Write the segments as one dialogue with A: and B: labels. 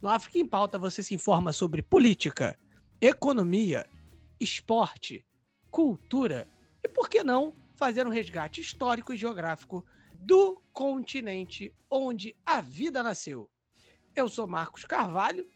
A: No África em Pauta você se informa sobre política, economia, esporte, cultura e, por que não, fazer um resgate histórico e geográfico do continente onde a vida nasceu. Eu sou Marcos Carvalho,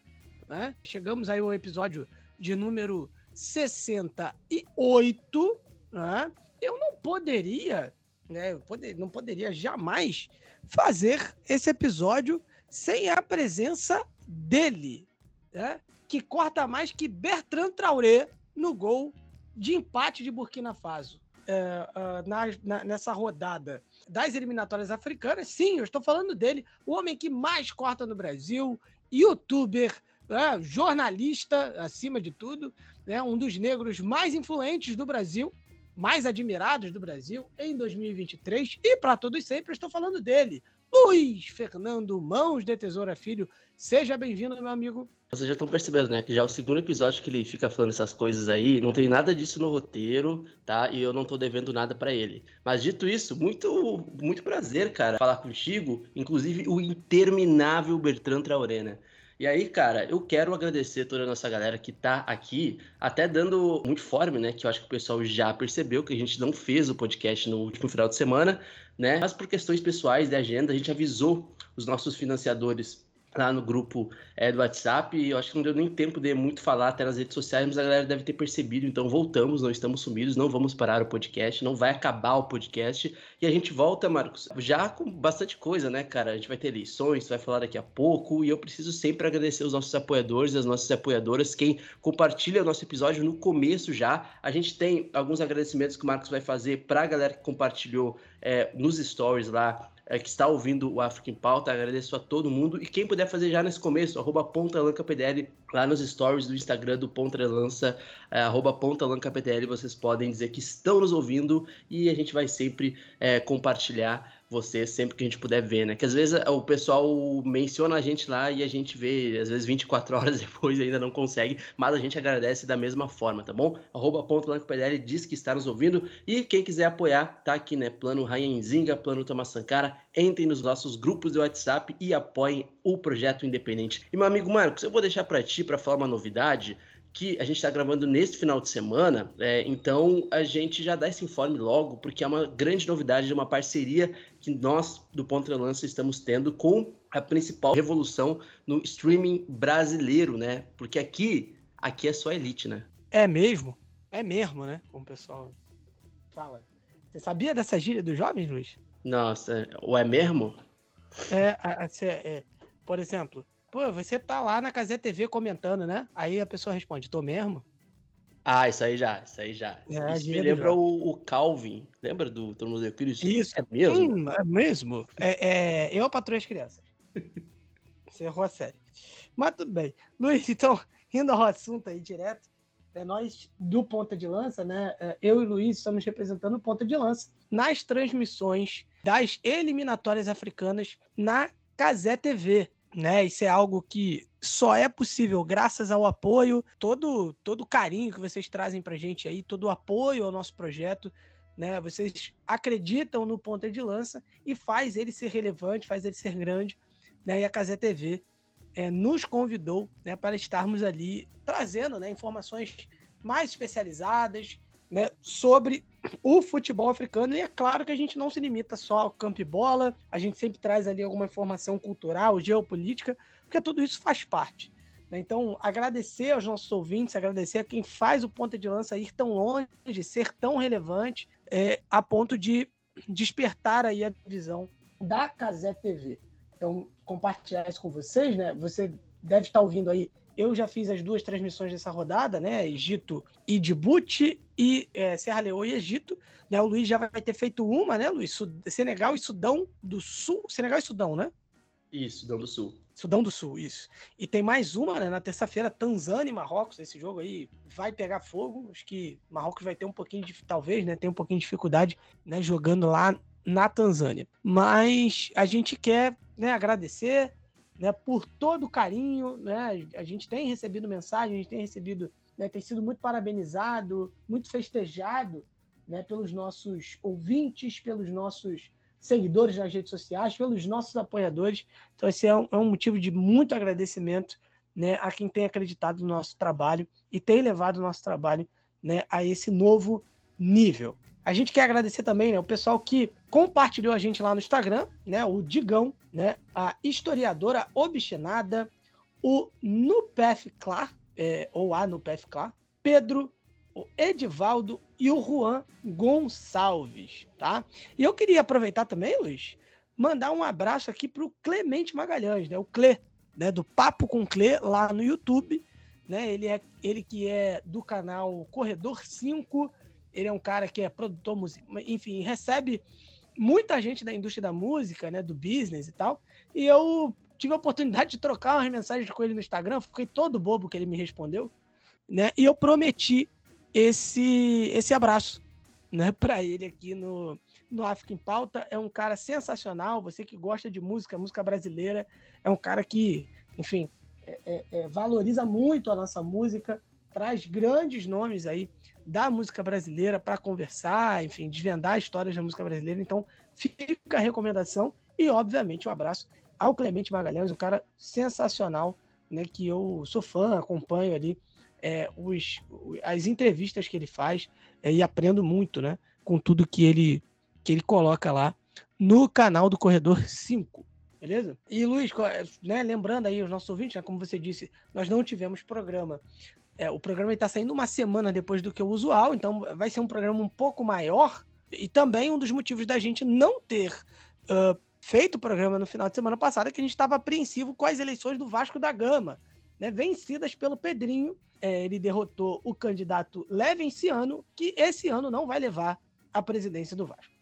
A: né? chegamos aí ao episódio de número 68, né? eu não poderia, né? Poder, não poderia jamais fazer esse episódio sem a presença dele, né? que corta mais que Bertrand Traoré no gol de empate de Burkina Faso. É, uh, na, na, nessa rodada das eliminatórias africanas, sim, eu estou falando dele, o homem que mais corta no Brasil, youtuber, é, jornalista, acima de tudo, né, um dos negros mais influentes do Brasil, mais admirados do Brasil em 2023. E para todos sempre, estou falando dele, Luiz Fernando Mãos de Tesoura Filho. Seja bem-vindo, meu amigo.
B: Vocês já estão percebendo, né? Que já é o segundo episódio que ele fica falando essas coisas aí. Não tem nada disso no roteiro, tá? E eu não tô devendo nada para ele. Mas dito isso, muito, muito prazer, cara, falar contigo. Inclusive o interminável Bertrand Traoré, né? E aí, cara, eu quero agradecer toda a nossa galera que tá aqui, até dando muito forme, né? Que eu acho que o pessoal já percebeu que a gente não fez o podcast no último final de semana, né? Mas por questões pessoais de agenda, a gente avisou os nossos financiadores lá no grupo é, do WhatsApp. E eu acho que não deu nem tempo de muito falar até nas redes sociais, mas a galera deve ter percebido. Então voltamos, não estamos sumidos, não vamos parar o podcast, não vai acabar o podcast. E a gente volta, Marcos, já com bastante coisa, né, cara? A gente vai ter eleições, vai falar daqui a pouco. E eu preciso sempre agradecer os nossos apoiadores, as nossas apoiadoras, quem compartilha o nosso episódio no começo já. A gente tem alguns agradecimentos que o Marcos vai fazer para a galera que compartilhou é, nos stories lá é, que está ouvindo o África em Pauta. Agradeço a todo mundo. E quem puder fazer já nesse começo, arroba PontaLancaPDL, lá nos stories do Instagram do Ponta Lança, é, arroba PontaLancaPDL, vocês podem dizer que estão nos ouvindo e a gente vai sempre é, compartilhar você sempre que a gente puder ver, né? Que às vezes o pessoal menciona a gente lá e a gente vê, às vezes 24 horas depois ainda não consegue, mas a gente agradece da mesma forma, tá bom? Arroba ponto PDL diz que está nos ouvindo e quem quiser apoiar, tá aqui, né? Plano Rainzinga, Plano Thomas Sankara, entrem nos nossos grupos de WhatsApp e apoiem o projeto independente. E meu amigo Marcos, eu vou deixar para ti para falar uma novidade que a gente está gravando neste final de semana, é, então a gente já dá esse informe logo, porque é uma grande novidade de uma parceria que nós do Ponta Lança estamos tendo com a principal revolução no streaming brasileiro, né? Porque aqui, aqui é só elite, né?
A: É mesmo? É mesmo, né? Como o pessoal fala. Você sabia dessa gíria dos jovens, Luiz?
B: Nossa, ou é mesmo?
A: É, é, é, por exemplo, Pô, você tá lá na Casé TV comentando, né? Aí a pessoa responde, tô mesmo?
B: Ah, isso aí já, isso aí já. É, isso me lembra o, o, Calvin. Lembra do Tornozecures?
A: Isso. É mesmo? Hum, é mesmo? É, é, eu patroei as crianças. Você errou a série. Mas tudo bem. Luiz, então, indo ao assunto aí direto, é, nós do Ponta de Lança, né? É, eu e Luiz estamos representando o Ponta de Lança nas transmissões das eliminatórias africanas na Casé TV né? Isso é algo que só é possível graças ao apoio, todo todo carinho que vocês trazem para gente aí, todo o apoio ao nosso projeto, né? Vocês acreditam no ponta de lança e faz ele ser relevante, faz ele ser grande, né? E a Casé TV é, nos convidou, né, para estarmos ali trazendo, né, informações mais especializadas, né, sobre o futebol africano. E é claro que a gente não se limita só ao campo e bola, a gente sempre traz ali alguma informação cultural, geopolítica, porque tudo isso faz parte. Né? Então, agradecer aos nossos ouvintes, agradecer a quem faz o ponta de lança ir tão longe, ser tão relevante, é, a ponto de despertar aí a visão da Casé TV. Então, compartilhar isso com vocês, né? Você deve estar ouvindo aí eu já fiz as duas transmissões dessa rodada, né? Egito e Djibouti e é, Serra Leoa e Egito. Né? O Luiz já vai ter feito uma, né, Luiz? Senegal e Sudão do Sul. Senegal e Sudão, né?
B: Isso, Sudão do Sul.
A: Sudão do Sul, isso. E tem mais uma, né? Na terça-feira, Tanzânia e Marrocos. Esse jogo aí vai pegar fogo. Acho que Marrocos vai ter um pouquinho de, talvez, né? Tem um pouquinho de dificuldade, né? Jogando lá na Tanzânia. Mas a gente quer, né? Agradecer, né? Por todo o carinho, né? A gente tem recebido mensagem, a gente tem recebido, né? Tem sido muito parabenizado, muito festejado, né? Pelos nossos ouvintes, pelos nossos seguidores nas redes sociais, pelos nossos apoiadores. Então, esse é um, é um motivo de muito agradecimento né, a quem tem acreditado no nosso trabalho e tem levado o nosso trabalho né, a esse novo nível. A gente quer agradecer também né, o pessoal que compartilhou a gente lá no Instagram, né, o Digão, né, a historiadora obstinada, o Nupef Clar, é, ou a Nupef Clar, Pedro o Edivaldo e o Juan Gonçalves, tá? E eu queria aproveitar também, Luiz, mandar um abraço aqui para o Clemente Magalhães, né? O Cle, né? Do Papo com Cle lá no YouTube, né? Ele é ele que é do canal Corredor 5, ele é um cara que é produtor musical, enfim, recebe muita gente da indústria da música, né? Do business e tal. E eu tive a oportunidade de trocar umas mensagens com ele no Instagram, fiquei todo bobo que ele me respondeu, né? E eu prometi esse esse abraço, né, para ele aqui no no África em Pauta. É um cara sensacional. Você que gosta de música, música brasileira, é um cara que, enfim, é, é, é, valoriza muito a nossa música, traz grandes nomes aí da música brasileira para conversar, enfim, desvendar histórias da música brasileira. Então, fica a recomendação e, obviamente, um abraço ao Clemente Magalhães, um cara sensacional, né, que eu sou fã, acompanho ali é, os, as entrevistas que ele faz é, e aprendo muito, né? Com tudo que ele, que ele coloca lá no canal do Corredor 5. Beleza? E Luiz, né, lembrando aí os nossos ouvintes, né, como você disse, nós não tivemos programa. É, o programa está saindo uma semana depois do que o usual, então vai ser um programa um pouco maior. E também um dos motivos da gente não ter uh, feito o programa no final de semana passada é que a gente estava apreensivo com as eleições do Vasco da Gama, né, vencidas pelo Pedrinho é, ele derrotou o candidato Levenciano, que esse ano não vai levar a presidência do Vasco.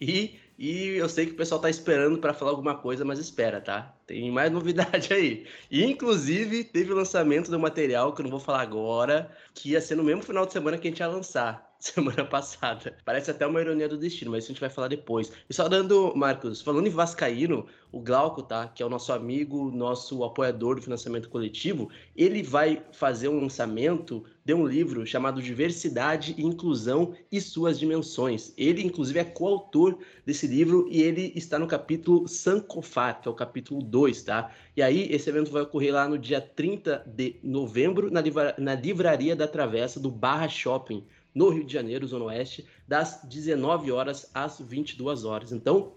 B: E, e eu sei que o pessoal tá esperando para falar alguma coisa, mas espera, tá? Tem mais novidade aí. E, inclusive, teve o lançamento do material, que eu não vou falar agora, que ia ser no mesmo final de semana que a gente ia lançar. semana passada. Parece até uma ironia do destino, mas isso a gente vai falar depois. E só dando, Marcos, falando em Vascaíno, o Glauco, tá? Que é o nosso amigo, nosso apoiador do financiamento coletivo, ele vai fazer um lançamento de um livro chamado Diversidade, Inclusão e Suas Dimensões. Ele, inclusive, é coautor desse livro e ele está no capítulo Sankofar, que é o capítulo 2, tá? E aí, esse evento vai ocorrer lá no dia 30 de novembro, na, livra na livraria da Travessa do Barra Shopping no Rio de Janeiro, Zona Oeste, das 19 horas às 22 horas. Então,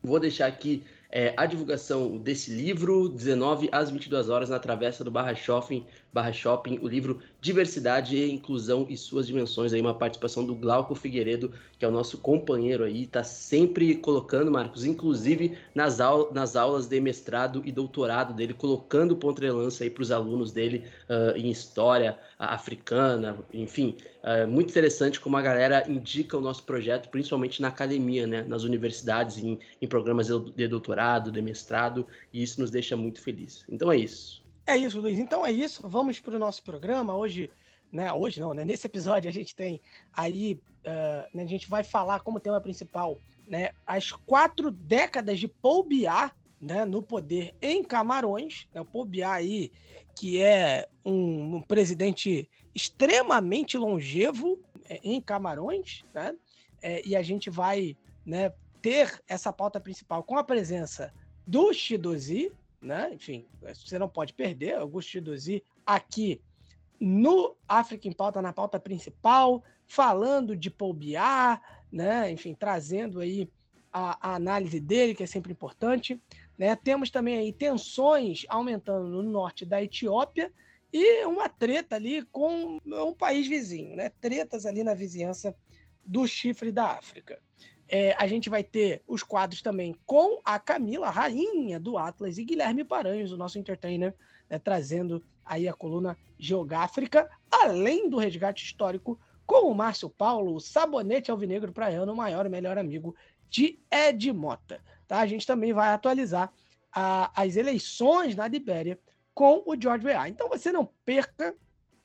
B: vou deixar aqui é, a divulgação desse livro, 19 às 22 horas, na Travessa do Barra Shopping, Barra Shopping, o livro Diversidade e Inclusão e Suas Dimensões, aí uma participação do Glauco Figueiredo, que é o nosso companheiro aí, está sempre colocando, Marcos, inclusive nas, au nas aulas de mestrado e doutorado dele, colocando ponto de lança aí para os alunos dele uh, em história africana, enfim, uh, muito interessante como a galera indica o nosso projeto, principalmente na academia, né, nas universidades, em, em programas de doutorado, de mestrado, e isso nos deixa muito felizes. Então é isso.
A: É isso, Luiz. Então é isso. Vamos para o nosso programa. Hoje, né? Hoje não, né? Nesse episódio a gente tem aí, uh, né, a gente vai falar como tema principal, né? As quatro décadas de Paul Biá, né? No poder em Camarões. Né, o Paul Biá aí, que é um, um presidente extremamente longevo é, em Camarões, né? É, e a gente vai, né? Ter essa pauta principal com a presença do Shidozi, né? Enfim, você não pode perder. Augusto Chidozi aqui no África em Pauta, na pauta principal, falando de Paul né? Enfim, trazendo aí a, a, análise dele, que é sempre importante. Né? Temos também aí tensões aumentando no norte da Etiópia e uma treta ali com um país vizinho, né? Tretas ali na vizinhança do chifre da África. É, a gente vai ter os quadros também com a Camila, rainha do Atlas, e Guilherme Paranhos, o nosso entertainer, né, trazendo aí a coluna Geográfica, além do resgate histórico com o Márcio Paulo, o sabonete alvinegro praiano, o maior e melhor amigo de Ed Mota. Tá? A gente também vai atualizar a, as eleições na Libéria com o George Weah. Então você não perca,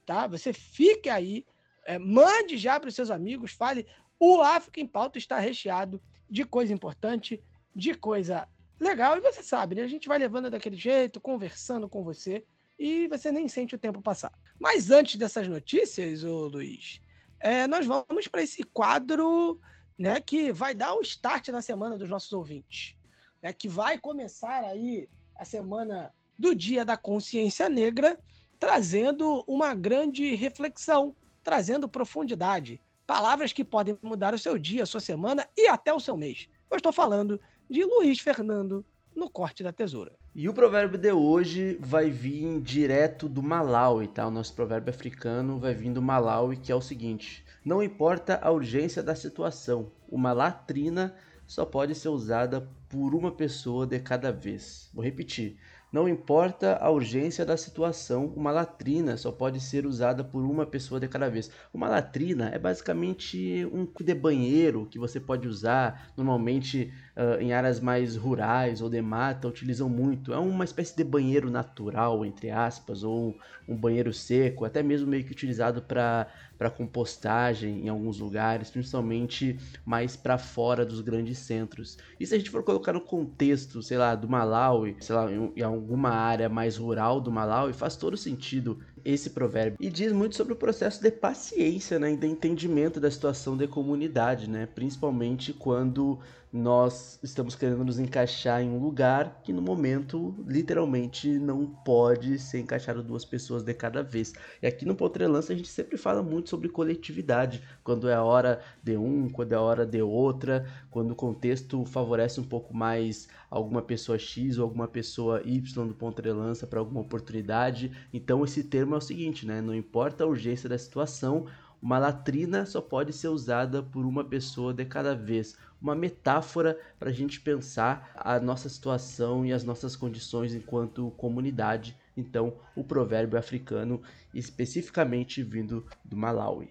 A: tá? Você fique aí, é, mande já para os seus amigos, fale. O África em Pauta está recheado de coisa importante, de coisa legal, e você sabe, né? A gente vai levando daquele jeito, conversando com você, e você nem sente o tempo passar. Mas antes dessas notícias, ô Luiz, é, nós vamos para esse quadro né, que vai dar o start na semana dos nossos ouvintes. Né, que vai começar aí a semana do Dia da Consciência Negra, trazendo uma grande reflexão, trazendo profundidade. Palavras que podem mudar o seu dia, a sua semana e até o seu mês. Eu estou falando de Luiz Fernando no Corte da Tesoura.
B: E o provérbio de hoje vai vir direto do Malawi, tá? O nosso provérbio africano vai vir do Malawi, que é o seguinte: Não importa a urgência da situação, uma latrina só pode ser usada por uma pessoa de cada vez. Vou repetir. Não importa a urgência da situação, uma latrina só pode ser usada por uma pessoa de cada vez. Uma latrina é basicamente um de banheiro que você pode usar. Normalmente uh, em áreas mais rurais ou de mata utilizam muito. É uma espécie de banheiro natural, entre aspas, ou um banheiro seco, até mesmo meio que utilizado para para compostagem em alguns lugares, principalmente mais para fora dos grandes centros. E se a gente for colocar no contexto, sei lá, do Malawi, sei lá, em, alguma área mais rural do Malawi, faz todo sentido esse provérbio. E diz muito sobre o processo de paciência, né, e de entendimento da situação da comunidade, né, principalmente quando nós estamos querendo nos encaixar em um lugar que no momento literalmente não pode ser encaixado duas pessoas de cada vez. E aqui no Potrelança a gente sempre fala muito sobre coletividade, quando é a hora de um, quando é a hora de outra, quando o contexto favorece um pouco mais alguma pessoa X ou alguma pessoa Y do Potrelança para alguma oportunidade. Então esse termo é o seguinte, né? Não importa a urgência da situação, uma latrina só pode ser usada por uma pessoa de cada vez. Uma metáfora para a gente pensar a nossa situação e as nossas condições enquanto comunidade. Então, o provérbio africano, especificamente vindo do Malawi.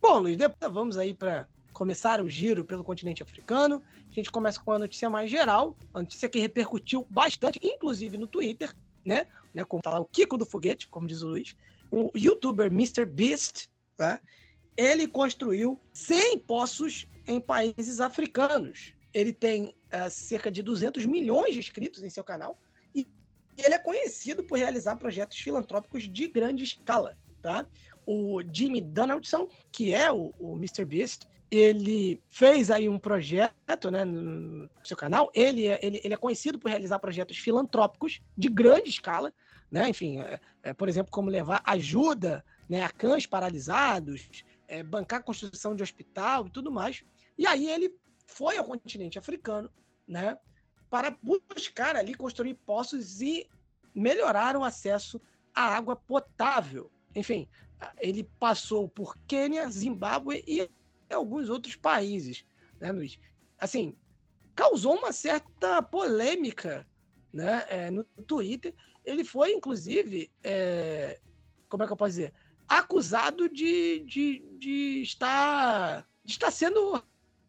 A: Bom, Luiz, depois vamos aí para começar o giro pelo continente africano. A gente começa com a notícia mais geral, a notícia que repercutiu bastante, inclusive no Twitter, né? né como tá lá o Kiko do Foguete, como diz o Luiz. O youtuber Mr. Beast, né? ele construiu 100 poços em países africanos. Ele tem uh, cerca de 200 milhões de inscritos em seu canal e ele é conhecido por realizar projetos filantrópicos de grande escala. Tá? O Jimmy Donaldson, que é o, o Mr. Beast, ele fez aí um projeto né, no seu canal. Ele é, ele, ele é conhecido por realizar projetos filantrópicos de grande escala, né? Enfim, é, é, por exemplo, como levar ajuda né, a cães paralisados, é, bancar a construção de hospital e tudo mais. E aí ele foi ao continente africano, né? Para buscar ali construir poços e melhorar o acesso à água potável. Enfim, ele passou por Quênia, Zimbábue e alguns outros países, né, Luiz? Assim, causou uma certa polêmica né, é, no Twitter. Ele foi, inclusive, é, como é que eu posso dizer? Acusado de, de, de, estar, de estar sendo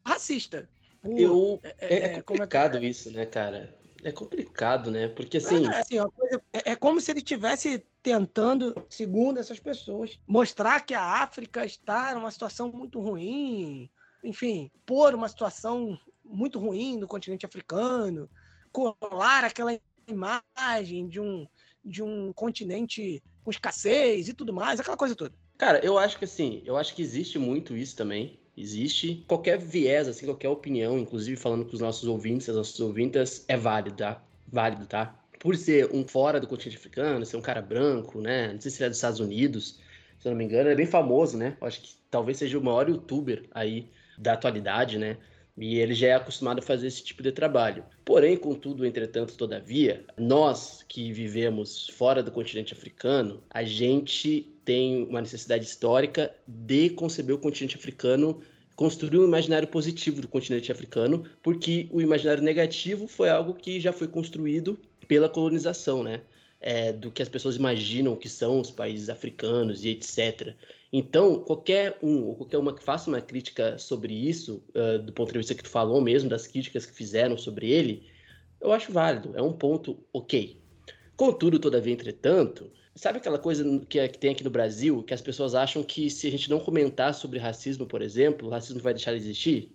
A: racista.
B: Por, eu, é, é, é, é complicado é isso, né, cara? É complicado, né? Porque assim.
A: É, assim coisa, é, é, como se ele tivesse tentando, segundo essas pessoas, mostrar que a África está numa situação muito ruim, enfim, pôr uma situação muito ruim no continente africano, colar aquela imagem de um, de um continente com escassez e tudo mais, aquela coisa toda.
B: Cara, eu acho que assim, eu acho que existe muito isso também. Existe qualquer viés, assim, qualquer opinião, inclusive falando com os nossos ouvintes, as nossas ouvintas, é válido, tá? Válido, tá? por ser um fora do continente africano, ser um cara branco, né? Não sei se ele é dos Estados Unidos, se eu não me engano, ele é bem famoso, né? Eu acho que talvez seja o maior youtuber aí da atualidade, né? E ele já é acostumado a fazer esse tipo de trabalho. Porém, contudo, entretanto, todavia, nós que vivemos fora do continente africano, a gente tem uma necessidade histórica de conceber o continente africano construir um imaginário positivo do continente africano, porque o imaginário negativo foi algo que já foi construído pela colonização, né? É, do que as pessoas imaginam que são os países africanos e etc. Então, qualquer um, ou qualquer uma que faça uma crítica sobre isso, uh, do ponto de vista que tu falou mesmo, das críticas que fizeram sobre ele, eu acho válido, é um ponto ok. Contudo, todavia, entretanto, sabe aquela coisa que, é, que tem aqui no Brasil, que as pessoas acham que se a gente não comentar sobre racismo, por exemplo, o racismo vai deixar de existir?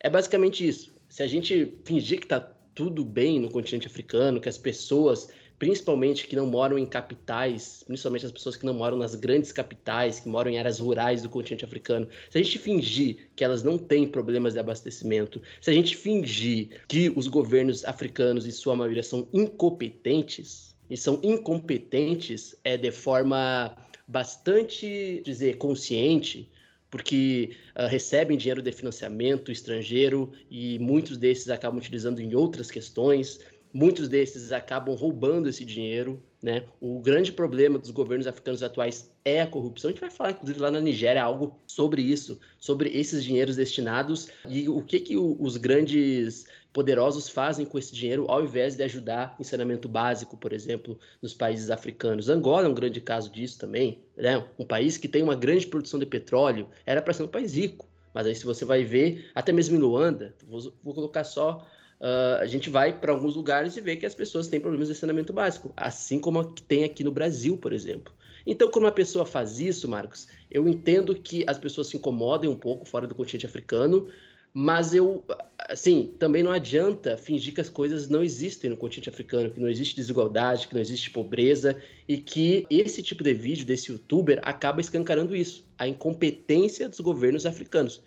B: É basicamente isso. Se a gente fingir que está tudo bem no continente africano, que as pessoas principalmente que não moram em capitais, principalmente as pessoas que não moram nas grandes capitais, que moram em áreas rurais do continente africano, se a gente fingir que elas não têm problemas de abastecimento, se a gente fingir que os governos africanos, em sua maioria, são incompetentes, e são incompetentes é, de forma bastante, dizer, consciente, porque uh, recebem dinheiro de financiamento estrangeiro e muitos desses acabam utilizando em outras questões muitos desses acabam roubando esse dinheiro, né? O grande problema dos governos africanos atuais é a corrupção. A gente vai falar, inclusive, lá na Nigéria, algo sobre isso, sobre esses dinheiros destinados e o que, que os grandes poderosos fazem com esse dinheiro ao invés de ajudar em saneamento básico, por exemplo, nos países africanos. Angola é um grande caso disso também, né? Um país que tem uma grande produção de petróleo, era para ser um país rico. Mas aí, se você vai ver, até mesmo em Luanda, vou, vou colocar só uh, a gente vai para alguns lugares e vê que as pessoas têm problemas de saneamento básico, assim como tem aqui no Brasil, por exemplo. Então, quando uma pessoa faz isso, Marcos, eu entendo que as pessoas se incomodem um pouco fora do continente africano, mas eu, assim, também não adianta fingir que as coisas não existem no continente africano, que não existe desigualdade, que não existe pobreza e que esse tipo de vídeo desse youtuber acaba escancarando isso, a incompetência dos governos africanos.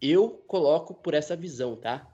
B: Eu coloco por essa visão, tá?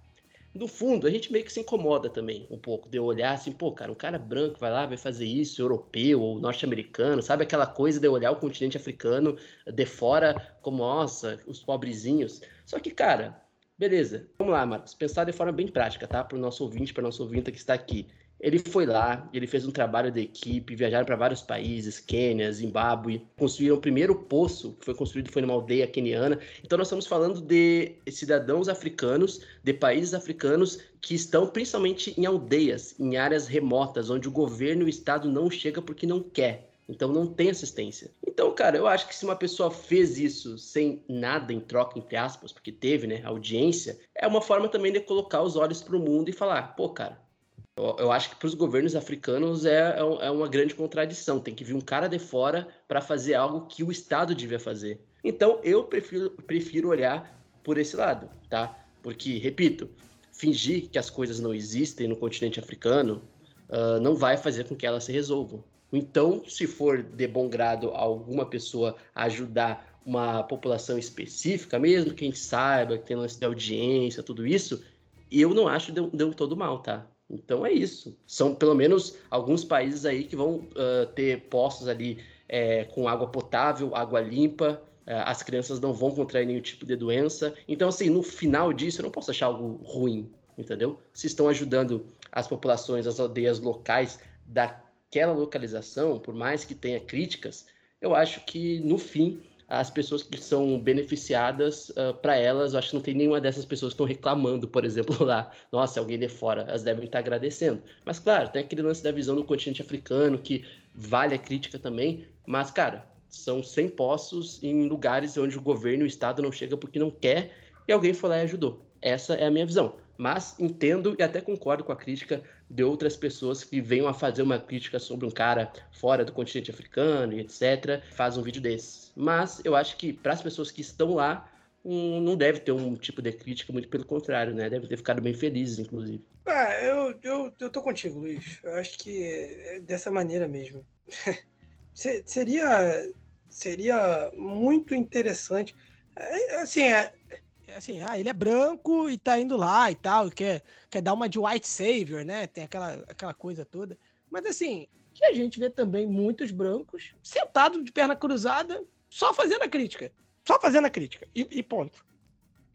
B: No fundo, a gente meio que se incomoda também um pouco de eu olhar assim, pô, cara, um cara branco vai lá, vai fazer isso, europeu ou norte-americano, sabe aquela coisa de eu olhar o continente africano de fora como, nossa, os pobrezinhos. Só que, cara, beleza, vamos lá, Marcos, pensar de forma bem prática, tá? Para o nosso ouvinte, para o nosso ouvinte que está aqui. Ele foi lá, ele fez um trabalho de equipe, viajaram para vários países, Quênia, Zimbábue, construíram o primeiro poço que foi construído foi numa aldeia queniana. Então nós estamos falando de cidadãos africanos, de países africanos que estão principalmente em aldeias, em áreas remotas, onde o governo e o estado não chega porque não quer. Então não tem assistência. Então, cara, eu acho que se uma pessoa fez isso sem nada em troca, entre aspas, porque teve, né, audiência, é uma forma também de colocar os olhos para o mundo e falar, pô, cara, eu, acho que para os governos africanos é, é, é uma grande contradição. Tem que vir um cara de fora para fazer algo que o Estado devia fazer. Então, eu prefiro, prefiro olhar por esse lado, tá? Porque, repito, fingir que as coisas não existem no continente africano uh, não vai fazer com que elas se resolvam. Então, se for de bom grado alguma pessoa ajudar uma população específica, mesmo que a gente saiba que tem lance de audiência, tudo isso, eu não acho deu, deu todo mal, tá? Então é isso. São pelo menos alguns países aí que vão uh, ter postos ali é, com água potável, água limpa. Uh, as crianças não vão contrair nenhum tipo de doença. Então, assim, no final disso, eu não posso achar algo ruim, entendeu? Se estão ajudando as populações, as aldeias locais daquela localização, por mais que tenha críticas, eu acho que no fim as pessoas que são beneficiadas, uh, ah, para elas, eu acho que não tem nenhuma dessas pessoas que estão reclamando, por exemplo, lá, nossa, alguém de fora, elas devem estar agradecendo. Mas, claro, tem aquele lance da visão do continente africano, que vale a crítica também, mas, cara, são 100 poços em lugares onde o governo e o Estado não chega porque não quer, e alguém foi lá e ajudou. Essa é a minha visão. Mas entendo e até concordo com a crítica de outras pessoas que venham a fazer uma crítica sobre um cara fora do continente africano e etc. Faz um vídeo desse. Mas eu acho que para as pessoas que estão lá, um, não deve ter um tipo de crítica, muito pelo contrário, né? Deve ter ficado bem felizes, inclusive.
A: Ah, eu, eu, eu tô contigo, Luiz. Eu acho que é dessa maneira mesmo. seria, seria muito interessante. É, assim, é, assim, ah, ele é branco e tá indo lá e tal, quer, quer dar uma de white savior, né? Tem aquela, aquela coisa toda. Mas assim, que a gente vê também muitos brancos sentados de perna cruzada, só fazendo a crítica. Só fazendo a crítica. E, e ponto.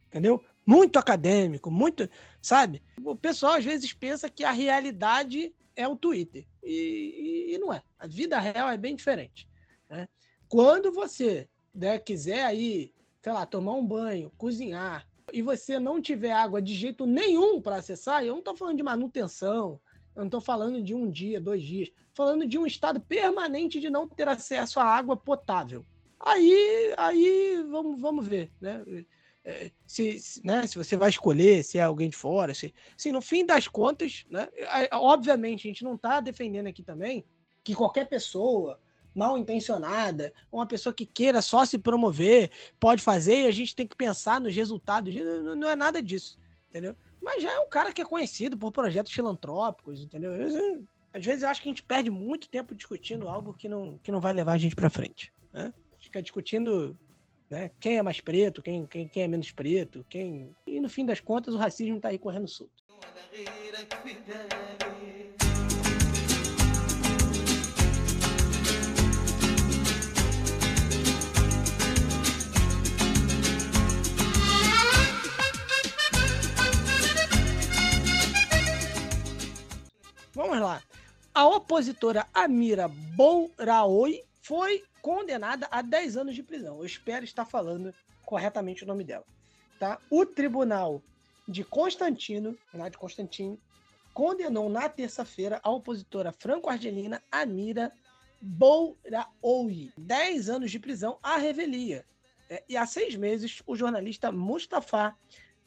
A: Entendeu? Muito acadêmico, muito. Sabe? O pessoal às vezes pensa que a realidade é o Twitter. E, e, e não é. A vida real é bem diferente. Né? Quando você né, quiser aí sei lá, tomar um banho, cozinhar, e você não tiver água de jeito nenhum para acessar, eu não estou falando de manutenção, eu não estou falando de um dia, dois dias, falando de um estado permanente de não ter acesso à água potável. aí, aí vamos, vamos ver, né? É, se, né, se você vai escolher se é alguém de fora, se, se no fim das contas, né, obviamente a gente não está defendendo aqui também que qualquer pessoa mal intencionada, uma pessoa que queira só se promover, pode fazer e a gente tem que pensar nos resultados. Não, é nada disso, entendeu? Mas já é um cara que é conhecido por projetos filantrópicos, entendeu? Eu, às vezes eu acho que a gente perde muito tempo discutindo algo que não, que não vai levar a gente para frente. Né? Fica discutindo né, quem é mais preto, quem, quem, quem é menos preto, quem. E no fim das contas o racismo está aí correndo solto. Vamos lá. A opositora Amira Bouraoi foi condenada a 10 anos de prisão. Eu espero estar falando corretamente o nome dela. Tá? O tribunal de Constantino, lá de Constantino, condenou na terça-feira a opositora franco-argelina Amira Bouraoui. 10 anos de prisão à revelia. É, e há seis meses, o jornalista Mustafa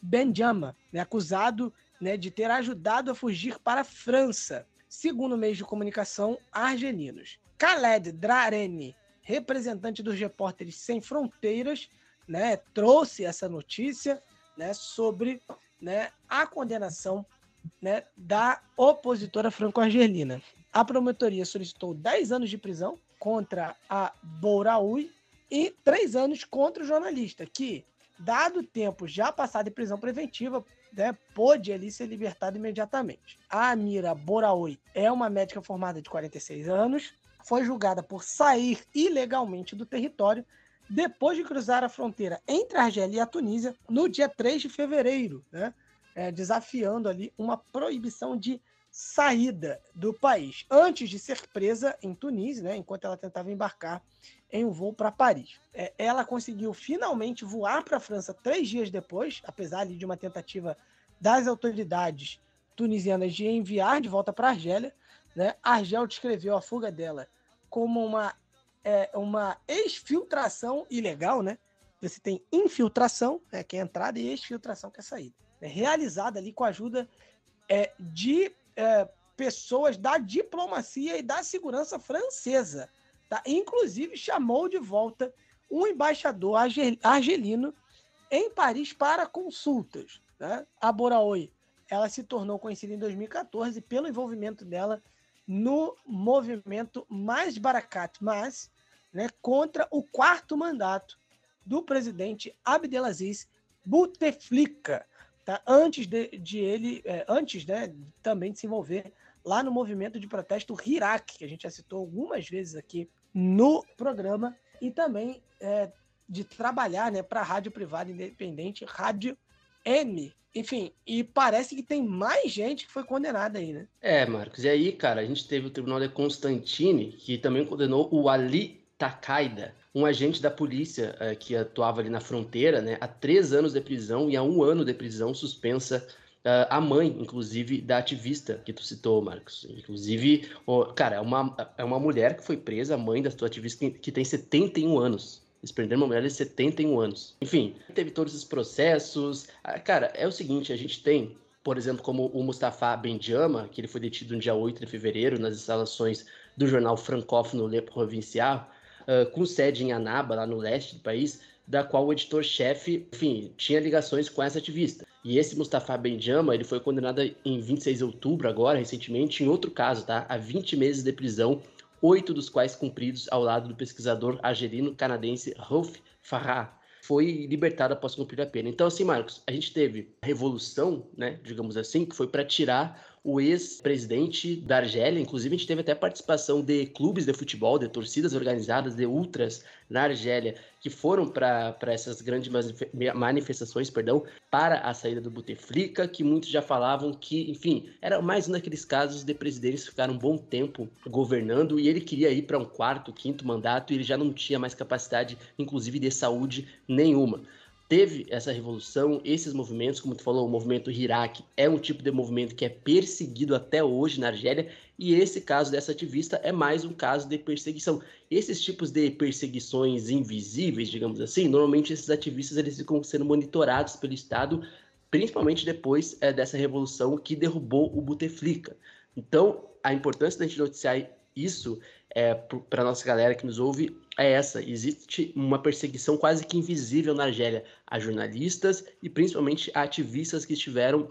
A: Benjama, né, acusado né, de ter ajudado a fugir para a França, segundo meios de comunicação argelinos. Khaled Drareni, representante dos Repórteres Sem Fronteiras, né, trouxe essa notícia né, sobre né, a condenação né, da opositora franco-argelina. A promotoria solicitou 10 anos de prisão contra a Bouraoui e 3 anos contra o jornalista, que, dado o tempo já passado em prisão preventiva, né, pôde ali ser libertado imediatamente. A Amira Boraoi é uma médica formada de 46 anos, foi julgada por sair ilegalmente do território depois de cruzar a fronteira entre a Argélia e a Tunísia no dia 3 de fevereiro, né, é, desafiando ali uma proibição de saída do país, antes de ser presa em Tunísia, né, enquanto ela tentava embarcar em um voo para Paris. É, ela conseguiu finalmente voar para a França três dias depois, apesar de uma tentativa das autoridades tunisianas de enviar de volta para Argélia. Né? Argel descreveu a fuga dela como uma, é, uma exfiltração ilegal, né? Você tem infiltração, né, que é a entrada, e exfiltração, que é a saída. É realizada ali com a ajuda é, de é, pessoas da diplomacia e da segurança francesa. Tá? Inclusive chamou de volta um embaixador argelino em Paris para consultas. Né? A Boraoi ela se tornou conhecida em 2014 pelo envolvimento dela no movimento Mais Barakat Mas, né, contra o quarto mandato do presidente Abdelaziz Bouteflika, tá? antes de, de ele, é, antes né, também de se envolver lá no movimento de protesto Hirak, que a gente já citou algumas vezes aqui no programa, e também é, de trabalhar né, para a rádio privada independente, Rádio M. Enfim, e parece que tem mais gente que foi condenada aí, né?
B: É, Marcos. E aí, cara, a gente teve o Tribunal de Constantine, que também condenou o Ali Takaida, um agente da polícia é, que atuava ali na fronteira, né, a três anos de prisão e a um ano de prisão suspensa Uh, a mãe, inclusive, da ativista que tu citou, Marcos. Inclusive, oh, cara, é uma, é uma mulher que foi presa, a mãe da tua ativista, que tem 71 anos. Eles prenderam uma mulher de 71 anos. Enfim, teve todos esses processos. Ah, cara, é o seguinte, a gente tem, por exemplo, como o Mustafa Bendiama, que ele foi detido no dia 8 de fevereiro nas instalações do jornal francófono Le Provincial, uh, com sede em Anaba, lá no leste do país, da qual o editor-chefe, enfim, tinha ligações com essa ativista. E esse Mustafa Benjama, ele foi condenado em 26 de outubro, agora, recentemente, em outro caso, tá? A 20 meses de prisão, oito dos quais cumpridos ao lado do pesquisador argelino-canadense Rolf Farrar. Foi libertado após cumprir a pena. Então, assim, Marcos, a gente teve a revolução, né, digamos assim, que foi para tirar o ex-presidente da Argélia. Inclusive, a gente teve até participação de clubes de futebol, de torcidas organizadas, de ultras na Argélia, que foram para essas grandes manifestações perdão, para a saída do Bouteflika, que muitos já falavam que, enfim, era mais um daqueles casos de presidentes que ficaram um bom tempo governando e ele queria ir para um quarto, quinto mandato e ele já não tinha mais capacidade, inclusive, de saúde nenhuma. Teve essa revolução, esses movimentos, como tu falou, o movimento Hirak é um tipo de movimento que é perseguido até hoje na Argélia, e esse caso dessa ativista é mais um caso de perseguição. Esses tipos de perseguições invisíveis, digamos assim, normalmente esses ativistas eles ficam sendo monitorados pelo Estado, principalmente depois é, dessa revolução que derrubou o Bouteflika. Então, a importância da gente noticiar isso é, para a nossa galera que nos ouve é essa: existe uma perseguição quase que invisível na Argélia a jornalistas e principalmente a ativistas que estiveram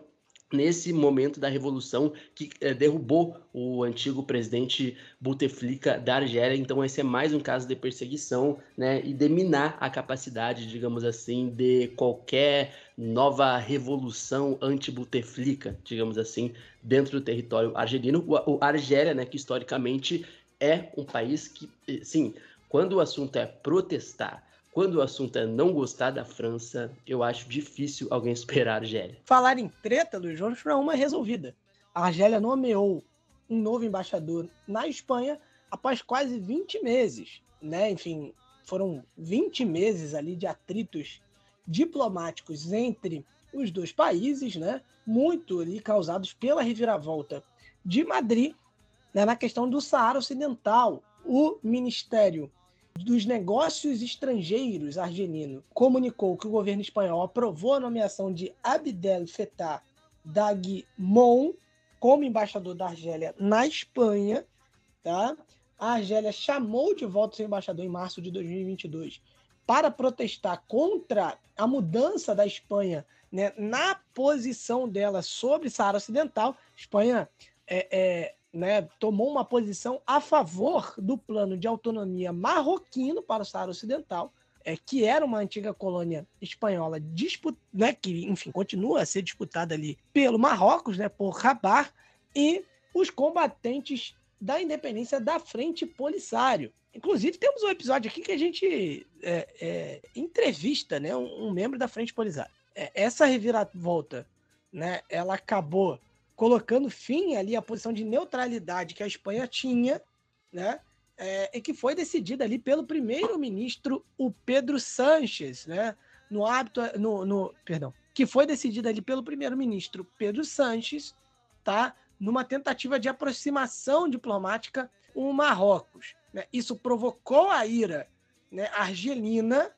B: nesse momento da revolução que é, derrubou o antigo presidente Bouteflika da Argélia. Então esse é mais um caso de perseguição, né, e de minar a capacidade, digamos assim, de qualquer nova revolução anti-Bouteflika, digamos assim, dentro do território argelino. O, o Argélia, né, que historicamente é um país que, eh, sim, quando o assunto é protestar, quando o assunto é não gostar da França, eu acho difícil alguém esperar a Argélia.
A: Falar em treta, Luiz, vamos para uma resolvida. A Argélia nomeou um novo embaixador na Espanha após quase 20 meses, né? Enfim, foram 20 meses ali de atritos diplomáticos entre os dois países, né? Muito ali causados pela reviravolta de Madrid né, na questão do Saara Ocidental. O Ministério dos Negócios Estrangeiros argelino comunicou que o governo espanhol aprovou a nomeação de Abdel Fattah Dagmon como embaixador da Argélia na Espanha. Tá? A Argélia chamou de volta seu embaixador em março de 2022 para protestar contra a mudança da Espanha né, na posição dela sobre Saara Ocidental. Espanha é, é, né, tomou uma posição a favor do plano de autonomia marroquino para o Saara Ocidental, é, que era uma antiga colônia espanhola, disput, né, que, enfim, continua a ser disputada ali pelo Marrocos, né, por Rabat, e os combatentes da independência da Frente Polisário. Inclusive, temos um episódio aqui que a gente é, é, entrevista né, um, um, membro da Frente Polisário. É, essa reviravolta, né, ela acabou colocando fim ali à posição de neutralidade que a Espanha tinha, né? É, e que foi decidida ali pelo primeiro-ministro, o Pedro Sánchez, né? No hábito, no, no, perdão, que foi decidida ali pelo primeiro-ministro Pedro Sánchez, tá? Numa tentativa de aproximação diplomática com o Marrocos. Né? Isso provocou a ira né, argelina,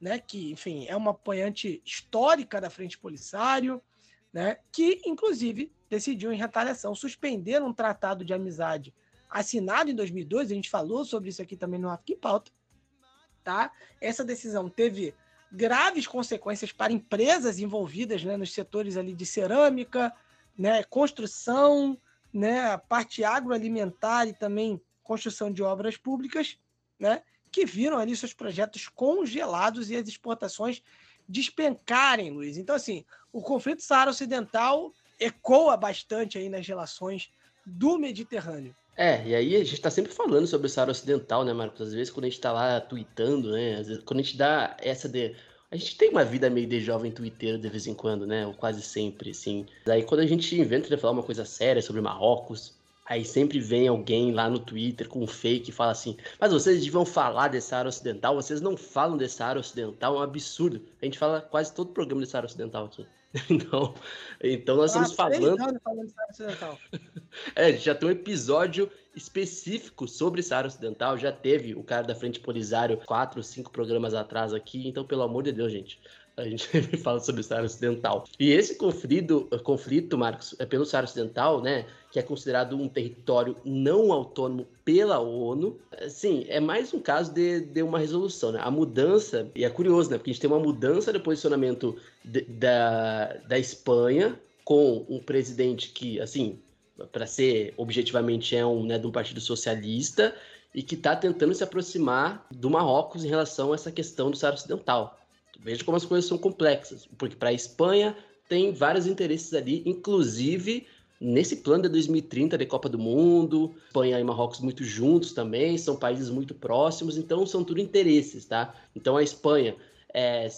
A: né? Que, enfim, é uma apoiante histórica da Frente Polisário, né? Que, inclusive, decidiu, em retaliação, suspender um tratado de amizade assinado em 2002. A gente falou sobre isso aqui também no em Pauta. Tá? Essa decisão teve graves consequências para empresas envolvidas né, nos setores ali de cerâmica, né, construção, né, parte agroalimentar e também construção de obras públicas, né, que viram ali seus projetos congelados e as exportações despencarem, Luiz. Então, assim, o conflito Saara Ocidental ecoa bastante aí nas relações do Mediterrâneo.
B: É, e aí a gente tá sempre falando sobre o Saara Ocidental, né, Marcos? Às vezes quando a gente tá lá tweetando, né? Vezes, quando a gente dá essa de. A gente tem uma vida meio de jovem twitteiro de vez em quando, né? Ou quase sempre, assim. Daí quando a gente inventa de falar uma coisa séria sobre Marrocos, aí sempre vem alguém lá no Twitter com um fake e fala assim: Mas vocês deviam falar desse Saara Ocidental, vocês não falam desse Saara Ocidental, é um absurdo. A gente fala quase todo o programa de Saara Ocidental aqui. Então, então nós estamos falando. falando é, já tem um episódio específico sobre Saara Ocidental. Já teve o cara da Frente Polisário quatro, cinco programas atrás aqui. Então, pelo amor de Deus, gente, a gente fala sobre o Saara Ocidental. E esse conflito, conflito, Marcos, é pelo Saara Ocidental, né, que é considerado um território não autônomo pela ONU, sim, é mais um caso de, de uma resolução, né? A mudança, e é curioso, né, porque a gente tem uma mudança de posicionamento da, da Espanha com um presidente que, assim, para ser objetivamente é um, né, de um partido socialista e que está tentando se aproximar do Marrocos em relação a essa questão do Saara Ocidental. Veja como as coisas são complexas, porque para a Espanha tem vários interesses ali, inclusive nesse plano de 2030 de Copa do Mundo, Espanha e Marrocos muito juntos também, são países muito próximos, então são tudo interesses, tá? Então a Espanha, é,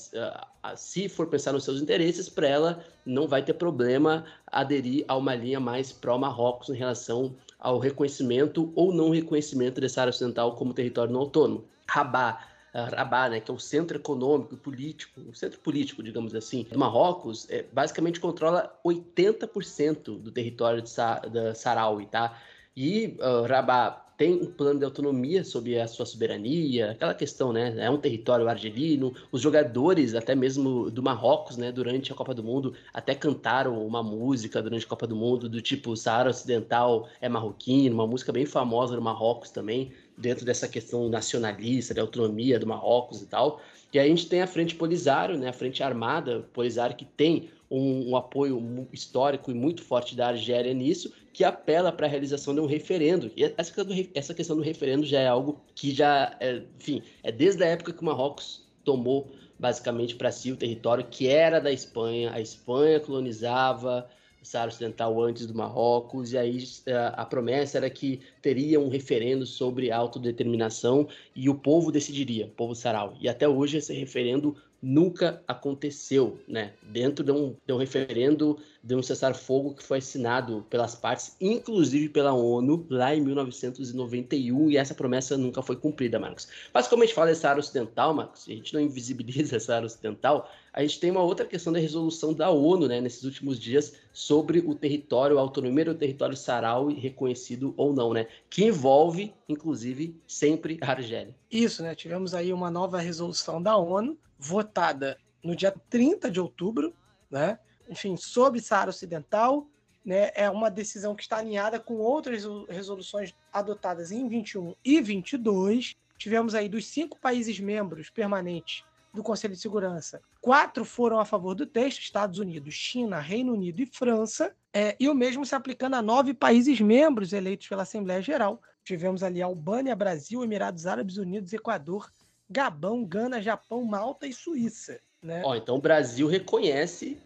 B: se for pensar nos seus interesses, para ela não vai ter problema aderir a uma linha mais pró-Marrocos em relação ao reconhecimento ou não reconhecimento dessa área ocidental como território não autônomo. Rabat Rabat, né, que é o centro econômico e político, o centro político, digamos assim, do Marrocos, é, basicamente controla 80% do território de Sa da Saraui, tá? E uh, Rabat tem um plano de autonomia sobre a sua soberania, aquela questão, né? É um território argelino. Os jogadores, até mesmo do Marrocos, né, durante a Copa do Mundo, até cantaram uma música durante a Copa do Mundo do tipo Saara Ocidental é marroquino, uma música bem famosa no Marrocos também, dentro dessa questão nacionalista, de autonomia do Marrocos e tal. E aí a gente tem a Frente Polisário, né, a Frente Armada Polisário, que tem um, um, apoio histórico e muito forte da Argélia nisso, que apela para a realização de um referendo. E essa questão, do, essa questão do referendo já é algo que já, é, enfim, é desde a época que o Marrocos tomou basicamente para si o território que era da Espanha. A Espanha colonizava o Saara Ocidental antes do Marrocos, e aí a, é, a promessa era que teria um referendo sobre autodeterminação e o povo decidiria, o povo sarau. E até hoje esse referendo nunca aconteceu, né? Dentro de um, de um referendo de um cessar-fogo que foi assinado pelas partes, inclusive pela ONU, lá em 1991, e essa promessa nunca foi cumprida, Marcos. Mas como a gente fala dessa área ocidental, Marcos, a gente não invisibiliza essa área ocidental, a gente tem uma outra questão da resolução da ONU, né, nesses últimos dias, sobre o território, a autonomia do território Saraui, reconhecido ou não, né? Que envolve, inclusive, sempre a Argélia.
A: Isso, né? Tivemos aí uma nova resolução da ONU, votada no dia 30 de outubro, né? Enfim, sobre Saara Ocidental, né? É uma decisão que está alinhada com outras resoluções adotadas em 21 e 22. Tivemos aí dos cinco países membros permanentes do Conselho de Segurança, quatro foram a favor do texto: Estados Unidos, China, Reino Unido e França. É, e o mesmo se aplicando a nove países membros eleitos pela Assembleia Geral. Tivemos ali Albânia, Brasil, Emirados Árabes Unidos, Equador, Gabão, Gana, Japão, Malta e Suíça. Né?
B: Ó, então o Brasil reconhece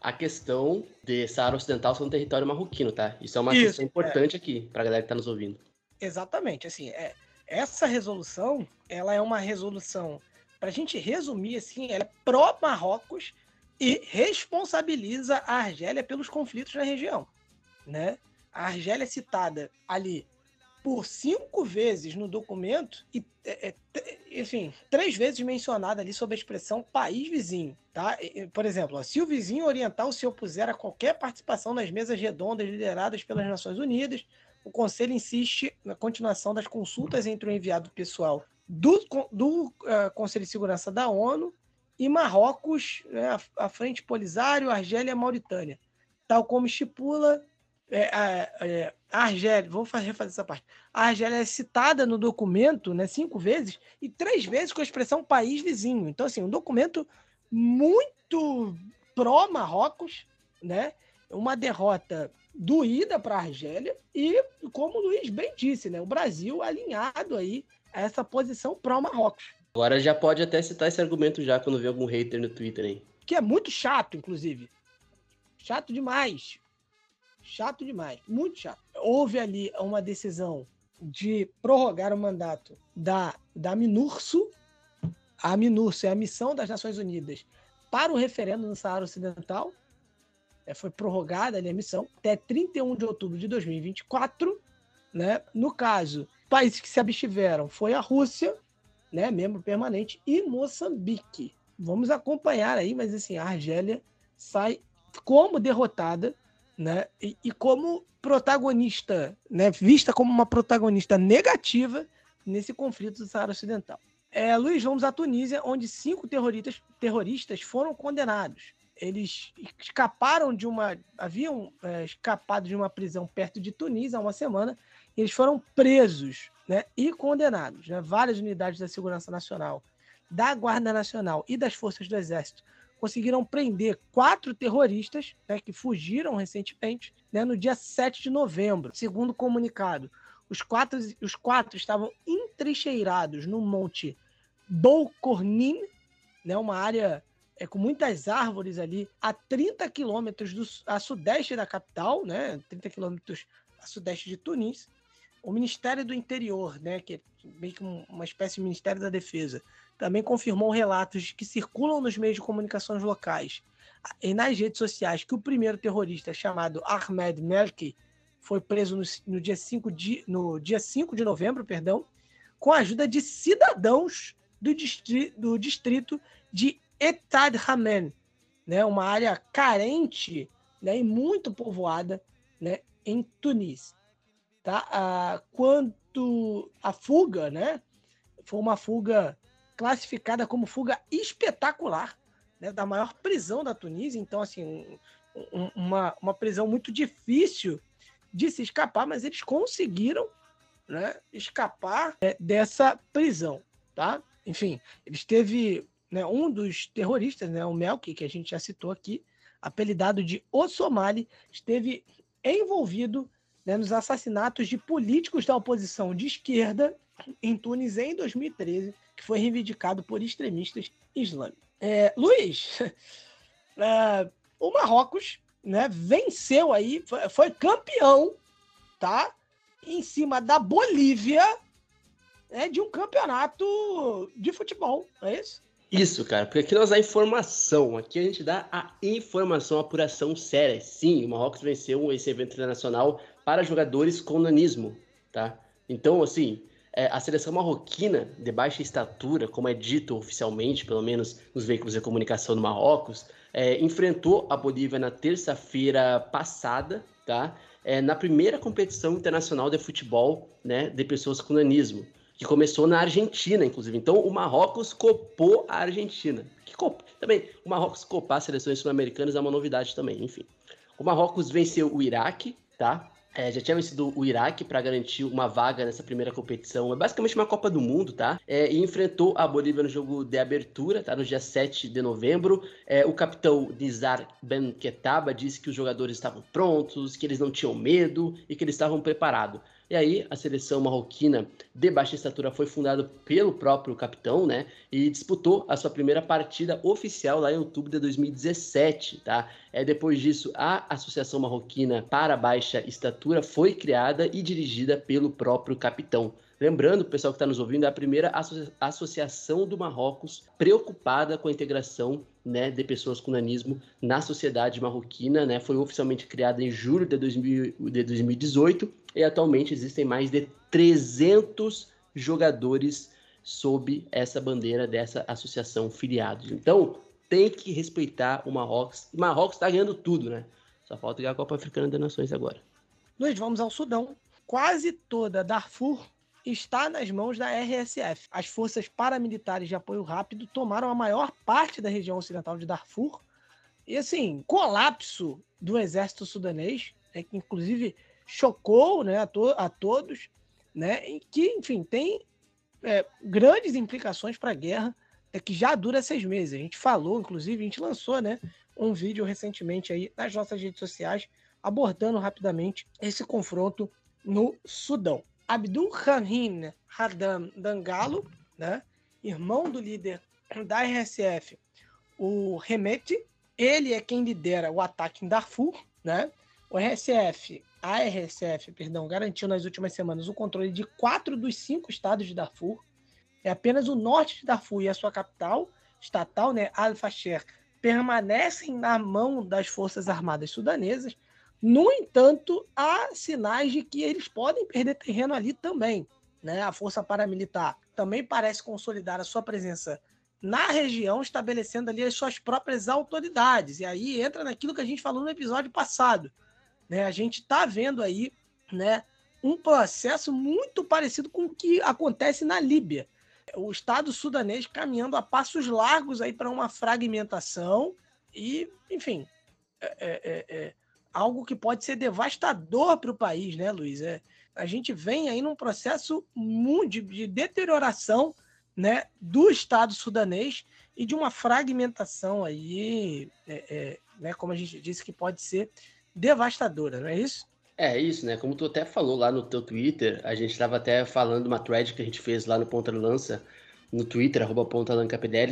B: a questão de Saara Ocidental ser um território marroquino, tá? Isso é uma Isso, questão importante é. aqui para a galera que está nos ouvindo.
A: Exatamente, assim, é, essa resolução, ela é uma resolução, para a gente resumir assim, ela é pró-Marrocos e responsabiliza a Argélia pelos conflitos na região, né? A Argélia é citada ali por cinco vezes no documento e, é, é, enfim, três vezes mencionada ali sobre a expressão país vizinho, tá? Por exemplo, se o vizinho oriental se opuser a qualquer participação nas mesas redondas lideradas pelas Nações Unidas, o Conselho insiste na continuação das consultas entre o enviado pessoal do, do uh, Conselho de Segurança da ONU e Marrocos, né, a, a Frente Polisário, Argélia e Mauritânia, tal como estipula é, é, a Argélia, vou refazer essa parte. A Argélia é citada no documento né, cinco vezes e três vezes com a expressão país vizinho. Então, assim, um documento muito pró-Marrocos, né? Uma derrota doída para a Argélia e, como o Luiz bem disse, né, o Brasil alinhado aí a essa posição pró-Marrocos.
B: Agora já pode até citar esse argumento já quando vê algum hater no Twitter aí.
A: Que é muito chato, inclusive. Chato demais. Chato demais, muito chato. Houve ali uma decisão de prorrogar o mandato da, da Minurso. A Minurso é a missão das Nações Unidas para o referendo no Saara Ocidental. É, foi prorrogada ali a missão até 31 de outubro de 2024. Né? No caso, países que se abstiveram foi a Rússia, né, membro permanente, e Moçambique. Vamos acompanhar aí, mas assim, a Argélia sai como derrotada né? E, e, como protagonista, né? vista como uma protagonista negativa nesse conflito do Saara Ocidental. É, Luiz, vamos à Tunísia, onde cinco terroristas, terroristas foram condenados. Eles escaparam de uma. haviam é, escapado de uma prisão perto de Tunísia há uma semana, e eles foram presos né, e condenados. Né? Várias unidades da Segurança Nacional, da Guarda Nacional e das Forças do Exército conseguiram prender quatro terroristas né, que fugiram recentemente né, no dia 7 de novembro. Segundo o comunicado, os quatro, os quatro estavam entrincheirados no Monte Boucornin, né, uma área é, com muitas árvores ali, a 30 quilômetros a sudeste da capital, né, 30 quilômetros a sudeste de Tunis. O Ministério do Interior, né, que é meio que uma espécie de Ministério da Defesa, também confirmou relatos que circulam nos meios de comunicações locais e nas redes sociais que o primeiro terrorista, chamado Ahmed Melki, foi preso no, no, dia 5 de, no dia 5 de novembro, perdão, com a ajuda de cidadãos do, distri do distrito de Etad Hamen, né, uma área carente né, e muito povoada né, em Tunis. Tá? Ah, quanto à fuga, né, foi uma fuga classificada como fuga espetacular né, da maior prisão da Tunísia. Então, assim, um, uma, uma prisão muito difícil de se escapar, mas eles conseguiram né, escapar é, dessa prisão, tá? Enfim, eles teve né, um dos terroristas, né, o Melki, que a gente já citou aqui, apelidado de O Somali, esteve envolvido né, nos assassinatos de políticos da oposição de esquerda em Tunis em 2013, que foi reivindicado por extremistas islâmicos. É, Luiz, é, o Marrocos né, venceu aí, foi, foi campeão, tá? Em cima da Bolívia, né, de um campeonato de futebol, é isso?
B: Isso, cara, porque aqui nós dá informação, aqui a gente dá a informação, a apuração séria. Sim, o Marrocos venceu esse evento internacional para jogadores com nanismo, tá? Então, assim, a seleção marroquina, de baixa estatura, como é dito oficialmente, pelo menos nos veículos de comunicação do Marrocos, é, enfrentou a Bolívia na terça-feira passada, tá? É, na primeira competição internacional de futebol né, de pessoas com nanismo, que começou na Argentina, inclusive. Então, o Marrocos copou a Argentina. Que cop... Também, o Marrocos copar as seleções sul-americanas é uma novidade também, enfim. O Marrocos venceu o Iraque, tá? É, já tinha vencido o Iraque para garantir uma vaga nessa primeira competição. É basicamente uma Copa do Mundo, tá? É, e enfrentou a Bolívia no jogo de abertura, tá? No dia 7 de novembro. É, o capitão Nizar Ben Ketaba disse que os jogadores estavam prontos, que eles não tinham medo e que eles estavam preparados. E aí a seleção marroquina de baixa estatura foi fundada pelo próprio capitão, né? E disputou a sua primeira partida oficial lá em outubro de 2017, tá? É, depois disso, a Associação Marroquina para Baixa Estatura foi criada e dirigida pelo próprio capitão. Lembrando, pessoal que está nos ouvindo, é a primeira associação do Marrocos preocupada com a integração né, de pessoas com nanismo na sociedade marroquina. Né, foi oficialmente criada em julho de, 2000, de 2018 e atualmente existem mais de 300 jogadores sob essa bandeira dessa associação filiados. Então, tem que respeitar o Marrocos. O Marrocos está ganhando tudo, né? Só falta ganhar a Copa Africana das Nações agora.
A: Luiz, vamos ao Sudão. Quase toda Darfur está nas mãos da RSF. As forças paramilitares de apoio rápido tomaram a maior parte da região ocidental de Darfur. E assim, colapso do exército sudanês, né, que inclusive chocou né, a, to a todos, né, e que, enfim, tem é, grandes implicações para a guerra, é, que já dura seis meses. A gente falou, inclusive, a gente lançou né, um vídeo recentemente aí nas nossas redes sociais, abordando rapidamente esse confronto no Sudão. Abdul Hamid Hadam Dangalo, né, irmão do líder da RSF, o Remete, ele é quem lidera o ataque em Darfur, né? O RSF, a RSF, perdão, garantiu nas últimas semanas o controle de quatro dos cinco estados de Darfur. É apenas o norte de Darfur e a sua capital estatal, né, Al-Fasher, permanecem na mão das forças armadas sudanesas, no entanto, há sinais de que eles podem perder terreno ali também. Né? A força paramilitar também parece consolidar a sua presença na região, estabelecendo ali as suas próprias autoridades. E aí entra naquilo que a gente falou no episódio passado. Né? A gente está vendo aí né, um processo muito parecido com o que acontece na Líbia. O Estado sudanês caminhando a passos largos aí para uma fragmentação e, enfim, é, é, é, algo que pode ser devastador para o país, né, Luiz? É, a gente vem aí num processo de, de deterioração né, do Estado sudanês e de uma fragmentação aí, é, é, né, como a gente disse, que pode ser devastadora, não é isso?
B: É isso, né? Como tu até falou lá no teu Twitter, a gente estava até falando uma thread que a gente fez lá no Ponta Lança, no Twitter, arroba Ponta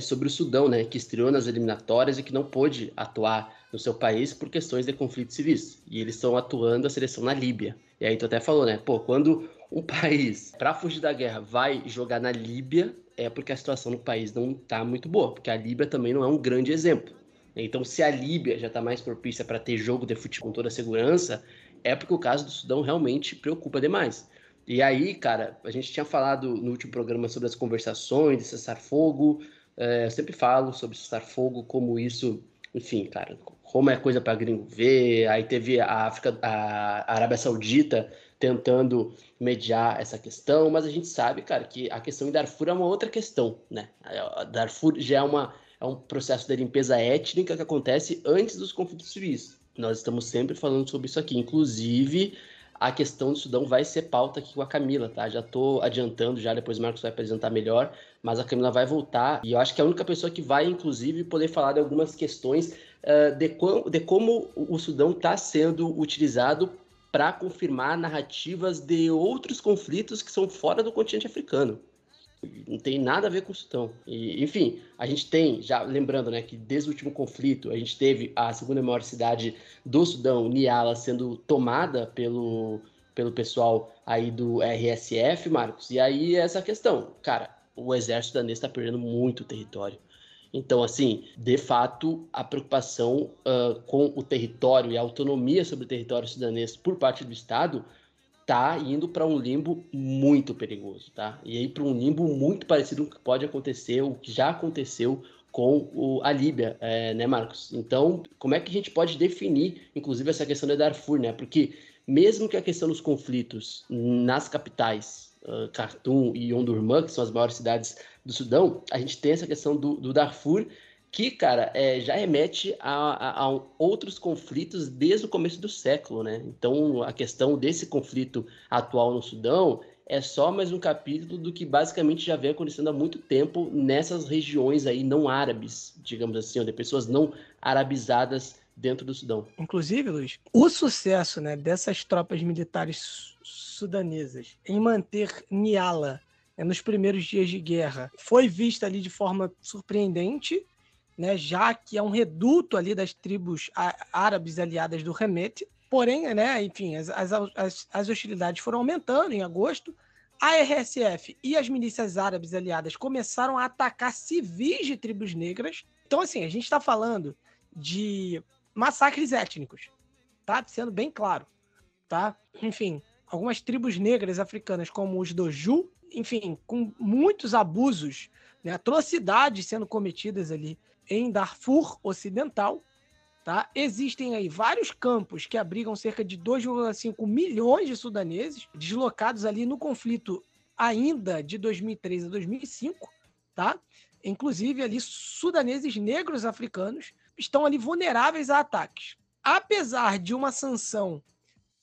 B: sobre o Sudão, né? Que estreou nas eliminatórias e que não pôde atuar no seu país por questões de conflitos civis. E eles estão atuando a seleção na Líbia. E aí tu até falou, né? Pô, quando um país, para fugir da guerra, vai jogar na Líbia, é porque a situação no país não tá muito boa, porque a Líbia também não é um grande exemplo. Então, se a Líbia já está mais propícia para ter jogo de futebol com toda a segurança, é porque o caso do Sudão realmente preocupa demais. E aí, cara, a gente tinha falado no último programa sobre as conversações de cessar-fogo. É, eu sempre falo sobre cessar-fogo, como isso, enfim, cara, como é coisa para gringo ver. Aí teve a África, a Arábia Saudita tentando mediar essa questão, mas a gente sabe, cara, que a questão em Darfur é uma outra questão, né? Darfur já é, uma, é um processo de limpeza étnica que acontece antes dos conflitos civis. Nós estamos sempre falando sobre isso aqui, inclusive a questão do Sudão vai ser pauta aqui com a Camila, tá? Já estou adiantando, já depois o Marcos vai apresentar melhor, mas a Camila vai voltar e eu acho que é a única pessoa que vai, inclusive, poder falar de algumas questões uh, de, de como o Sudão está sendo utilizado para confirmar narrativas de outros conflitos que são fora do continente africano. Não tem nada a ver com o Sudão. E, enfim, a gente tem, já lembrando, né, que desde o último conflito, a gente teve a segunda maior cidade do Sudão, Niala, sendo tomada pelo, pelo pessoal aí do RSF, Marcos. E aí essa questão, cara, o exército danês está perdendo muito território. Então, assim, de fato, a preocupação uh, com o território e a autonomia sobre o território sudanês por parte do Estado está indo para um limbo muito perigoso, tá? E aí para um limbo muito parecido com o que pode acontecer, o que já aconteceu com o, a Líbia, é, né, Marcos? Então, como é que a gente pode definir, inclusive, essa questão de Darfur, né? Porque mesmo que a questão dos conflitos nas capitais, uh, Khartoum e Omdurman, que são as maiores cidades do Sudão, a gente tem essa questão do, do Darfur, que, cara, é, já remete a, a, a, outros conflitos desde o começo do século, né? Então, a questão desse conflito atual no Sudão é só mais um capítulo do que basicamente já vem acontecendo há muito tempo nessas regiões aí não árabes, digamos assim, onde pessoas não arabizadas dentro do Sudão.
A: Inclusive, Luiz, o sucesso né, dessas tropas militares sudanesas em manter Niala né, nos primeiros dias de guerra foi vista ali de forma surpreendente, né, já que é um reduto ali das tribos árabes aliadas do Remete. Porém, né, enfim, as, as, as hostilidades foram aumentando em agosto. A RSF e as milícias árabes aliadas começaram a atacar civis de tribos negras. Então, assim, a gente está falando de massacres étnicos, tá? Sendo bem claro, tá? Enfim, algumas tribos negras africanas, como os Doju, enfim, com muitos abusos, né, atrocidades sendo cometidas ali em Darfur Ocidental. Tá? Existem aí vários campos que abrigam cerca de 2,5 milhões de sudaneses, deslocados ali no conflito ainda de 2003 a 2005, tá? Inclusive ali sudaneses negros africanos estão ali vulneráveis a ataques. Apesar de uma sanção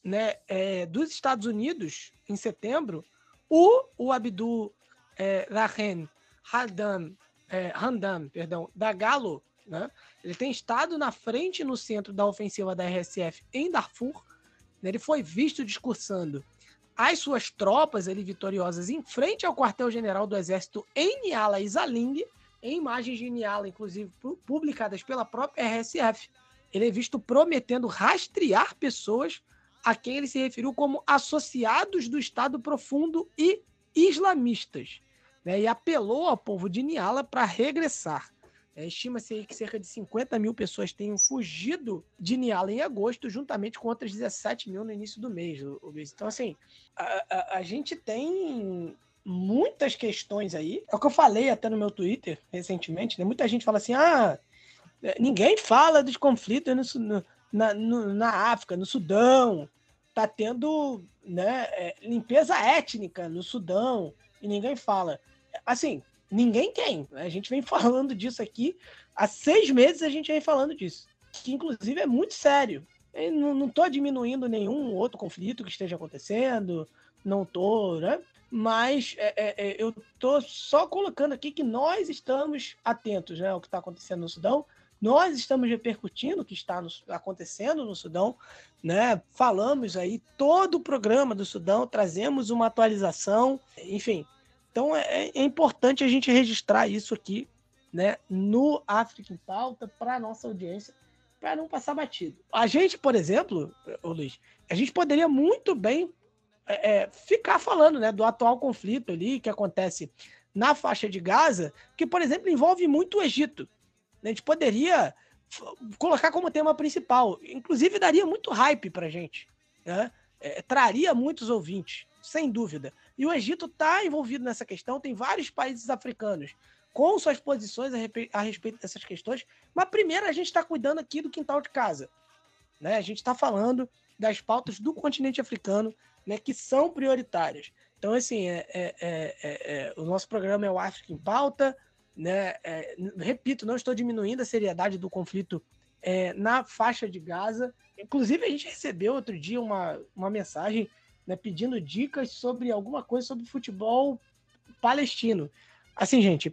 A: né, é, dos Estados Unidos em setembro, o, o Abdul é, Rahen Handam, é, perdão, da Galo, né, ele tem estado na frente no centro da ofensiva da RSF em Darfur. Né, ele foi visto discursando as suas tropas ali vitoriosas em frente ao quartel-general do exército em Niala Zaling, em imagens de Niala, inclusive publicadas pela própria RSF. Ele é visto prometendo rastrear pessoas a quem ele se referiu como associados do Estado Profundo e islamistas, né, e apelou ao povo de Niala para regressar. É, Estima-se que cerca de 50 mil pessoas tenham fugido de Niala em agosto, juntamente com outras 17 mil no início do mês. Então, assim, a, a, a gente tem muitas questões aí. É o que eu falei até no meu Twitter recentemente, né? Muita gente fala assim: ah, ninguém fala dos conflitos no, na, no, na África, no Sudão, tá tendo né, é, limpeza étnica no Sudão e ninguém fala. Assim, ninguém tem. A gente vem falando disso aqui há seis meses. A gente vem falando disso, que inclusive é muito sério. Eu não estou diminuindo nenhum outro conflito que esteja acontecendo, não estou, né? Mas é, é, é eu estou só colocando aqui que nós estamos atentos né, ao que está acontecendo no Sudão nós estamos repercutindo o que está no, acontecendo no Sudão, né? Falamos aí todo o programa do Sudão, trazemos uma atualização, enfim. Então é, é importante a gente registrar isso aqui, né? No África em Pauta para a nossa audiência, para não passar batido. A gente, por exemplo, Luiz, a gente poderia muito bem é, é ficar falando, né? Do atual conflito ali que acontece na faixa de Gaza, que, por exemplo, envolve muito o Egito. A gente poderia colocar como tema principal. Inclusive, daria muito hype pra gente. Né? É, traria muitos ouvintes. sem dúvida. E o Egito está envolvido nessa questão, tem vários países africanos com suas posições a, respeito dessas questões, mas primeiro a gente está cuidando aqui do quintal de casa. Né? A gente está falando das pautas do continente africano né, que são prioritárias. Então, assim, é, é, é, é o nosso programa é o África em Pauta. Né? É, repito, não estou diminuindo a seriedade do conflito é, na faixa de Gaza. Inclusive, a gente recebeu outro dia uma, uma mensagem né, pedindo dicas sobre alguma coisa sobre futebol palestino. Assim, gente,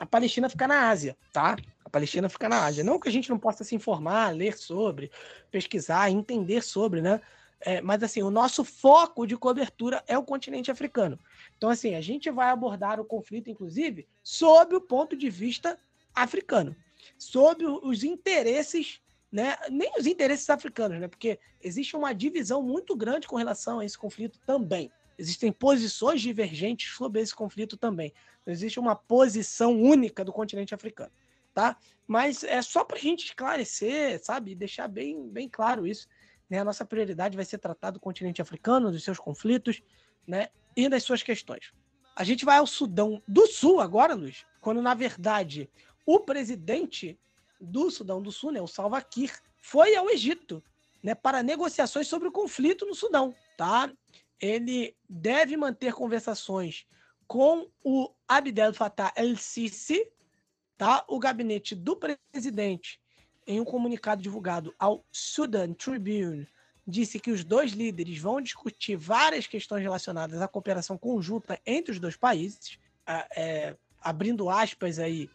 A: a Palestina fica na Ásia, tá? A Palestina fica na Ásia. Não que a gente não possa se informar, ler sobre, pesquisar, entender sobre, né? É, mas assim, o nosso foco de cobertura é o continente africano. Então, assim, a gente vai abordar o conflito, inclusive, sob o ponto de vista africano, sob os interesses, né? Nem os interesses africanos, né? Porque existe uma divisão muito grande com relação a esse conflito também. Existem posições divergentes sobre esse conflito também. Não existe uma posição única do continente africano, tá? Mas é só para a gente esclarecer, sabe? Deixar bem, bem claro isso. Né? A nossa prioridade vai ser tratar do continente africano, dos seus conflitos, né? E das suas questões. A gente vai ao Sudão do Sul agora, Luiz, quando na verdade o presidente do Sudão do Sul, né, o Salva Kiir, foi ao Egito, né, para negociações sobre o conflito no Sudão, tá? Ele deve manter conversações com o Abdel Fattah el-Sisi, tá? O gabinete do presidente em um comunicado divulgado ao Sudan Tribune, disse que os dois líderes vão discutir várias questões relacionadas à cooperação conjunta entre os dois países, é, abrindo aspas aí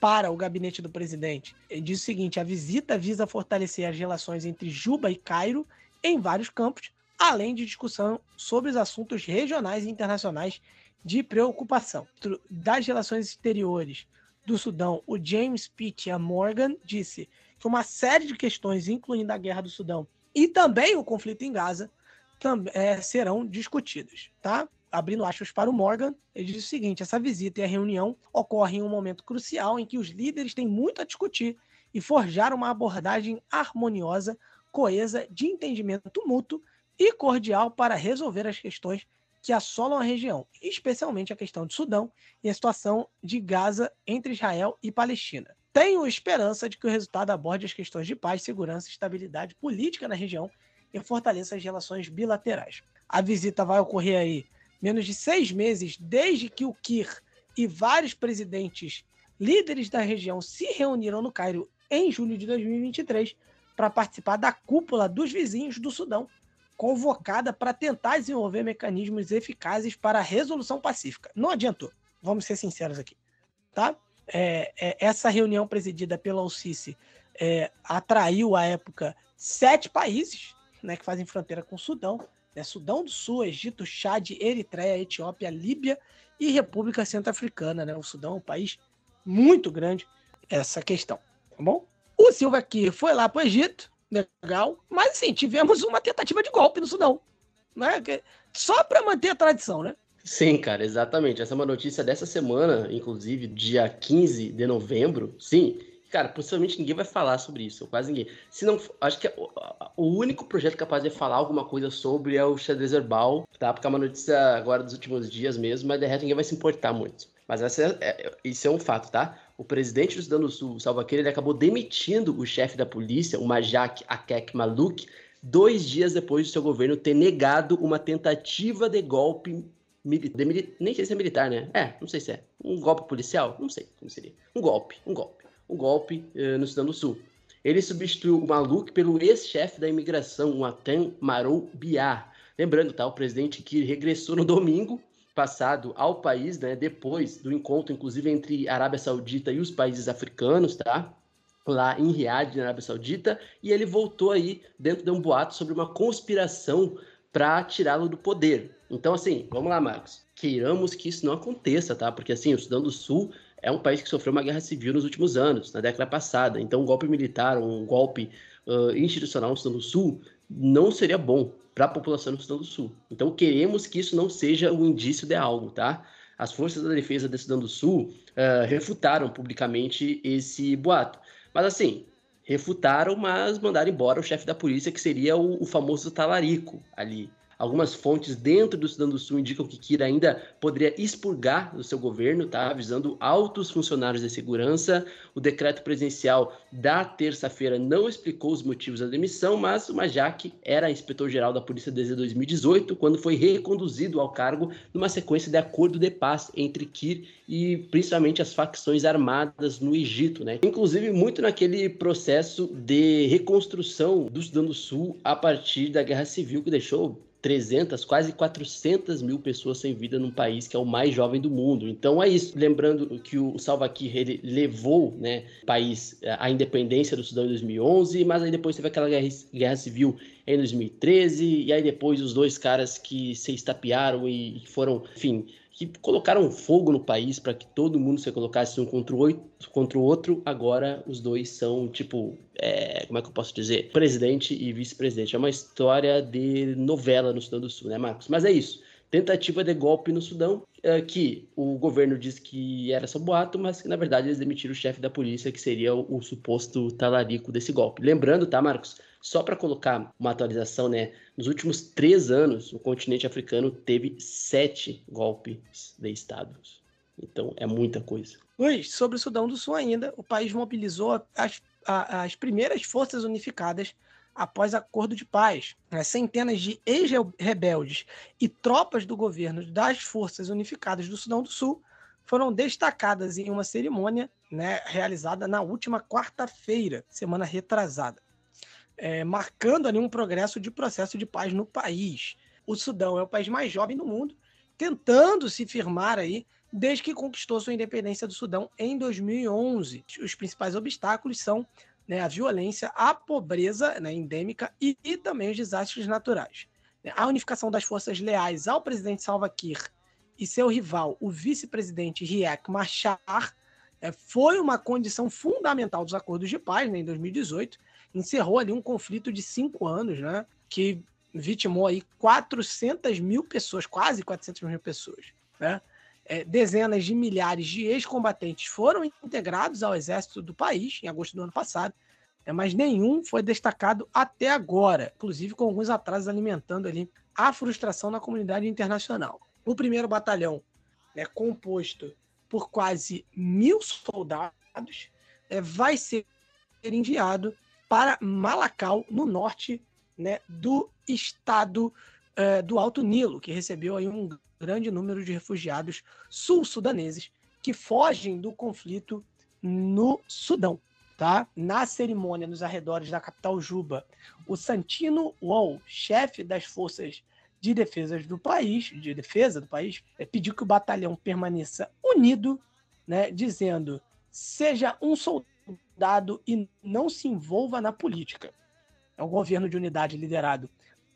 A: para o gabinete do presidente. Ele diz o seguinte: a visita visa fortalecer as relações entre Juba e Cairo em vários campos, além de discussão sobre os assuntos regionais e internacionais de preocupação. Das relações exteriores, do Sudão, o James Pitt Morgan disse que uma série de questões, incluindo a guerra do Sudão e também o conflito em Gaza, também, é, serão discutidas, tá? Abrindo aspas para o Morgan, ele diz o seguinte: essa visita e a reunião ocorrem em um momento crucial em que os líderes têm muito a discutir e forjar uma abordagem harmoniosa, coesa, de entendimento mútuo e cordial para resolver as questões que assolam a região, especialmente a questão de Sudão e a situação de Gaza entre Israel e Palestina. Tenho esperança de que o resultado aborde as questões de paz, segurança e estabilidade política na região e fortaleça as relações bilaterais. A visita vai ocorrer aí menos de seis meses desde que o Kir e vários presidentes líderes da região se reuniram no Cairo em julho de 2023 para participar da cúpula dos vizinhos do Sudão convocada para tentar desenvolver mecanismos eficazes para a resolução pacífica. Não adiantou, vamos ser sinceros aqui, tá? É, é, essa reunião presidida pela Alcice é, atraiu à época sete países, né, que fazem fronteira com o Sudão, né, Sudão do Sul, Egito, Chad, Eritreia, Etiópia, Líbia e República Centro-Africana, né? O Sudão é um país muito grande essa questão, tá bom? O Silva aqui foi lá para o Egito, legal. Mas assim, tivemos uma tentativa de golpe no Sudão. Né? Só para manter a tradição, né?
B: Sim, cara, exatamente. Essa é uma notícia dessa semana, inclusive, dia 15 de novembro. Sim, cara, possivelmente ninguém vai falar sobre isso, quase ninguém. Se não, acho que é o, único projeto capaz de falar alguma coisa sobre é o xadrez herbal, tá? Porque é uma notícia agora dos últimos dias mesmo, mas de resto ninguém vai se importar muito. Mas essa é, é, isso é um fato, tá? o presidente do Sudão do Sul, Salva ele acabou demitindo o chefe da polícia, o Majak Akek Maluk, dois dias depois do seu governo ter negado uma tentativa de golpe militar. Nem sei se é militar, né? É, não sei se é. Um golpe policial? Não sei como seria. Um golpe, um golpe. Um golpe uh, no Sudão do Sul. Ele substituiu o Maluk pelo ex-chefe da imigração, o Atan Marou Biar. Lembrando, tá? O presidente que regressou no domingo passado ao país, né, depois do encontro, inclusive, entre Arábia Saudita e os países africanos, tá? Lá em Riad, na Arábia Saudita, e ele voltou aí dentro de um boato sobre uma conspiração para tirá-lo do poder. Então, assim, vamos lá, Marcos. Queiramos que isso não aconteça, tá? Porque, assim, o Sudão do Sul é um país que sofreu uma guerra civil nos últimos anos, na década passada. Então, um golpe militar, um golpe uh, institucional no Sudão do Sul não seria bom para a população do Sudão do Sul. Então queremos que isso não seja um indício de algo, tá? As forças da defesa do Sudão do Sul uh, refutaram publicamente esse boato. Mas assim, refutaram, mas mandaram embora o chefe da polícia, que seria o, o famoso talarico ali. Algumas fontes dentro do Sudão do Sul indicam que Kir ainda poderia expurgar do seu governo, tá? Avisando altos funcionários de segurança. O decreto presidencial da terça-feira não explicou os motivos da demissão, mas o Majak era inspetor-geral da Polícia desde 2018, quando foi reconduzido ao cargo numa sequência de acordo de paz entre Kir e principalmente as facções armadas no Egito, né? Inclusive muito naquele processo de reconstrução do Sudão do Sul a partir da Guerra Civil que deixou 300, quase 400 mil pessoas sem vida num país que é o mais jovem do mundo. Então é isso. Lembrando que o Salva Kiir levou né, o país à independência do Sudão em 2011, mas aí depois teve aquela guerra, guerra civil em 2013, e aí depois os dois caras que se estapearam e foram, enfim, que colocaram fogo no país para que todo mundo se colocasse um contra o, contra o outro. Agora os dois são, tipo, é, como é que eu posso dizer? Presidente e vice-presidente. É uma história de novela no Sudão do Sul, né, Marcos? Mas é isso. Tentativa de golpe no Sudão, é, que o governo diz que era só boato, mas que na verdade eles demitiram o chefe da polícia, que seria o, o suposto talarico desse golpe. Lembrando, tá, Marcos? Só para colocar uma atualização, né? Nos últimos três anos, o continente africano teve sete golpes de estados. Então, é muita coisa.
A: Luiz, sobre o Sudão do Sul ainda, o país mobilizou as, as primeiras forças unificadas após acordo de paz. Né? Centenas de ex-rebeldes e tropas do governo das forças unificadas do Sudão do Sul foram destacadas em uma cerimônia né, realizada na última quarta-feira, semana retrasada é, marcando ali um progresso de processo de paz no país. O Sudão é o país mais jovem do mundo, tentando se firmar aí desde que conquistou sua independência do Sudão em 2011. Os principais obstáculos são né, a violência, a pobreza né, endêmica e, e, também os desastres naturais. A unificação das forças leais ao presidente Salva Kiir e seu rival, o vice-presidente Riek Machar, é, foi uma condição fundamental dos acordos de paz né, em 2018 encerrou ali um conflito de cinco anos, né? Que vitimou aí 400 mil pessoas, quase 400 mil pessoas, né? É, dezenas de milhares de ex-combatentes foram integrados ao exército do país em agosto do ano passado, né? mas nenhum foi destacado até agora, inclusive com alguns atrasos alimentando ali a frustração na comunidade internacional. O primeiro batalhão, né, composto por quase mil soldados, é, vai ser enviado para Malacau, no norte né, do estado uh, do Alto Nilo, que recebeu aí um grande número de refugiados sul-sudaneses que fogem do conflito no Sudão. Tá? Na cerimônia nos arredores da capital Juba, o Santino Wall, chefe das forças de defesa do país, de defesa do país, é, pediu que o batalhão permaneça unido, né, dizendo: seja um soldado dado e não se envolva na política. É um governo de unidade liderado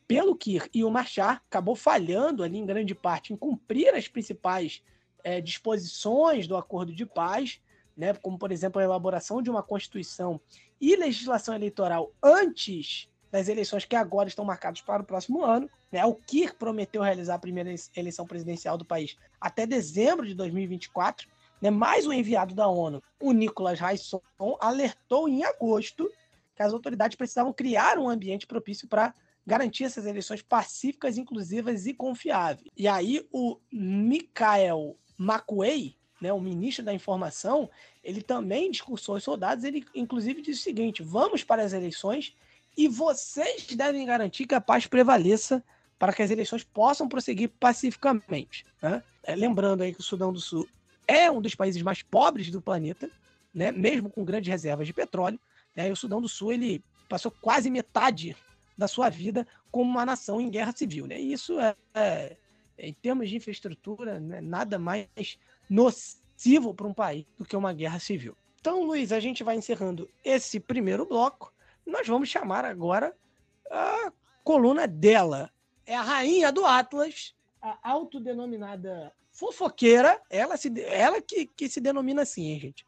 A: pelo Kir e o Machar acabou falhando ali em grande parte em cumprir as principais é, disposições do acordo de paz, né, como por exemplo a elaboração de uma constituição e legislação eleitoral antes das eleições que agora estão marcadas para o próximo ano. Né? O Kir prometeu realizar a primeira eleição presidencial do país até dezembro de 2024 né, mais um enviado da ONU, o Nicolas Raisson, alertou em agosto que as autoridades precisavam criar um ambiente propício para garantir essas eleições pacíficas, inclusivas e confiáveis. E aí o Michael Macuei, né, o ministro da Informação, ele também discursou aos soldados, ele inclusive disse o seguinte: vamos para as eleições e vocês devem garantir que a paz prevaleça para que as eleições possam prosseguir pacificamente. Né? É, lembrando aí que o Sudão do Sul é um dos países mais pobres do planeta, né? mesmo com grandes reservas de petróleo. Né? E o Sudão do Sul ele passou quase metade da sua vida como uma nação em guerra civil. Né? E isso é, é em termos de infraestrutura, né? nada mais nocivo para um país do que uma guerra civil. Então, Luiz, a gente vai encerrando esse primeiro bloco. Nós vamos chamar agora a coluna dela. É a rainha do Atlas, a autodenominada fofoqueira, ela, se, ela que, que se denomina assim, hein, gente.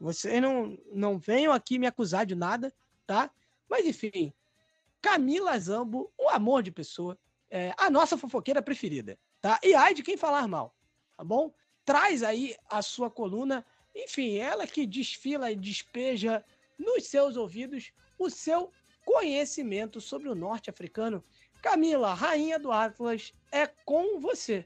A: Vocês não, não venham aqui me acusar de nada, tá? Mas enfim, Camila Zambo, o amor de pessoa, é a nossa fofoqueira preferida, tá? E ai de quem falar mal, tá bom? Traz aí a sua coluna, enfim, ela que desfila e despeja nos seus ouvidos o seu conhecimento sobre o norte africano Camila, rainha do Atlas, é com você.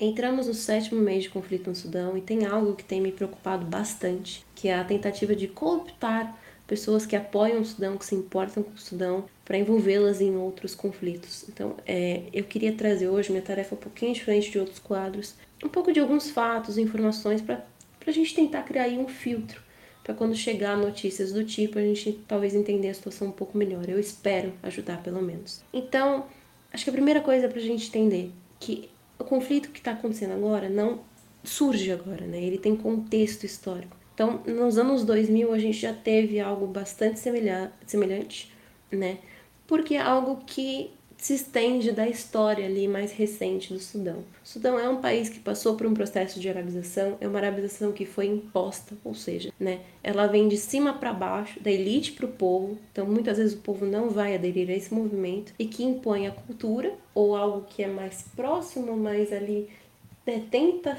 C: Entramos no sétimo mês de conflito no Sudão e tem algo que tem me preocupado bastante, que é a tentativa de cooptar pessoas que apoiam o Sudão, que se importam com o Sudão, para envolvê-las em outros conflitos. Então, é, eu queria trazer hoje minha tarefa um pouquinho diferente de outros quadros, um pouco de alguns fatos, informações, para a gente tentar criar aí um filtro, para quando chegar notícias do tipo, a gente talvez entender a situação um pouco melhor. Eu espero ajudar, pelo menos. Então, acho que a primeira coisa para a gente entender que o conflito que está acontecendo agora não surge agora, né? Ele tem contexto histórico. Então, nos anos 2000, a gente já teve algo bastante semelhante, né? Porque é algo que se estende da história ali mais recente do Sudão. O Sudão é um país que passou por um processo de arabização, é uma arabização que foi imposta, ou seja, né, ela vem de cima para baixo, da elite para o povo, então muitas vezes o povo não vai aderir a esse movimento e que impõe a cultura ou algo que é mais próximo, mas ali né, tenta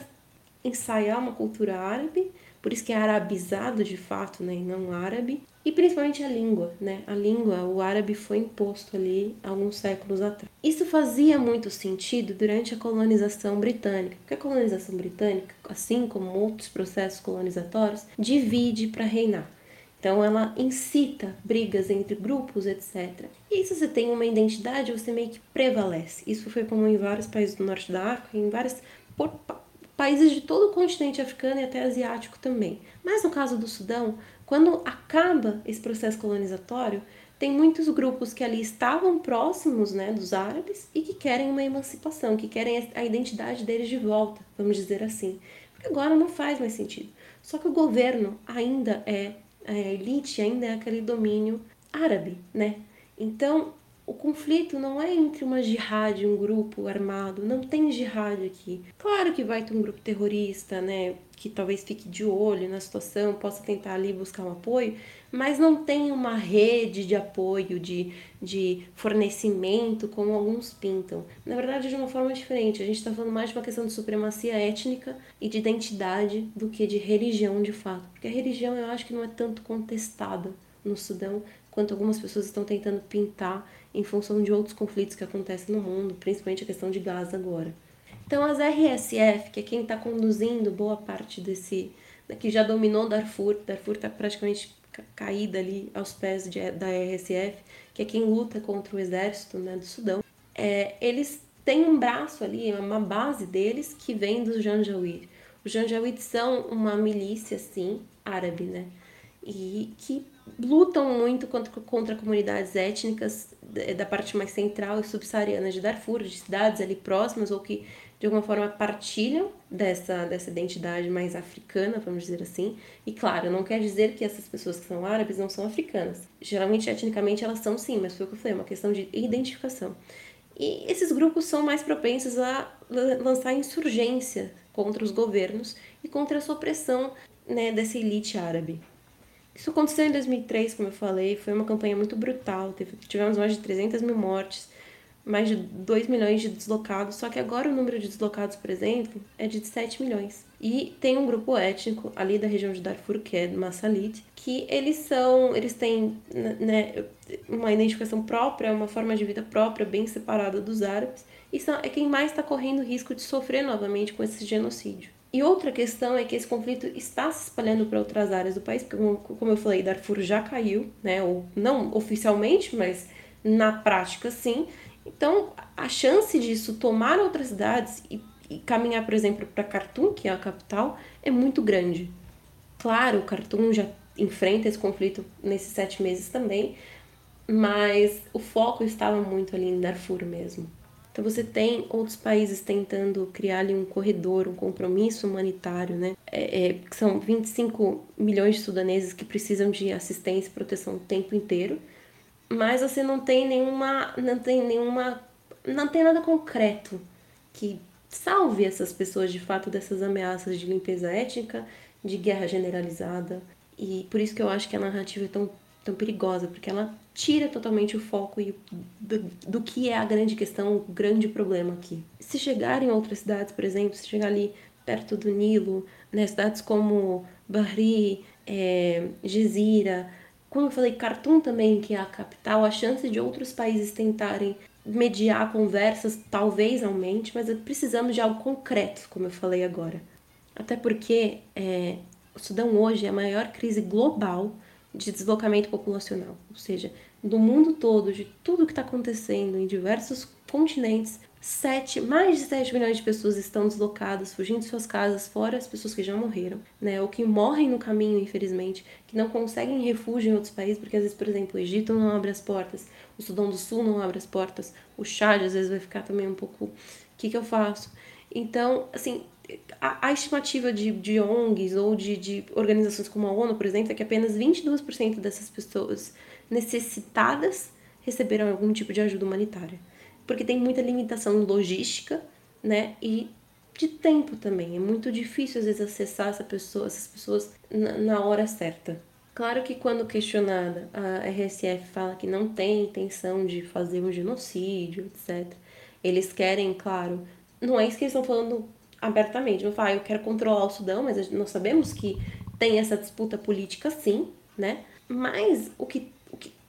C: ensaiar uma cultura árabe, por isso que é arabizado de fato, né, e não árabe, e principalmente a língua, né? A língua, o árabe foi imposto ali alguns séculos atrás. Isso fazia muito sentido durante a colonização britânica, porque a colonização britânica, assim como outros processos colonizatórios, divide para reinar. Então ela incita brigas entre grupos, etc. E se você tem uma identidade, você meio que prevalece. Isso foi como em vários países do norte da África, em vários países de todo o continente africano e até asiático também. Mas no caso do Sudão, quando acaba esse processo colonizatório, tem muitos grupos que ali estavam próximos né, dos árabes e que querem uma emancipação, que querem a identidade deles de volta, vamos dizer assim. Porque agora não faz mais sentido. Só que o governo ainda é, a elite ainda é aquele domínio árabe, né? Então, o conflito não é entre uma jihad, um grupo armado, não tem jihad aqui. Claro que vai ter um grupo terrorista, né, que talvez fique de olho na situação, possa tentar ali buscar um apoio, mas não tem uma rede de apoio, de, de fornecimento, como alguns pintam. Na verdade, de uma forma diferente, a gente está falando mais de uma questão de supremacia étnica e de identidade do que de religião de fato. Porque a religião eu acho que não é tanto contestada no Sudão quanto algumas pessoas estão tentando pintar em função de outros conflitos que acontecem no mundo, principalmente a questão de gás agora. Então, as RSF, que é quem está conduzindo boa parte desse. Né, que já dominou Darfur, Darfur está praticamente caída ali aos pés de, da RSF, que é quem luta contra o exército né, do Sudão, é, eles têm um braço ali, uma base deles que vem dos Janjaweed. Os Janjaweed são uma milícia, sim, árabe, né? E que lutam muito contra, contra comunidades étnicas da parte mais central e subsaariana de Darfur, de cidades ali próximas ou que de alguma forma partilham dessa, dessa identidade mais africana, vamos dizer assim. E claro, não quer dizer que essas pessoas que são árabes não são africanas. Geralmente, etnicamente, elas são sim, mas foi o que eu falei, é uma questão de identificação. E esses grupos são mais propensos a lançar insurgência contra os governos e contra a supressão né, dessa elite árabe. Isso aconteceu em 2003, como eu falei, foi uma campanha muito brutal. Tivemos mais de 300 mil mortes, mais de 2 milhões de deslocados, só que agora o número de deslocados, por exemplo, é de 7 milhões. E tem um grupo étnico ali da região de Darfur, que é Massalit, que eles são, eles têm né, uma identificação própria, uma forma de vida própria, bem separada dos árabes, e são, é quem mais está correndo risco de sofrer novamente com esse genocídio. E outra questão é que esse conflito está se espalhando para outras áreas do país, porque, como eu falei, Darfur já caiu, né? Ou não oficialmente, mas na prática sim. Então, a chance disso tomar outras cidades e, e caminhar, por exemplo, para Khartoum, que é a capital, é muito grande. Claro, Khartoum já enfrenta esse conflito nesses sete meses também, mas o foco estava muito ali em Darfur mesmo. Então você tem outros países tentando criar ali um corredor, um compromisso humanitário, né? É, é, são 25 milhões de sudaneses que precisam de assistência e proteção o tempo inteiro, mas você não tem nenhuma, não tem nenhuma, não tem nada concreto que salve essas pessoas de fato dessas ameaças de limpeza étnica, de guerra generalizada. E por isso que eu acho que a narrativa é tão tão perigosa, porque ela tira totalmente o foco e do, do, que é a grande questão, o grande problema aqui. Se chegar em outras cidades, por exemplo, se chegar ali perto do Nilo, né, cidades como Bahri, é, como eu falei, Khartoum também, que é a capital, a chance de outros países tentarem mediar conversas talvez aumente, mas precisamos de algo concreto, como eu falei agora. Até porque é, o Sudão hoje é a maior crise global de deslocamento populacional, ou seja, do mundo todo, de tudo que está acontecendo em diversos continentes, sete, mais de 7 milhões de pessoas estão deslocadas, fugindo de suas casas, fora as pessoas que já morreram, né? Ou que morrem no caminho, infelizmente, que não conseguem refúgio em outros países, porque às vezes, por exemplo, o Egito não abre as portas, o Sudão do Sul não abre as portas, o Chad às vezes vai ficar também um pouco. O que, que eu faço? Então, assim, a, a estimativa de, de ONGs ou de, de organizações como a ONU, por exemplo, é que apenas 22% dessas pessoas necessitadas receberam algum tipo de ajuda humanitária porque tem muita limitação logística, né? E de tempo também. É muito difícil às vezes acessar essa pessoa, essas pessoas na, na hora certa. Claro que quando questionada, a RSF fala que não tem intenção de fazer um genocídio, etc. Eles querem, claro, não é isso que eles estão falando abertamente. Não fala, ah, eu quero controlar o Sudão, mas nós sabemos que tem essa disputa política sim, né? Mas o que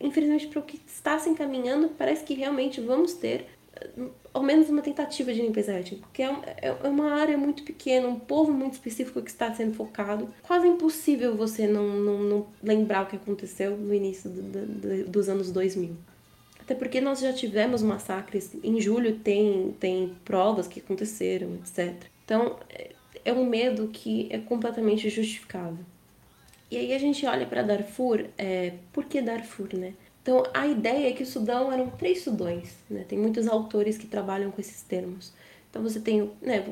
C: infelizmente, para o que está se encaminhando, parece que realmente vamos ter eh, ao menos uma tentativa de limpeza étnica, porque é, é, é uma área muito pequena, um povo muito específico que está sendo focado. Quase impossível você não, não, não lembrar o que aconteceu no início do, do, dos anos 2000. Até porque nós já tivemos massacres, em julho tem, tem provas que aconteceram, etc. Então, é, é um medo que é completamente justificável. E aí a gente olha para Darfur, é, por que Darfur, né? Então a ideia é que o Sudão eram três Sudões, né? Tem muitos autores que trabalham com esses termos. Então você tem né,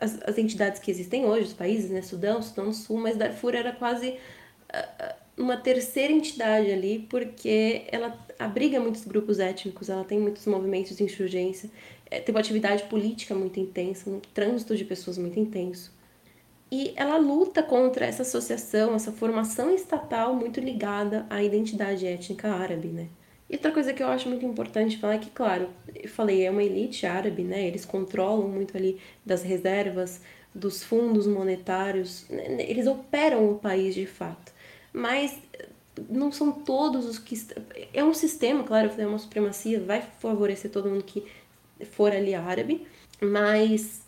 C: as, as entidades que existem hoje, os países, né? Sudão, Sudão do Sul, mas Darfur era quase uh, uma terceira entidade ali, porque ela abriga muitos grupos étnicos, ela tem muitos movimentos de insurgência, é, uma atividade política muito intensa, um trânsito de pessoas muito intenso. E ela luta contra essa associação, essa formação estatal muito ligada à identidade étnica árabe, né? E outra coisa que eu acho muito importante falar é que, claro, eu falei, é uma elite árabe, né? Eles controlam muito ali das reservas, dos fundos monetários, né? eles operam o país de fato. Mas não são todos os que. É um sistema, claro, é uma supremacia, vai favorecer todo mundo que for ali árabe, mas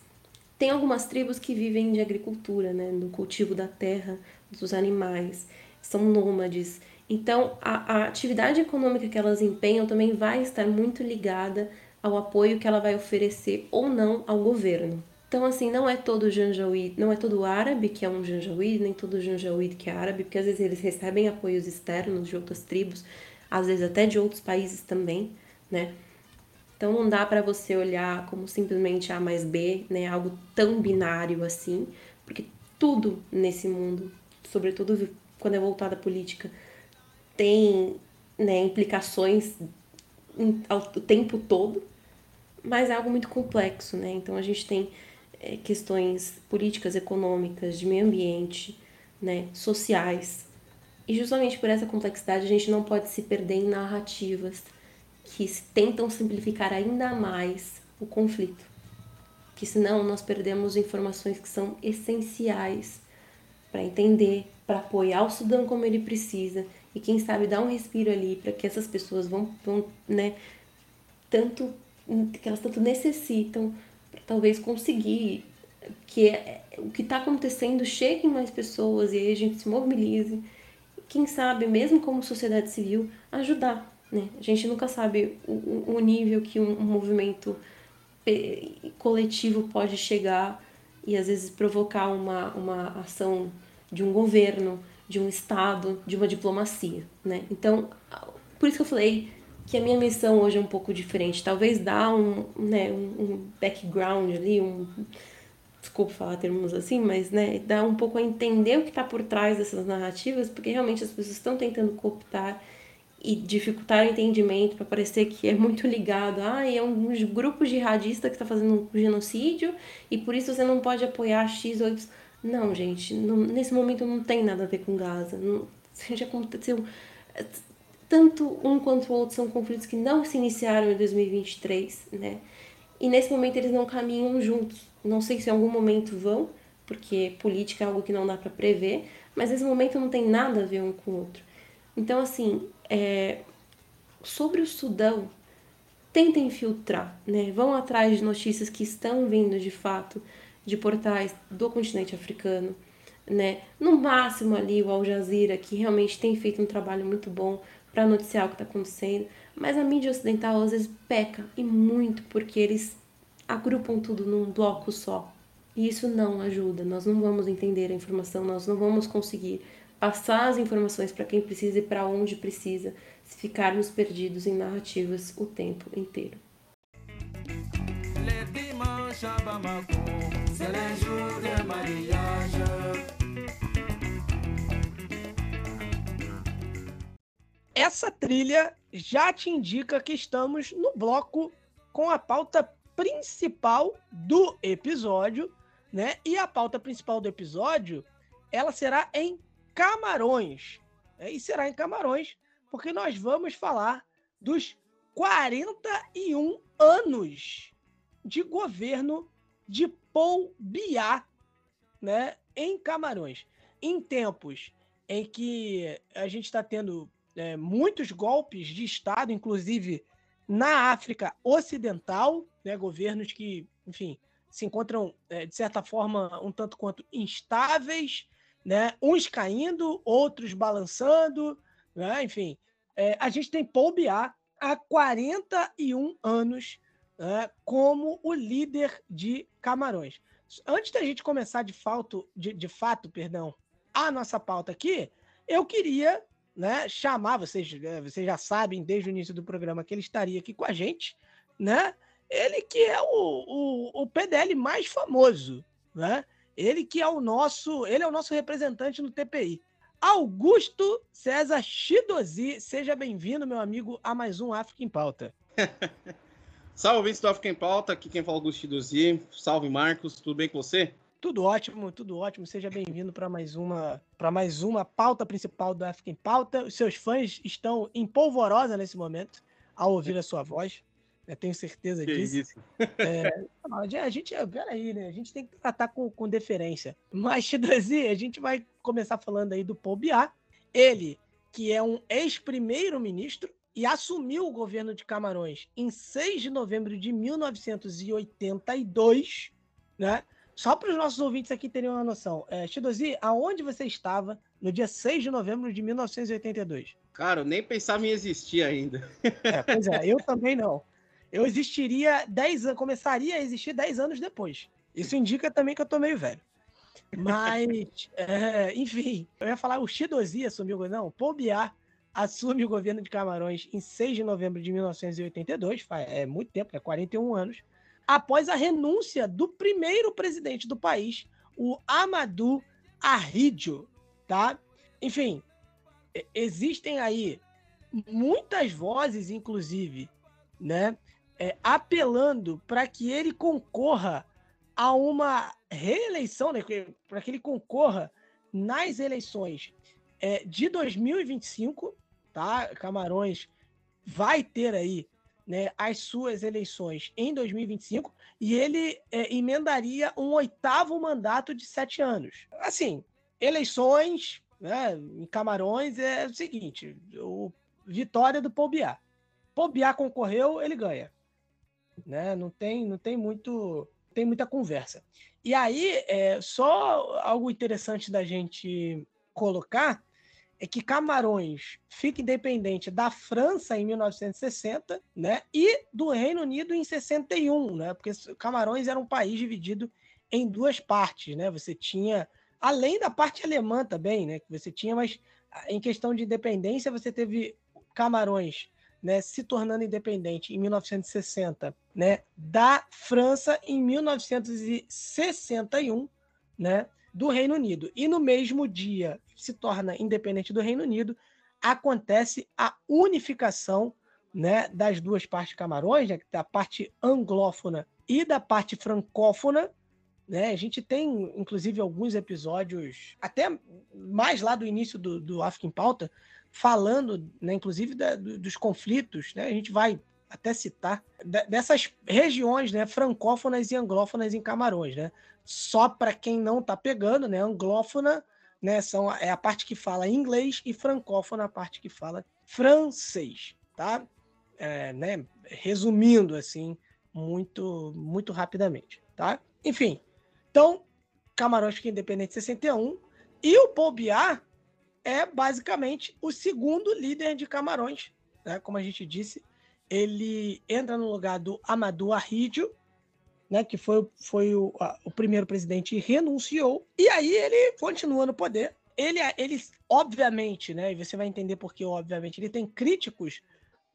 C: tem algumas tribos que vivem de agricultura, né, no cultivo da terra, dos animais, são nômades. Então, a, a atividade econômica que elas empenham também vai estar muito ligada ao apoio que ela vai oferecer ou não ao governo. Então, assim, não é todo janjaweed, não é todo árabe que é um janjaweed, nem todo janjaweed que é árabe, porque às vezes eles recebem apoios externos de outras tribos, às vezes até de outros países também, né? Então não dá para você olhar como simplesmente A mais B, né, algo tão binário assim, porque tudo nesse mundo, sobretudo quando é voltado à política, tem né, implicações o tempo todo, mas é algo muito complexo, né? Então a gente tem é, questões políticas, econômicas, de meio ambiente, né, sociais. E justamente por essa complexidade a gente não pode se perder em narrativas que tentam simplificar ainda mais o conflito. Que senão nós perdemos informações que são essenciais para entender, para apoiar o Sudão como ele precisa e quem sabe dar um respiro ali para que essas pessoas vão, vão né, tanto que elas tanto necessitam para talvez conseguir que é, o que está acontecendo chegue em mais pessoas e aí a gente se mobilize. Quem sabe, mesmo como sociedade civil, ajudar né? A gente nunca sabe o, o nível que um, um movimento coletivo pode chegar e às vezes provocar uma, uma ação de um governo, de um Estado, de uma diplomacia. Né? Então, por isso que eu falei que a minha missão hoje é um pouco diferente. Talvez dar um, né, um background ali, um. Desculpa falar termos assim, mas né, dar um pouco a entender o que está por trás dessas narrativas, porque realmente as pessoas estão tentando cooptar e dificultar o entendimento para parecer que é muito ligado ah, é um grupo jihadista que está fazendo um genocídio e por isso você não pode apoiar X ou Y. Não, gente, não, nesse momento não tem nada a ver com Gaza. Não, já aconteceu. Tanto um quanto o outro são conflitos que não se iniciaram em 2023, né? E nesse momento eles não caminham juntos. Não sei se em algum momento vão, porque política é algo que não dá para prever, mas nesse momento não tem nada a ver um com o outro. Então, assim, é, sobre o Sudão, tentem filtrar, né? Vão atrás de notícias que estão vindo de fato de portais do continente africano, né? No máximo ali o Al Jazeera, que realmente tem feito um trabalho muito bom para noticiar o que está acontecendo, mas a mídia ocidental às vezes peca e muito porque eles agrupam tudo num bloco só. E isso não ajuda. Nós não vamos entender a informação, nós não vamos conseguir passar as informações para quem precisa e para onde precisa, se ficarmos perdidos em narrativas o tempo inteiro.
A: Essa trilha já te indica que estamos no bloco com a pauta principal do episódio, né? E a pauta principal do episódio, ela será em Camarões. Né? E será em Camarões, porque nós vamos falar dos 41 anos de governo de Paul Biá, né, em Camarões. Em tempos em que a gente está tendo é, muitos golpes de Estado, inclusive na África Ocidental, né, governos que, enfim, se encontram, é, de certa forma, um tanto quanto instáveis, né, uns caindo, outros balançando, né, enfim. É, a gente tem Paul Biá há 41 anos né, como o líder de Camarões. Antes da gente começar de, fato, de, de fato, perdão, a nossa pauta aqui, eu queria né, chamar, vocês, é, vocês já sabem desde o início do programa que ele estaria aqui com a gente, né? Ele que é o, o, o PDL mais famoso, né? Ele que é o nosso, ele é o nosso representante no TPI. Augusto César Chidozi, seja bem-vindo, meu amigo, a mais um África em Pauta.
D: Salve, do África em Pauta, aqui quem fala é Augusto Chidozi. Salve, Marcos, tudo bem com você?
A: Tudo ótimo, tudo ótimo. Seja bem-vindo para mais uma para mais uma pauta principal do África em Pauta. Os seus fãs estão em polvorosa nesse momento ao ouvir a sua voz. Eu tenho certeza que disso. Isso. É, a gente, peraí, né? A gente tem que tratar com, com deferência. Mas, Chidozi, a gente vai começar falando aí do Paul Biá. Ele, que é um ex-primeiro-ministro e assumiu o governo de Camarões em 6 de novembro de 1982, né? Só para os nossos ouvintes aqui terem uma noção. É, Chidozi, aonde você estava no dia 6 de novembro de 1982?
D: Cara, eu nem pensava em existir ainda.
A: É, pois é, eu também não. Eu existiria 10 anos, começaria a existir 10 anos depois. Isso indica também que eu tô meio velho. Mas, é, enfim, eu ia falar, o Chidozi assumiu, não, Paul Biá assume o governo de Camarões em 6 de novembro de 1982, é muito tempo, é 41 anos, após a renúncia do primeiro presidente do país, o Amadou Ahidjo, tá? Enfim, existem aí muitas vozes, inclusive, né, é, apelando para que ele concorra a uma reeleição, né, para que ele concorra nas eleições é, de 2025, tá? Camarões vai ter aí né, as suas eleições em 2025 e ele é, emendaria um oitavo mandato de sete anos. Assim, eleições né, em Camarões é o seguinte: o vitória do Pobiá. Pobiá concorreu, ele ganha. Né? Não tem, não tem muito, tem muita conversa. E aí, é, só algo interessante da gente colocar é que Camarões fica independente da França em 1960, né, e do Reino Unido em 61, né, porque Camarões era um país dividido em duas partes, né, você tinha, além da parte alemã também, né, que você tinha, mas em questão de independência você teve Camarões, né, se tornando independente em 1960, né, da França em 1961, né, do Reino Unido. E no mesmo dia se torna independente do Reino Unido, acontece a unificação né, das duas partes Camarões, né, da parte anglófona e da parte francófona. Né? A gente tem, inclusive, alguns episódios, até mais lá do início do, do África em Pauta, falando, né, inclusive, da, do, dos conflitos. Né? A gente vai até citar dessas regiões né, francófonas e anglófonas em Camarões. Né? Só para quem não está pegando, né, anglófona né? São, é a parte que fala inglês e francófona a parte que fala francês, tá? é, né, resumindo assim, muito, muito rapidamente, tá? Enfim, então, Camarões fica independente em 61 e o Biá é basicamente o segundo líder de Camarões, né? Como a gente disse, ele entra no lugar do Amadou Arrídio, né, que foi, foi o, a, o primeiro presidente e renunciou, e aí ele continua no poder. Ele, ele, obviamente, né, e você vai entender porque, obviamente, ele tem críticos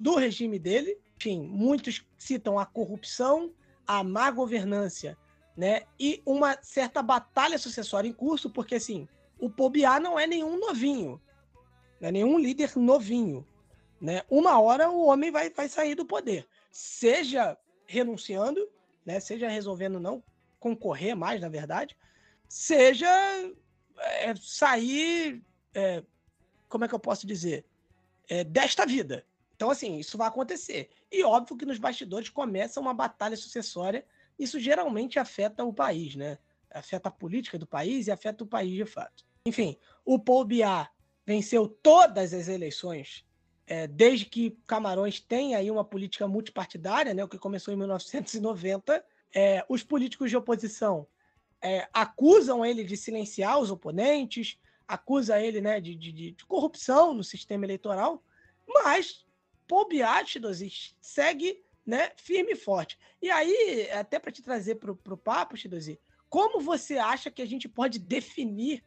A: do regime dele. Enfim, muitos citam a corrupção, a má governança, né, e uma certa batalha sucessória em curso, porque, assim, o Pobiá não é nenhum novinho, não é nenhum líder novinho. Né? Uma hora o homem vai, vai sair do poder, seja renunciando, né? seja resolvendo não concorrer mais, na verdade, seja é, sair, é, como é que eu posso dizer, é, desta vida. Então, assim, isso vai acontecer. E óbvio que nos bastidores começa uma batalha sucessória. Isso geralmente afeta o país, né? Afeta a política do país e afeta o país de fato. Enfim, o Paul Biá venceu todas as eleições é, desde que Camarões tem aí uma política multipartidária, né, o que começou em 1990, é, os políticos de oposição é, acusam ele de silenciar os oponentes, acusa ele né, de, de, de corrupção no sistema eleitoral, mas Paul Biatidosi segue né, firme e forte. E aí, até para te trazer para o papo, Chidozi, como você acha que a gente pode definir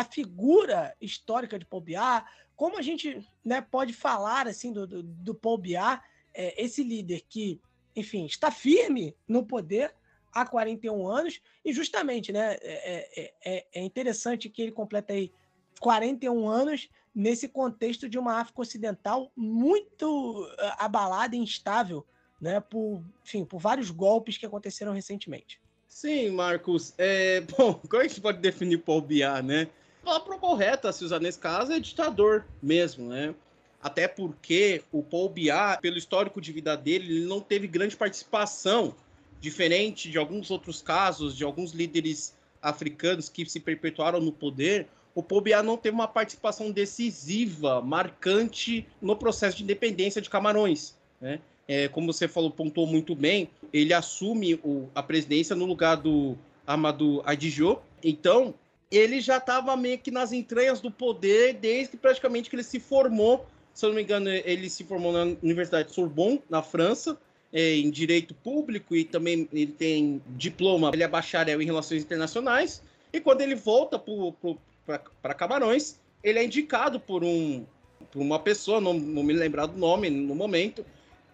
A: a figura histórica de Paul Biá, como a gente né, pode falar assim do, do, do Paul Biá, é, esse líder que, enfim, está firme no poder há 41 anos, e justamente né, é, é, é, é interessante que ele completa aí 41 anos nesse contexto de uma África Ocidental muito eh, abalada e instável, né, por, enfim, por vários golpes que aconteceram recentemente.
D: Sim, Marcos. É, bom, como é que se pode definir Paul Biá, né? A palavra correta se usar nesse caso é ditador mesmo, né? Até porque o Paul Biá, pelo histórico de vida dele, ele não teve grande participação, diferente de alguns outros casos, de alguns líderes africanos que se perpetuaram no poder. O Paul Biá não teve uma participação decisiva, marcante no processo de independência de Camarões, né? É, como você falou, pontuou muito bem, ele assume o, a presidência no lugar do Amadou Adjo. Então, ele já estava meio que nas entranhas do poder desde praticamente que ele se formou. Se eu não me engano, ele se formou na Universidade de Sorbonne, na França, é, em Direito Público e também ele tem diploma, ele é bacharel em Relações Internacionais. E quando ele volta para Camarões, ele é indicado por, um, por uma pessoa, não, não me lembrar do nome no momento,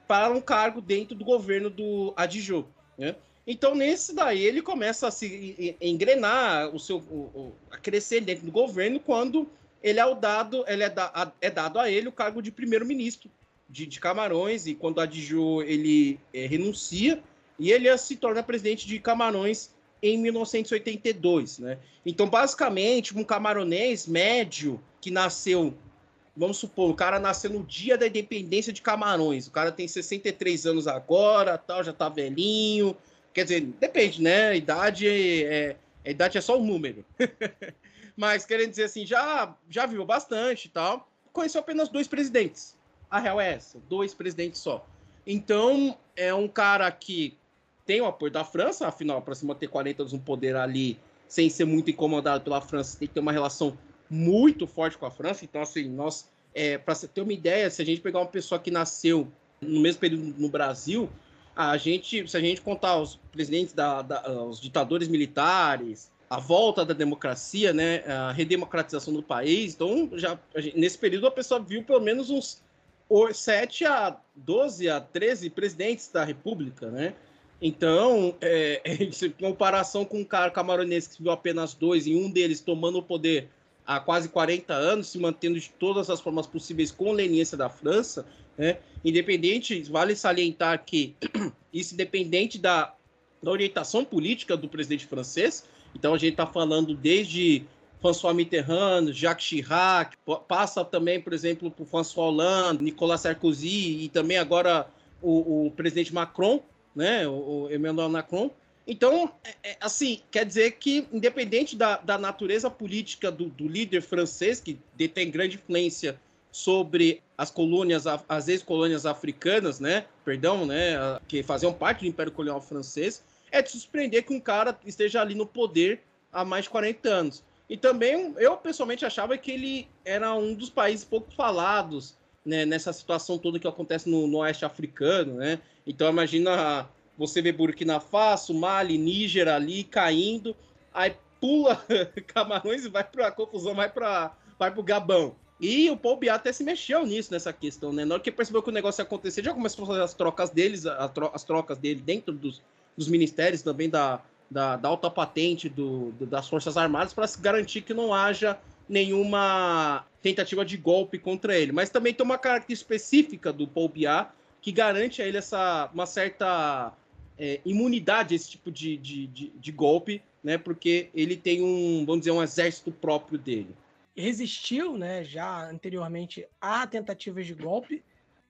D: para um cargo dentro do governo do Adjo. Né? Então, nesse daí, ele começa a se engrenar, o seu, o, a crescer dentro do governo, quando ele é, o dado, ele é, da, a, é dado a ele o cargo de primeiro-ministro de, de, Camarões, e quando Adjo ele é, renuncia, e ele se torna presidente de Camarões em 1982, né? Então, basicamente, um camaronês médio que nasceu, vamos supor, o cara nasceu no dia da independência de Camarões, o cara tem 63 anos agora, tal, já tá velhinho, Quer dizer, depende, né? A idade é, a idade é só um número. Mas querendo dizer assim, já, já viveu bastante e tal. Conheceu apenas dois presidentes. A real é essa, dois presidentes só. Então, é um cara que tem o apoio da França, afinal, para se manter 40 anos no poder ali, sem ser muito incomodado pela França, tem que ter uma relação muito forte com a França. Então, assim, nós, é, para ter uma ideia, se a gente pegar uma pessoa que nasceu no mesmo período no Brasil, a gente, se a gente contar os presidentes da, da os ditadores militares, a volta da democracia, né, a redemocratização do país, então já nesse período a pessoa viu pelo menos uns 7 a 12 a 13 presidentes da República, né? Então, é, em comparação com um cara camaronês que viu apenas dois e um deles tomando o poder há quase 40 anos, se mantendo de todas as formas possíveis com leniência da França, né? Independente, vale salientar que isso independente da, da orientação política do presidente francês, então a gente está falando desde François Mitterrand, Jacques Chirac, passa também, por exemplo, por François Hollande, Nicolas Sarkozy e também agora o, o presidente Macron, né, o, o Emmanuel Macron. Então, é, é, assim, quer dizer que, independente da, da natureza política do, do líder francês, que detém grande influência sobre as colônias, as ex-colônias africanas, né? Perdão, né? Que faziam parte do Império Colonial Francês, é de surpreender que um cara esteja ali no poder há mais de 40 anos. E também eu pessoalmente achava que ele era um dos países pouco falados né, nessa situação toda que acontece no, no oeste africano, né? Então imagina você ver Burkina Faso, Mali, Níger ali caindo, aí pula Camarões e vai para a confusão, vai para vai pro Gabão. E o Paul Biá até se mexeu nisso, nessa questão, né? Na hora que percebeu que o negócio ia acontecer, já começou a fazer as trocas deles, as trocas dele dentro dos, dos ministérios também da, da, da alta patente do, do das Forças Armadas para se garantir que não haja nenhuma tentativa de golpe contra ele. Mas também tem uma característica específica do Paul Biá que garante a ele essa, uma certa é, imunidade a esse tipo de, de, de, de golpe, né? Porque ele tem um, vamos dizer, um exército próprio dele
A: resistiu, né, já anteriormente a tentativas de golpe,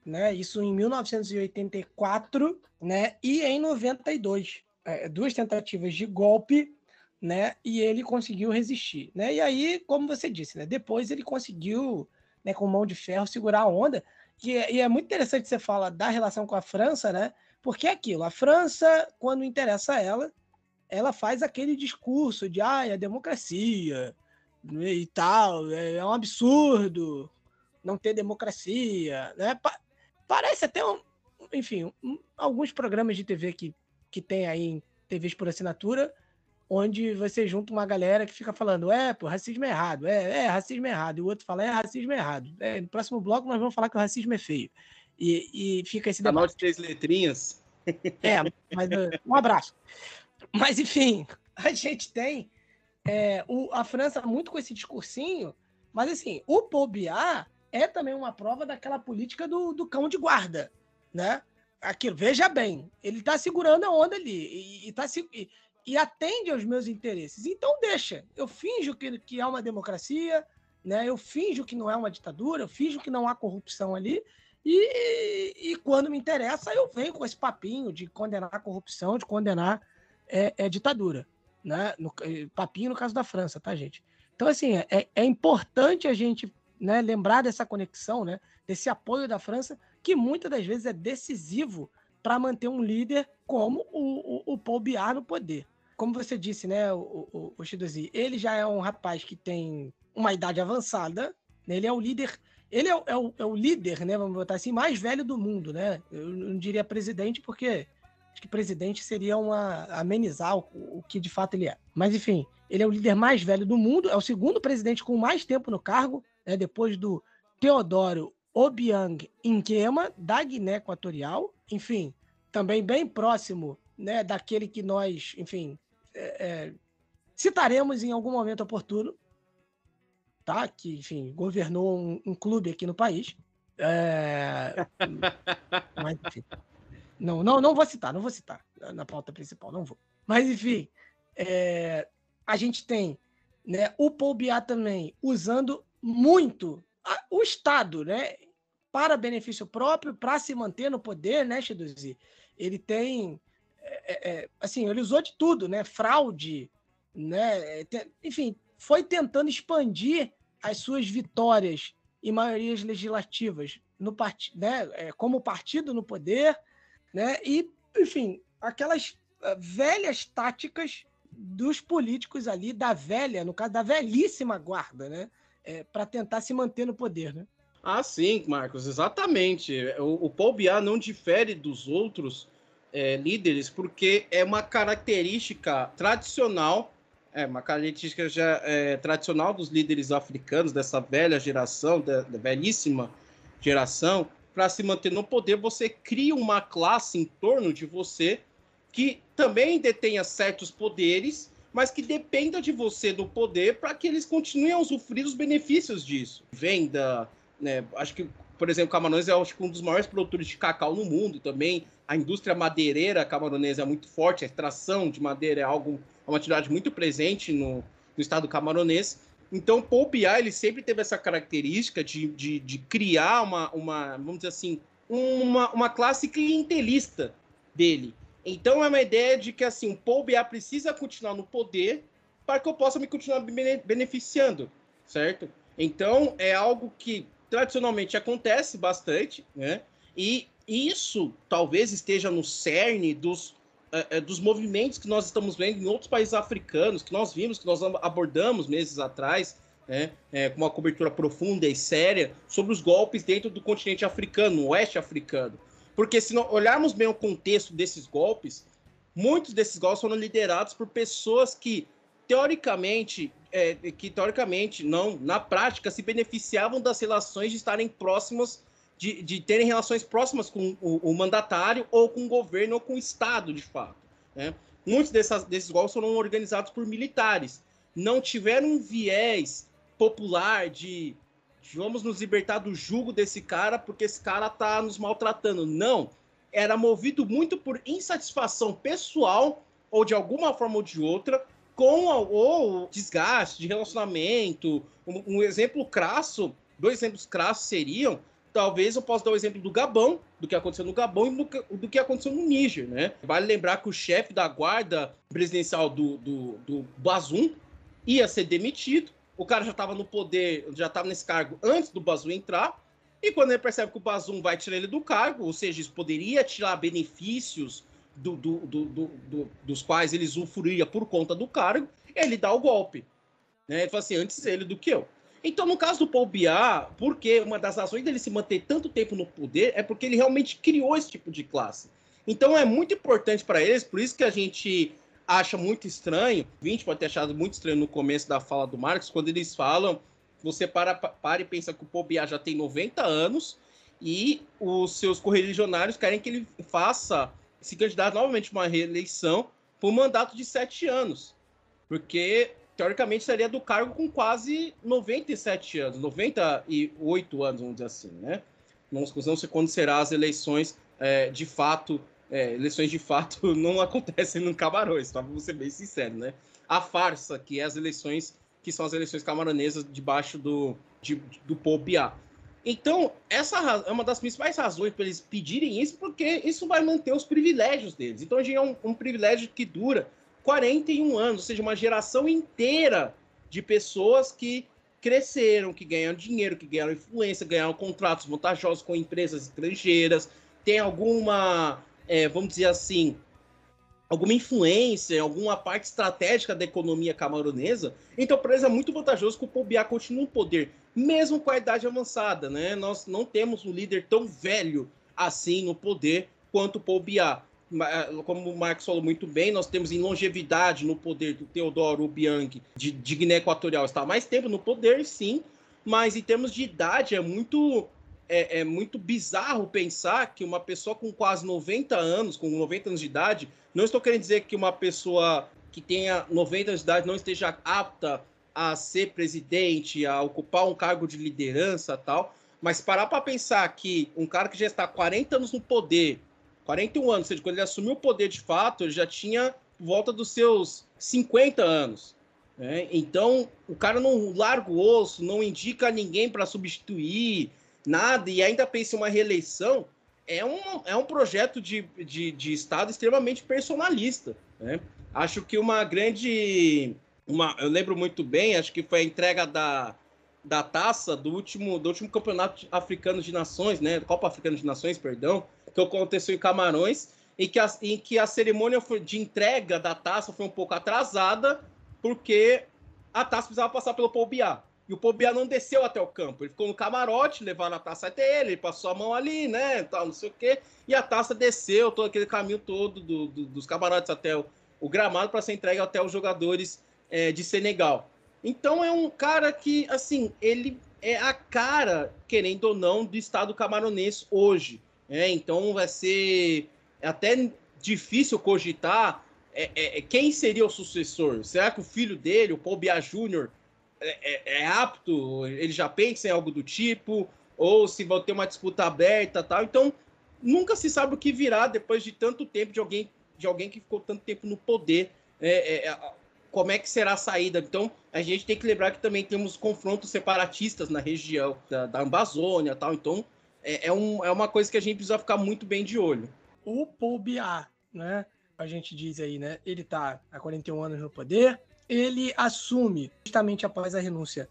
A: né, isso em 1984, né, e em 92, é, duas tentativas de golpe, né, e ele conseguiu resistir, né, e aí, como você disse, né, depois ele conseguiu, né, com mão de ferro segurar a onda, e é, e é muito interessante você falar da relação com a França, né, porque é aquilo, a França, quando interessa a ela, ela faz aquele discurso de, ah, a democracia, e tal, é, é um absurdo não ter democracia, né? Pa parece até um, enfim, um, alguns programas de TV que, que tem aí em TVs por assinatura, onde você junta uma galera que fica falando, é, pô, racismo é errado, é, é racismo é errado, e o outro fala, é racismo é errado. É, no próximo bloco nós vamos falar que o racismo é feio. E, e fica esse.
D: Canal de três letrinhas.
A: É, mas um abraço. Mas, enfim, a gente tem é, o, a França muito com esse discursinho, mas assim, o Biá é também uma prova daquela política do, do cão de guarda, né? Aquilo, veja bem, ele está segurando a onda ali e, e, tá, e, e, atende aos meus interesses. Então deixa, eu finjo que, que é uma democracia, né? Eu finjo que não é uma ditadura, eu finjo que não há corrupção ali. E, e quando me interessa, eu venho com esse papinho de condenar a corrupção, de condenar é, é ditadura né? No, eh, papinho no caso da França, tá, gente? Então, assim, é, é importante a gente né, lembrar dessa conexão, né? Desse apoio da França, que muitas das vezes é decisivo para manter um líder como o, o, o Paul Biar no poder. Como você disse, né, o, o, o ele já é um rapaz que tem uma idade avançada, né, ele é o líder ele é o, é, é o, líder, né? Vamos botar assim, mais velho do mundo, né? Eu não diria presidente, porque Acho que presidente seria uma amenizar o, o, que de fato ele é. Mas enfim, ele é o líder mais velho do mundo, é o segundo presidente com mais tempo no cargo, né, depois do Teodoro Obiang Nguema, da Guiné Equatorial. Enfim, também bem próximo né, daquele que nós, enfim, é, é, citaremos em algum momento oportuno, tá? que, enfim, governou um, um clube aqui no país. É... Mas, enfim. Não, não, não vou citar, não vou citar na pauta principal, não vou. Mas, enfim, é, a gente tem né, o Paul Biá também usando muito a, o Estado, né? Para benefício próprio, para se manter no poder, né, Chiduzi? Ele tem. É, é, assim, ele usou de tudo, né? Fraude, né? Enfim, foi tentando expandir as suas vitórias e maiorias legislativas no part... né? É, como partido no poder né? E, enfim, aquelas uh, velhas táticas dos políticos ali, da velha, no caso da velhíssima guarda, né? É, para tentar se manter no poder, né?
D: Ah, sim, Marcos, exatamente. O, o Paul Biá não difere dos outros é, líderes porque é uma característica tradicional, é uma característica já é, tradicional dos líderes africanos dessa velha geração, da, da velhíssima geração, para se manter no poder, você cria uma classe em torno de você que também detenha certos poderes, mas que dependa de você do poder para que eles continuem a usufruir os benefícios disso. Venda, né? Acho que, por exemplo, Camarões é acho um dos maiores produtores de cacau no mundo também. A indústria madeireira camaronesa é muito forte, a extração de madeira é algo, é uma atividade muito presente no, no estado camaronês. Então, o Paul Biá, ele sempre teve essa característica de, de, de criar uma, uma, vamos dizer assim, uma, uma classe clientelista dele. Então, é uma ideia de que, assim, o Paul Biá precisa continuar no poder para que eu possa me continuar beneficiando, certo? Então, é algo que tradicionalmente acontece bastante, né? E isso talvez esteja no cerne dos, uh, dos movimentos que nós estamos vendo em outros países africanos, que nós vimos, que nós abordamos meses atrás, né, é, com uma cobertura profunda e séria sobre os golpes dentro do continente africano, no oeste africano. Porque se olharmos bem o contexto desses golpes, muitos desses golpes foram liderados por pessoas que, teoricamente, é, que teoricamente, não, na prática, se beneficiavam das relações de estarem próximas, de, de terem relações próximas com o, o, mandatário ou com o governo ou com o Estado, de fato. Né? Muitos dessas, desses golpes foram organizados por militares. Não tiveram um viés popular de, de vamos nos libertar do jugo desse cara porque esse cara tá nos maltratando. Não. Era movido muito por insatisfação pessoal ou de alguma forma ou de outra com o desgaste de relacionamento. Um, um, exemplo crasso, dois exemplos crassos seriam, talvez eu possa dar o exemplo do Gabão, do que aconteceu no Gabão e do que, do que aconteceu no Níger, né? Vale lembrar que o chefe da guarda presidencial do, do, do Bazum ia ser demitido, o cara já estava no poder, já estava nesse cargo antes do Bazum entrar, e quando ele percebe que o Bazum vai tirar ele do cargo, ou seja, isso poderia tirar benefícios do, do, do, dos quais ele usufruía por conta do cargo, ele dá o golpe. Né? Ele fala assim, antes ele do que eu. Então, no caso do Paul Biá, porque uma das razões dele se manter tanto tempo no poder é porque ele realmente criou esse tipo de classe. Então, é muito importante para eles, por isso que a gente acha muito estranho, 20 pode ter achado muito estranho no começo da fala do Marx, quando eles falam, você para, para e pensa que o Pobiá já tem 90 anos e os seus correligionários querem que ele faça, se candidato novamente a uma reeleição por um mandato de 7 anos. Porque, teoricamente, seria do cargo com quase 97 anos, 98 anos, vamos dizer assim, né? Não, não sei quando será as eleições é, de fato é, eleições de fato não acontecem no Camarões, tá? Vou ser bem sincero, né? A farsa, que é as eleições, que são as eleições camaronesas debaixo do, de, do Pobiá. Então, essa é uma das principais razões para eles pedirem isso, porque isso vai manter os privilégios deles. Então, gente é um, um privilégio que dura 41 anos, ou seja, uma geração inteira de pessoas que cresceram, que ganharam dinheiro, que ganharam influência, ganharam contratos vantajosos com empresas estrangeiras, tem alguma é, vamos dizer assim, alguma influência, alguma parte estratégica da economia camaronesa, então para eles é muito vantajoso que o Pobiá continue no poder, mesmo com a idade avançada, né? Nós não temos um líder tão velho assim no poder quanto o Pobiá. É, como o Marcos falou muito bem, nós temos em longevidade no poder do Teodoro Obiang de, de Guiné Equatorial, está mais tempo no poder, sim, mas em termos de idade é muito é, é, muito bizarro pensar que uma pessoa com quase 90 anos, com 90 anos de idade, não estou querendo dizer que uma pessoa que tenha 90 anos de idade não esteja apta a ser presidente, a ocupar um cargo de liderança tal, mas parar para pensar que um cara que já está 40 anos no poder, 41 anos, ou seja, quando ele assumiu o poder de fato, ele já tinha volta dos seus 50 anos. Né? Então, o cara não larga o osso, não indica ninguém para substituir, nada e ainda pensa em uma reeleição, é um, é um projeto de, de, de Estado extremamente personalista. Né? Acho que uma grande. Uma, eu lembro muito bem, acho que foi a entrega da, da taça do último, do último campeonato africano de nações, né? Copa Africana de Nações, perdão, que aconteceu em Camarões, em que a, em que a cerimônia de entrega da taça foi um pouco atrasada, porque a taça precisava passar pelo Paul Biá. E o Pobiá não desceu até o campo. Ele ficou no camarote, levaram a taça até ele, ele passou a mão ali, né? Tal, não sei o quê. E a taça desceu todo aquele caminho todo do, do, dos camarotes até o, o gramado para ser entregue até os jogadores é, de Senegal. Então é um cara que, assim, ele é a cara, querendo ou não, do Estado camaronês hoje. É, então vai ser até difícil cogitar é, é, é quem seria o sucessor. Será que o filho dele, o Paul Júnior, é, é, é, apto, ele já pensa em algo do tipo, ou se vão ter uma disputa aberta tal. Então, nunca se sabe o que virá depois de tanto tempo de alguém, de alguém que ficou tanto tempo no poder. É, é, como é que será a saída? Então, a gente tem que lembrar que também temos confrontos separatistas na região da, da tal. Então, é, é, um, é uma coisa que a gente precisa ficar muito bem de olho.
A: O Paul Biá, né? A gente diz aí, né? Ele está há 41 anos no poder, ele assume, justamente após a renúncia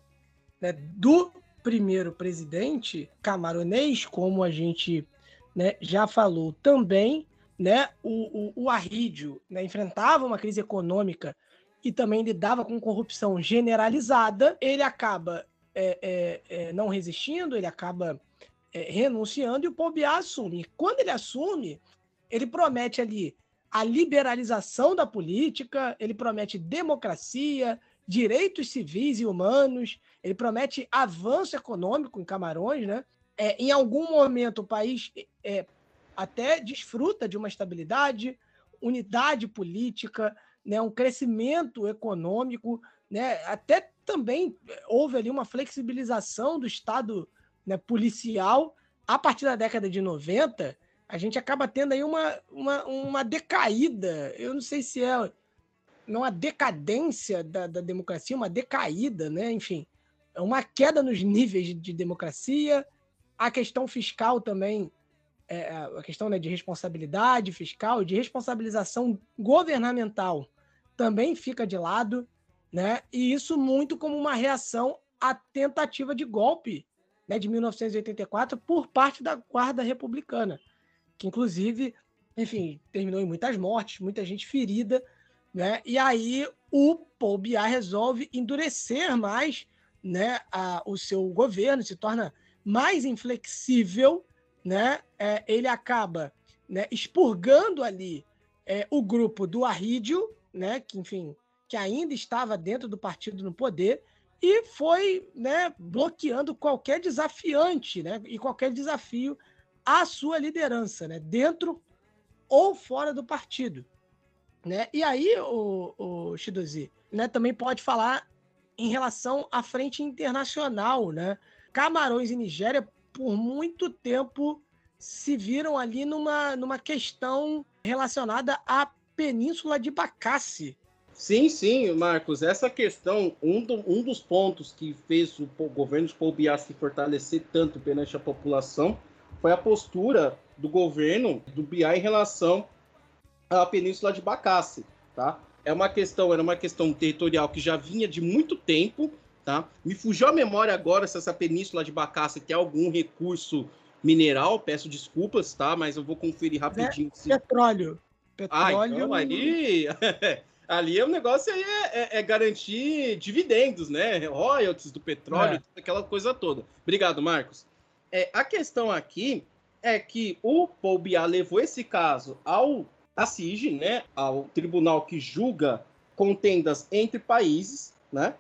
A: né, do primeiro presidente camaronês, como a gente né, já falou também, né, o, o, o Arrídio né, enfrentava uma crise econômica e também lidava com corrupção generalizada, ele acaba é, é, é, não resistindo, ele acaba é, renunciando e o Pobiá assume. Quando ele assume, ele promete ali a liberalização da política, ele promete democracia, direitos civis e humanos, ele promete avanço econômico em Camarões, né? É, em algum momento o país é, até desfruta de uma estabilidade, unidade política, né, um crescimento econômico, né, até também houve ali uma flexibilização do Estado né, policial. A partir da década de 90, a gente acaba tendo aí uma, uma, uma decaída, eu não sei se é não uma decadência da, da democracia, uma decaída, né? enfim, uma queda nos níveis de, de democracia, a questão fiscal também é, é, a questão né, de responsabilidade fiscal, de responsabilização governamental também fica de lado, né? E isso muito como uma reação à tentativa de golpe né, de 1984 por parte da Guarda Republicana, que inclusive, enfim, terminou em muitas mortes, muita gente ferida, né? E aí o Paul resolve endurecer mais né, a, o seu governo, se torna mais inflexível né, é, ele acaba né, expurgando ali é, o grupo do Arrídio, né, que, enfim, que ainda estava dentro do partido no poder, e foi né, bloqueando qualquer desafiante né, e qualquer desafio à sua liderança, né, dentro ou fora do partido. Né? E aí, o, o Shidozi, né, também pode falar em relação à frente internacional. Né? Camarões e Nigéria por muito tempo se viram ali numa, numa questão relacionada à Península de Bacassi.
D: Sim, sim, Marcos. Essa questão, um, do, um dos pontos que fez o, o governo de Paul Biá se fortalecer tanto perante a população foi a postura do governo do Biá em relação à Península de Bacassi, tá? É uma questão, era uma questão territorial que já vinha de muito tempo, tá? Me fugiu a memória agora se essa península de Bacassi tem algum recurso mineral, peço desculpas, tá? Mas eu vou conferir rapidinho.
A: É, petróleo.
D: Petróleo. Ah, então ali, ali o negócio aí é, é, é, garantir dividendos, né? Royalties do petróleo, é. aquela coisa toda. Obrigado, Marcos. É, a questão aqui é que o Paul Biá levou esse caso ao a CIG, né? Ao tribunal que julga contendas entre países, né?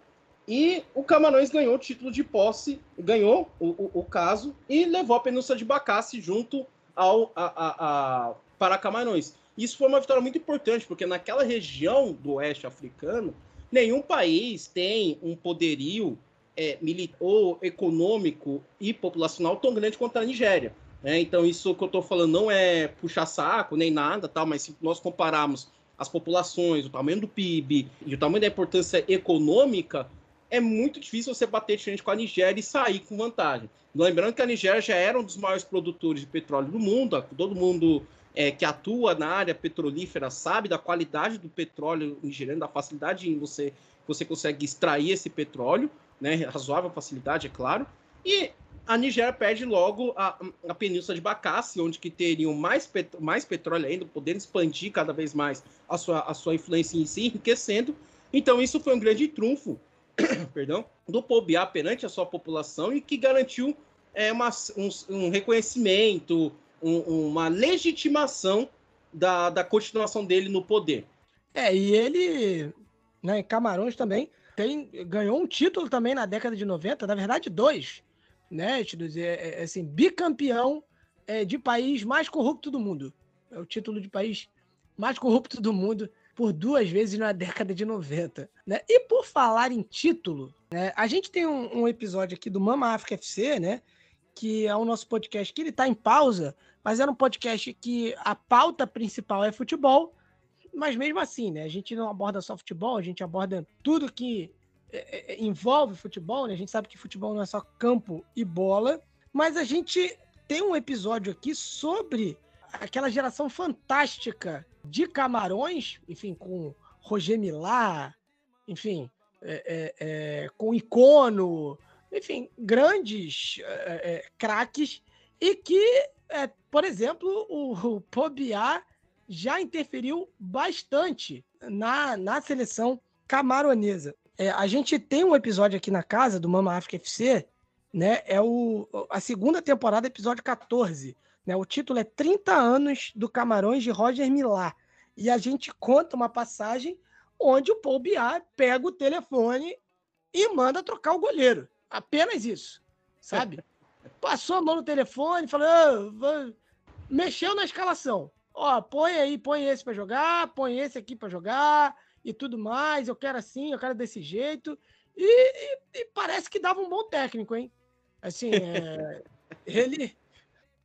D: E o Camarões ganhou o título de posse, ganhou o, o, o caso e levou a Península de Bacassi junto ao a, a, a, para Camarões. Isso foi uma vitória muito importante, porque naquela região do oeste africano, nenhum país tem um poderio é, militar econômico e populacional tão grande quanto a Nigéria. Né? Então, isso que eu estou falando não é puxar saco nem nada, tal, mas se nós compararmos as populações, o tamanho do PIB e o tamanho da importância econômica, é muito difícil você bater de frente com a Nigéria e sair com vantagem. Lembrando que a Nigéria já era um dos maiores produtores de petróleo do mundo, todo mundo é, que atua na área petrolífera sabe da qualidade do petróleo nigeriano, da facilidade em você você consegue extrair esse petróleo, né, razoável facilidade, é claro. E a Nigéria perde logo a, a península de Bacassi, onde que teriam mais, pet, mais petróleo ainda, podendo expandir cada vez mais a sua, a sua influência em si, enriquecendo. Então isso foi um grande trunfo perdão, do Pobiá perante a sua população e que garantiu é, uma, um, um reconhecimento, um, uma legitimação da, da continuação dele no poder.
A: É, e ele, né, em Camarões também, tem, ganhou um título também na década de 90, na verdade dois, né, dizer, é, é, assim, bicampeão é, de país mais corrupto do mundo. É o título de país mais corrupto do mundo por duas vezes na década de 90. Né? E por falar em título, né, a gente tem um, um, episódio aqui do Mama África FC, né? Que é o nosso podcast que ele está em pausa, mas era um podcast que a pauta principal é futebol, mas mesmo assim, né? A gente não aborda só futebol, a gente aborda tudo que é, é, envolve futebol, né? A gente sabe que futebol não é só campo e bola, mas a gente tem um episódio aqui sobre aquela geração fantástica de Camarões, enfim, com Roger Milá, enfim, é, é, é, com Icono, enfim, grandes é, é, craques e que, é, por exemplo, o, o Pobiá já interferiu bastante na, na seleção camaronesa. É, a gente tem um episódio aqui na casa do Mama África FC, né? É o, a segunda temporada, episódio 14. Né? O título é 30 anos do Camarões de Roger Millar. E a gente conta uma passagem onde o Paul Biá pega o telefone e manda trocar o goleiro. Apenas isso, sabe? Passou a mão no telefone, falou, oh, mexeu na escalação. Ó, põe aí, põe esse para jogar, põe esse aqui para jogar e tudo mais. Eu quero assim, eu quero desse jeito. E, e, e parece que dava um bom técnico, hein? Assim, é, ele.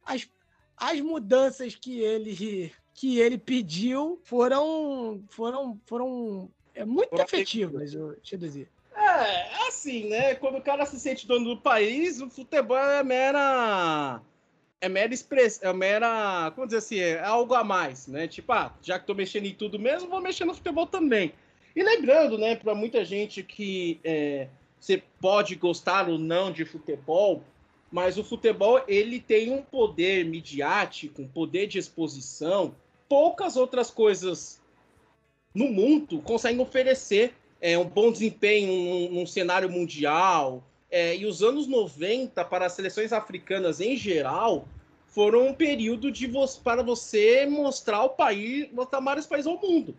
A: As, as mudanças que ele que ele pediu foram foram foram é, muito foram efetivas, eu te dizer.
D: É, assim, né? Quando o cara se sente dono do país, o futebol é mera é mera expressão, é mera, como dizer assim, é algo a mais, né? Tipo, ah, já que tô mexendo em tudo mesmo, vou mexer no futebol também. E lembrando, né, para muita gente que é, você pode gostar ou não de futebol, mas o futebol ele tem um poder midiático, um poder de exposição, poucas outras coisas no mundo conseguem oferecer é, um bom desempenho num, num cenário mundial. É, e os anos 90 para as seleções africanas em geral foram um período de vo para você mostrar o país, mostrar mais países ao mundo.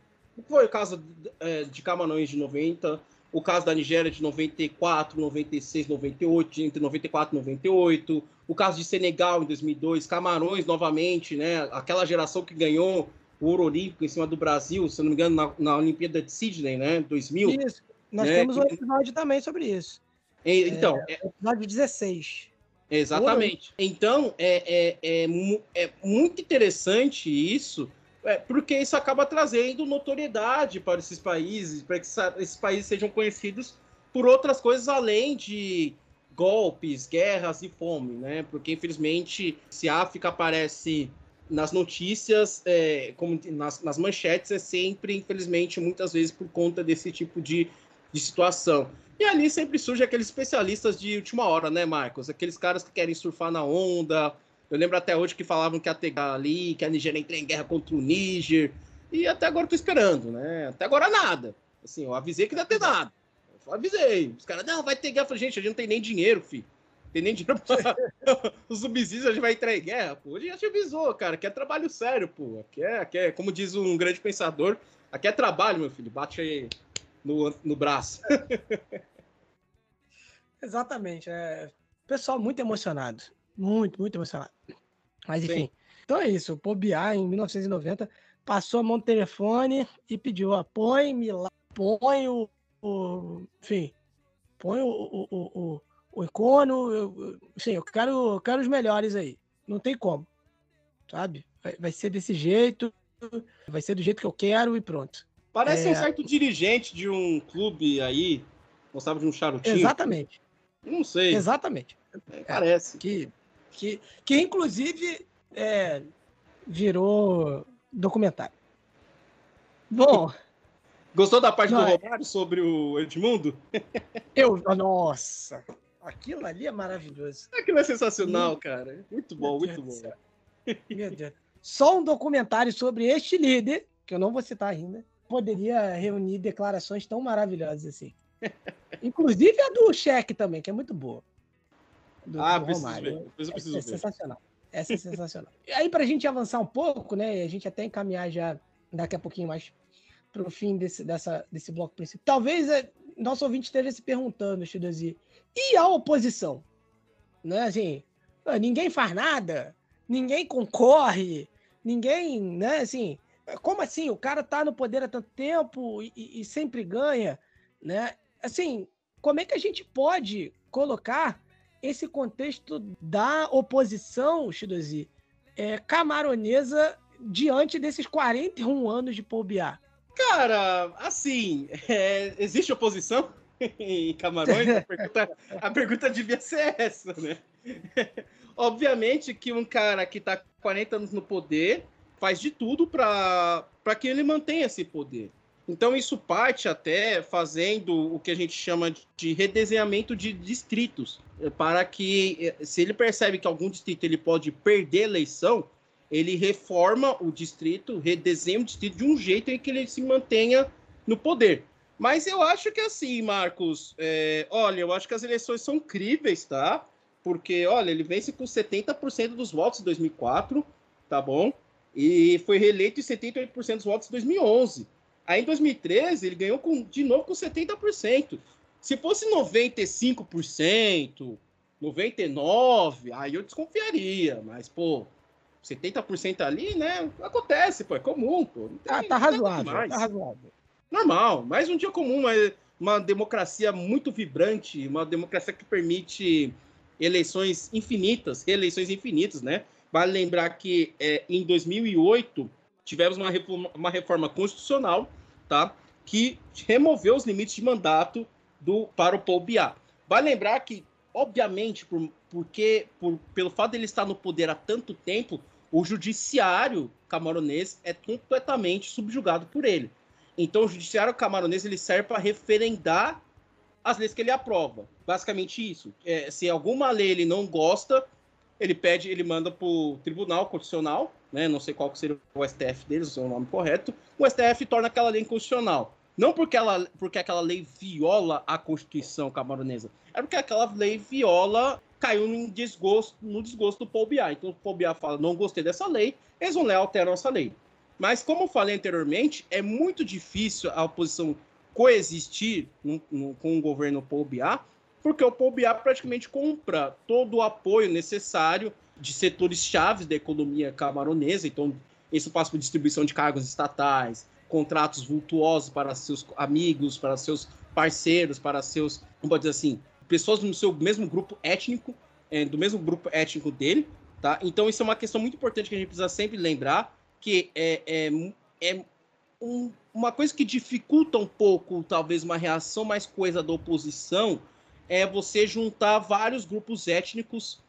D: Foi o caso é, de Camarões de 90, o caso da Nigéria de 94, 96, 98, entre 94 e 98, o caso de Senegal em 2002, Camarões novamente, né? Aquela geração que ganhou o ouro olímpico em cima do Brasil, se não me engano, na, na Olimpíada de Sydney, né? 2000.
A: Isso. Nós né? temos um episódio também sobre isso.
D: Então,
A: é, episódio 16.
D: Exatamente. Então, é, é, é, é muito interessante isso, é, porque isso acaba trazendo notoriedade para esses países, para que esses países sejam conhecidos por outras coisas além de golpes, guerras e fome, né? Porque infelizmente, se a África aparece nas notícias, é, como nas, nas, manchetes, é sempre, infelizmente, muitas vezes por conta desse tipo de, de situação. E ali sempre surge aqueles especialistas de última hora, né, Marcos? Aqueles caras que querem surfar na onda, eu lembro até hoje que falavam que ia ter ali, que a Nigéria entrou em guerra contra o Níger. E até agora tô esperando, né? Até agora nada. Assim, eu avisei que não ia ter nada. Eu avisei. Os caras, não, vai ter guerra. Eu falei, gente, a gente não tem nem dinheiro, filho. Tem nem dinheiro pra... Os subsídios a gente vai entrar em guerra, pô. A gente já te avisou, cara. Aqui é trabalho sério, pô. Aqui é, aqui é como diz um grande pensador, aqui é trabalho, meu filho. Bate aí no, no braço.
A: Exatamente. É... Pessoal muito emocionado. Muito, muito emocionado. Mas enfim. Sim. Então é isso. O Pobiá, em 1990, passou a mão no telefone e pediu: ó, põe-me lá, põe o, o. Enfim, põe o, o, o, o Icono. Eu, enfim, eu quero, eu quero os melhores aí. Não tem como. Sabe? Vai, vai ser desse jeito. Vai ser do jeito que eu quero e pronto.
D: Parece é... um certo dirigente de um clube aí. Gostava de um charutinho.
A: Exatamente.
D: Não sei.
A: Exatamente.
D: É, parece.
A: Que que, que inclusive é, virou documentário. Bom.
D: Gostou da parte não, do é- Romário sobre o Edmundo?
A: Eu, nossa, aquilo ali é maravilhoso.
D: Aquilo é sensacional, Meu, cara. Muito bom, muito bom.
A: Meu Deus. Só um documentário sobre este líder, que eu não vou citar ainda, poderia reunir declarações tão maravilhosas assim. Inclusive a do Cheque também, que é muito boa
D: do, ah, do Romário. Ver.
A: Essa é sensacional. Essa é sensacional. E aí, para a gente avançar um pouco, né? A gente até encaminhar já daqui a pouquinho mais para o fim desse, dessa, desse bloco principal. Talvez é, nosso ouvinte esteja se perguntando, Chidozi, e a oposição? Né? Assim, ninguém faz nada, ninguém concorre, ninguém, né? Assim, como assim? O cara tá no poder há tanto tempo e, e sempre ganha, né? Assim, como é que a gente pode colocar esse contexto da oposição, Shidozi, é, camaronesa diante desses 41 anos de Paul Biá?
D: Cara, assim, é, existe oposição em Camarões? A pergunta, a pergunta devia ser essa, né? Obviamente que um cara que está 40 anos no poder faz de tudo para que ele mantenha esse poder. Então isso parte até fazendo o que a gente chama de redesenhamento de distritos, eh, para que eh, se ele percebe que algum distrito ele pode perder eleição, ele reforma o distrito, redesenha o distrito de um jeito em que ele se mantenha no poder. Mas eu acho que assim, Marcos, é, olha, eu acho que as eleições são críveis, tá? Porque, olha, ele vence com 70% dos votos em 2004, tá bom? E foi reeleito em 78% dos votos em 2011. Aí em 2013 ele ganhou com, de novo com 70%. Se fosse 95%, 99%, aí eu desconfiaria. Mas, pô, 70% ali, né? Acontece, pô, é comum, pô.
A: Tem, ah, tá razoável, tá razoável.
D: Normal, mais um dia comum, mas uma democracia muito vibrante, uma democracia que permite eleições infinitas, reeleições infinitas, né? Vale lembrar que é, em 2008 tivemos uma reforma, uma reforma constitucional, tá? Que removeu os limites de mandato do para o Paul Biá. Vale lembrar que, obviamente, por, porque por, pelo fato de ele estar no poder há tanto tempo, o judiciário camaronês é completamente subjugado por ele. Então, o judiciário camaronês ele serve para referendar as leis que ele aprova. Basicamente isso. É, se alguma lei ele não gosta, ele pede, ele manda para o Tribunal Constitucional, né? Não sei qual seria o STF deles, o nome correto. O STF torna aquela lei inconstitucional. Não porque, ela, porque aquela lei viola a Constituição camaronesa, é porque aquela lei viola, caiu no desgosto, no desgosto do Paul Biá. Então o Paul Biá fala, não gostei dessa lei, eles vão lá e alteram essa lei. Mas como eu falei anteriormente, é muito difícil a oposição coexistir no, no, com o governo Paul Biá, porque o Paul Biá praticamente compra todo o apoio necessário de setores chaves da economia camaronesa. Então, isso passa por distribuição de cargos estatais, contratos vultuosos para seus amigos, para seus parceiros, para seus, como pode dizer assim, pessoas do seu mesmo grupo étnico, é, do mesmo grupo étnico dele, tá? Então, isso é uma questão muito importante que a gente precisa sempre lembrar, que é, é, é um, uma coisa que dificulta um pouco, talvez, uma reação mais coisa da oposição, é você juntar vários grupos étnicos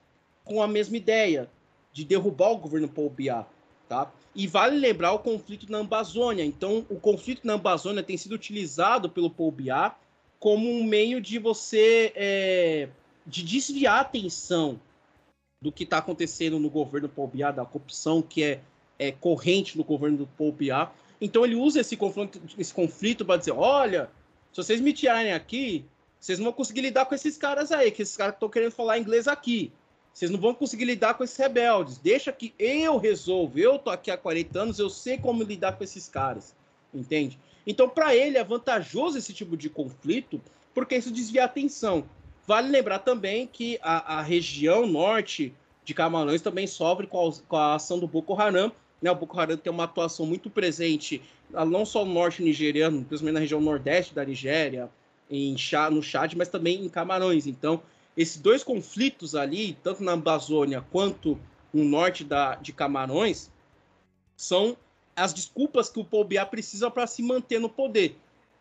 D: com a mesma ideia de derrubar o governo Paul Biá, tá? E vale lembrar o conflito na Amazônia. Então, o conflito na Amazônia tem sido utilizado pelo Paul Biá como um meio de você é, de desviar a atenção do que está acontecendo no governo Paul Biá, da corrupção que é, é corrente no governo do Biá. Então ele usa esse conflito, esse conflito para dizer, olha, se vocês me tirarem aqui, vocês não vão conseguir lidar com esses caras aí, que esses caras estão querendo falar inglês aqui. Vocês não vão conseguir lidar com esses rebeldes. Deixa que eu resolvo. Eu tô aqui há 40 anos, eu sei como lidar com esses caras. Entende? Então, para ele é vantajoso esse tipo de conflito, porque isso desvia a atenção. Vale lembrar também que a, a região norte de Camarões também sofre com a, com a ação do Boko Haram. Né? O Boko Haram tem uma atuação muito presente, não só no norte nigeriano, principalmente na região nordeste da Nigéria, em Chá, no Chad, mas também em Camarões. Então, esses dois conflitos ali, tanto na Amazônia quanto no norte da, de Camarões, são as desculpas que o Paul Biá precisa para se manter no poder.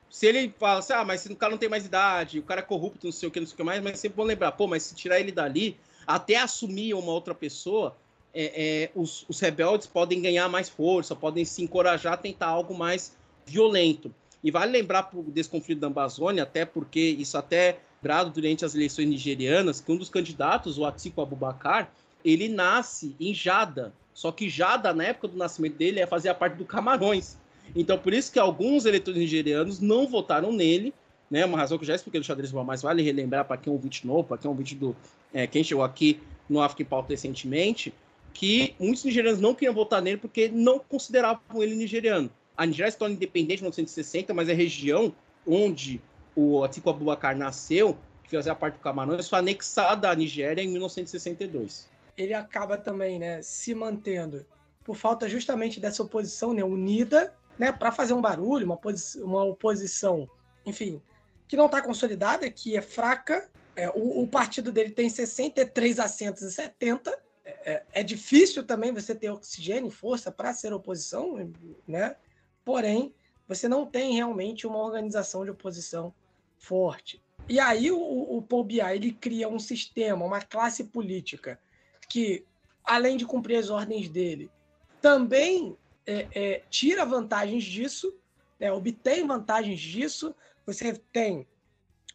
D: Se ele fala assim, ah, mas o cara não tem mais idade, o cara é corrupto, não sei o que, não sei o que mais, mas sempre vão lembrar, pô, mas se tirar ele dali, até assumir uma outra pessoa, é, é, os, os rebeldes podem ganhar mais força, podem se encorajar a tentar algo mais violento. E vale lembrar desse conflito da Amazônia, até porque isso até brado durante as eleições nigerianas, que um dos candidatos, o Atiku Abubakar, ele nasce em Jada. Só que Jada, na época do nascimento dele, é fazia parte do Camarões. Então, por isso que alguns eleitores nigerianos não votaram nele, né? Uma razão que eu já expliquei no xadrez mas vale relembrar para quem é um ouvinte novo, para quem é um ouvinte do. É, quem chegou aqui no África em Pauta recentemente, que muitos nigerianos não queriam votar nele porque não consideravam ele nigeriano. A Nigéria se torna independente em 1960, mas a região onde o Atiku Abubakar nasceu, que fazia parte do Camarões, foi anexada à Nigéria em 1962.
A: Ele acaba também, né, se mantendo por falta justamente dessa oposição né, unida, né, para fazer um barulho, uma, uma oposição, enfim, que não está consolidada, que é fraca. É, o, o, partido dele tem 63 assentos e 70. É, é, difícil também você ter oxigênio e força para ser oposição, né? porém, você não tem realmente uma organização de oposição forte. E aí o, o Paul Biá, ele cria um sistema, uma classe política que, além de cumprir as ordens dele, também é, é, tira vantagens disso, né, obtém vantagens disso, você tem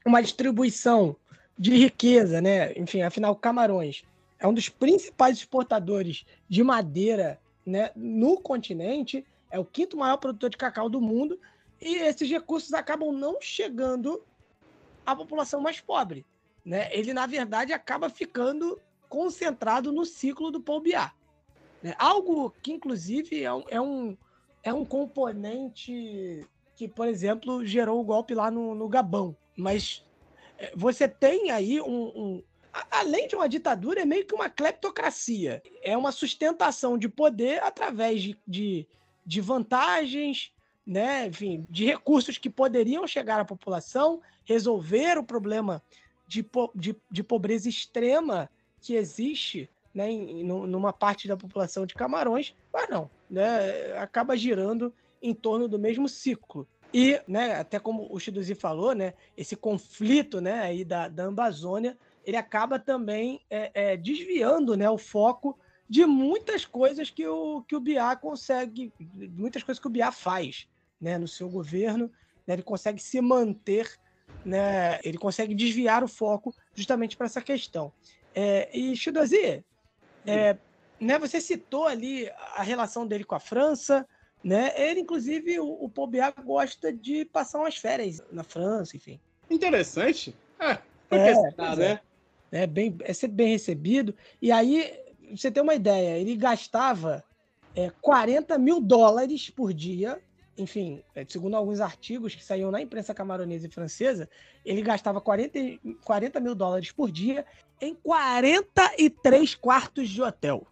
A: uma distribuição de riqueza, né? Enfim, afinal, Camarões é um dos principais exportadores de madeira né, no continente, é o quinto maior produtor de cacau do mundo, e esses recursos acabam não chegando à população mais pobre. Né? Ele, na verdade, acaba ficando concentrado no ciclo do Paul Biá. Né? Algo que, inclusive, é um, é, um, é um componente que, por exemplo, gerou o golpe lá no, no Gabão. Mas é, você tem aí um, um, Além de uma ditadura, é meio que uma cleptocracia. É uma sustentação de poder através de, de, de vantagens, né? Enfim, de recursos que poderiam chegar à população, resolver o problema de, de, de pobreza extrema que existe né, em, numa parte da população de Camarões, mas não, né, acaba girando em torno do mesmo ciclo. E, né, até como o Chiduzi falou, né, esse conflito né, aí da, da Amazônia, ele acaba também é, é, desviando né, o foco de muitas coisas que o, que o Biá consegue, muitas coisas que o Biá faz né, no seu governo, né, ele consegue se manter, né, ele consegue desviar o foco justamente para essa questão. É, e Chidozi, é, né, você citou ali a relação dele com a França, né? Ele, inclusive, o, o Paul Biá gosta de passar umas férias na França, enfim.
D: Interessante. É, é,
A: tá, né? É, bem, é sempre bem recebido. E aí, você tem uma ideia, ele gastava é, 40 mil dólares por dia enfim, é, segundo alguns artigos que saíam na imprensa camaronesa e francesa, ele gastava 40, 40 mil dólares por dia em 43 quartos de hotel.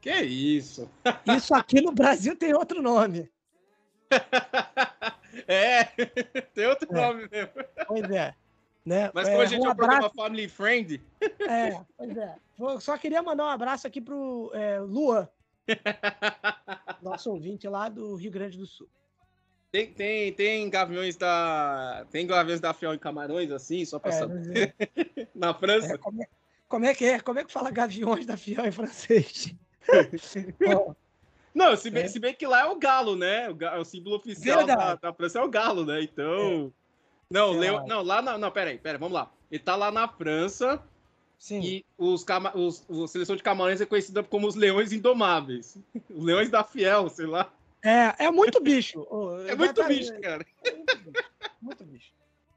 D: Que isso?
A: Isso aqui no Brasil tem outro nome.
D: é, tem outro é. nome mesmo.
A: Pois é. Né?
D: Mas como é, a gente um é um programa family friend.
A: É, pois é. só queria mandar um abraço aqui pro é, Luan, nosso ouvinte lá do Rio Grande do Sul.
D: Tem, tem, tem gaviões da. Tem gaviões da Fiel em Camarões, assim, só pra é, saber. É. Na França.
A: É, como, é, como, é, que é? Como é que fala gaviões da Fiel em francês?
D: Não, se bem, é. se bem que lá é o galo, né? O, o símbolo oficial da, da, França é o galo, né? Então. Não, Leo, não, lá na. Não, peraí, peraí, vamos lá. Ele tá lá na França, Sim. E os, os, a seleção de Camarões é conhecida como os Leões Indomáveis. Os Leões da Fiel, sei lá.
A: É, é muito bicho.
D: é muito bicho, cara.
A: É muito bicho.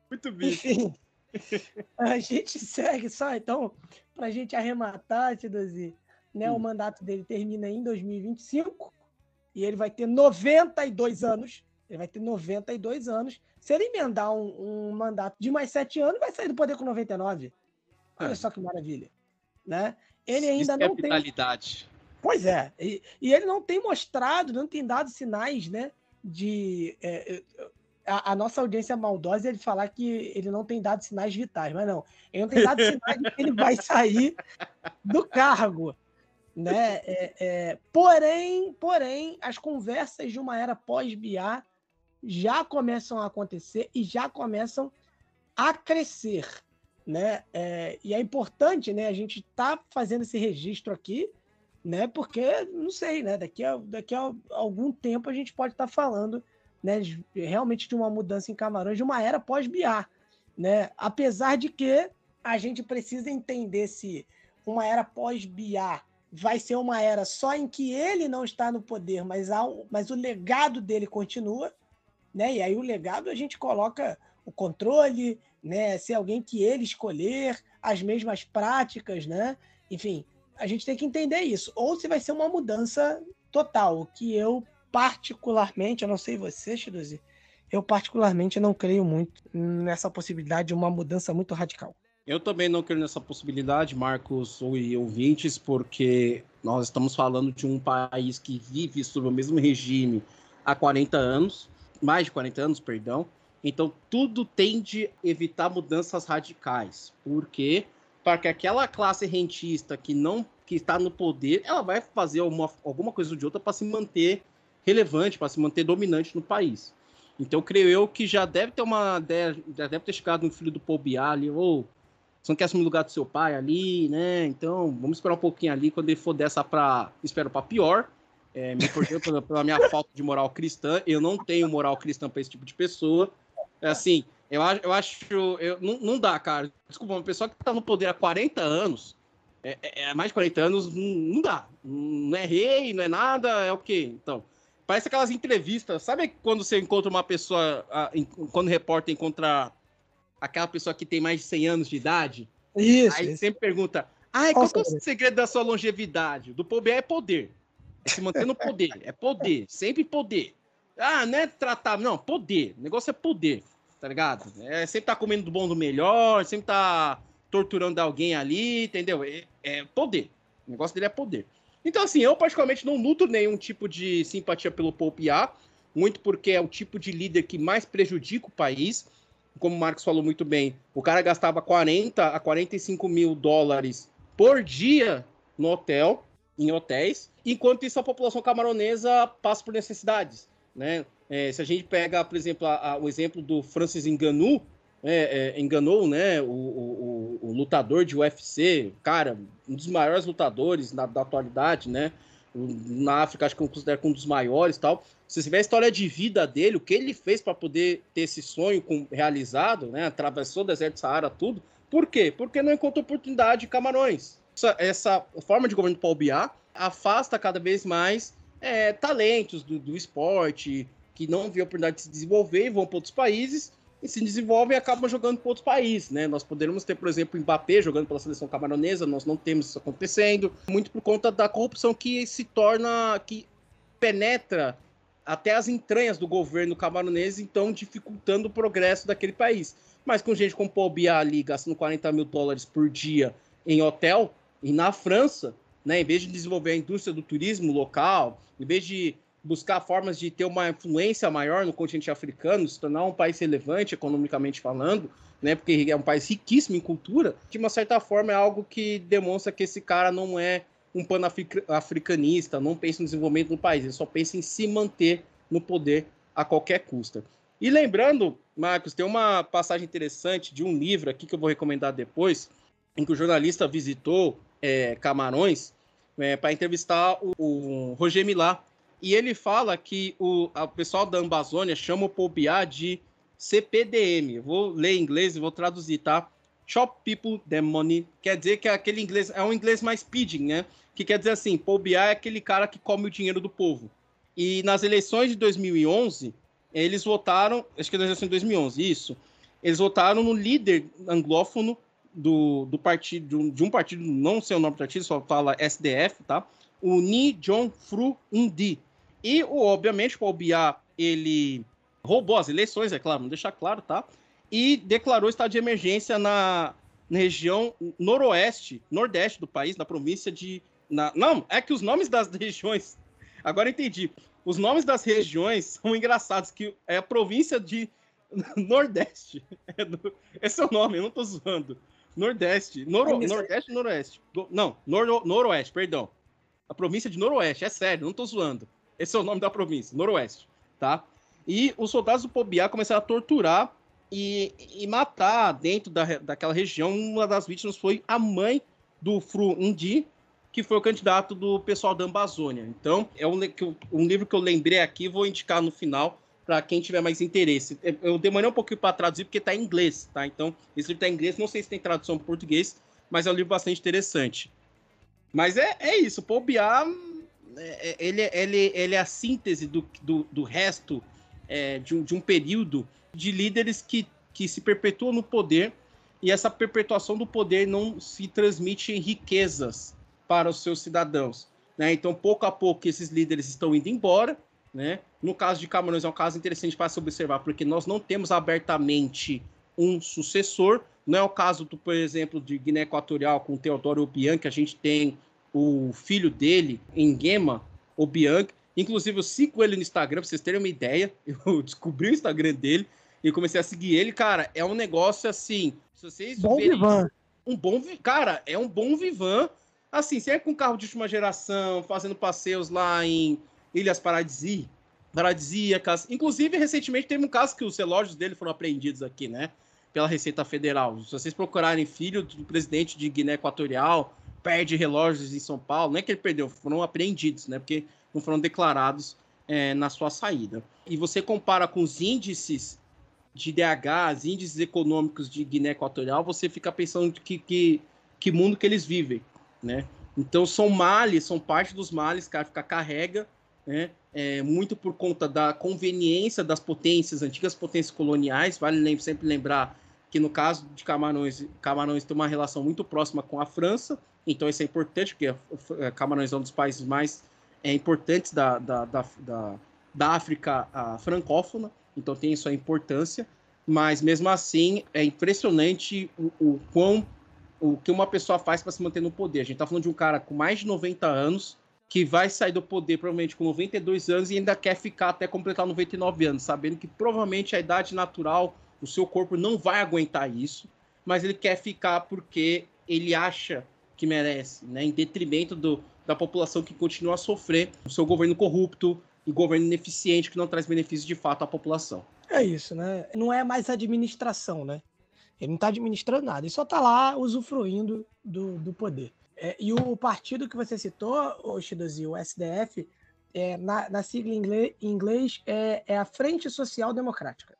A: Muito bicho. Enfim, a gente segue só, então, para a gente arrematar, Tidozi, né, hum. o mandato dele termina em 2025 e ele vai ter 92 anos. Ele vai ter 92 anos. Se ele emendar um, um mandato de mais sete anos, vai sair do poder com 99. Olha é. só que maravilha. Né? Ele ainda Isso é não é
D: vitalidade.
A: tem. Pois é. E, e, ele não tem mostrado, não tem dado sinais né, de. É, a, a, nossa audiência maldosa ele falar que ele não tem dado sinais vitais, mas não. Ele não tem dado sinais de que ele vai sair do cargo. Né? É, é, porém, porém, as conversas de uma era pós-BIA já começam a acontecer e já começam a crescer né? É, e é importante, né? A gente tá fazendo esse registro aqui, né? Porque não sei, né? Daqui a, daqui a algum tempo a gente pode estar tá falando, né? Realmente de uma mudança em Camarões, de uma era pós-Biar, né? Apesar de que a gente precisa entender se uma era pós-Biar vai ser uma era só em que ele não está no poder, mas, há, mas o legado dele continua, né? E aí o legado a gente coloca o controle, né? Ser alguém que ele escolher, as mesmas práticas, né? Enfim, a gente tem que entender isso. Ou se vai ser uma mudança total, que eu particularmente, eu não sei você, Chiduzi, eu particularmente não creio muito nessa possibilidade de uma mudança muito radical.
D: Eu também não creio nessa possibilidade, Marcos e ouvintes, porque nós estamos falando de um país que vive sob o mesmo regime há 40 anos, mais de 40 anos, perdão, então, tudo tende a evitar mudanças radicais. Por quê? Porque aquela classe rentista que não que está no poder, ela vai fazer alguma, alguma coisa ou de outra para se manter relevante, para se manter dominante no país. Então, creio eu que já deve ter uma já deve ter chegado um filho do Paul Biá ali, ou você não quer assumir o lugar do seu pai ali, né? Então, vamos esperar um pouquinho ali, quando ele for dessa para espero para pior, É, me pela, pela, minha falta de moral cristã. Eu não tenho moral cristã para esse tipo de pessoa. É assim, eu acho, eu acho eu, não, não dá, cara. Desculpa, uma pessoa que está no poder há 40 anos, é, é, é mais de 40 anos, não, não, dá. Não é rei, não é nada, é o quê? Então, parece aquelas entrevistas. Sabe quando você encontra uma pessoa, quando o repórter encontra aquela pessoa que tem mais de 100 anos de idade?
A: Isso.
D: Aí
A: isso.
D: sempre pergunta: ah, qual é o segredo da sua longevidade? Do poder é poder. É se manter no poder. É poder. Sempre poder. Ah, não é tratar. Não, poder. O negócio é poder. Tá ligado? É sempre tá comendo do bom do melhor, sempre tá torturando alguém ali, entendeu? É, é poder. O negócio dele é poder. Então, assim, eu particularmente não nutro nenhum tipo de simpatia pelo Paul Piá, muito porque é o tipo de líder que mais prejudica o país. Como o Marcos falou muito bem, o cara gastava 40 a 45 mil dólares por dia no hotel, em hotéis, enquanto isso a população camaronesa passa por necessidades, né? É, se a gente pega, por exemplo, a, a, o exemplo do Francis Ngannou, é, é, enganou né, o, o, o, lutador de UFC, cara, um dos maiores lutadores na, da atualidade, né? Na África, acho que eu considero um dos maiores tal. Se você vê a história de vida dele, o que ele fez para poder ter esse sonho com, realizado, né? Atravessou o deserto do Saara, tudo. Por quê? Porque não encontrou oportunidade de Camarões. Essa, forma de governo do Paul Biá afasta cada vez mais é, talentos do, do esporte que não vê oportunidade de se desenvolver e vão para outros países e se desenvolvem e acabam jogando para outros países, né? Nós poderíamos ter, por exemplo, Mbappé jogando pela seleção camaronesa, nós não temos isso acontecendo, muito por conta da corrupção que se torna, que penetra até as entranhas do governo camaronês, então dificultando o progresso daquele país. Mas com gente como Paul Biya ali gastando 40 mil dólares por dia em hotel, e na França, né, em vez de desenvolver a indústria do turismo local, em vez de buscar formas de ter uma influência maior no continente africano, se tornar um país relevante economicamente falando, né, porque é um país riquíssimo em cultura, de uma certa forma é algo que demonstra que esse cara não é um pan-africanista, não pensa no desenvolvimento do país, ele só pensa em se manter no poder a qualquer custo. E lembrando, Marcos, tem uma passagem interessante de um livro aqui que eu vou recomendar depois, em que o jornalista visitou é, Camarões é, para entrevistar o, o Roger Milá, e ele fala que o, pessoal da Amazônia chama o Pobiá de CPDM. vou ler em inglês e vou traduzir, tá? Chop People the Money. Quer dizer que é aquele inglês é um inglês mais pidgin, né? Que quer dizer assim, Pobiá é aquele cara que come o dinheiro do povo. E nas eleições de 2011, eles votaram, acho que nas eleições de 2011, isso. Eles votaram no líder anglófono do, do partido, de um partido, não sei o nome do partido, só fala SDF, tá? O Ni Jong Fru Ndi. E, obviamente, o Biá, ele roubou as eleições, é claro, vamos deixar claro, tá? E declarou estado de emergência na, na região noroeste, nordeste do país, na província de. Na, não, é que os nomes das regiões. Agora entendi. Os nomes das regiões são engraçados, que é a província de Nordeste. É do, esse é o nome, eu não tô zoando. Nordeste. Noro, Nordeste e Noroeste. Não, Noro, Noroeste, perdão. A província de Noroeste, é sério, não tô zoando. Esse é o nome da província, Noroeste, tá? E os soldados do Pobiá começaram a torturar e, e matar dentro da, daquela região. Uma das vítimas foi a mãe do Fru Ndi, que foi o candidato do pessoal da Amazônia. Então, é um, um livro que eu lembrei aqui, vou indicar no final para quem tiver mais interesse. Eu demorei um pouquinho para traduzir porque está em inglês, tá? Então, esse livro está em inglês, não sei se tem tradução em português, mas é um livro bastante interessante. Mas é, é isso, Paul Biá é, é, ele, ele, ele é a síntese do, do, do resto é, de, um, de um período de líderes que, que se perpetuam no poder e essa perpetuação do poder não se transmite em riquezas para os seus cidadãos. Né? Então, pouco a pouco, esses líderes estão indo embora. Né? No caso de Camarões, é um caso interessante para se observar, porque nós não temos abertamente um sucessor. Não é o caso, do, por exemplo, de Guiné Equatorial com Teodoro Obiang, que a gente tem o filho dele, Engema Obiang. Inclusive, eu sigo ele no Instagram, pra vocês terem uma ideia. Eu descobri o Instagram dele e comecei a seguir ele. Cara, é um negócio assim. Se vocês
A: bom verem, vivan.
D: Um bom. Cara, é um bom vivan. Assim, sempre com carro de última geração, fazendo passeios lá em Ilhas Paradisí, paradisíacas. Inclusive, recentemente teve um caso que os relógios dele foram apreendidos aqui, né? Pela Receita Federal. Se vocês procurarem filho do presidente de Guiné Equatorial, perde relógios em São Paulo, não é que ele perdeu, foram apreendidos, né? Porque não foram declarados é, na sua saída. E você compara com os índices de DH, os índices econômicos de Guiné Equatorial, você fica pensando que, que, que mundo que eles vivem, né? Então são males, são parte dos males que a África carrega, né? É, muito por conta da conveniência das potências, antigas potências coloniais. Vale sempre lembrar que no caso de Camarões, Camarões tem uma relação muito próxima com a França, então isso é importante, porque Camarões é um dos países mais é, importantes da, da, da, da, da África francófona, então tem sua importância, mas mesmo assim é impressionante o, o quão o que uma pessoa faz para se manter no poder. A gente está falando de um cara com mais de 90 anos que vai sair do poder provavelmente com 92 anos e ainda quer ficar até completar 99 anos, sabendo que provavelmente a idade natural, o seu corpo não vai aguentar isso, mas ele quer ficar porque ele acha que merece, né, em detrimento do, da população que continua a sofrer o seu governo corrupto e governo ineficiente que não traz benefícios de fato à população.
A: É isso, né? Não é mais administração, né? Ele não está administrando nada, ele só está lá usufruindo do, do poder. É, e o partido que você citou, o Shidozi, o SDF, é, na, na, sigla em inglês, em inglês é, é, a Frente Social Democrática.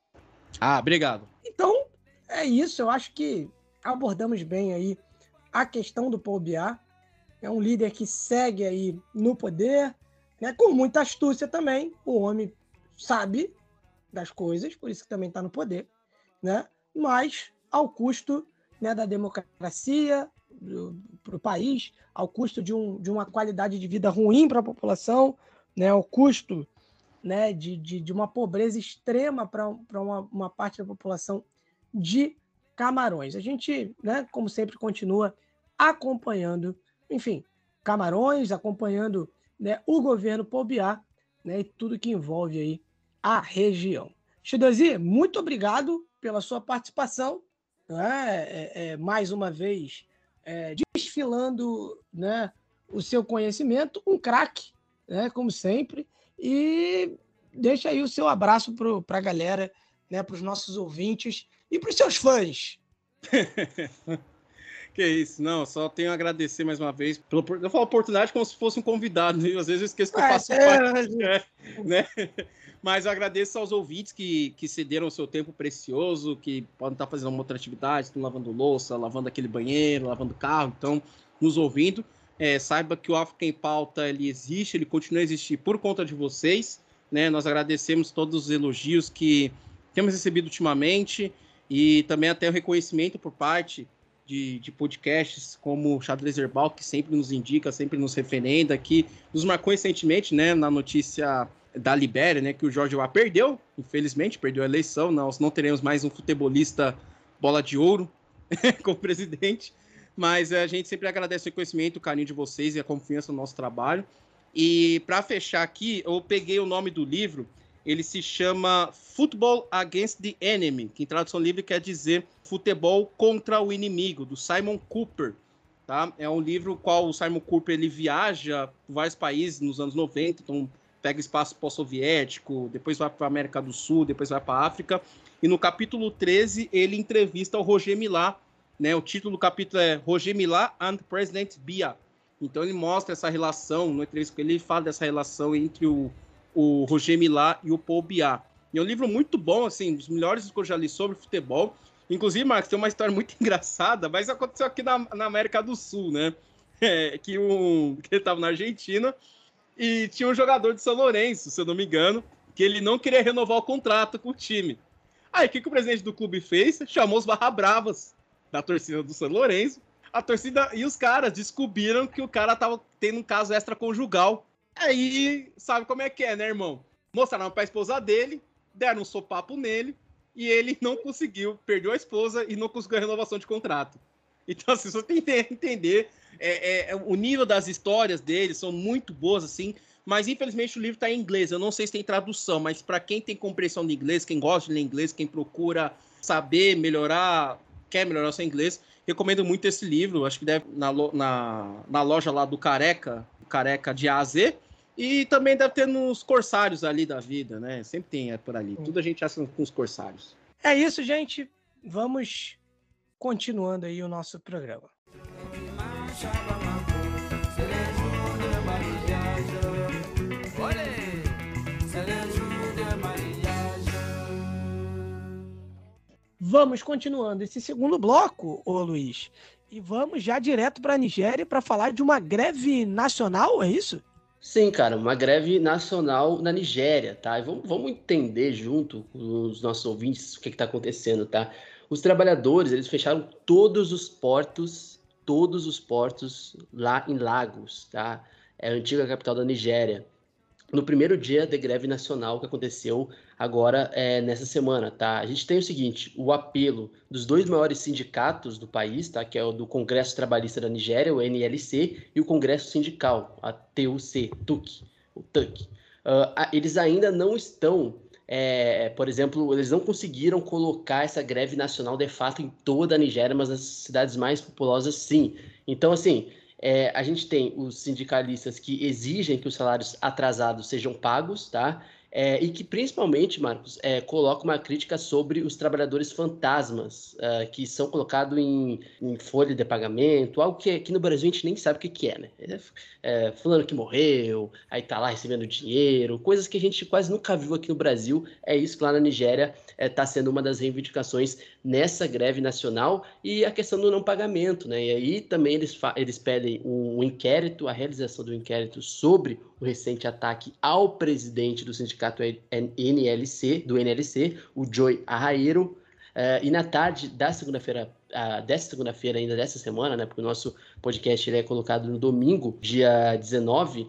D: Ah, obrigado.
A: Então, é isso. Eu acho que abordamos bem aí a questão do Paul Biá. É um líder que segue aí no poder, né, com muita astúcia também. O homem sabe das coisas, por isso que também está no poder, né? mas ao custo né, da democracia, para o país, ao custo de, um, de uma qualidade de vida ruim para a população, né, ao custo né, de, de, de uma pobreza extrema para uma, uma parte da população de Camarões. A gente, né, como sempre, continua acompanhando, enfim, Camarões, acompanhando né, o governo Pobiá né, e tudo que envolve aí a região. Chidozi, muito obrigado pela sua participação. Né, é, é, mais uma vez, é, desfilando né, o seu conhecimento, um craque, né, como sempre, e deixa aí o seu abraço para a galera, né, para os nossos ouvintes e para os seus fãs.
D: que isso, não, só tenho a agradecer mais uma vez. Pela, eu falo oportunidade como se fosse um convidado, viu? às vezes eu esqueço que eu é, faço é, parte, né? né? Mas eu agradeço aos ouvintes que, que cederam o seu tempo precioso, que podem estar fazendo uma outra atividade, estão lavando louça, lavando aquele banheiro, lavando carro, então, nos ouvindo. É, saiba que o África em Pauta ele existe, ele continua a existir por conta de vocês. Né? Nós agradecemos todos os elogios que temos recebido ultimamente e também até o reconhecimento por parte de, de podcasts como Xadrez Herbal, que sempre nos indica, sempre nos referenda, que nos marcou recentemente né, na notícia da Libéria, né, que o Jorge Weah perdeu, infelizmente, perdeu a eleição, nós não teremos mais um futebolista bola de ouro como presidente, mas a gente sempre agradece o conhecimento, o carinho de vocês e a confiança no nosso trabalho. E para fechar aqui, eu peguei o nome do livro, ele se chama Football Against the Enemy, que em tradução livre quer dizer futebol contra o inimigo, do Simon Cooper. Tá? É um livro qual o Simon Cooper ele viaja por vários países nos anos 90, então pega espaço pós-soviético, depois vai para a América do Sul, depois vai para a África. E no capítulo 13, ele entrevista o Roger Milá. Né? O título do capítulo é Roger Milá and President Bia. Então ele mostra essa relação, no entrevista ele fala dessa relação entre o, o Roger Milá e o Paul Biá. E é um livro muito bom, assim, dos melhores que eu já li sobre futebol. Inclusive, Marcos, tem uma história muito engraçada, mas aconteceu aqui na, na América do Sul, né? É, que, um, que ele estava na Argentina e tinha um jogador de São Lourenço, se eu não me engano, que ele não queria renovar o contrato com o time. Aí o que, que o presidente do clube fez? Chamou os barra bravas da torcida do São Lourenço. A torcida e os caras descobriram que o cara tava tendo um caso extraconjugal. Aí, sabe como é que é, né, irmão? Mostraram pra esposa dele, deram um sopapo nele e ele não conseguiu, perdeu a esposa e não conseguiu a renovação de contrato. Então, assim, você tem que entender é, é, o nível das histórias deles são muito boas, assim. Mas infelizmente o livro está em inglês. Eu não sei se tem tradução, mas para quem tem compreensão de inglês, quem gosta de ler inglês, quem procura saber melhorar, quer melhorar o seu inglês, recomendo muito esse livro. Acho que deve na, na, na loja lá do Careca, Careca de A a Z. E também deve ter nos corsários ali da vida, né? Sempre tem é por ali. Hum. Tudo a gente acha com os corsários.
A: É isso, gente. Vamos continuando aí o nosso programa. Vamos continuando esse segundo bloco, ô Luiz. E vamos já direto para a Nigéria para falar de uma greve nacional, é isso?
B: Sim, cara, uma greve nacional na Nigéria, tá? E vamos, vamos entender junto com os nossos ouvintes o que está acontecendo, tá? Os trabalhadores, eles fecharam todos os portos, todos os portos lá em Lagos, tá? É a antiga capital da Nigéria no primeiro dia de greve nacional que aconteceu agora é, nessa semana, tá? A gente tem o seguinte, o apelo dos dois maiores sindicatos do país, tá? Que é o do Congresso Trabalhista da Nigéria, o NLC, e o Congresso Sindical, a TUC, TUC, o TUC. Uh, eles ainda não estão, é, por exemplo, eles não conseguiram colocar essa greve nacional de fato em toda a Nigéria, mas nas cidades mais populosas sim. Então, assim, é, a gente tem os sindicalistas que exigem que os salários atrasados sejam pagos, tá? É, e que principalmente, Marcos, é, coloca uma crítica sobre os trabalhadores fantasmas uh, que são colocados em, em, folha de pagamento, algo que aqui no Brasil a gente nem sabe o que, que é, né? É, é, fulano que morreu, aí tá lá recebendo dinheiro, coisas que a gente quase nunca viu aqui no Brasil. É isso que lá na Nigéria está é, sendo uma das reivindicações nessa greve nacional e a questão do não pagamento, né? E aí também eles, eles pedem um inquérito, a realização do inquérito sobre o recente ataque ao presidente do sindicato NLC, do NLC, o Joy Arraeiro, uh, e na tarde da segunda-feira, uh, dessa segunda-feira ainda dessa semana, né, porque o nosso podcast ele é colocado no domingo, dia 19, uh,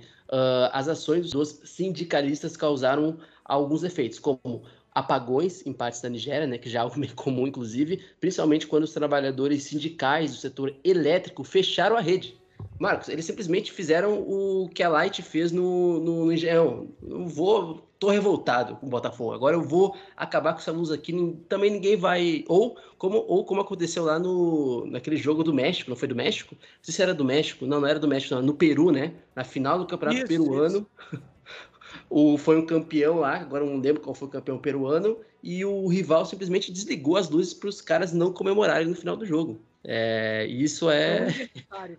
B: as ações dos sindicalistas causaram alguns efeitos, como apagões em partes da Nigéria, né, que já é algo meio comum, inclusive, principalmente quando os trabalhadores sindicais do setor elétrico fecharam a rede. Marcos, eles simplesmente fizeram o que a Light fez no, no, no Engenhão. Não vou, tô revoltado com o Botafogo. Agora eu vou acabar com essa luz aqui. Também ninguém vai. Ou como, ou como aconteceu lá no naquele jogo do México, não foi do México? Não sei se era do México. Não, não era do México, não. No Peru, né? Na final do Campeonato isso, Peruano. Isso. o, foi um campeão lá, agora não lembro qual foi o campeão peruano, e o rival simplesmente desligou as luzes para os caras não comemorarem no final do jogo. É, isso é.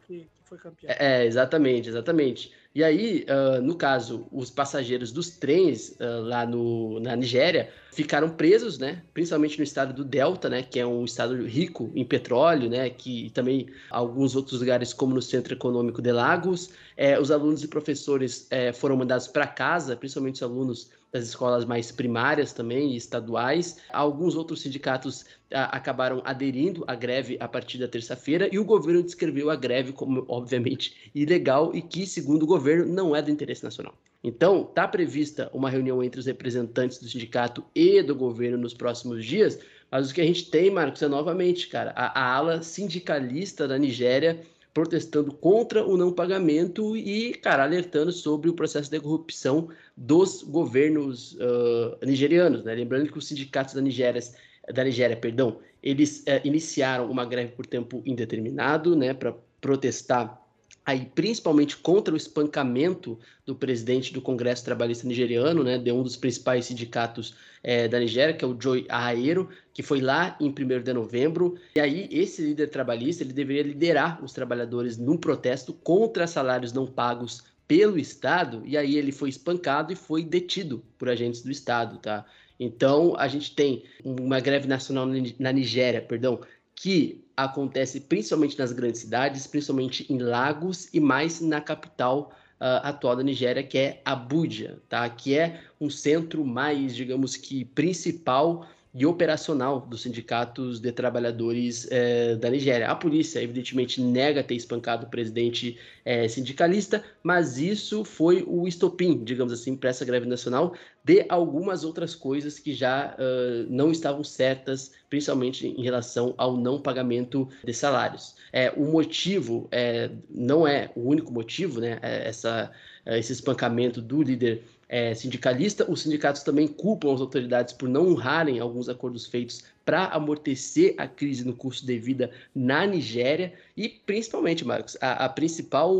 A: Que, foi campeão.
B: É, exatamente, exatamente. E aí, uh, no caso, os passageiros dos trens uh, lá no, na Nigéria ficaram presos, né? Principalmente no estado do Delta, né? Que é um estado rico em petróleo, né? Que também alguns outros lugares, como no Centro Econômico de Lagos. É, os alunos e professores é, foram mandados para casa, principalmente os alunos das escolas mais primárias também estaduais. Alguns outros sindicatos a, acabaram aderindo à greve a partir da terça-feira e o governo descreveu a greve como, obviamente, ilegal e que, segundo o governo, não é do interesse nacional. Então, está prevista uma reunião entre os representantes do sindicato e do governo nos próximos dias, mas o que a gente tem, Marcos, é novamente, cara, a, a ala sindicalista da Nigéria protestando contra o não pagamento e, cara, alertando sobre o processo de corrupção dos governos uh, nigerianos, né? Lembrando que os sindicatos da Nigéria, da Nigéria, perdão, eles uh, iniciaram uma greve por tempo indeterminado, né, para protestar aí principalmente contra o espancamento do presidente do Congresso Trabalhista Nigeriano, né, de um dos principais sindicatos é, da Nigéria, que é o Joy Arraeiro, que foi lá em 1 de novembro. E aí esse líder trabalhista ele deveria liderar os trabalhadores num protesto contra salários não pagos pelo Estado, e aí ele foi espancado e foi detido por agentes do Estado, tá? Então, a gente tem uma greve nacional na Nigéria, perdão, que acontece principalmente nas grandes cidades, principalmente em Lagos e mais na capital uh, atual da Nigéria, que é Abuja, tá? Que é um centro mais, digamos que principal e operacional dos sindicatos de trabalhadores eh, da Nigéria. A polícia, evidentemente, nega ter espancado o presidente eh, sindicalista, mas isso foi o estopim, digamos assim, para essa greve nacional de algumas outras coisas que já uh, não estavam certas, principalmente em relação ao não pagamento de salários. É, o motivo é, não é o único motivo, né? É essa, esse espancamento do líder é, sindicalista. Os sindicatos também culpam as autoridades por não honrarem alguns acordos feitos para amortecer a crise no custo de vida na Nigéria e principalmente, Marcos, a, a principal,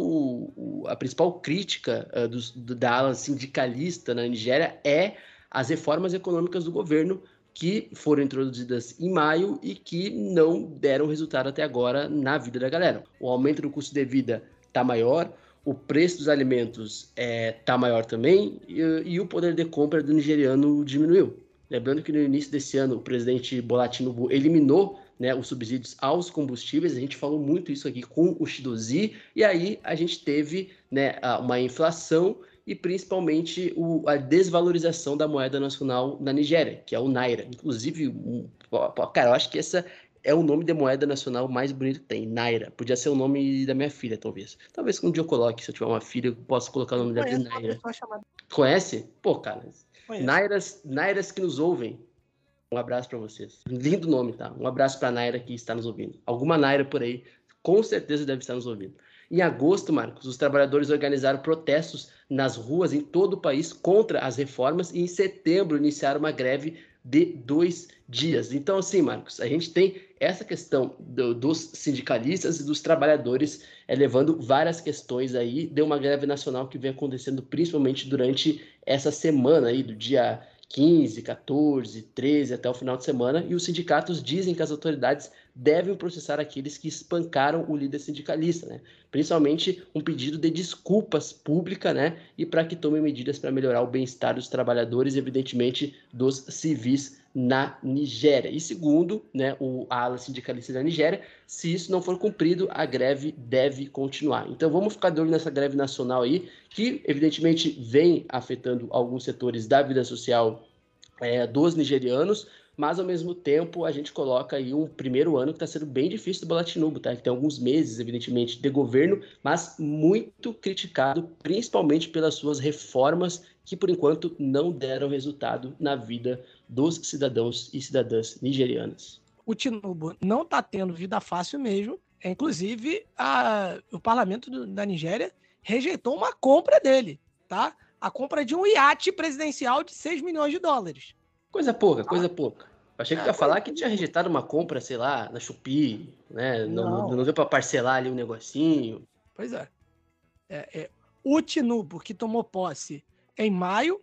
B: a principal crítica uh, do, da ala sindicalista na Nigéria é as reformas econômicas do governo que foram introduzidas em maio e que não deram resultado até agora na vida da galera. O aumento do custo de vida está maior, o preço dos alimentos está é, tá maior também e, e, o poder de compra do nigeriano diminuiu. Lembrando que no início desse ano o presidente Bola Tinubu eliminou né, os subsídios aos combustíveis. A gente falou muito isso aqui com o Shidozi, e aí a gente teve né, uma inflação e principalmente o, a desvalorização da moeda nacional na Nigéria, que é o Naira. Inclusive, cara, eu acho que essa é o nome de moeda nacional mais bonito que tem, Naira. Podia ser o nome da minha filha, talvez. Talvez um dia eu coloque, se eu tiver uma filha, eu possa colocar o nome dela de Naira. Conhece? Pô, cara. Nairas, Nairas que nos ouvem. Um abraço para vocês. Lindo nome, tá? Um abraço para Naira que está nos ouvindo. Alguma Naira por aí, com certeza deve estar nos ouvindo. Em agosto, Marcos, os trabalhadores organizaram protestos nas ruas em todo o país contra as reformas e em setembro iniciaram uma greve de dois dias. Então, assim, Marcos, a gente tem essa questão do, dos sindicalistas e dos trabalhadores é, levando várias questões aí de uma greve nacional que vem acontecendo principalmente durante essa semana aí, do dia 15, 14, 13 até o final de semana, e os sindicatos dizem que as autoridades devem processar aqueles que espancaram o líder sindicalista, né? Principalmente um pedido de desculpas pública, né? E para que tomem medidas para melhorar o bem-estar dos trabalhadores e, evidentemente, dos civis na Nigéria. E segundo, né, o ala sindicalista da Nigéria, se isso não for cumprido, a greve deve continuar. Então vamos ficar de olho nessa greve nacional aí, que evidentemente vem afetando alguns setores da vida social é, dos nigerianos, mas ao mesmo tempo a gente coloca aí um primeiro ano que está sendo bem difícil do Bolatinubo, tá? Que tem alguns meses, evidentemente, de governo, mas muito criticado, principalmente pelas suas reformas que por enquanto não deram resultado na vida dos cidadãos e cidadãs nigerianas.
A: O Tinubu não está tendo vida fácil mesmo. Inclusive, a, o parlamento do, da Nigéria rejeitou uma compra dele, tá? A compra de um iate presidencial de 6 milhões de dólares.
B: Coisa pouca, coisa pouca. Achei que é, ia falar que tinha rejeitado uma compra, sei lá, na Shopee, né? Não, não, não deu para parcelar ali um negocinho.
A: Pois é. é, é. O Tinubu, que tomou posse em maio,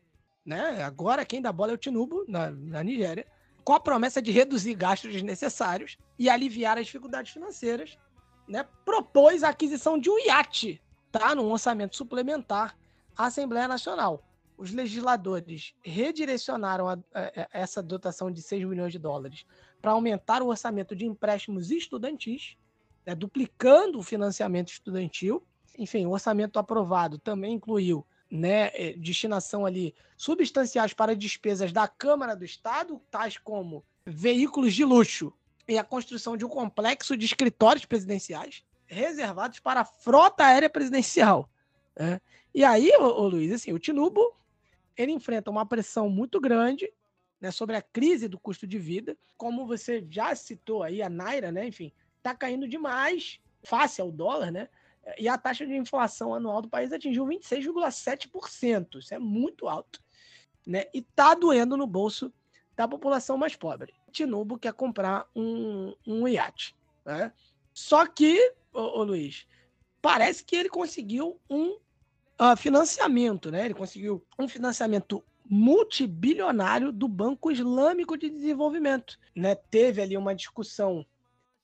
A: né? Agora quem dá bola é o Tinubu, na, na Nigéria, com a promessa de reduzir gastos desnecessários e aliviar as dificuldades financeiras, né? Propôs a aquisição de um iate, tá? Num orçamento suplementar à Assembleia Nacional os legisladores redirecionaram a, a, a essa dotação de 6 milhões de dólares para aumentar o orçamento de empréstimos estudantis, né, duplicando o financiamento estudantil. Enfim, o orçamento aprovado também incluiu né, é, destinação ali substanciais para despesas da Câmara do Estado, tais como veículos de luxo e a construção de um complexo de escritórios presidenciais reservados para a frota aérea presidencial. Né? E aí, ô, ô, Luiz, assim, o Tinubu ele enfrenta uma pressão muito grande né, sobre a crise do custo de vida. Como você já citou aí, a Naira, né, enfim, está caindo demais face ao dólar, né? E a taxa de inflação anual do país atingiu 26,7%. Isso é muito alto. Né? E está doendo no bolso da população mais pobre. Tinubu quer comprar um, um iate. Né? Só que, ô, ô Luiz, parece que ele conseguiu um uh, financiamento, né? Ele conseguiu um financiamento multibilionário do Banco Islâmico de Desenvolvimento. Né? Teve ali uma discussão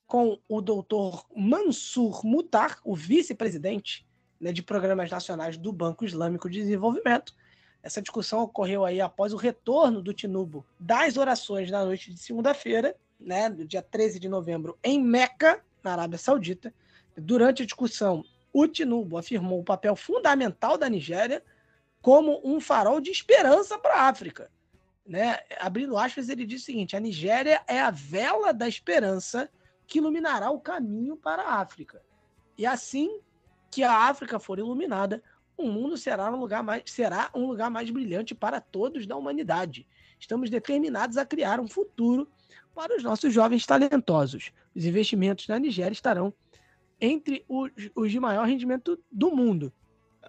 A: com o doutor Mansur Mutar, o vice-presidente né, de programas nacionais do Banco Islâmico de Desenvolvimento. Essa discussão ocorreu aí após o retorno do Tinubu das orações na noite de segunda-feira, né, do dia 13 de novembro, em Meca, na Arábia Saudita. Durante a discussão, o Tinubu afirmou o papel fundamental da Nigéria como um farol de esperança para a África. Né? Abrindo aspas, ele disse o seguinte: a Nigéria é a vela da esperança que iluminará o caminho para a África. E assim que a África for iluminada, o mundo será um lugar mais, será um lugar mais brilhante para todos da humanidade. Estamos determinados a criar um futuro para os nossos jovens talentosos. Os investimentos na Nigéria estarão entre os, os de maior rendimento do mundo.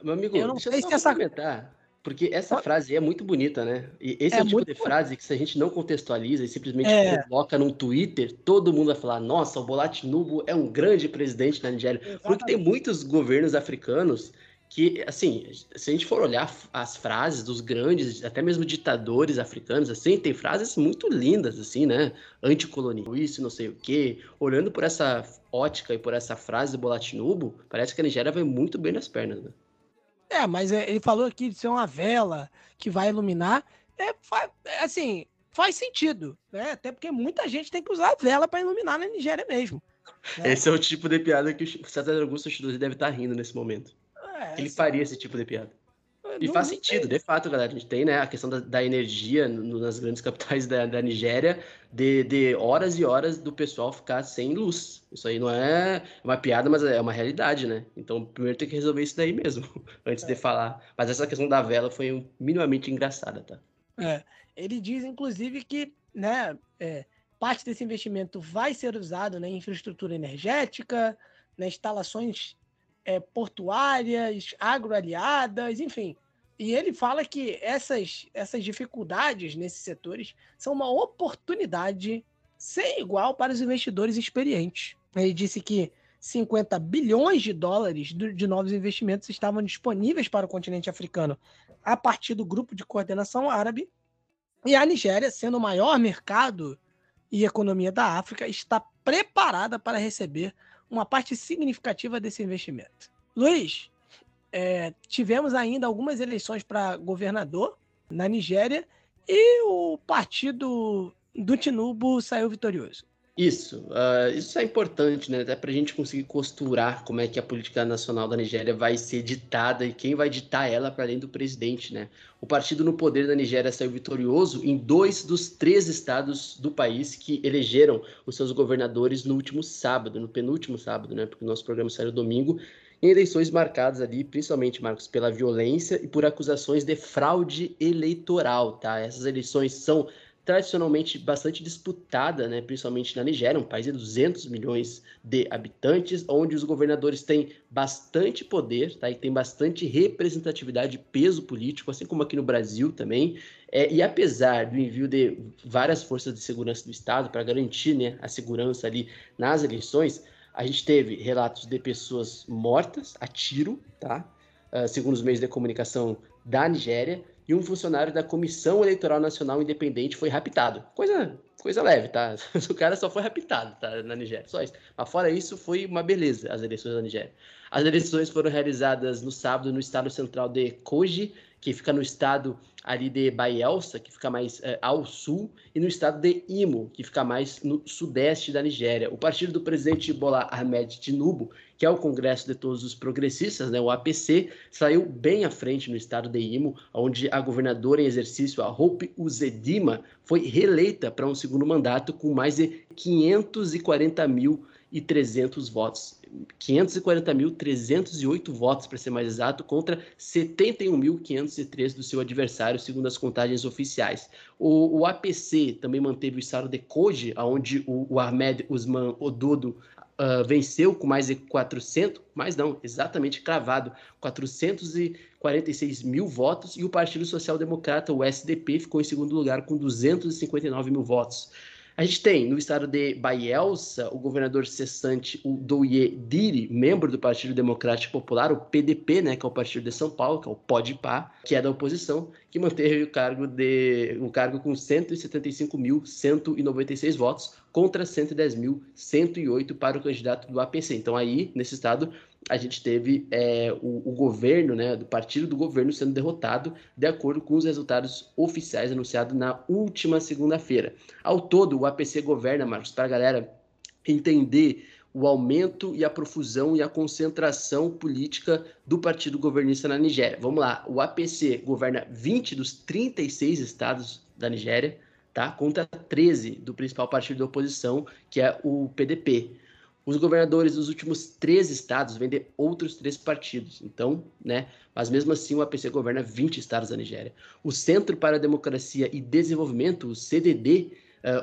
B: Meu amigo, eu não sei se essa porque essa frase é muito bonita, né? E esse é, é o tipo de frase que se a gente não contextualiza e simplesmente é. coloca num Twitter, todo mundo vai falar: "Nossa, o Bola Tinubu é um grande presidente da Nigéria". Exatamente. Porque tem muitos governos africanos que, assim, se a gente for olhar as frases dos grandes, até mesmo ditadores africanos, assim, tem frases muito lindas, assim, né? Anticolonial, isso, não sei o quê. Olhando por essa ótica e por essa frase do Bolatinubo, parece que a Nigéria vai muito bem nas pernas, né?
A: É, mas é, ele falou aqui de ser uma vela que vai iluminar. É, assim, faz sentido, né? Até porque muita gente tem que usar a vela para iluminar na Nigéria mesmo.
B: Né? Esse é o tipo de piada que o César Augusto deve estar tá rindo nesse momento. É, ele faria esse tipo de piada. E faz sentido, de fato, galera. A gente tem né, a questão da, da energia no, nas grandes capitais da, da Nigéria, de, de, horas e horas do pessoal ficar sem luz. Isso aí não é uma piada, mas é uma realidade, né? Então, primeiro tem que resolver isso daí mesmo, antes é. de falar. Mas essa questão da vela foi minimamente engraçada, tá?
A: É. Ele diz, inclusive, que né, é, parte desse investimento vai ser usado né, em infraestrutura energética, né, instalações é, portuárias, agroaliadas, enfim. E ele fala que essas, essas dificuldades nesses setores são uma oportunidade sem igual para os investidores experientes. Ele disse que 50 bilhões de dólares de novos investimentos estavam disponíveis para o continente africano a partir do grupo de coordenação árabe. E a Nigéria, sendo o maior mercado e economia da África, está preparada para receber uma parte significativa desse investimento. Luiz, é, tivemos ainda algumas eleições para governador na Nigéria e o partido do Tinubu saiu vitorioso.
B: Isso, uh, isso é importante, né? Até para a gente conseguir costurar como é que a política nacional da Nigéria vai ser ditada e quem vai ditar ela para além do presidente, né? O partido no poder da Nigéria saiu vitorioso em dois dos três estados do país que elegeram os seus governadores no último sábado, no penúltimo sábado, né? Porque o nosso programa saiu domingo eleições marcadas ali, principalmente, Marcos, pela violência e por acusações de fraude eleitoral, tá? Essas eleições são tradicionalmente bastante disputada, né, principalmente na Nigéria, um país de 200 milhões de habitantes, onde os governadores têm bastante poder, tá, e tem bastante representatividade e peso político, assim como aqui no Brasil também. É, e apesar do envio de várias forças de segurança do Estado para garantir né, a segurança ali nas eleições, a gente teve relatos de pessoas mortas a tiro, tá? Uh, segundo os meios de comunicação da Nigéria, e um funcionário da Comissão Eleitoral Nacional Independente foi raptado. Coisa, coisa leve, tá? O cara só foi raptado, tá? Na Nigéria, só isso. Mas fora isso, foi uma beleza as eleições da Nigéria. As eleições foram realizadas no sábado no estado central de Koji, que fica no estado ali de Bayelsa, que fica mais é, ao sul, e no estado de Imo, que fica mais no sudeste da Nigéria. O partido do presidente Bola Ahmed Tinubu, que é o Congresso de Todos os Progressistas, né, o APC, saiu bem à frente no estado de Imo, onde a governadora em exercício, a Hope Uzedima, foi reeleita para um segundo mandato com mais de 540 mil e 300 votos. 540.308 votos, para ser mais exato, contra 71.503 do seu adversário, segundo as contagens oficiais. O, o APC também manteve o estado de Koji, onde o, o Ahmed Usman Ododo uh, venceu com mais de 400, mais não, exatamente cravado, 446 mil votos, e o Partido Social Democrata, o SDP, ficou em segundo lugar com 259 mil votos. A gente tem no estado de Bayelsa o governador cessante, o Douye Diri, membro do Partido Democrático Popular, o PDP, né, que é o partido de São Paulo, que é o PODPA, que é da oposição, que manteve o cargo de um cargo com 175.196 votos contra 110.108 para o candidato do APC. Então aí, nesse estado, a gente teve é, o, o, governo, né, do partido do governo sendo derrotado, de acordo com os resultados oficiais anunciados na última segunda-feira. Ao todo, o APC governa, Marcos, para a galera entender o aumento e a profusão e a concentração política do partido governista na Nigéria. Vamos lá, o APC governa 20 dos 36 estados da Nigéria, tá? Contra 13 do principal partido da oposição, que é o PDP. Os governadores dos últimos três estados vêm de outros três partidos. Então, né? Mas mesmo assim, o APC governa 20 estados da Nigéria. O Centro para a Democracia e Desenvolvimento, o CDD,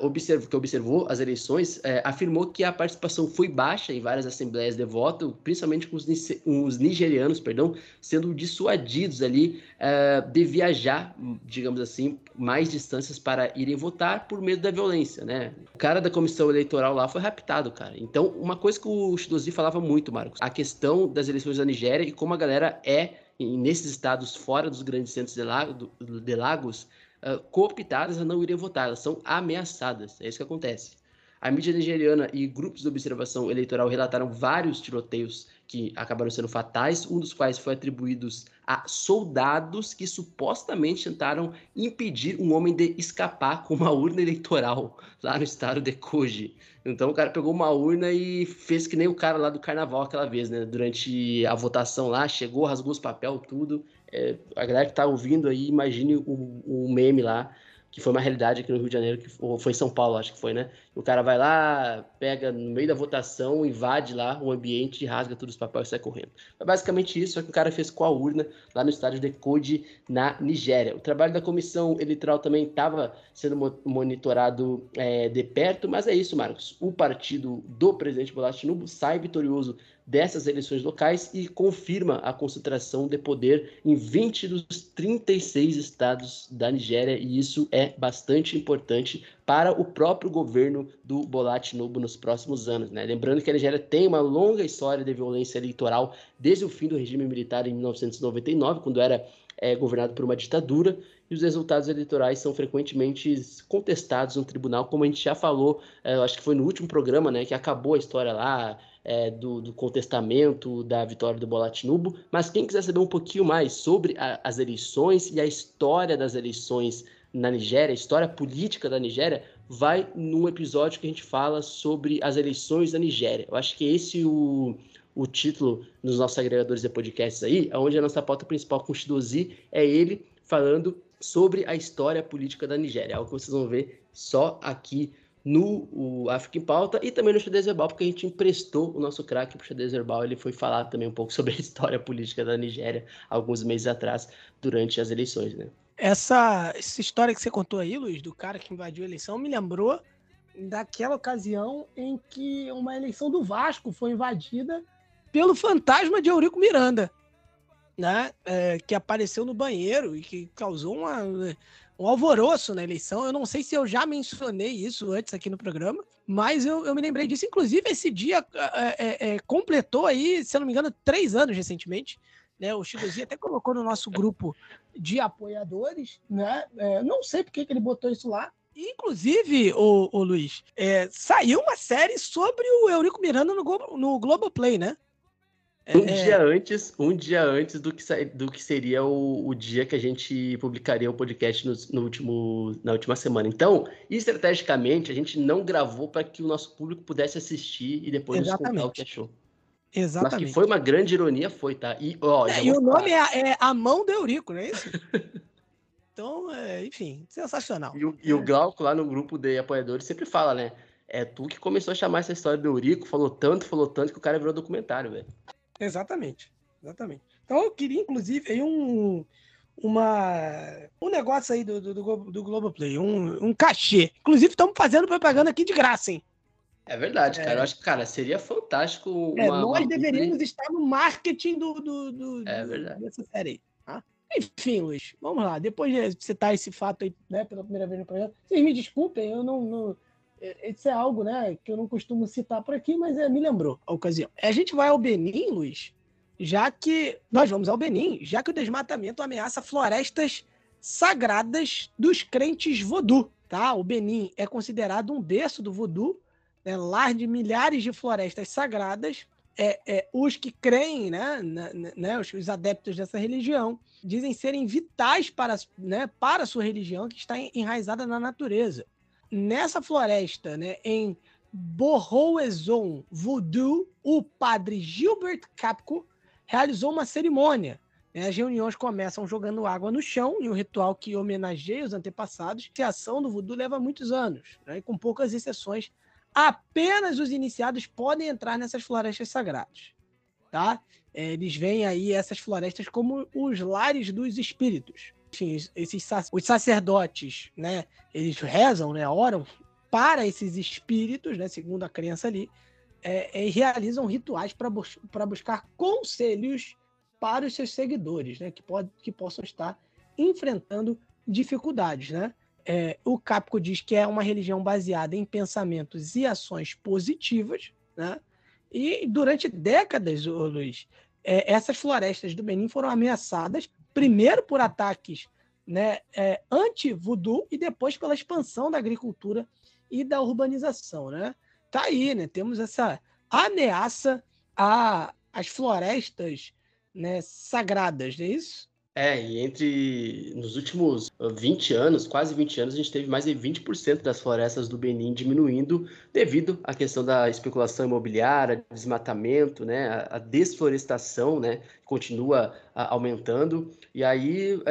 B: observo, que observou as eleições, uh, afirmou que a participação foi baixa em várias assembleias de voto, principalmente com os, os nigerianos, perdão, sendo dissuadidos ali uh, de viajar, digamos assim, mais distâncias para irem votar por medo da violência, né? O cara da comissão eleitoral lá foi raptado, cara. Então, uma coisa que o Chidozi falava muito, Marcos, a questão das eleições da Nigéria e como a galera é nesses estados fora dos grandes centros de, lago, de lagos, uh, cooptadas a não irem votar, elas são ameaçadas. É isso que acontece. A mídia nigeriana e grupos de observação eleitoral relataram vários tiroteios que acabaram sendo fatais, um dos quais foi atribuídos a soldados que supostamente tentaram impedir um homem de escapar com uma urna eleitoral lá no estado de Koji. Então o cara pegou uma urna e fez que nem o cara lá do carnaval aquela vez, né? Durante a votação lá, chegou, rasgou os papel, tudo. É, a galera que tá ouvindo aí, imagine o, o meme lá que foi uma realidade aqui no Rio de Janeiro, que foi em São Paulo, acho que foi, né? O cara vai lá, pega no meio da votação, invade lá o ambiente, rasga todos os papéis e sai correndo. Foi basicamente isso, só que o cara fez com a urna lá no estádio de Code, na Nigéria. O trabalho da comissão eleitoral também estava sendo monitorado é, de perto, mas é isso, Marcos. O partido do presidente Tinubu sai vitorioso dessas eleições locais e confirma a concentração de poder em 20 dos 36 estados da Nigéria, e isso é bastante importante para o próprio governo do Bola Tinubu nos próximos anos. Né? Lembrando que a Nigéria tem uma longa história de violência eleitoral desde o fim do regime militar em 1999, quando era é, governado por uma ditadura, e os resultados eleitorais são frequentemente contestados no tribunal, como a gente já falou, é, acho que foi no último programa, né, que acabou a história lá, é, do, do, contestamento da vitória do Bolatinubo, mas quem quiser saber um pouquinho mais sobre a, as eleições e a história das eleições na Nigéria, a história política da Nigéria, vai num episódio que a gente fala sobre as eleições da Nigéria. Eu acho que esse o, o título nos nossos agregadores de podcasts aí, onde a nossa pauta principal com o Shidozi é ele falando sobre a história política da Nigéria, algo que vocês vão ver só aqui no África em Pauta e também no Xadrez Verbal, porque a gente emprestou o nosso craque para o Xadrez Verbal. Ele foi falar também um pouco sobre a história política da Nigéria alguns meses atrás, durante as eleições, né?
A: Essa, essa história que você contou aí, Luiz, do cara que invadiu a eleição, me lembrou daquela ocasião em que uma eleição do Vasco foi invadida pelo fantasma de Eurico Miranda, né? É, que apareceu no banheiro e que causou uma um alvoroço na eleição. Eu não sei se eu já mencionei isso antes aqui no programa, mas eu, eu me lembrei disso. Inclusive, esse dia é, é, é, completou aí, se eu não me engano, três anos recentemente. Né? O Chicozinho até colocou no nosso grupo de apoiadores, né? É, não sei por que, ele botou isso lá. Inclusive, o, o Luiz, é, saiu uma série sobre o Eurico Miranda no, no Globoplay, né?
B: Um é... dia antes, um dia antes do que, do que seria o, o dia que a gente publicaria o podcast no, no, último, na última semana. Então, estrategicamente, a gente não gravou para que o nosso público pudesse assistir e depois Exatamente. nos contar o que achou.
A: Exatamente.
B: Mas que foi uma grande ironia, foi, tá?
A: E, ó, é, e o nome é, é, A Mão do Eurico, não é isso? então, é, enfim, sensacional.
B: E o, e o Glauco lá no grupo de apoiadores sempre fala, né? É tu que começou a chamar essa história do Eurico, falou tanto, falou tanto que o cara virou documentário, velho.
A: Exatamente, exatamente. Então eu queria, inclusive, aí um, uma, um negócio aí do, do, do, do Globoplay, um, um cachê. Inclusive, estamos fazendo propaganda aqui de graça, hein?
B: É verdade, cara. É. Eu acho que, cara, seria fantástico.
A: Uma, é, nós uma... deveríamos estar no marketing do, do, do,
B: é verdade.
A: dessa série aí. Tá? Enfim, Luiz, vamos lá. Depois de citar esse fato aí, né, pela primeira vez no programa, vocês me desculpem, eu não, não isso é algo né, que eu não costumo citar por aqui, mas é, me lembrou a ocasião. A gente vai ao Benin, Luiz, já que. Nós vamos ao Benin, já que o desmatamento ameaça florestas sagradas dos crentes voodoo. Tá? O Benin é considerado um berço do voodoo, né, lar de milhares de florestas sagradas. É, é, os que creem, né, né, os, os, adeptos dessa religião, dizem serem vitais para, né, para a sua religião, que está enraizada na natureza nessa floresta, né, em Borroezon Voodoo, o padre Gilbert Capco realizou uma cerimônia. Né? As reuniões começam jogando água no chão, em um ritual que homenageia os antepassados. A ação do voodoo leva muitos anos, né? e com poucas exceções, apenas os iniciados podem entrar nessas florestas sagradas. Tá? Eles veem aí essas florestas como os lares dos espíritos enfim, esses os sacerdotes, né, eles rezam, né, oram para esses espíritos, né, segundo a crença ali, é, é, realizam rituais para bus buscar conselhos para os seus seguidores, né, que, pode, que possam estar enfrentando dificuldades, né? É, o Capco diz que é uma religião baseada em pensamentos e ações positivas, né? E durante décadas, Luiz, é, essas florestas do Benin foram ameaçadas primeiro por ataques né, é, anti-voodoo e depois pela expansão da agricultura e da urbanização, né? Tá aí, né? Temos essa ameaça às florestas né, sagradas, não é isso?
B: É, e entre nos últimos 20 anos, quase 20 anos, a gente teve mais de 20% das florestas do Benin diminuindo devido à questão da especulação imobiliária, desmatamento, né, a, desflorestação, né, continua aumentando. E aí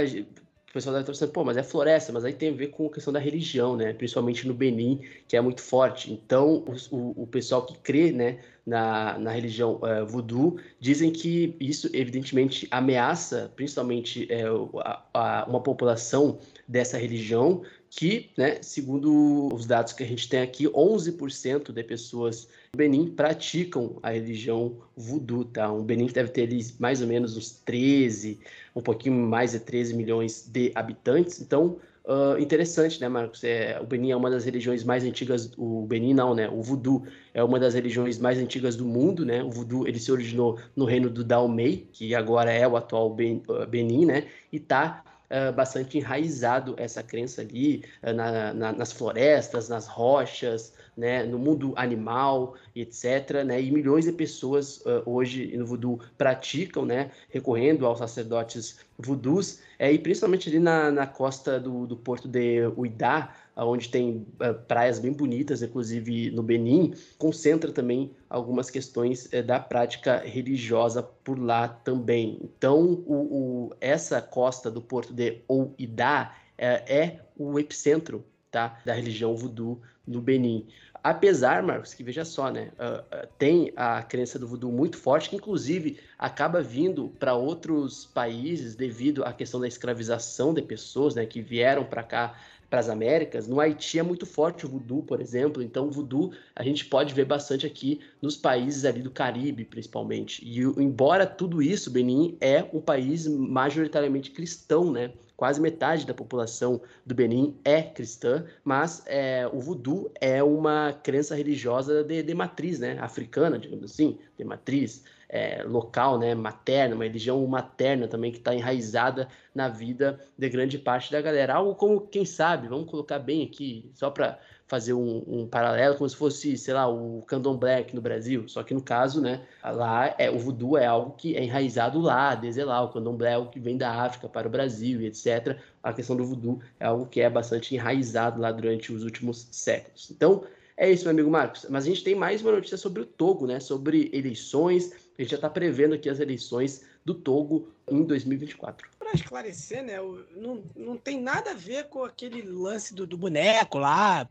B: o pessoal deve estar pensando, pô, mas é floresta, mas aí tem a ver com a questão da religião, né? Principalmente no Benin, que é muito forte. Então, o, o, pessoal que crê, né, na, na religião uh, voodoo, dizem que isso, evidentemente, ameaça, principalmente, é, a, a, uma população dessa religião, que, né, segundo os dados que a gente tem aqui, 11% de pessoas no Benin praticam a religião voodoo, tá? O Benin deve ter ali mais ou menos uns 13, um pouquinho mais de 13 milhões de habitantes, então Uh, interessante, né, Marcos? É, o Benin é uma das religiões mais antigas. O Benin não, né? O Voodoo é uma das religiões mais antigas do mundo, né? O Voodoo ele se originou no reino do Daomei, que agora é o atual Benin, né? E tá uh, bastante enraizado essa crença ali uh, na, na, nas florestas, nas rochas, né, no mundo animal etc. Né, e milhões de pessoas uh, hoje no voodoo praticam, né, recorrendo aos sacerdotes voodoos, é, e principalmente ali na, na costa do, do porto de Uidá, onde tem uh, praias bem bonitas, inclusive no Benin, concentra também algumas questões uh, da prática religiosa por lá também. Então, o, o, essa costa do porto de Ouidá é, é o epicentro tá, da religião voodoo no Benin. Apesar, Marcos, que veja só, né? Uh, uh, tem a crença do voodoo muito forte, que inclusive acaba vindo para outros países devido à questão da escravização de pessoas, né? Que vieram para cá para as Américas. No Haiti é muito forte o voodoo, por exemplo. Então, o voodoo a gente pode ver bastante aqui nos países ali do Caribe, principalmente. E embora tudo isso, Benin é um país majoritariamente cristão, né? Quase metade da população do Benin é cristã, mas é, o voodoo é uma crença religiosa de, de matriz, né? Africana, digamos assim, de matriz é, local, né, materna, uma religião materna também que está enraizada na vida de grande parte da galera. Algo como, quem sabe, vamos colocar bem aqui, só para fazer um, um, paralelo, como se fosse, sei lá, o candomblé aqui no Brasil, só que no caso, né, lá é, o voodoo é algo que é enraizado lá, desde lá, o candomblé é algo que vem da África para o Brasil e etc. A questão do voodoo é algo que é bastante enraizado lá durante os últimos séculos. Então, é isso, meu amigo Marcos. Mas a gente tem mais uma notícia sobre o Togo, né? Sobre eleições. Gente já está prevendo aqui as eleições do Togo em 2024.
A: Para esclarecer, né? Não, não tem nada a ver com aquele lance do, do boneco lá.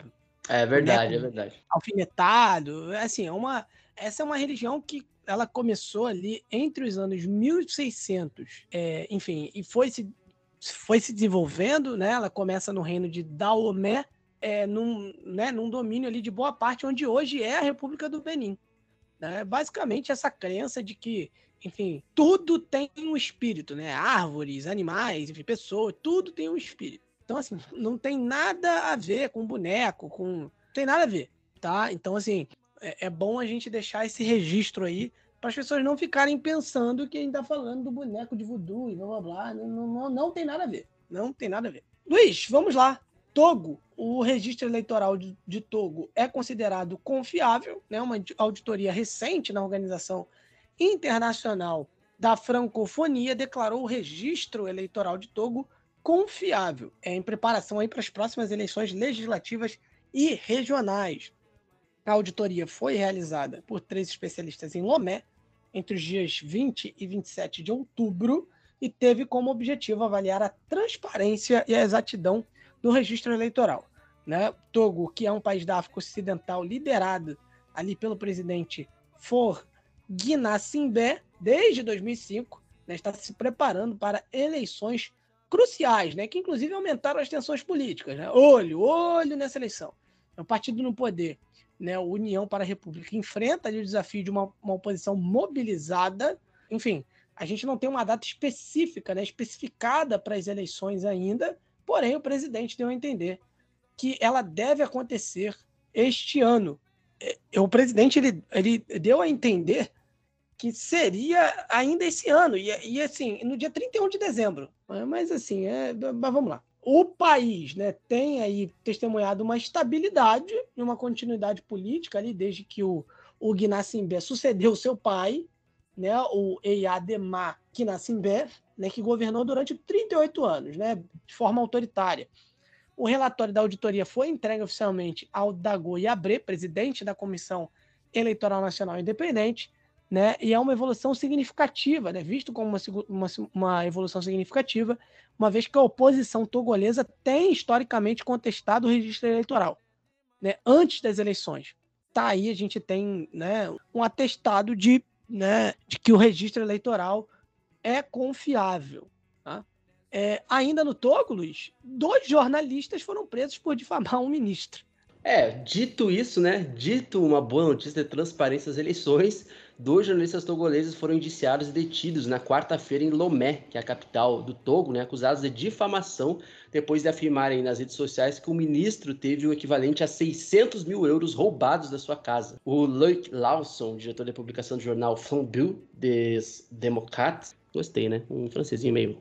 B: É verdade, é verdade.
A: Alfinetado. Assim, é uma, essa é uma religião que ela começou ali entre os anos 1600, é, enfim, e foi se, foi se desenvolvendo, né? Ela começa no reino de Daomé, é, num, né, num domínio ali de boa parte onde hoje é a República do Benin. Né? Basicamente, essa crença de que, enfim, tudo tem um espírito, né? Árvores, animais, enfim, pessoas, tudo tem um espírito. Então, assim, não tem nada a ver com boneco, com. Não tem nada a ver, tá? Então, assim, é, é bom a gente deixar esse registro aí para as pessoas não ficarem pensando que a gente tá falando do boneco de voodoo e blá blá blá. Não, não, não tem nada a ver. Não tem nada a ver. Luiz, vamos lá. Togo, o registro eleitoral de, de, Togo é considerado confiável, né? uma auditoria recente na Organização Internacional da Francofonia declarou o registro eleitoral de Togo confiável, é, em preparação aí para as próximas eleições legislativas e regionais. A auditoria foi realizada por três especialistas em Lomé entre os dias 20 e 27 de outubro e teve como objetivo avaliar a transparência e a exatidão no registro eleitoral. Né? Togo, que é um país da África Ocidental liderado ali pelo presidente For Guinassimbé, desde 2005, né, está se preparando para eleições cruciais, né, que inclusive aumentaram as tensões políticas. Né? Olho, olho nessa eleição. É um partido no poder, né, União para a República, enfrenta ali o desafio de uma, uma oposição mobilizada. Enfim, a gente não tem uma data específica, né, especificada para as eleições ainda, Porém, o presidente deu a entender que ela deve acontecer este ano. É, o presidente ele, ele deu a entender que seria ainda esse ano, e, e assim, no dia 31 de dezembro. Mas assim, é, mas vamos lá. o país né, tem aí testemunhado uma estabilidade e uma continuidade política ali, desde que o, o Guinassimbe sucedeu seu pai, né, o Eyadema Guinassimbe, né, que governou durante 38 anos, né, de forma autoritária. O relatório da auditoria foi entregue oficialmente ao Dago Yabre, presidente da Comissão Eleitoral Nacional Independente, né? E é uma evolução significativa, né? Visto como uma, uma, uma evolução significativa, uma vez que a oposição togolesa tem historicamente contestado o registro eleitoral, né? Antes das eleições. Tá aí a gente tem, né, um atestado de, né, de que o registro eleitoral é confiável, tá? É, ainda no Togo, Luiz, dois jornalistas foram presos por difamar um ministro.
B: É, dito isso, né? Dito uma boa notícia de transparência das eleições, dois jornalistas togoleses foram indiciados e detidos na quarta-feira em Lomé, que é a capital do Togo, né? Acusados de difamação depois de afirmarem nas redes sociais que o ministro teve o equivalente a 600 mil euros roubados da sua casa. O Luc Lawson, diretor de publicação do jornal Flambeau des Démocrates, gostei, né? Um francesinho meio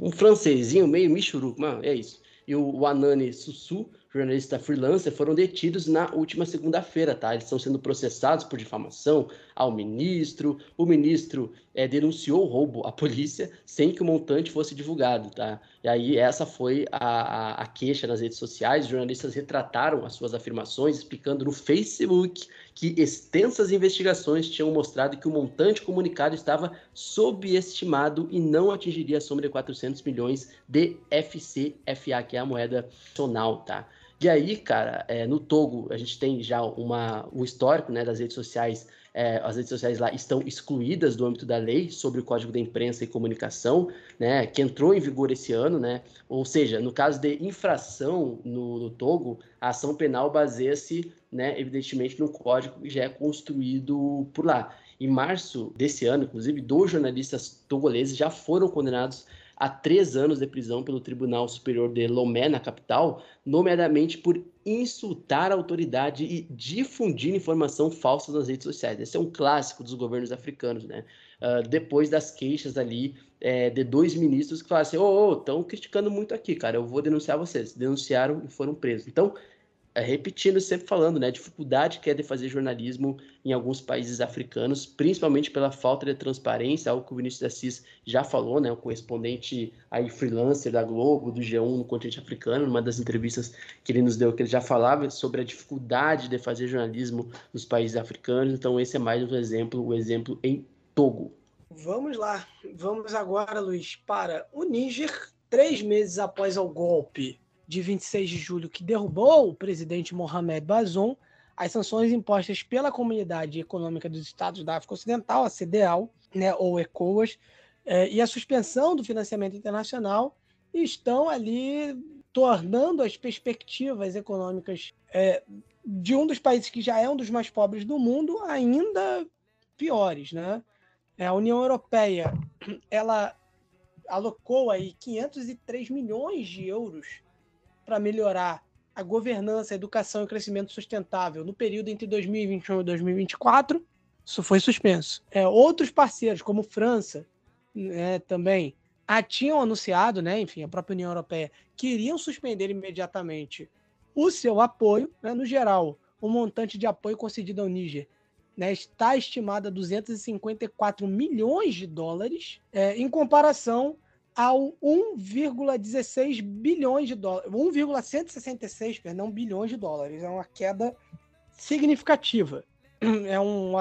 B: um francesinho meio michuruco, mano, é isso. E o Anani Sussu, jornalista freelancer, foram detidos na última segunda-feira, tá? Eles estão sendo processados por difamação ao ministro. O ministro é, denunciou o roubo à polícia sem que o montante fosse divulgado, tá? E aí essa foi a, a, a queixa nas redes sociais. Os jornalistas retrataram as suas afirmações, explicando no Facebook que extensas investigações tinham mostrado que o montante comunicado estava subestimado e não atingiria a soma de 400 milhões de FCFA, que é a moeda nacional, tá? E aí, cara, é, no Togo, a gente tem já uma, um histórico né, das redes sociais. É, as redes sociais lá estão excluídas do âmbito da lei sobre o Código da Imprensa e Comunicação, né, que entrou em vigor esse ano, né? Ou seja, no caso de infração no, no Togo, a ação penal baseia-se, né, evidentemente, no código que já é construído por lá. Em março desse ano, inclusive, dois jornalistas togoleses já foram condenados a três anos de prisão pelo Tribunal Superior de Lomé, na capital, nomeadamente por insultar a autoridade e difundir informação falsa nas redes sociais. Esse é um clássico dos governos africanos, né? Uh, depois das queixas ali é, de dois ministros que falaram assim: ô, estão criticando muito aqui, cara, eu vou denunciar vocês. Denunciaram e foram presos. Então, é, repetindo, sempre falando, né, a dificuldade que é de fazer jornalismo em alguns países africanos, principalmente pela falta de transparência, algo que o Vinícius Assis já falou, né, o correspondente aí freelancer da Globo, do G1 no continente africano, numa das entrevistas que ele nos deu, que ele já falava sobre a dificuldade de fazer jornalismo nos países africanos, então esse é mais um exemplo, o um exemplo em Togo.
A: Vamos lá, vamos agora, Luiz, para o Níger, três meses após o golpe de 26 de julho, que derrubou o presidente Mohamed Bazoum, as sanções impostas pela Comunidade Econômica dos Estados da África Ocidental, a CDAO, né, ou ECOWAS, eh, e a suspensão do financiamento internacional estão ali tornando as perspectivas econômicas eh, de um dos países que já é um dos mais pobres do mundo ainda piores, né? É, a União Europeia, ela alocou aí 503 milhões de euros para melhorar a governança, a educação e o crescimento sustentável no período entre 2021 e 2024, isso foi suspenso. É, outros parceiros, como França, né, também ah, tinham anunciado, né, enfim, a própria União Europeia, que iriam suspender imediatamente o seu apoio. Né, no geral, o montante de apoio concedido ao Níger né, está estimado a 254 milhões de dólares, é, em comparação ao 1,16 bilhões de dólares, 1,166, perdão, bilhões de dólares. É uma queda significativa. É um,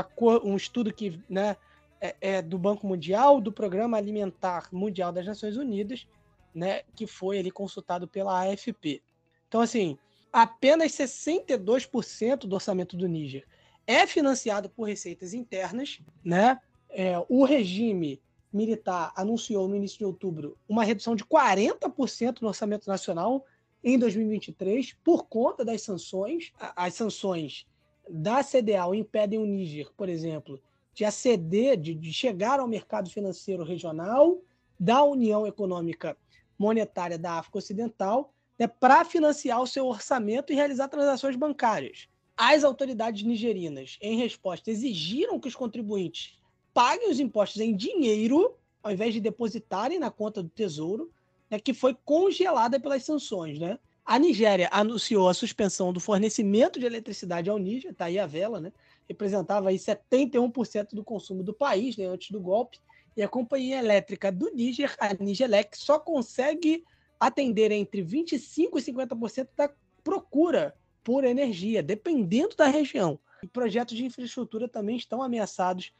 A: um estudo que né, é, é, do Banco Mundial, do Programa Alimentar Mundial das Nações Unidas, né, que foi ali consultado pela AFP. Então, assim, apenas 62% do orçamento do Níger é financiado por receitas internas, né? É, o regime militar anunciou no início de outubro uma redução de 40% no orçamento nacional em 2023 por conta das sanções. As sanções da CDAO impedem o Níger, por exemplo, de aceder, de, de chegar ao mercado financeiro regional da União Econômica Monetária da África Ocidental né, para financiar o seu orçamento e realizar transações bancárias. As autoridades nigerinas, em resposta, exigiram que os contribuintes paguem os impostos em dinheiro, ao invés de depositarem na conta do Tesouro, né, que foi congelada pelas sanções. Né? A Nigéria anunciou a suspensão do fornecimento de eletricidade ao Níger, tá aí a vela, né? representava aí 71% do consumo do país né, antes do golpe, e a companhia elétrica do Níger, a Nigelec, só consegue atender entre 25% e 50% da procura por energia, dependendo da região. E projetos de infraestrutura também estão ameaçados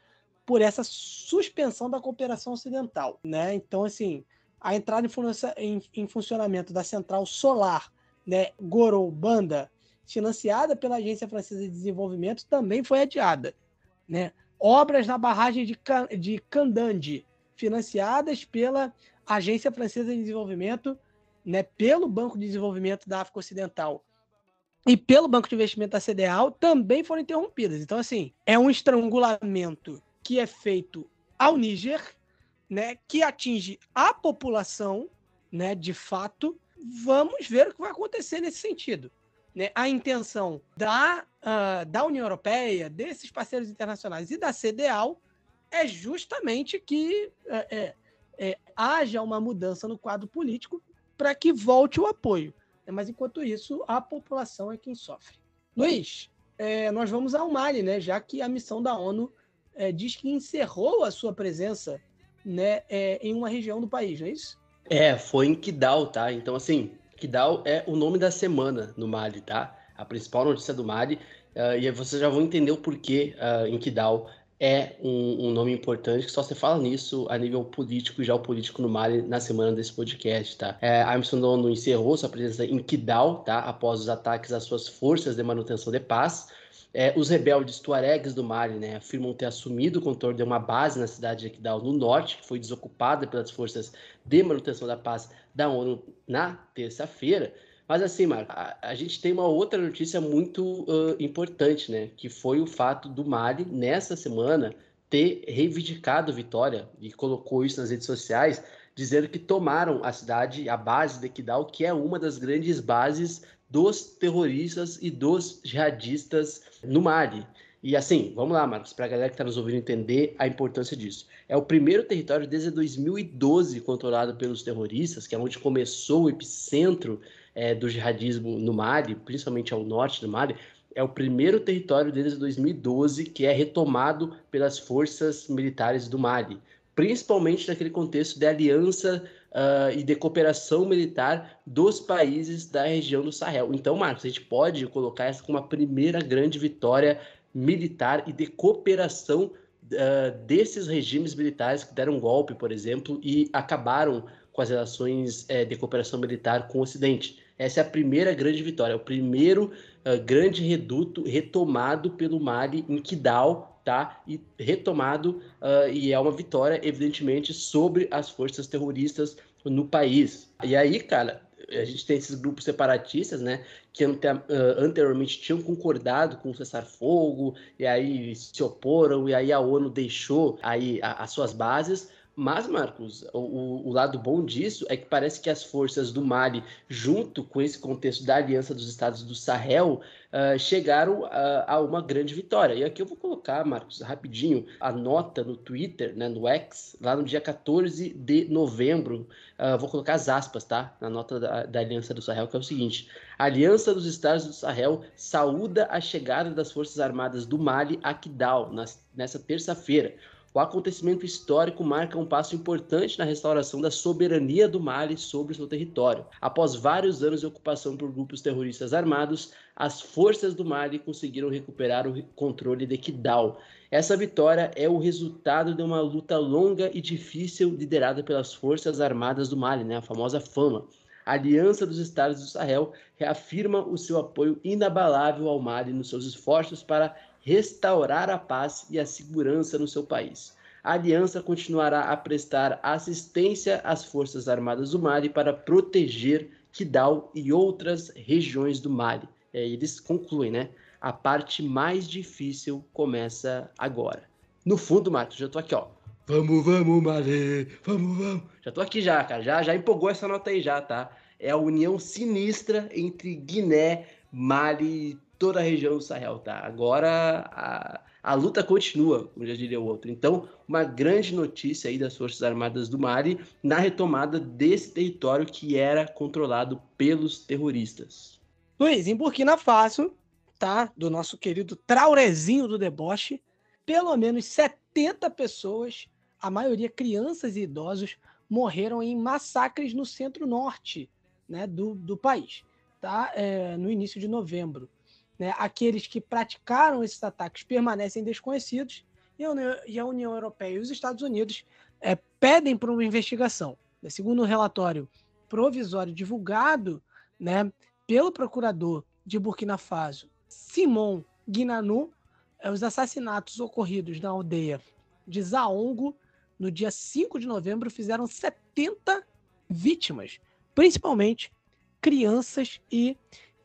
A: por essa suspensão da cooperação ocidental. Né? Então, assim, a entrada em, funcionamento da central solar né, Gorou Banda, financiada pela Agência Francesa de Desenvolvimento, também foi adiada. Né? Obras na barragem de, de Candande, financiadas pela Agência Francesa de Desenvolvimento, né, pelo Banco de Desenvolvimento da África Ocidental e pelo Banco de Investimento da CDAO, também foram interrompidas. Então, assim, é um estrangulamento que é feito ao Níger, né, que atinge a população, né, de fato. Vamos ver o que vai acontecer nesse sentido. Né? A intenção da, uh, da União Europeia, desses parceiros internacionais e da CDAO é justamente que é, é, é, haja uma mudança no quadro político para que volte o apoio. Mas enquanto isso, a população é quem sofre. Luiz, é, nós vamos ao Mali, né? Já que a missão da ONU é, diz que encerrou a sua presença né, é, em uma região do país, não é isso?
B: É, foi em Kidal, tá? Então, assim, Kidal é o nome da semana no Mali, tá? A principal notícia do Mali. Uh, e vocês já vão entender o porquê uh, em Kidal é um, um, nome importante, que só se fala nisso a nível político e geopolítico no Mali na semana desse podcast, tá? É, a missão da ONU encerrou sua presença em Kidal, tá? Após os ataques às suas forças de manutenção de paz. É, os rebeldes tuaregs do Mali né, afirmam ter assumido o controle de uma base na cidade de Kidal, no norte, que foi desocupada pelas forças de manutenção da paz da ONU na terça-feira. Mas assim, Marco, a, a, gente tem uma outra notícia muito uh, importante, né? Que foi o fato do Mali, nessa semana, ter reivindicado vitória e colocou isso nas redes sociais, dizendo que tomaram a cidade, a base de Kidal, que é uma das grandes bases dos terroristas e dos jihadistas no Mali. E assim, vamos lá, Marcos, para a galera que está nos ouvindo entender a importância disso. É o primeiro território desde 2012 controlado pelos terroristas, que é onde começou o epicentro é, do jihadismo no Mali, principalmente ao norte do Mali. É o primeiro território desde 2012 que é retomado pelas forças militares do Mali, principalmente naquele contexto de aliança uh, e de cooperação militar dos países da região do Sahel. Então, Marcos, a gente pode colocar essa como a primeira grande vitória militar e de cooperação uh, desses regimes militares que deram golpe, por exemplo, e acabaram com as relações uh, de cooperação militar com o Ocidente. Essa é a primeira grande vitória, o primeiro uh, grande reduto retomado pelo Mali em Kidal, tá? E retomado, uh, e é uma vitória, evidentemente, sobre as forças terroristas no país. E aí, cara, a gente tem esses grupos separatistas, né, que anteriormente tinham concordado com o cessar-fogo, e aí se oporam, e aí a ONU deixou aí as suas bases, mas, Marcos, o, o, lado bom disso é que parece que as forças do Mali, junto com esse contexto da aliança dos estados do Sahel, uh, chegaram a, a, uma grande vitória. E aqui eu vou colocar, Marcos, rapidinho, a nota no Twitter, né, no X, lá no dia 14 de novembro. Uh, vou colocar as aspas, tá? Na nota da, da Aliança do Sahel, que é o seguinte: a Aliança dos Estados do Sahel saúda a chegada das Forças Armadas do Mali a Kidal nas, nessa terça-feira. O acontecimento histórico marca um passo importante na restauração da soberania do Mali sobre seu território. Após vários anos de ocupação por grupos terroristas armados, as forças do Mali conseguiram recuperar o controle de Kidal. Essa vitória é o resultado de uma luta longa e difícil liderada pelas forças armadas do Mali, né, a famosa FAMA. A Aliança dos Estados do Sahel reafirma o seu apoio inabalável ao Mali nos seus esforços para restaurar a paz e a segurança no seu país. A aliança continuará a prestar assistência às Forças Armadas do Mali para proteger Kidal e outras regiões do Mali. É, eles concluem, né? A parte mais difícil começa agora. No fundo, Marcos, já tô aqui, ó. Vamos, vamos, Mali, vamos, vamos. Já tô aqui já, cara. Já, já empolgou essa nota aí já, tá? É a união sinistra entre Guiné, Mali toda a região do Sahel, tá? Agora a, a luta continua, como já diria o outro. Então, uma grande notícia aí das Forças Armadas do Mali na retomada desse território que era controlado pelos terroristas.
A: Luiz, em Burkina Faso, tá? Do nosso querido Traurezinho do deboche, pelo menos 70 pessoas, a maioria crianças e idosos, morreram em massacres no centro-norte né, do, do país, tá? É, no início de novembro. Né? Aqueles que praticaram esses ataques permanecem desconhecidos e a União, Europeia e os Estados Unidos é, pedem por uma investigação. Segundo o um relatório provisório divulgado né, pelo procurador de Burkina Faso, Simon Guinanu, é, os assassinatos ocorridos na aldeia de Zaongo no dia 5 de novembro fizeram 70 vítimas, principalmente crianças e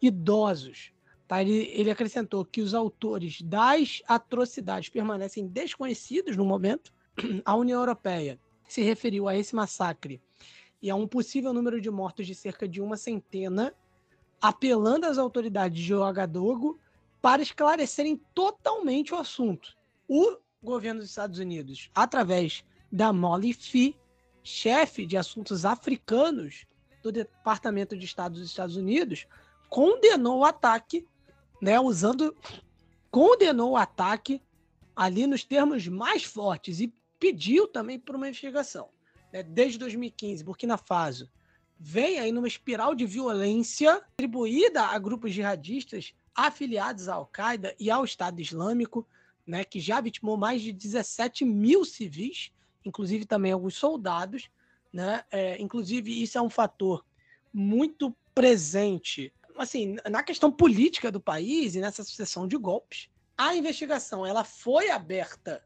A: idosos. Tá? Ele, ele acrescentou que os autores das atrocidades permanecem desconhecidos no momento. A União Europeia se referiu a esse massacre e a um possível número de mortos de cerca de uma centena, apelando às autoridades de Ouagadougou para esclarecerem totalmente o assunto. O governo dos Estados Unidos, através da Molly Fee, chefe de assuntos africanos do Departamento de Estado dos Estados Unidos, condenou o ataque né, usando, condenou o ataque ali nos termos mais fortes e pediu também por uma investigação. Né, desde 2015, Burkina Faso vem aí numa espiral de violência atribuída a grupos jihadistas afiliados à Al-Qaeda e ao Estado Islâmico, né, que já vitimou mais de 17 mil civis, inclusive também alguns soldados. Né? É, inclusive, isso é um fator muito presente assim, na questão política do país e nessa sucessão de golpes, a investigação ela foi aberta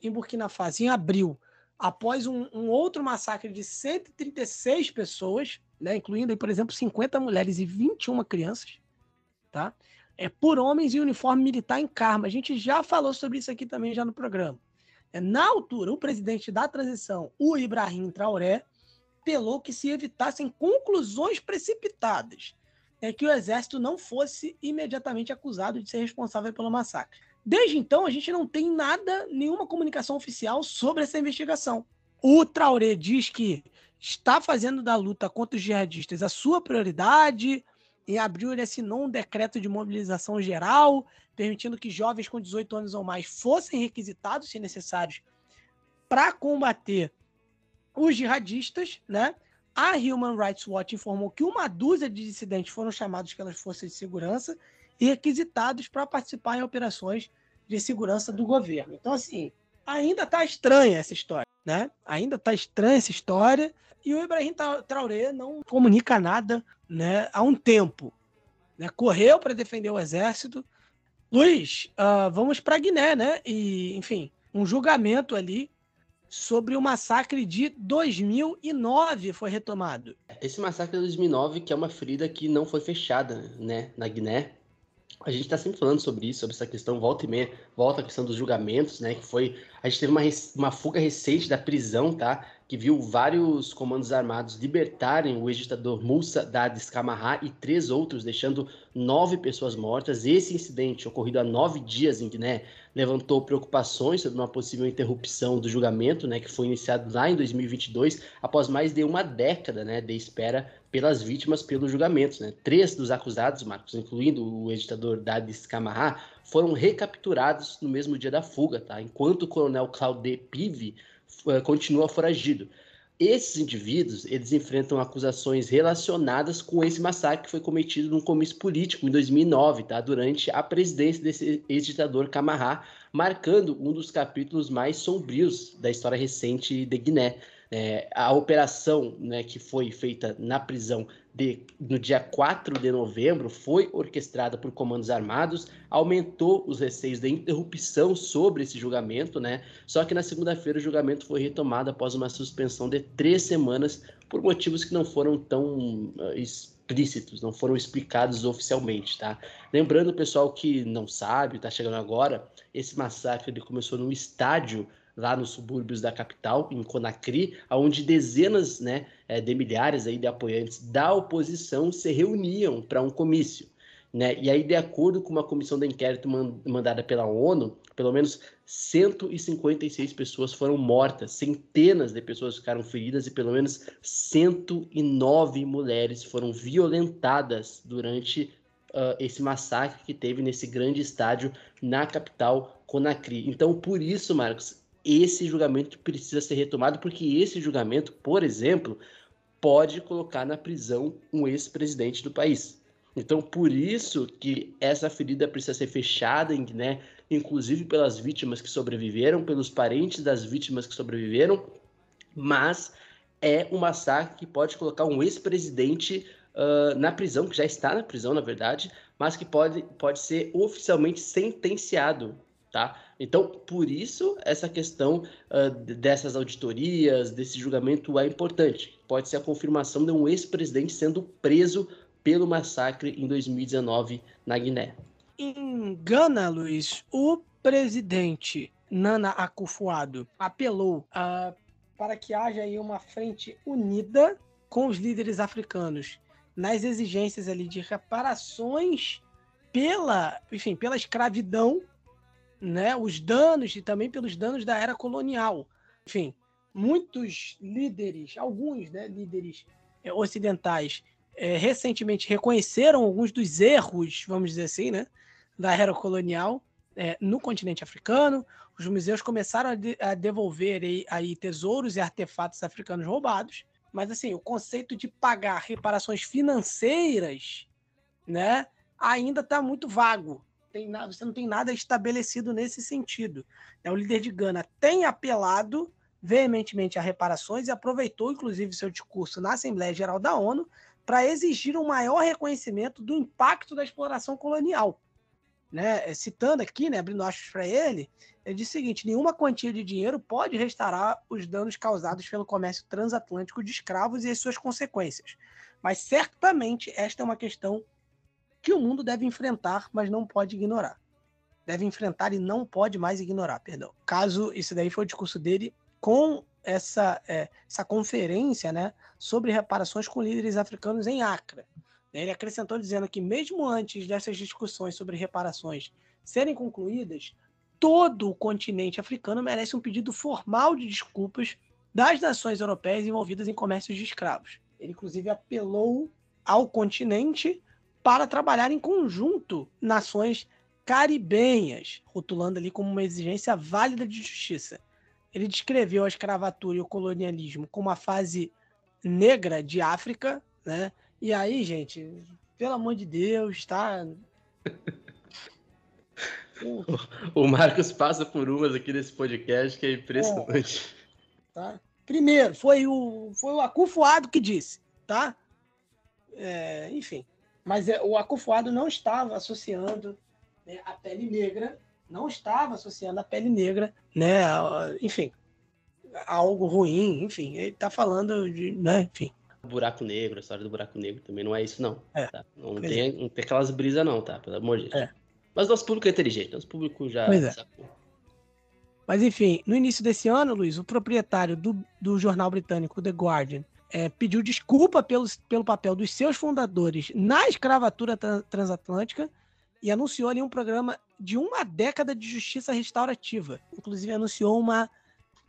A: em Burkina Faso em abril, após um, um outro massacre de 136 pessoas, né, incluindo, por exemplo, 50 mulheres e 21 crianças, tá? É por homens em uniforme militar em Karma. A gente já falou sobre isso aqui também já no programa. É, na altura, o presidente da transição, o Ibrahim Traoré, apelou que se evitassem conclusões precipitadas é que o exército não fosse imediatamente acusado de ser responsável pelo massacre. Desde então, a gente não tem nada, nenhuma comunicação oficial sobre essa investigação. O Traoré diz que está fazendo da luta contra os jihadistas a sua prioridade. Em abril, ele assinou um decreto de mobilização geral, permitindo que jovens com 18 anos ou mais fossem requisitados, se necessários, para combater os jihadistas, né? A Human Rights Watch informou que uma dúzia de dissidentes foram chamados pelas forças de segurança e requisitados para participar em operações de segurança do governo. Então, assim, ainda está estranha essa história, né? Ainda está estranha essa história e o Ibrahim Traoré não comunica nada, né? Há um tempo, né? Correu para defender o exército. Luiz, uh, vamos para Guiné, né? E, enfim, um julgamento ali sobre o massacre de 2009 foi retomado.
B: Esse massacre de 2009, que é uma ferida que não foi fechada, né, na Guiné. A gente está sempre falando sobre isso, sobre essa questão, volta e meia, volta a questão dos julgamentos, né, que foi... A gente teve uma, uma fuga recente da prisão, tá, que viu vários comandos armados libertarem o ex-ditador Moussa Dadis e três outros, deixando nove pessoas mortas. Esse incidente, ocorrido há nove dias em Guiné, levantou preocupações sobre uma possível interrupção do julgamento, né, que foi iniciado lá em 2022, após mais de uma década né, de espera pelas vítimas pelos julgamentos. Né. Três dos acusados, Marcos, incluindo o ex-ditador Dadis Camara, foram recapturados no mesmo dia da fuga, tá? enquanto o coronel Claude Pive eh, continua foragido. Esses indivíduos, eles enfrentam acusações relacionadas com esse massacre que foi cometido num comício político em 2009, tá? durante a presidência desse ex-ditador Camará, marcando um dos capítulos mais sombrios da história recente de Guiné. É, a operação né, que foi feita na prisão de, no dia 4 de novembro foi orquestrada por comandos armados, aumentou os receios de interrupção sobre esse julgamento, né? Só que na segunda-feira o julgamento foi retomado após uma suspensão de três semanas por motivos que não foram tão uh, explícitos, não foram explicados oficialmente, tá? Lembrando, pessoal que não sabe, tá chegando agora, esse massacre ele começou num estádio lá nos subúrbios da capital, em Conakry, onde dezenas né, é, de milhares aí de apoiantes da oposição se reuniam para um comício. Né? E aí, de acordo com uma comissão de inquérito mandada pela ONU, pelo menos 156 pessoas foram mortas, centenas de pessoas ficaram feridas e pelo menos 109 mulheres foram violentadas durante uh, esse massacre que teve nesse grande estádio na capital Conakry. Então, por isso, Marcos, esse julgamento precisa ser retomado, porque esse julgamento, por exemplo, pode colocar na prisão um ex-presidente do país. Então, por isso que essa ferida precisa ser fechada Guiné, inclusive pelas vítimas que sobreviveram, pelos parentes das vítimas que sobreviveram, mas é um massacre que pode colocar um ex-presidente uh, na prisão, que já está na prisão, na verdade, mas que pode, pode ser oficialmente sentenciado, tá? Então, por isso, essa questão uh, dessas auditorias, desse julgamento é importante. Pode ser a confirmação de um ex-presidente sendo preso pelo massacre em 2019 na Guiné.
A: Em Gana, Luiz, o presidente Nana Akufo-Addo apelou uh, para que haja aí uma frente unida com os líderes africanos nas exigências ali de reparações pela, enfim, pela escravidão, né, os danos e também pelos danos da era colonial. Enfim, muitos líderes, alguns né, líderes é, ocidentais, é, recentemente reconheceram alguns dos erros, vamos dizer assim, né, da era colonial é, no continente africano. Os museus começaram a, de, a devolver aí, aí tesouros e artefatos africanos roubados. Mas assim, o conceito de pagar reparações financeiras, né, ainda está muito vago. Tem você não tem nada estabelecido nesse sentido. É, o líder de Gana tem apelado veementemente a reparações e aproveitou, inclusive, seu discurso na Assembleia Geral da ONU para exigir um maior reconhecimento do impacto da exploração colonial né, citando aqui, né, abrindo aspas para ele, ele diz o seguinte: nenhuma quantia de dinheiro pode restaurar os danos causados pelo comércio transatlântico de escravos e as suas consequências. Mas certamente esta é uma questão que o mundo deve enfrentar, mas não pode ignorar. Deve enfrentar e não pode mais ignorar, perdão. Caso isso daí foi o discurso dele com essa, é, essa conferência né, sobre reparações com líderes africanos em Acre. Ele acrescentou dizendo que, mesmo antes dessas discussões sobre reparações serem concluídas, todo o continente africano merece um pedido formal de desculpas das nações europeias envolvidas em comércios de escravos. Ele, inclusive, apelou ao continente para trabalhar em conjunto nações caribenhas, rotulando ali como uma exigência válida de justiça. Ele descreveu a escravatura e o colonialismo como uma fase negra de África, né? E aí, gente, pelo amor de Deus, tá?
B: o Marcos passa por umas aqui nesse podcast que é impressionante.
A: É, tá? Primeiro, foi o, foi o Acufuado que disse, tá? É, enfim, mas é, o Acufuado não estava associando né, a pele negra, não estava associando a pele negra, né? Enfim, a algo ruim, enfim, ele está falando de, né? Enfim,
B: buraco negro, a história do buraco negro também não é isso, não. É. Tá? Não, tem, não tem aquelas brisas, não, tá? Pelo amor de Deus. É. Mas nosso público é inteligente, nosso público já. Pois é.
A: Mas enfim, no início desse ano, Luiz, o proprietário do, do jornal britânico The Guardian é, pediu desculpa pelos, pelo papel dos seus fundadores na escravatura transatlântica e anunciou ali um programa de uma década de justiça restaurativa. Inclusive anunciou uma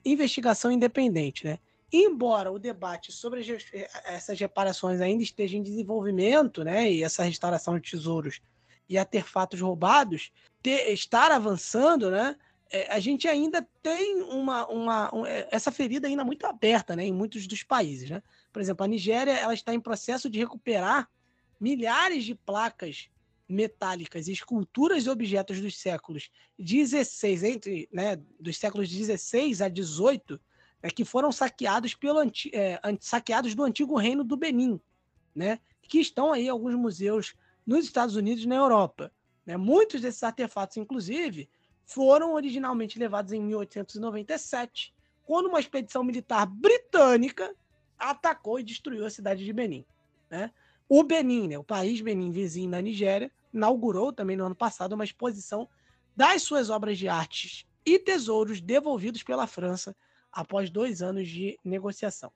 A: investigação independente, né? embora o debate sobre eh, essas reparações ainda esteja em desenvolvimento, né, e essa restauração de tesouros e artefatos roubados ter, estar avançando, né, é, a gente ainda tem uma, uma um, eh, essa ferida ainda muito aberta, né, em muitos dos países, né. Por exemplo, a Nigéria ela está em processo de recuperar milhares de placas metálicas e esculturas e objetos dos séculos 16 entre, né, dos séculos 16 a 18 é, que foram saqueados, pelo, é, saqueados do antigo reino do Benin, né? que estão aí alguns museus nos Estados Unidos e na Europa. Né? Muitos desses artefatos, inclusive, foram originalmente levados em 1897, quando uma expedição militar britânica atacou e destruiu a cidade de Benin. Né? O Benin, né, o país Benin vizinho da Nigéria, inaugurou também no ano passado uma exposição das suas obras de artes e tesouros devolvidos pela França após dois anos de negociação.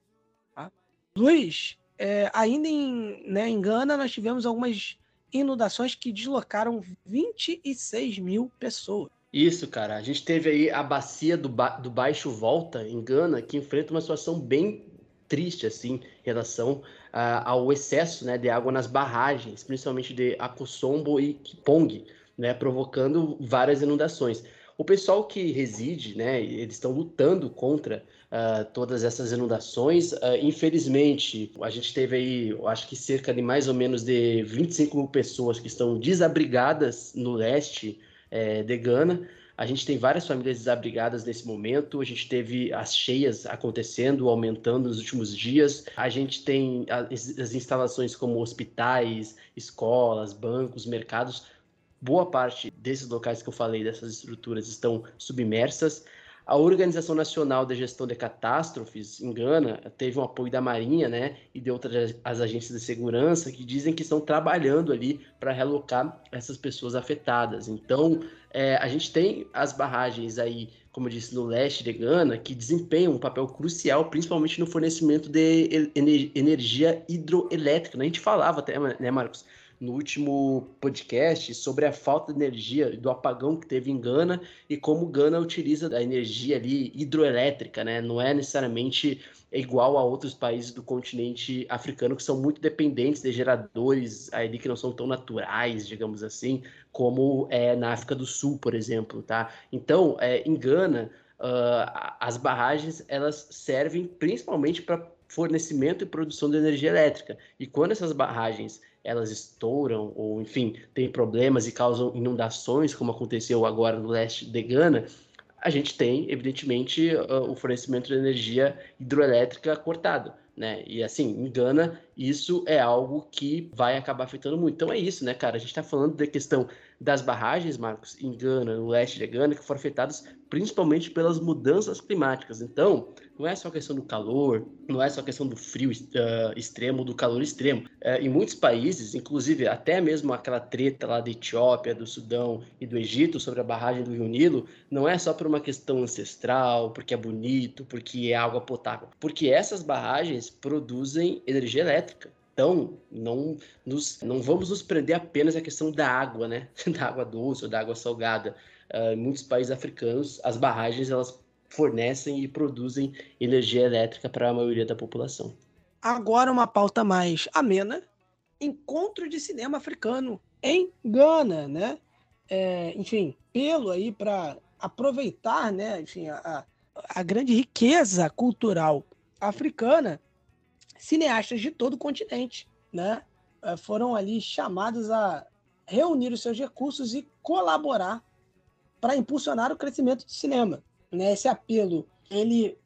A: Tá? Luiz, é, ainda em, né, em Gana, nós tivemos algumas inundações que deslocaram 26 mil pessoas.
B: Isso, cara. A gente teve aí a bacia do, ba do Baixo Volta, em Gana, que enfrenta uma situação bem triste, assim, em relação uh, ao excesso né, de água nas barragens, principalmente de Akosombo e Kipong, né, provocando várias inundações. O pessoal que reside, né, eles estão lutando contra uh, todas essas inundações. Uh, infelizmente, a gente teve aí, acho que cerca de mais ou menos de 25 mil pessoas que estão desabrigadas no leste é, de Gana. A gente tem várias famílias desabrigadas nesse momento. A gente teve as cheias acontecendo, aumentando nos últimos dias. A gente tem as, as instalações como hospitais, escolas, bancos, mercados. Boa parte desses locais que eu falei, dessas estruturas, estão submersas. A Organização Nacional de Gestão de Catástrofes, em Gana, teve um apoio da Marinha, né, e de outras as agências de segurança que dizem que estão trabalhando ali para relocar essas pessoas afetadas. Então, é, a gente tem as barragens aí, como eu disse, no leste de Gana, que desempenham um papel crucial, principalmente no fornecimento de energia hidroelétrica. A gente falava até, né, Marcos, no último podcast sobre a falta de energia do apagão que teve em Gana e como Gana utiliza a energia ali hidroelétrica, né? Não é necessariamente igual a outros países do continente africano que são muito dependentes de geradores ali que não são tão naturais, digamos assim, como é na África do Sul, por exemplo, tá? Então, é, em Gana, uh, as barragens elas servem principalmente para fornecimento e produção de energia elétrica. E quando essas barragens elas estouram ou, enfim, têm problemas e causam inundações, como aconteceu agora no leste de Gana, a gente tem, evidentemente, uh, o fornecimento de energia hidroelétrica cortado. Né? E assim, em Gana, isso é algo que vai acabar afetando muito. Então é isso, né, cara? A gente está falando da questão das barragens, Marcos, em Gana, no leste de Gana, que foram afetadas principalmente pelas mudanças climáticas. Então, não é só questão do calor, não é só questão do frio uh, extremo, do calor extremo. Uh, em muitos países, inclusive até mesmo aquela treta lá da Etiópia, do Sudão e do Egito sobre a barragem do Rio Nilo, não é só por uma questão ancestral, porque é bonito, porque é água potável, porque essas barragens produzem energia elétrica. Então, não, nos, não vamos nos prender apenas à questão da água, né? Da água doce ou da água salgada. Uh, em muitos países africanos, as barragens elas fornecem e produzem energia elétrica para a maioria da população.
A: Agora uma pauta mais amena. Encontro de cinema africano em Gana, né? É, enfim, pelo aí para aproveitar, né? Enfim, a, a grande riqueza cultural africana, cineastas de todo o continente, né? É, foram ali chamados a reunir os seus recursos e colaborar para impulsionar o crescimento do cinema né? Esse apelo, ele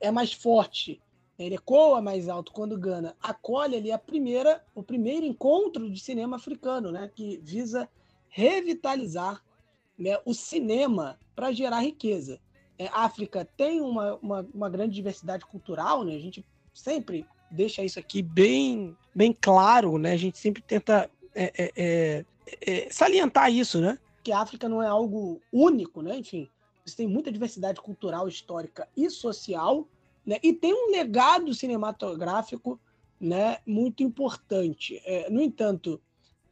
A: é mais forte, ele ecoa mais alto quando Gana acolhe ali a primeira, o primeiro encontro de cinema africano, né? Que visa revitalizar né, o cinema para gerar riqueza. É, a África tem uma, uma, uma, grande diversidade cultural, né? A gente sempre deixa isso aqui bem, bem claro, né? A gente sempre tenta é, é, é, é salientar isso, né? Que a África não é algo único, né? Enfim, você tem muita diversidade cultural, histórica e social, né? E tem um legado cinematográfico, né, muito importante. É, no entanto,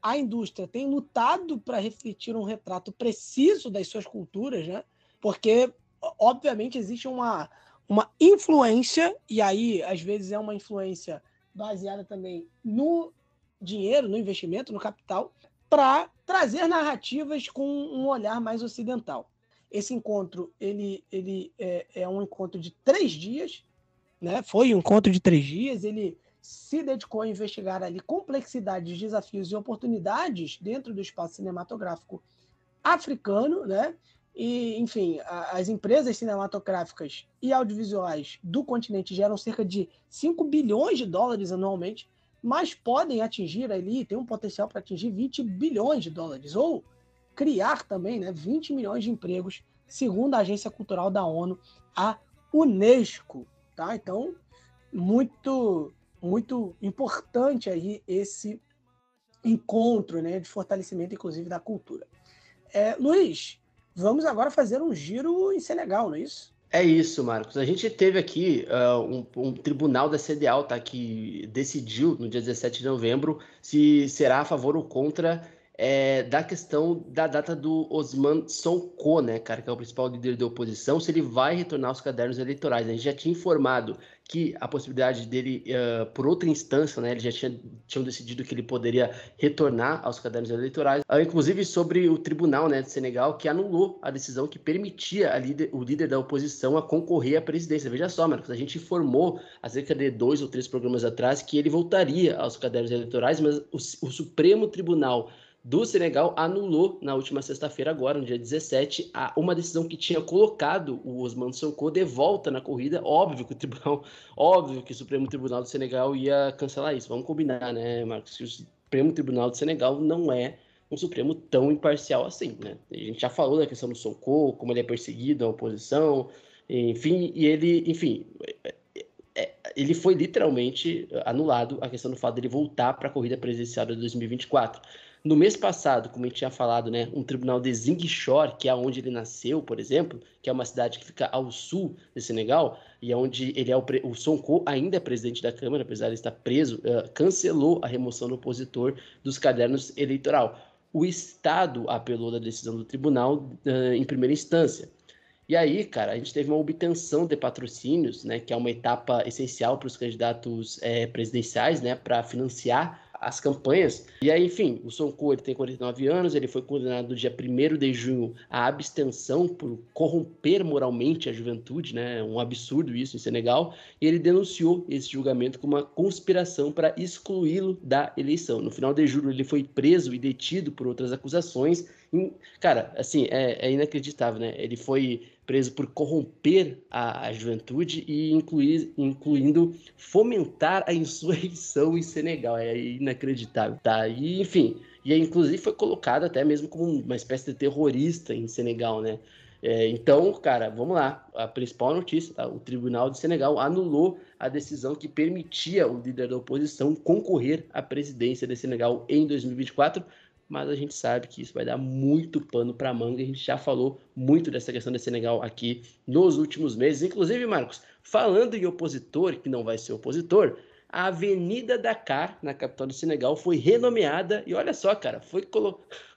A: a indústria tem lutado para refletir um retrato preciso das suas culturas, né? Porque obviamente existe uma uma influência e aí às vezes é uma influência baseada também no dinheiro, no investimento, no capital, para trazer narrativas com um olhar mais ocidental. Esse encontro ele, ele é, é um encontro de três dias, né? Foi um encontro de três dias. Ele se dedicou a investigar ali complexidades, desafios e oportunidades dentro do espaço cinematográfico africano, né? E, enfim, a, as empresas cinematográficas e audiovisuais do continente geram cerca de 5 bilhões de dólares anualmente, mas podem atingir ali, tem um potencial para atingir 20 bilhões de dólares, ou criar também né, 20 milhões de empregos, segundo a Agência Cultural da ONU, a Unesco. Tá? Então, muito, muito importante aí esse encontro né, de fortalecimento, inclusive, da cultura. É, Luiz, vamos agora fazer um giro em Senegal, não é isso?
B: É isso, Marcos. A gente teve aqui uh, um, um, tribunal da CDAO tá, que decidiu no dia 17 de novembro se será a favor ou contra é, da questão da data do Osman Sonko, né, cara, que é o principal líder da oposição, se ele vai retornar aos cadernos eleitorais. A gente já tinha informado que a possibilidade dele, uh, por outra instância, né, eles já tinha, tinham decidido que ele poderia retornar aos cadernos eleitorais, uh, inclusive sobre o tribunal né, de Senegal, que anulou a decisão que permitia líder, o líder da oposição a concorrer à presidência. Veja só, Marcos, a gente informou há cerca de dois ou três programas atrás que ele voltaria aos cadernos eleitorais, mas o, o Supremo Tribunal do Senegal anulou na última sexta-feira, agora, no dia 17, a, uma decisão que tinha colocado o Osman Sonko de volta na corrida. Óbvio que o tribunal, óbvio que o Supremo Tribunal do Senegal ia cancelar isso. Vamos combinar, né, Marcos? O Supremo Tribunal do Senegal não é um Supremo tão imparcial assim, né? A gente já falou da questão do Sonko, como ele é perseguido, a oposição, enfim, e ele, enfim, é, é, ele foi literalmente anulado a questão do fato dele voltar para a corrida presidencial de 2024. No mês passado, como a gente tinha falado, né, um tribunal de Ziguinchor, que é onde ele nasceu, por exemplo, que é uma cidade que fica ao sul de Senegal, e é onde ele é o, o Sonko ainda é presidente da Câmara, apesar de estar preso, uh, cancelou a remoção do opositor dos cadernos eleitoral. O Estado apelou da decisão do tribunal uh, em primeira instância. E aí, cara, a gente teve uma obtenção de patrocínios, né, que é uma etapa essencial para os candidatos é, presidenciais, né, para financiar as campanhas. E aí, enfim, o Sonko ele tem 49 anos, ele foi condenado no dia 1 de junho à abstenção por corromper moralmente a juventude, né? Um absurdo isso em Senegal. E ele denunciou esse julgamento como uma conspiração para excluí-lo da eleição. No final de julho, ele foi preso e detido por outras acusações. Cara, assim, é, é inacreditável, né? Ele foi preso por corromper a, a juventude e incluir, incluindo fomentar a insurreição em Senegal. É inacreditável, tá? E, enfim, e inclusive foi colocado até mesmo como uma espécie de terrorista em Senegal, né? É, então, cara, vamos lá. A principal notícia, tá? O Tribunal de Senegal anulou a decisão que permitia o líder da oposição concorrer à presidência de Senegal em 2024 mas a gente sabe que isso vai dar muito pano para manga. A gente já falou muito dessa questão de Senegal aqui nos últimos meses. Inclusive, Marcos, falando em opositor, que não vai ser opositor, a Avenida Dakar, na capital do Senegal, foi renomeada. E olha só, cara, foi colocada.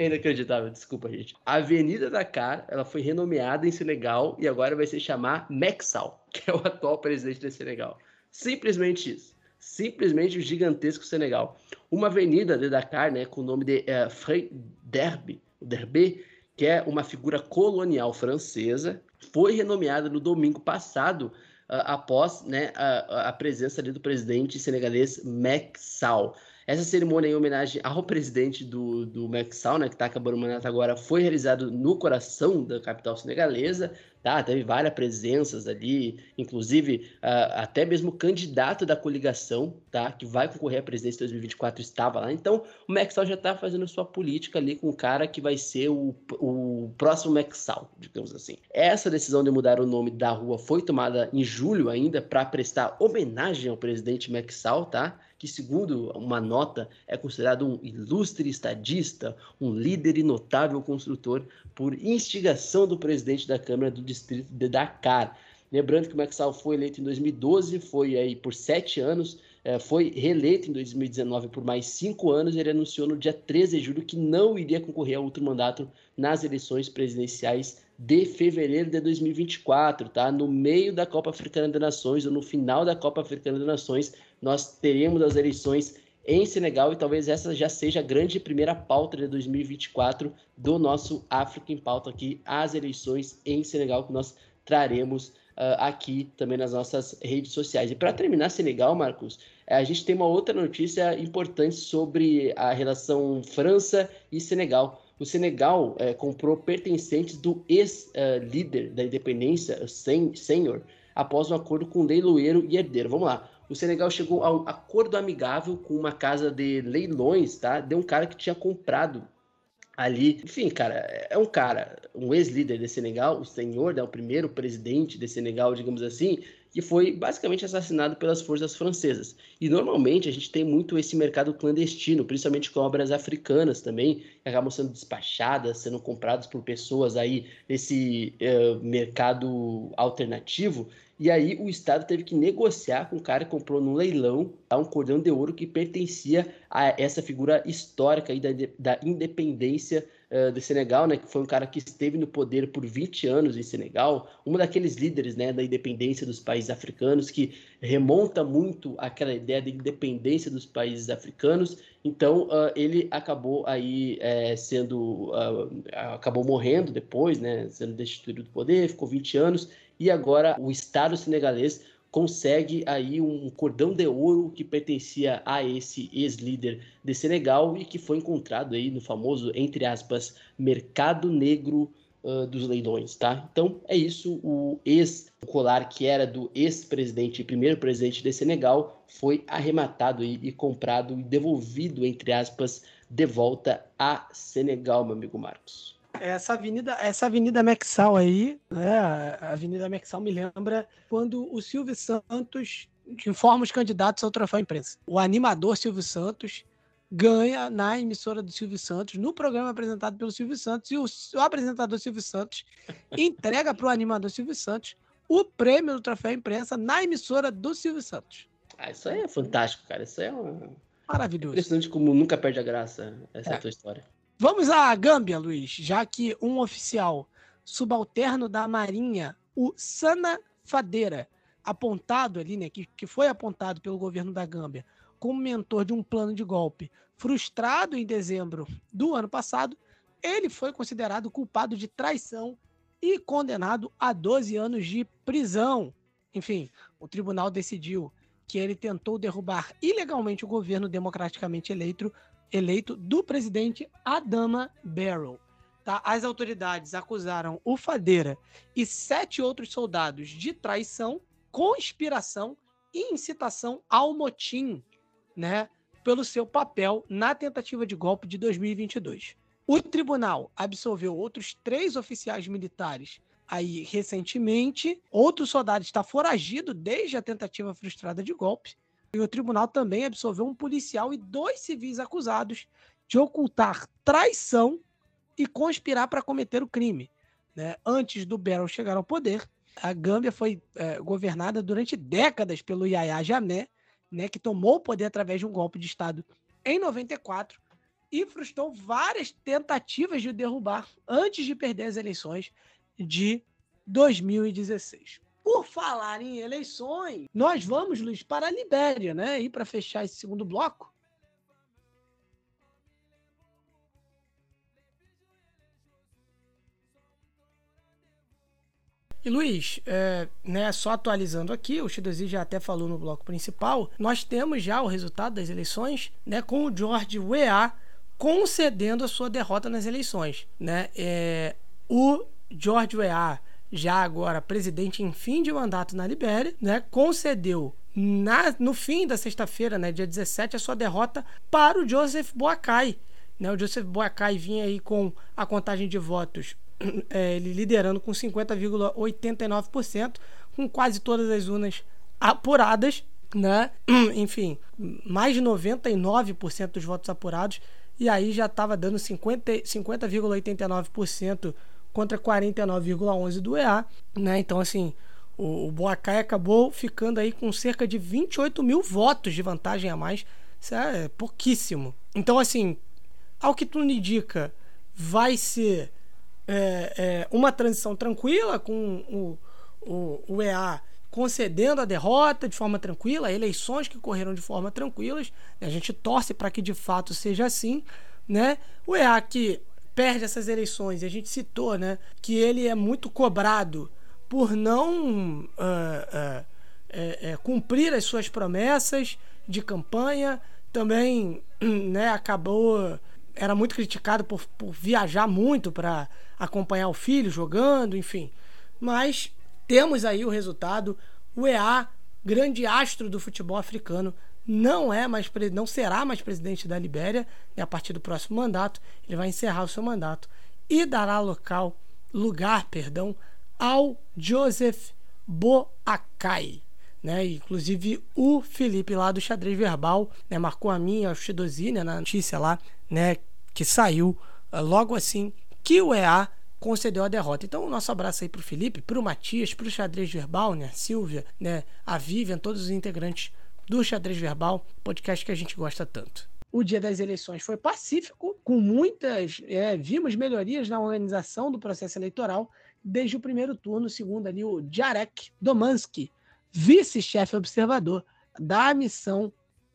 B: É inacreditável, desculpa, gente. A Avenida Dakar, ela foi renomeada em Senegal e agora vai se chamar Mexal, que é o atual presidente do Senegal. Simplesmente isso simplesmente gigantesco Senegal. Uma avenida de Dakar, né, com o nome de é, Frei Derby, Derby, que é uma figura colonial francesa, foi renomeada no domingo passado uh, após né, a, a, presença ali do presidente senegalês Macky Sall. Essa cerimônia em homenagem ao presidente do, do Mexal, né, que está acabando o mandato agora, foi realizado no coração da capital senegalesa, tá? Teve várias presenças ali, inclusive uh, até mesmo o candidato da coligação, tá? Que vai concorrer à presidência de 2024 estava lá. Então, o Mexal já está fazendo sua política ali com o cara que vai ser o, o próximo Mexal, digamos assim. Essa decisão de mudar o nome da rua foi tomada em julho ainda para prestar homenagem ao presidente Mexal, tá? Que, segundo uma nota, é considerado um ilustre estadista, um líder e notável construtor por instigação do presidente da Câmara do Distrito de Dakar. Lembrando que o Maxal foi eleito em 2012, foi aí por sete anos, é, foi reeleito em 2019 por mais cinco anos. Ele anunciou no dia 13 de julho que não iria concorrer a outro mandato nas eleições presidenciais de fevereiro de 2024, tá? No meio da Copa Africana das Nações ou no final da Copa Africana das Nações, nós teremos as eleições em Senegal e talvez essa já seja a grande primeira pauta de 2024 do nosso África em Pauta aqui, as eleições em Senegal que nós traremos uh, aqui também nas nossas redes sociais. E para terminar Senegal, Marcos, eh, a gente tem uma outra notícia importante sobre a relação França e Senegal. O Senegal é, comprou pertencentes do ex-líder da independência, Senhor, após um acordo com leiloeiro e herdeiro. Vamos lá. O Senegal chegou a um acordo amigável com uma casa de leilões, tá? De um cara que tinha comprado ali. Enfim, cara, é um cara, um ex-líder de Senegal, o senhor, né, o primeiro presidente de Senegal, digamos assim, que foi basicamente assassinado pelas forças francesas. E normalmente a gente tem muito esse mercado clandestino, principalmente com obras africanas também, que acabam sendo despachadas, sendo compradas por pessoas aí nesse uh, mercado alternativo. E aí o Estado teve que negociar com o cara que comprou no leilão tá, um cordão de ouro que pertencia a essa figura histórica aí da, da independência uh, de Senegal, né? Que foi um cara que esteve no poder por 20 anos em Senegal, um daqueles líderes, né, da independência dos países africanos que remonta muito àquela ideia de independência dos países africanos. Então uh, ele acabou aí é, sendo, uh, acabou morrendo depois, né? Sendo destituído do poder, ficou 20 anos e agora o Estado senegalês consegue aí um cordão de ouro que pertencia a esse ex-líder de Senegal e que foi encontrado aí no famoso, entre aspas, mercado negro uh, dos leilões, tá? Então é isso, o ex-colar que era do ex-presidente, primeiro presidente de Senegal, foi arrematado aí, e comprado e devolvido, entre aspas, de volta a Senegal, meu amigo Marcos.
A: Essa avenida, essa avenida Mexal aí, né? A avenida Mexal me lembra quando o Silvio Santos informa os candidatos ao troféu imprensa. O animador Silvio Santos ganha na emissora do Silvio Santos, no programa apresentado pelo Silvio Santos, e o, o apresentador Silvio Santos entrega para o animador Silvio Santos o prêmio do troféu imprensa na emissora do Silvio Santos.
B: Ah, isso aí é fantástico, cara. Isso aí é uma...
A: maravilhoso.
B: Impressionante como nunca perde a graça essa é. tua história.
A: Vamos à Gâmbia, Luiz, já que um oficial subalterno da Marinha, o Sana Fadeira, apontado ali, né, que, que foi apontado pelo governo da Gâmbia como mentor de um plano de golpe frustrado em dezembro do ano passado, ele foi considerado culpado de traição e condenado a 12 anos de prisão. Enfim, o tribunal decidiu que ele tentou derrubar ilegalmente o governo democraticamente eleito eleito do presidente Adama Barrow. Tá? As autoridades acusaram o Fadeira e sete outros soldados de traição, conspiração e incitação ao motim, né, pelo seu papel na tentativa de golpe de 2022. O tribunal absolveu outros três oficiais militares aí recentemente. Outro soldado está foragido desde a tentativa frustrada de golpe. E o tribunal também absolveu um policial e dois civis acusados de ocultar traição e conspirar para cometer o crime. Né? Antes do Barrow chegar ao poder, a Gâmbia foi é, governada durante décadas pelo Yahya Jammeh, né, que tomou o poder através de um golpe de Estado em 94 e frustrou várias tentativas de o derrubar antes de perder as eleições de 2016. Por falar em eleições, nós vamos, Luiz, para a Libéria, né? E para fechar esse segundo bloco. E Luiz, é, né, só atualizando aqui, o Chidozi já até falou no bloco principal, nós temos já o resultado das eleições, né, com o George Weah concedendo a sua derrota nas eleições, né? É, o George Weah já agora presidente em fim de mandato na Libéria, né, concedeu na, no fim da sexta-feira, né, dia 17, a sua derrota para o Joseph Boakai. Né, o Joseph Boakai vinha aí com a contagem de votos, é, ele liderando com 50,89%, com quase todas as urnas apuradas, né? Enfim, mais de 99% dos votos apurados, e aí já estava dando 50,89% 50, contra 49,11 do EA, né? Então, assim, o, o Boacai acabou ficando aí com cerca de 28 mil votos de vantagem a mais. Isso é pouquíssimo. Então, assim, ao que tudo indica, vai ser é, é, uma transição tranquila com o, o, o EA concedendo a derrota de forma tranquila, eleições que correram de forma tranquilas. A gente torce para que de fato seja assim, né? O EA que perde essas eleições, e a gente citou, né, que ele é muito cobrado por não uh, uh, é, é, cumprir as suas promessas de campanha, também né, acabou era muito criticado por, por viajar muito para acompanhar o filho jogando, enfim. Mas temos aí o resultado. O EA, grande astro do futebol africano, não é mais não será mais presidente da Libéria e a partir do próximo mandato ele vai encerrar o seu mandato e dará local lugar, perdão, ao Joseph Boakai. né? Inclusive o Felipe lá do xadrez verbal, né? Marcou a minha, a Chidozine, na notícia lá, né? Que saiu uh, logo assim que o EA concedeu a derrota. Então, o nosso abraço aí pro Felipe, pro Matias, pro xadrez verbal, né? A Silvia, né? A Vivian, todos os integrantes do xadrez verbal, podcast que a gente gosta tanto. O dia das eleições foi pacífico, com muitas. É, vimos melhorias na organização do processo eleitoral desde o primeiro turno, segundo ali o Jarek Domansky, vice-chefe observador da missão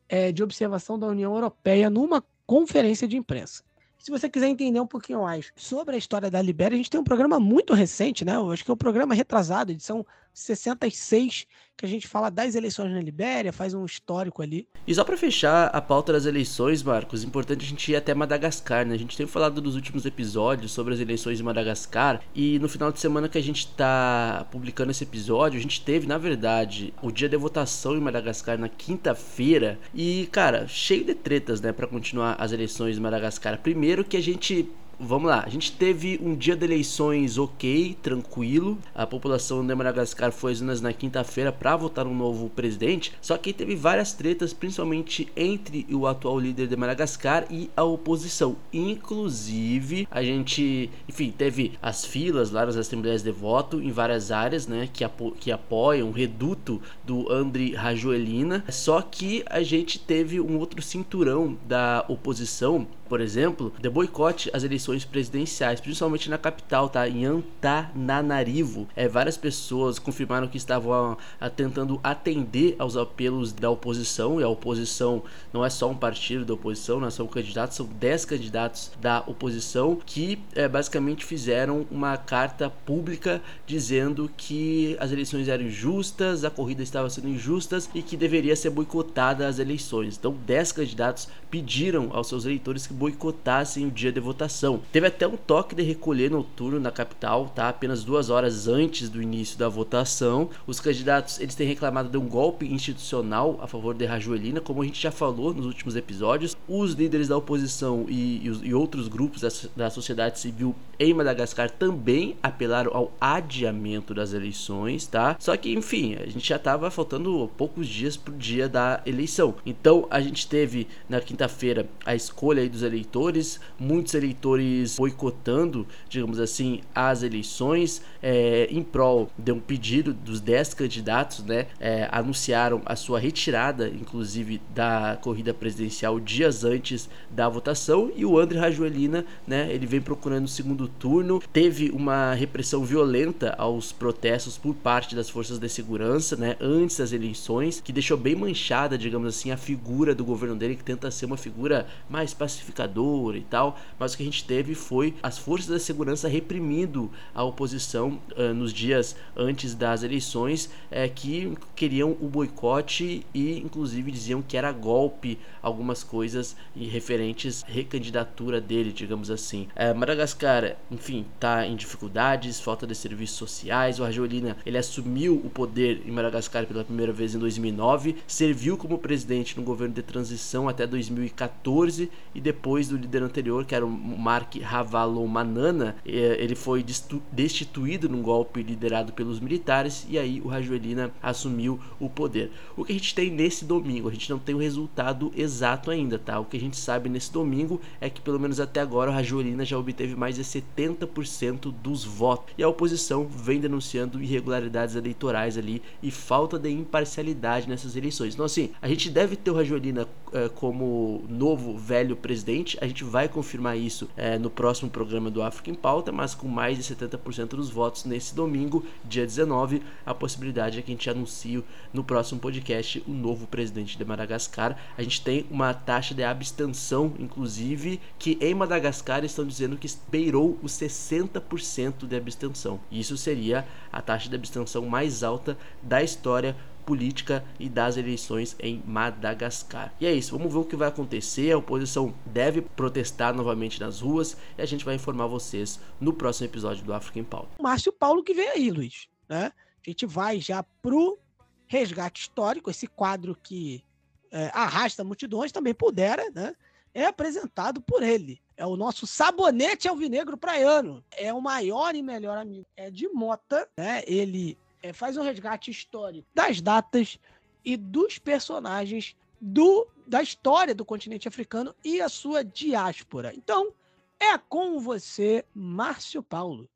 A: é, de observação da União Europeia, numa conferência de imprensa. Se você quiser entender um pouquinho mais sobre a história da Libéria, a gente tem um programa muito recente, né? Eu acho que é um programa retrasado, edição 66, que a gente fala das eleições na Libéria, faz um histórico ali.
B: E só para fechar a pauta das eleições, Marcos, importante a gente ir até Madagascar, né? A gente tem falado nos últimos episódios sobre as eleições em Madagascar e no final de semana que a gente tá publicando esse episódio, a gente teve, na verdade, o dia de votação em Madagascar na quinta-feira e, cara, cheio de tretas, né, para continuar as eleições em Madagascar. Primeiro que a gente Vamos lá, a gente teve um dia de eleições ok, tranquilo. A população de Madagascar foi às urnas na quinta-feira para votar um novo presidente. Só que teve várias tretas, principalmente entre o atual líder de Madagascar e a oposição. Inclusive, a gente, enfim, teve as filas lá nas assembleias de voto em várias áreas, né, que, apo que apoiam o reduto do Andri Rajoelina. Só que a gente teve um outro cinturão da oposição por exemplo, de boicote às eleições presidenciais, principalmente na capital, tá? Em Antananarivo. É, várias pessoas confirmaram que estavam a, a, tentando atender aos apelos da oposição, e a oposição não é só um partido da oposição, não são candidatos, são 10 candidatos da oposição que é, basicamente fizeram uma carta pública dizendo que as eleições eram injustas, a corrida estava sendo injusta e que deveria ser boicotada as eleições. Então, 10 candidatos pediram aos seus eleitores que boicotassem o dia de votação. Teve até um toque de recolher noturno na capital, tá? Apenas duas horas antes do início da votação. Os candidatos eles têm reclamado de um golpe institucional a favor de Rajoelina, como a gente já falou nos últimos episódios. Os líderes da oposição e, e, e outros grupos da, da sociedade civil em Madagascar também apelaram ao adiamento das eleições, tá? Só que, enfim, a gente já tava faltando poucos dias pro dia da eleição. Então, a gente teve na quinta quinta-feira a escolha dos eleitores, muitos eleitores boicotando, digamos assim, as eleições é, em prol de um pedido dos 10 candidatos, né? É, anunciaram a sua retirada, inclusive, da corrida presidencial dias antes da votação e o André Rajoelina, né? Ele vem procurando o segundo turno, teve uma repressão violenta aos protestos por parte das forças de segurança, né? Antes das eleições, que deixou bem manchada, digamos assim, a figura do governo dele que tenta ser uma figura mais pacificadora e tal, mas o que a gente teve foi as forças da segurança reprimindo a oposição uh, nos dias antes das eleições, uh, que queriam o boicote e inclusive diziam que era golpe algumas coisas referentes recandidatura dele, digamos assim. Uh, Madagascar, enfim, está em dificuldades, falta de serviços sociais. O Rajoelina ele assumiu o poder em Madagascar pela primeira vez em 2009, serviu como presidente no governo de transição até 2000 2014 e depois do líder anterior, que era o Mark Ravalomanana, eh, ele foi destituído num golpe liderado pelos militares e aí o Rajoelina assumiu o poder. O que a gente tem nesse domingo, a gente não tem o resultado exato ainda, tá? O que a gente sabe nesse domingo é que pelo menos até agora o Rajoelina já obteve mais de 70% dos votos e a oposição vem denunciando irregularidades eleitorais ali e falta de imparcialidade nessas eleições. Então assim, a gente deve ter o Rajoelina eh, como novo velho presidente. A gente vai confirmar isso é, no próximo programa do África em Pauta, mas com mais de 70% dos votos nesse domingo, dia 19, a possibilidade é que a gente anuncie no próximo podcast o novo presidente de Madagascar. A gente tem uma taxa de abstenção, inclusive, que em Madagascar estão dizendo que beirou os 60% de abstenção. Isso seria a taxa de abstenção mais alta da história política e das eleições em Madagascar. E é isso, vamos ver o que vai acontecer. A oposição deve protestar novamente nas ruas e a gente vai informar vocês no próximo episódio do África em Pauta.
A: Márcio Paulo que vem aí, Luiz. Né? A gente vai já pro resgate histórico, esse quadro que é, arrasta multidões, também pudera, né? É apresentado por ele. É o nosso sabonete alvinegro praiano. É o maior e melhor amigo. É de Mota, né? Ele é, faz um resgate histórico das datas e dos personagens do, da história do continente africano e a sua diáspora. Então, é com você, Márcio Paulo.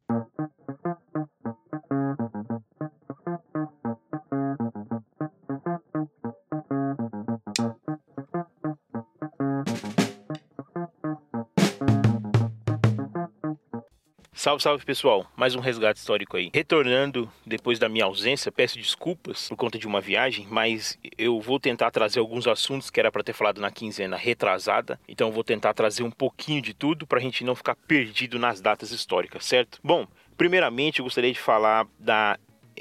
E: Salve, salve pessoal, mais um resgate histórico aí. Retornando depois da minha ausência, peço desculpas por conta de uma viagem, mas eu vou tentar trazer alguns assuntos que era para ter falado na quinzena retrasada, então vou tentar trazer um pouquinho de tudo para a gente não ficar perdido nas datas históricas, certo? Bom, primeiramente eu gostaria de falar da,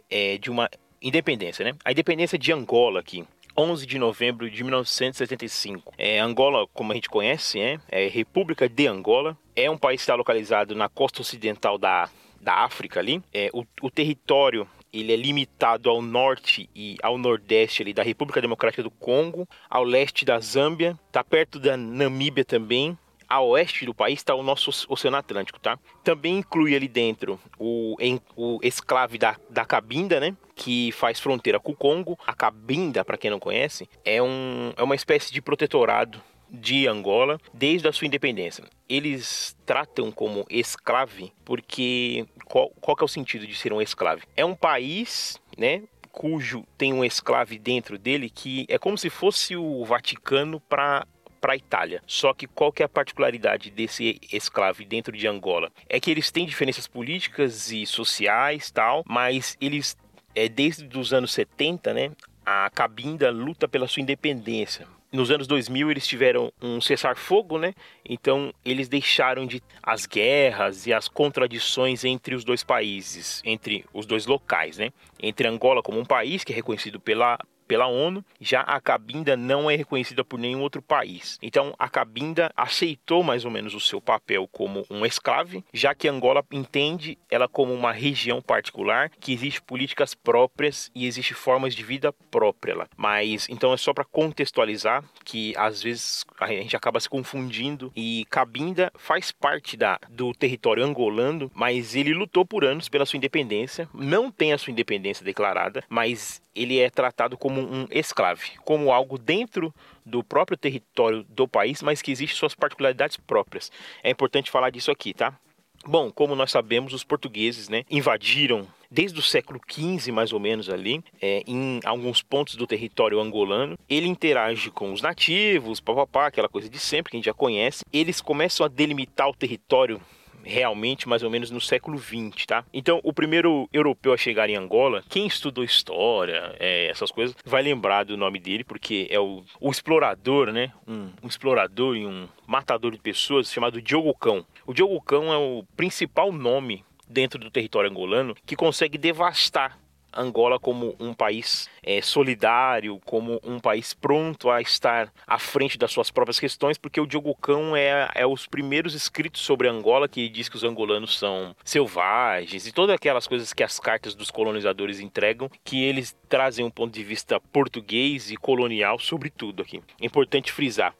E: é, de uma independência, né? A independência de Angola aqui. 11 de novembro de 1975. É, Angola, como a gente conhece, é, é República de Angola. É um país que está localizado na costa ocidental da, da África ali. É, o, o território ele é limitado ao norte e ao nordeste ali da República Democrática do Congo, ao leste da Zâmbia, tá perto da Namíbia também, a oeste do país está o nosso Oceano Atlântico, tá? Também inclui ali dentro o, em, o esclave da, da Cabinda, né? Que faz fronteira com o Congo. A Cabinda, para quem não conhece, é, um, é uma espécie de protetorado de Angola desde a sua independência. Eles tratam como escrave porque qual, qual é o sentido de ser um escravo? É um país, né, cujo tem um escravo dentro dele que é como se fosse o Vaticano para para a Itália. Só que qual que é a particularidade desse escravo dentro de Angola? É que eles têm diferenças políticas e sociais, tal, mas eles é desde os anos 70, né, a Cabinda luta pela sua independência. Nos anos 2000 eles tiveram um cessar-fogo, né? Então eles deixaram de as guerras e as contradições entre os dois países, entre os dois locais, né? Entre Angola como um país que é reconhecido pela pela ONU, já a Cabinda não é reconhecida por nenhum outro país. Então a Cabinda aceitou mais ou menos o seu papel como um escravo, já que Angola entende ela como uma região particular que existe políticas próprias e existe formas de vida própria lá. Mas então é só para contextualizar que às vezes a gente acaba se confundindo e Cabinda faz parte da, do território angolano, mas ele lutou por anos pela sua independência, não tem a sua independência declarada, mas ele é tratado como um escravo, como algo dentro do próprio território do país, mas que existe suas particularidades próprias. É importante falar disso aqui, tá? Bom, como nós sabemos, os portugueses né, invadiram desde o século XV, mais ou menos ali, é, em alguns pontos do território angolano. Ele interage com os nativos, papapá, aquela coisa de sempre que a gente já conhece. Eles começam a delimitar o território realmente mais ou menos no século XX, tá? Então, o primeiro europeu a chegar em Angola, quem estudou história, é, essas coisas, vai lembrar do nome dele, porque é o, o explorador, né? Um, um, explorador e um matador de pessoas chamado Diogo Cão. O Diogo Cão é o principal nome dentro do território angolano que consegue devastar Angola como um país é, solidário, como um país pronto a estar à frente das suas próprias questões, porque o Diogo Cão é, é os primeiros escritos sobre Angola que diz que os angolanos são selvagens e todas aquelas coisas que as cartas dos colonizadores entregam, que eles trazem um ponto de vista português e colonial sobre tudo aqui. É importante frisar.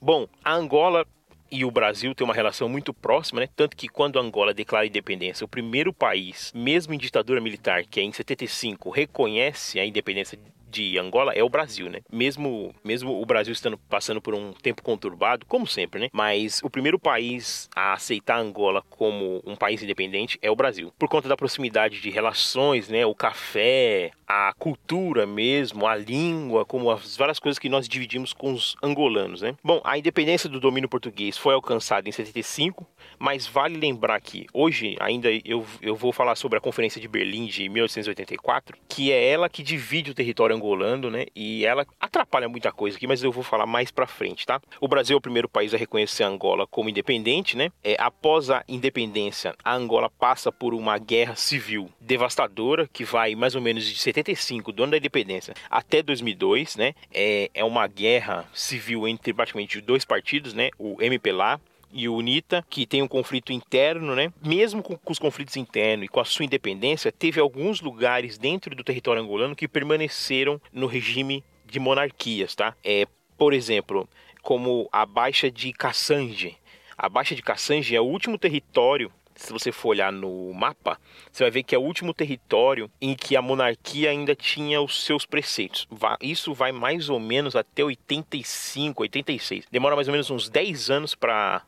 E: Bom, a Angola e o Brasil têm uma relação muito próxima, né? Tanto que quando Angola declara independência, o primeiro país, mesmo em ditadura militar, que é em 75, reconhece a independência de Angola é o Brasil, né? Mesmo, mesmo o Brasil estando passando por um tempo conturbado, como sempre, né? Mas o primeiro país a aceitar Angola como um país independente é o Brasil. Por conta da proximidade de relações, né? O café, a cultura mesmo, a língua, como as várias coisas que nós dividimos com os angolanos, né? Bom, a independência do domínio português foi alcançada em 75, mas vale lembrar que hoje ainda eu, eu vou falar sobre a Conferência de Berlim de 1884, que é ela que divide o território angolano, né? E ela atrapalha muita coisa aqui, mas eu vou falar mais para frente, tá? O Brasil é o primeiro país a reconhecer a Angola como independente, né? É, após a independência, a Angola passa por uma guerra civil devastadora que vai mais ou menos de 75, do ano da independência, até 2002, né? É, é uma guerra civil entre praticamente dois partidos, né? O MPLA e o UNITA, que tem um conflito interno, né? Mesmo com, os conflitos internos e com a sua independência, teve alguns lugares dentro do território angolano que permaneceram no regime de monarquias, tá? É, por exemplo, como a Baixa de Cassange. A Baixa de Cassange é o último território se você for olhar no mapa, você vai ver que é o último território em que a monarquia ainda tinha os seus preceitos. Isso vai mais ou menos até 85, 86. Demora mais ou menos uns 10 anos para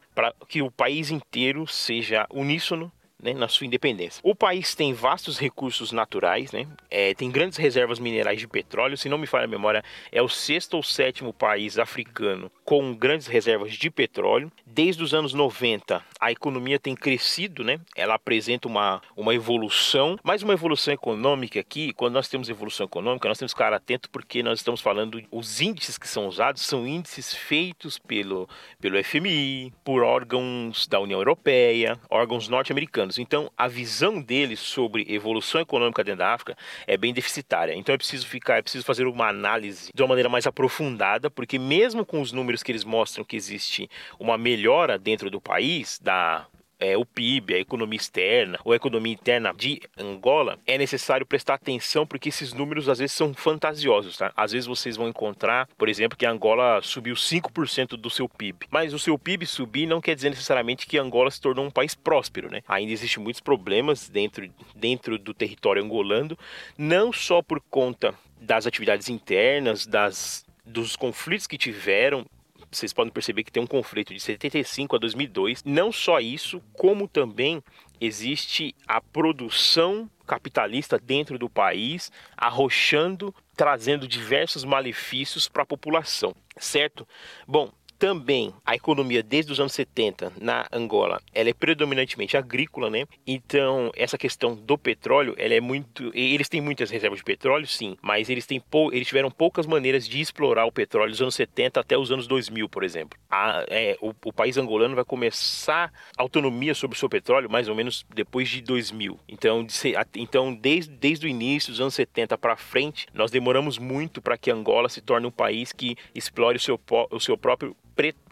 E: que o país inteiro seja uníssono né, na sua independência. O país tem vastos recursos naturais, né, é, tem grandes reservas minerais de petróleo. Se não me falha a memória, é o sexto ou sétimo país africano com grandes reservas de petróleo. Desde os anos 90, a economia tem crescido, né? Ela apresenta uma, uma evolução, mas uma evolução econômica aqui, quando nós temos evolução econômica, nós temos que ficar atento porque nós estamos falando, os índices que são usados são índices feitos pelo, pelo FMI, por órgãos da União Europeia, órgãos norte-americanos. Então, a visão deles sobre evolução econômica dentro da África é bem deficitária. Então, é preciso ficar, é preciso fazer uma análise de uma maneira mais aprofundada, porque mesmo com os números que eles mostram que existe uma melhora dentro do país, da é, o PIB, a economia externa ou a economia interna de Angola, é necessário prestar atenção porque esses números às vezes são fantasiosos, tá? Às vezes vocês vão encontrar, por exemplo, que Angola subiu 5% do seu PIB. Mas o seu PIB subir não quer dizer necessariamente que Angola se tornou um país próspero, né? Ainda existem muitos problemas dentro, dentro do território angolano, não só por conta das atividades internas, das dos conflitos que tiveram vocês podem perceber que tem um conflito de 75 a 2002. Não só isso, como também existe a produção capitalista dentro do país, arrochando, trazendo diversos malefícios para a população, certo? Bom, também a economia desde os anos 70 na Angola, ela é predominantemente agrícola, né? Então, essa questão do petróleo, ela é muito, eles têm muitas reservas de petróleo, sim, mas eles têm pou... eles tiveram poucas maneiras de explorar o petróleo dos anos 70 até os anos 2000, por exemplo. A, é, o, o país angolano vai começar autonomia sobre o seu petróleo mais ou menos depois de 2000. Então, de então desde, desde o início dos anos 70 para frente, nós demoramos muito para que Angola se torne um país que explore o seu, o seu próprio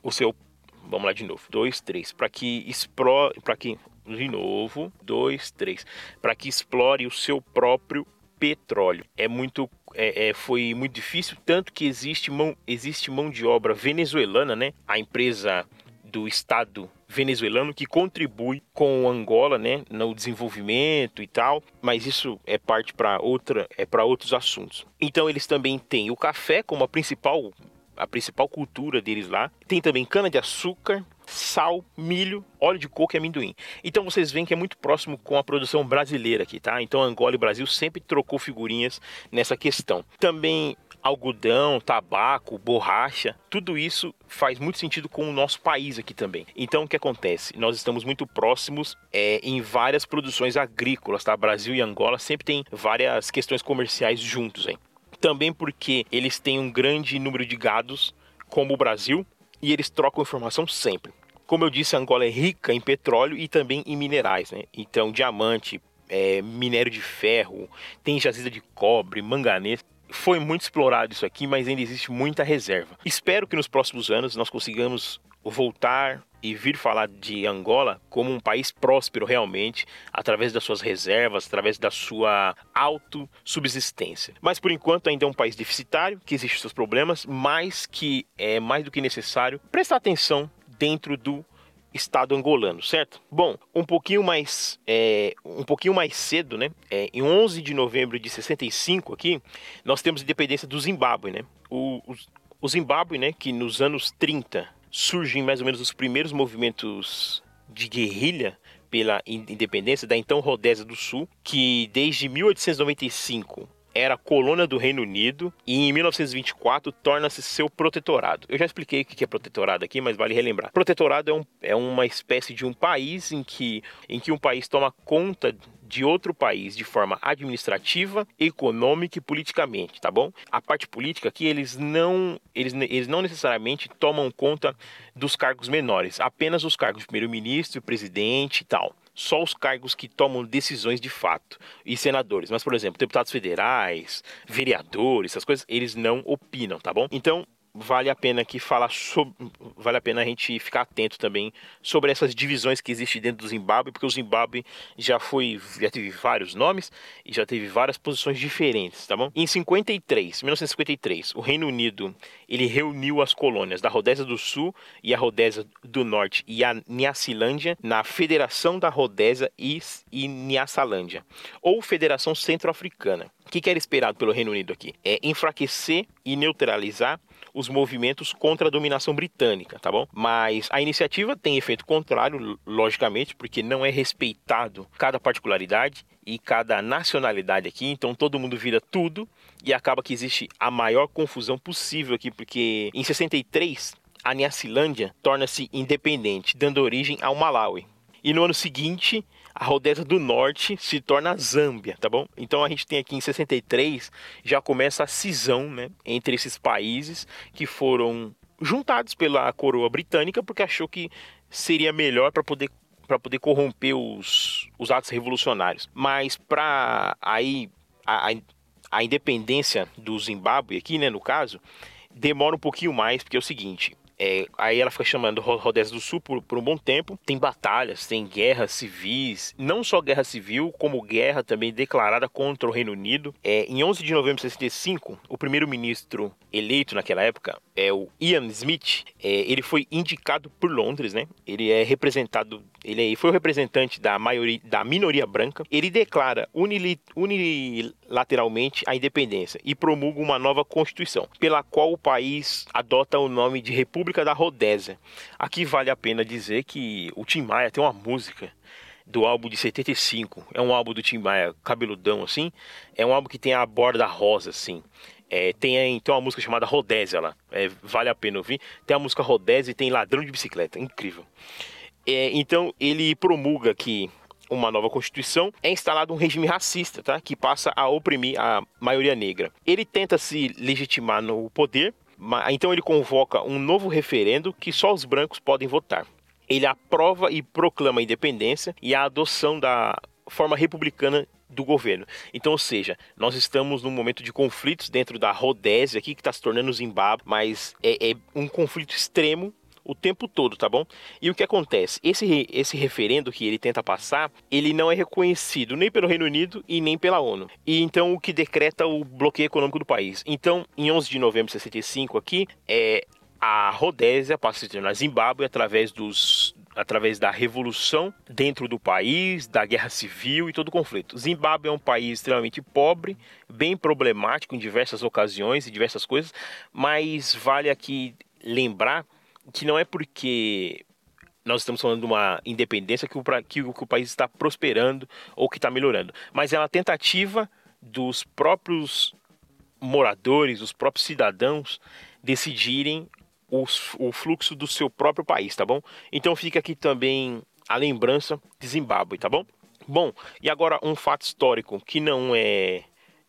E: o seu. Vamos lá de novo. Dois, três. Para que explore. Para que. De novo. Dois, três. Para que explore o seu próprio petróleo. É muito. É, é, foi muito difícil, tanto que existe mão, existe mão de obra venezuelana, né? A empresa do Estado venezuelano que contribui com Angola, né, no desenvolvimento e tal, mas isso é parte para outra, é para outros assuntos. Então eles também têm o café como a principal a principal cultura deles lá. Tem também cana-de-açúcar, sal, milho, óleo de coco e amendoim. Então vocês veem que é muito próximo com a produção brasileira aqui, tá? Então Angola e Brasil sempre trocou figurinhas nessa questão. Também algodão, tabaco, borracha, tudo isso faz muito sentido com o nosso país aqui também. Então o que acontece? Nós estamos muito próximos é, em várias produções agrícolas, tá? Brasil e Angola sempre tem várias questões comerciais juntos, hein? Também porque eles têm um grande número de gados, como o Brasil, e eles trocam informação sempre. Como eu disse, Angola é rica em petróleo e também em minerais, né? Então, diamante, é, minério de ferro, tem jazida de cobre, manganês. Foi muito explorado isso aqui, mas ainda existe muita reserva. Espero que nos próximos anos nós consigamos voltar e vir falar de Angola como um país próspero realmente, através das suas reservas, através da sua autossubsistência. Mas por enquanto ainda é um país deficitário, que existem seus problemas, mas que é mais do que necessário prestar atenção dentro do Estado angolano, certo? Bom, um pouquinho mais, é, um pouquinho mais cedo, né? É, em 11 de novembro de 65 aqui, nós temos a independência do Zimbábue, né? O, o, o Zimbábue, né? Que nos anos 30 surgem mais ou menos os primeiros movimentos de guerrilha pela independência da então Rodésia do Sul, que desde 1895 era colônia do Reino Unido e em 1924 torna-se seu protetorado. Eu já expliquei o que é protetorado aqui, mas vale relembrar. Protetorado é, um, é uma espécie de um país em que, em que um país toma conta de outro país de forma administrativa, econômica e politicamente, tá bom? A parte política aqui eles não eles, eles não necessariamente tomam conta dos cargos menores, apenas os cargos de primeiro-ministro, presidente e tal só os cargos que tomam decisões de fato e senadores. Mas, por exemplo, deputados federais, vereadores, essas coisas, eles não opinam, tá bom? Então, vale a pena aqui falar sobre, vale a pena a gente ficar atento também sobre essas divisões que existem dentro do Zimbábue, porque o Zimbábue já foi, já teve vários nomes e já teve várias posições diferentes, tá bom? Em 53, 1953, o Reino Unido ele reuniu as colônias da Rodésia do Sul e a Rodésia do Norte e a Nyasilândia na Federação da Rodésia e, e ou Federação Centro-Africana. O que era esperado pelo Reino Unido aqui? É enfraquecer e neutralizar os movimentos contra a dominação britânica, tá bom? Mas a iniciativa tem efeito contrário, logicamente, porque não é respeitado cada particularidade e cada nacionalidade aqui, então todo mundo vira tudo e acaba que existe a maior confusão possível aqui, porque em 63 a Nyasilândia torna-se independente, dando origem ao Malawi. E no ano seguinte, a Rodésia do Norte se torna a Zâmbia, tá bom? Então a gente tem aqui em 63 já começa a cisão, né, entre esses países que foram juntados pela coroa britânica porque achou que seria melhor para poder para poder corromper os, os atos revolucionários. Mas para aí a, a independência do Zimbábue aqui, né, no caso, demora um pouquinho mais, porque é o seguinte, é, aí ela fica chamando Rodésia do Sul por, por, um bom tempo. Tem batalhas, tem guerras civis, não só guerra civil, como guerra também declarada contra o Reino Unido. É, em 11 de novembro de 65, o primeiro-ministro eleito naquela época é o Ian Smith. É, ele foi indicado por Londres, né? Ele é representado, ele é, foi o representante da maioria, da minoria branca. Ele declara unilateralmente a independência e promulga uma nova constituição, pela qual o país adota o nome de República da Rodésia. Aqui vale a pena dizer que o Tim Maia tem uma música do álbum de 75. É um álbum do Tim Maia cabeludão assim. É um álbum que tem a borda rosa assim. É, tem, tem uma música chamada Rodésia lá, é, vale a pena ouvir. Tem a música Rodésia e tem Ladrão de Bicicleta, incrível. É, então ele promulga que uma nova constituição, é instalado um regime racista, tá? que passa a oprimir a maioria negra. Ele tenta se legitimar no poder, então ele convoca um novo referendo que só os brancos podem votar. Ele aprova e proclama a independência e a adoção da forma republicana do governo. Então, ou seja, nós estamos num momento de conflitos dentro da Rodésia aqui, que está se tornando Zimbábue, mas é, é um conflito extremo o tempo todo, tá bom? E o que acontece? Esse, esse referendo que ele tenta passar, ele não é reconhecido nem pelo Reino Unido e nem pela ONU. E então o que decreta o bloqueio econômico do país. Então, em 11 de novembro de 65 aqui, é a Rodésia passa a se tornar Zimbábue através dos através da revolução dentro do país, da guerra civil e todo o conflito. Zimbábue é um país extremamente pobre, bem problemático em diversas ocasiões e diversas coisas, mas vale aqui lembrar que não é porque nós estamos falando de uma independência que o, que o, que o país está prosperando ou que está melhorando, mas é uma tentativa dos próprios moradores, os próprios cidadãos decidirem o, o fluxo do seu próprio país, tá bom? Então fica aqui também a lembrança de Zimbábue, tá bom? Bom, e agora um fato histórico que não é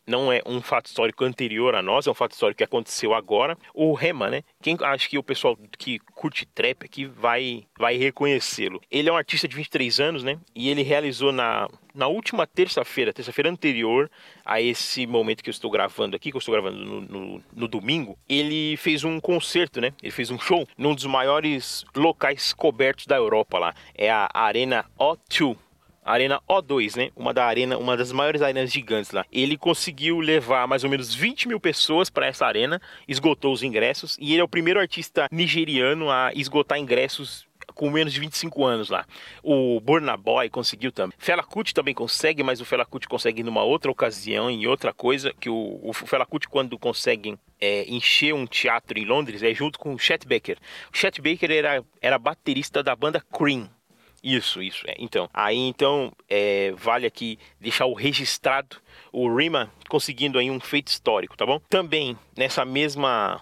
E: não é um fato histórico anterior a nós, é um fato histórico que aconteceu agora. O Rema, né? Quem acho que o pessoal que curte trap aqui vai vai reconhecê-lo. Ele é um artista de 23 anos, né? E ele realizou na na última terça-feira, terça-feira anterior a esse momento que eu estou gravando aqui, que eu estou gravando no, no, no, domingo, ele fez um concerto, né? Ele fez um show num dos maiores locais cobertos da Europa lá. É a Arena O2, Arena O2, né? Uma da arena, uma das maiores arenas gigantes lá. Ele conseguiu levar mais ou menos 20 mil pessoas para essa arena, esgotou os ingressos e ele é o primeiro artista nigeriano a esgotar ingressos com menos de 25 anos lá. O Burna Boy conseguiu também. Fela Kuti também consegue, mas o Fela Kuti consegue numa outra ocasião, em outra coisa, que o, o Fela Kuti quando consegue é, encher um teatro em Londres é junto com o Chet Baker. O Chet Baker era, era baterista da banda Cream. Isso, isso. É. Então, aí então é, vale aqui deixar o registrado o Rima conseguindo aí um feito histórico, tá bom? Também nessa mesma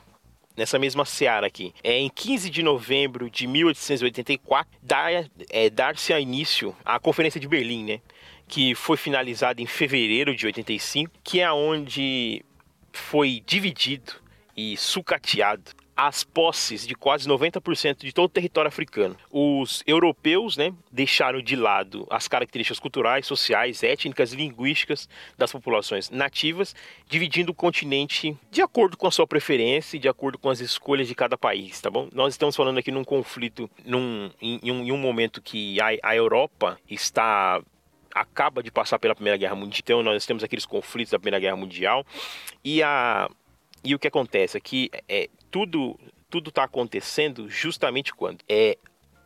E: nessa mesma seara aqui. É em 15 de novembro de 1884 dar, é, dar-se a início à Conferência de Berlim, né? Que foi finalizada em fevereiro de 85, que é onde foi dividido e sucateado as posses de quase 90% de todo o território africano. Os europeus né, deixaram de lado as características culturais, sociais, étnicas e linguísticas das populações nativas, dividindo o continente de acordo com a sua preferência e de acordo com as escolhas de cada país, tá bom? Nós estamos falando aqui num conflito, num, em, em, um, em um momento que a, a Europa está acaba de passar pela Primeira Guerra Mundial, então nós temos aqueles conflitos da Primeira Guerra Mundial e a e o que acontece é que é, tudo tudo está acontecendo justamente quando é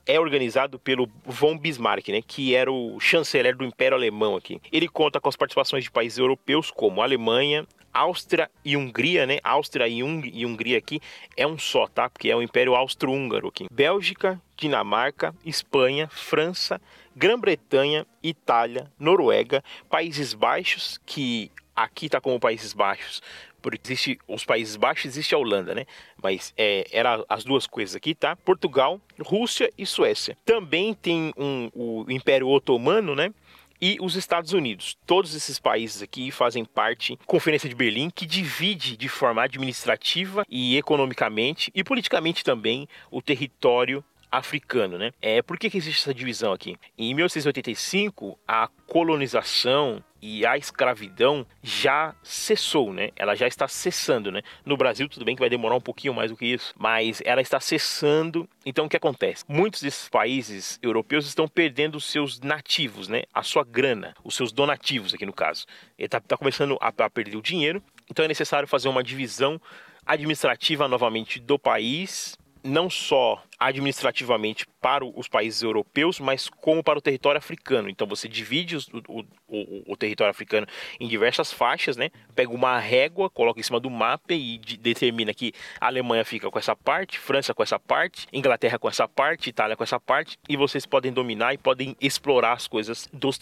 E: é organizado pelo von Bismarck, né, que era o chanceler do Império Alemão aqui. Ele conta com as participações de países europeus como Alemanha, Áustria e Hungria, né? Áustria e, Hung e Hungria aqui é um só, tá? Porque é o Império Austro-Húngaro aqui. Bélgica, Dinamarca, Espanha, França, Grã-Bretanha, Itália, Noruega, Países Baixos, que aqui está como Países Baixos, porque existe os Países Baixos, existe a Holanda, né? Mas é, era as duas coisas aqui, tá? Portugal, Rússia e Suécia. Também tem um, o Império Otomano, né? e os Estados Unidos. Todos esses países aqui fazem parte da Conferência de Berlim, que divide de forma administrativa e economicamente e politicamente também o território africano, né? É, por que, que existe essa divisão aqui? Em 1885, a colonização e a escravidão já cessou, né? Ela já está cessando, né? No Brasil, tudo bem que vai demorar um pouquinho mais do que isso, mas ela está cessando. Então, o que acontece? Muitos desses países europeus estão perdendo seus nativos, né? A sua grana, os seus donativos aqui no caso. Está tá começando a, a perder o dinheiro, então é necessário fazer uma divisão administrativa novamente do país não só administrativamente para os países europeus, mas como para o território africano. Então você divide o, o, o, o, território africano em diversas faixas, né? Pega uma régua, coloca em cima do mapa e de, determina que a Alemanha fica com essa parte, França com essa parte, Inglaterra com essa parte, Itália com essa parte, e vocês podem dominar e podem explorar as coisas dos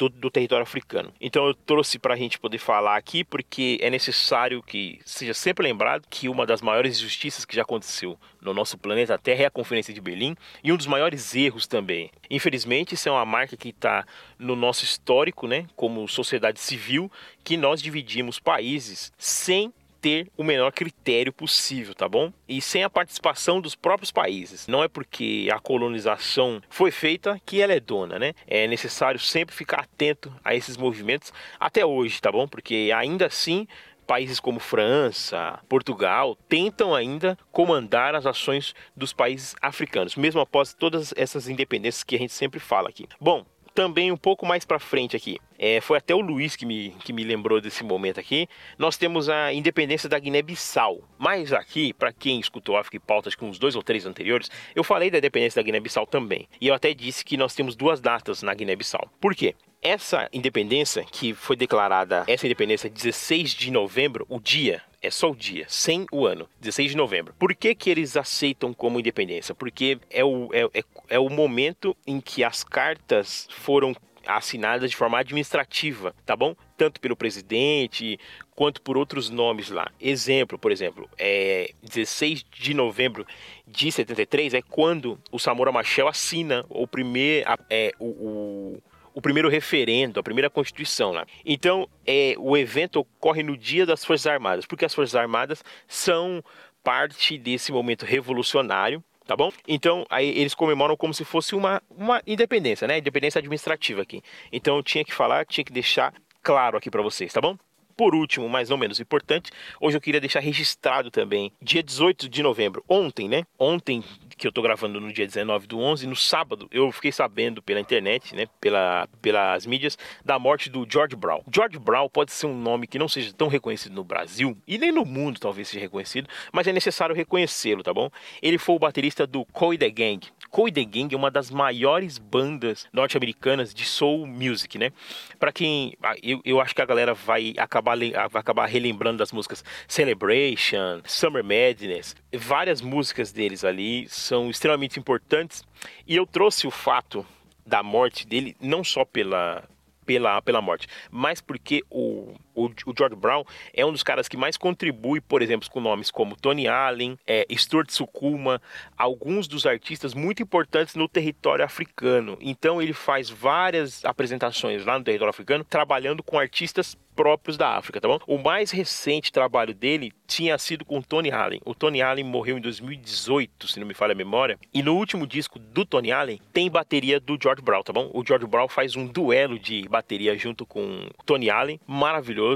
E: do, do território africano. Então eu trouxe para a gente poder falar aqui, porque é necessário que seja sempre lembrado que uma das maiores injustiças que já aconteceu no nosso planeta Terra é a Conferência de Berlim e um dos maiores erros também. Infelizmente, isso é uma marca que está no nosso histórico, né, como sociedade civil, que nós dividimos países sem ter o menor critério possível, tá bom? E sem a participação dos próprios países. Não é porque a colonização foi feita que ela é dona, né? É necessário sempre ficar atento a esses movimentos até hoje, tá bom? Porque ainda assim países como França, Portugal tentam ainda comandar as ações dos países africanos, mesmo após todas essas independências que a gente sempre fala aqui. Bom, também um pouco mais para frente aqui. É, foi até o Luiz que me, que me lembrou desse momento aqui. Nós temos a independência da Guiné-Bissau. Mas aqui, para quem escutou África e Pautas com os dois ou três anteriores, eu falei da independência da Guiné-Bissau também. E eu até disse que nós temos duas datas na Guiné-Bissau. Por quê? Essa independência, que foi declarada, essa independência 16 de novembro, o dia, é só o dia, sem o ano, 16 de novembro. Por que, que eles aceitam como independência? Porque é o, é, é, é o momento em que as cartas foram assinadas de forma administrativa, tá bom? Tanto pelo presidente quanto por outros nomes lá. Exemplo, por exemplo, é 16 de novembro de 73 é quando o Samora Machel assina o primeiro é, o, o o primeiro referendo, a primeira constituição lá. Então, é, o evento ocorre no dia das Forças Armadas, porque as Forças Armadas são parte desse momento revolucionário, tá bom? Então, aí eles comemoram como se fosse uma, uma independência, né? Independência administrativa aqui. Então, eu tinha que falar, tinha que deixar claro aqui para vocês, tá bom? Por último, mas não menos importante, hoje eu queria deixar registrado também, dia 18 de novembro, ontem, né? Ontem, que eu tô gravando no dia 19 do 11, no sábado, eu fiquei sabendo pela internet, né? Pela, pelas mídias, da morte do George Brown. George Brown pode ser um nome que não seja tão reconhecido no Brasil, e nem no mundo talvez seja reconhecido, mas é necessário reconhecê-lo, tá bom? Ele foi o baterista do Coy the Gang. Coy the Gang é uma das maiores bandas norte-americanas de soul music, né? Para quem. Ah, eu, eu acho que a galera vai acabar acabar, vai acabar relembrando das músicas Celebration, Summer Madness. Várias músicas deles ali são extremamente importantes. E eu trouxe o fato da morte dele não só pela pela, pela morte, mas porque o, o o, George Brown é um dos caras que mais contribui, por exemplo, com nomes como Tony Allen, é, Stuart Sukuma, alguns dos artistas muito importantes no território africano. Então ele faz várias apresentações lá no território africano, trabalhando com artistas próprios da África, tá bom? O mais recente trabalho dele tinha sido com o Tony Allen. O Tony Allen morreu em 2018, se não me falha a memória. E no último disco do Tony Allen tem bateria do George Brown, tá bom? O George Brown faz um duelo de bateria junto com o Tony Allen, maravilhoso.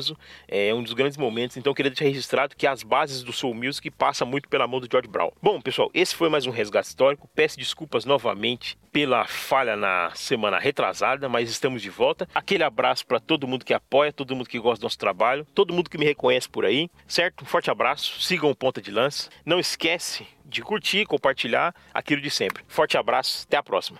E: É um dos grandes momentos. Então eu queria deixar registrado que as bases do Soul Music passa muito pela mão do George Brown. Bom, pessoal, esse foi mais um resgate histórico. Peço desculpas novamente pela falha na semana retrasada, mas estamos de volta. Aquele abraço para todo mundo que apoia, todo mundo que gosta do nosso trabalho, todo mundo que me reconhece por aí, certo? Um forte abraço, sigam o Ponta de Lança. Não esquece de curtir, compartilhar aquilo de sempre. Forte abraço, até a próxima.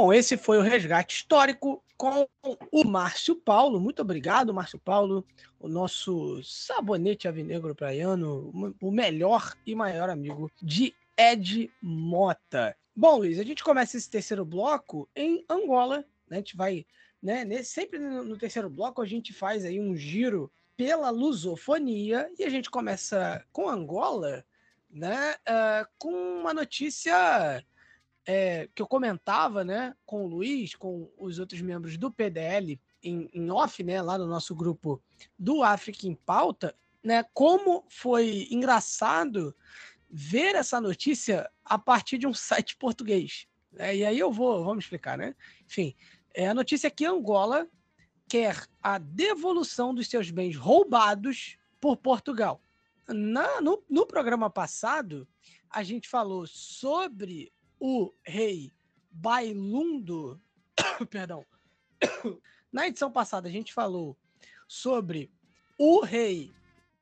A: Bom, esse foi o resgate histórico com o Márcio Paulo. Muito obrigado, Márcio Paulo, o nosso sabonete avinegro praiano, o melhor e maior amigo de Ed Mota. Bom, Luiz, a gente começa esse terceiro bloco em Angola. Né? A gente vai, né? Sempre no terceiro bloco a gente faz aí um giro pela lusofonia e a gente começa com Angola, né? Uh, com uma notícia é, que eu comentava né, com o Luiz, com os outros membros do PDL em, em off, né, lá no nosso grupo do África em Pauta, né, como foi engraçado ver essa notícia a partir de um site português. Né? E aí eu vou, vamos explicar, né? Enfim, é a notícia é que Angola quer a devolução dos seus bens roubados por Portugal. Na, no, no programa passado, a gente falou sobre o rei Bailundo, perdão, na edição passada a gente falou sobre o rei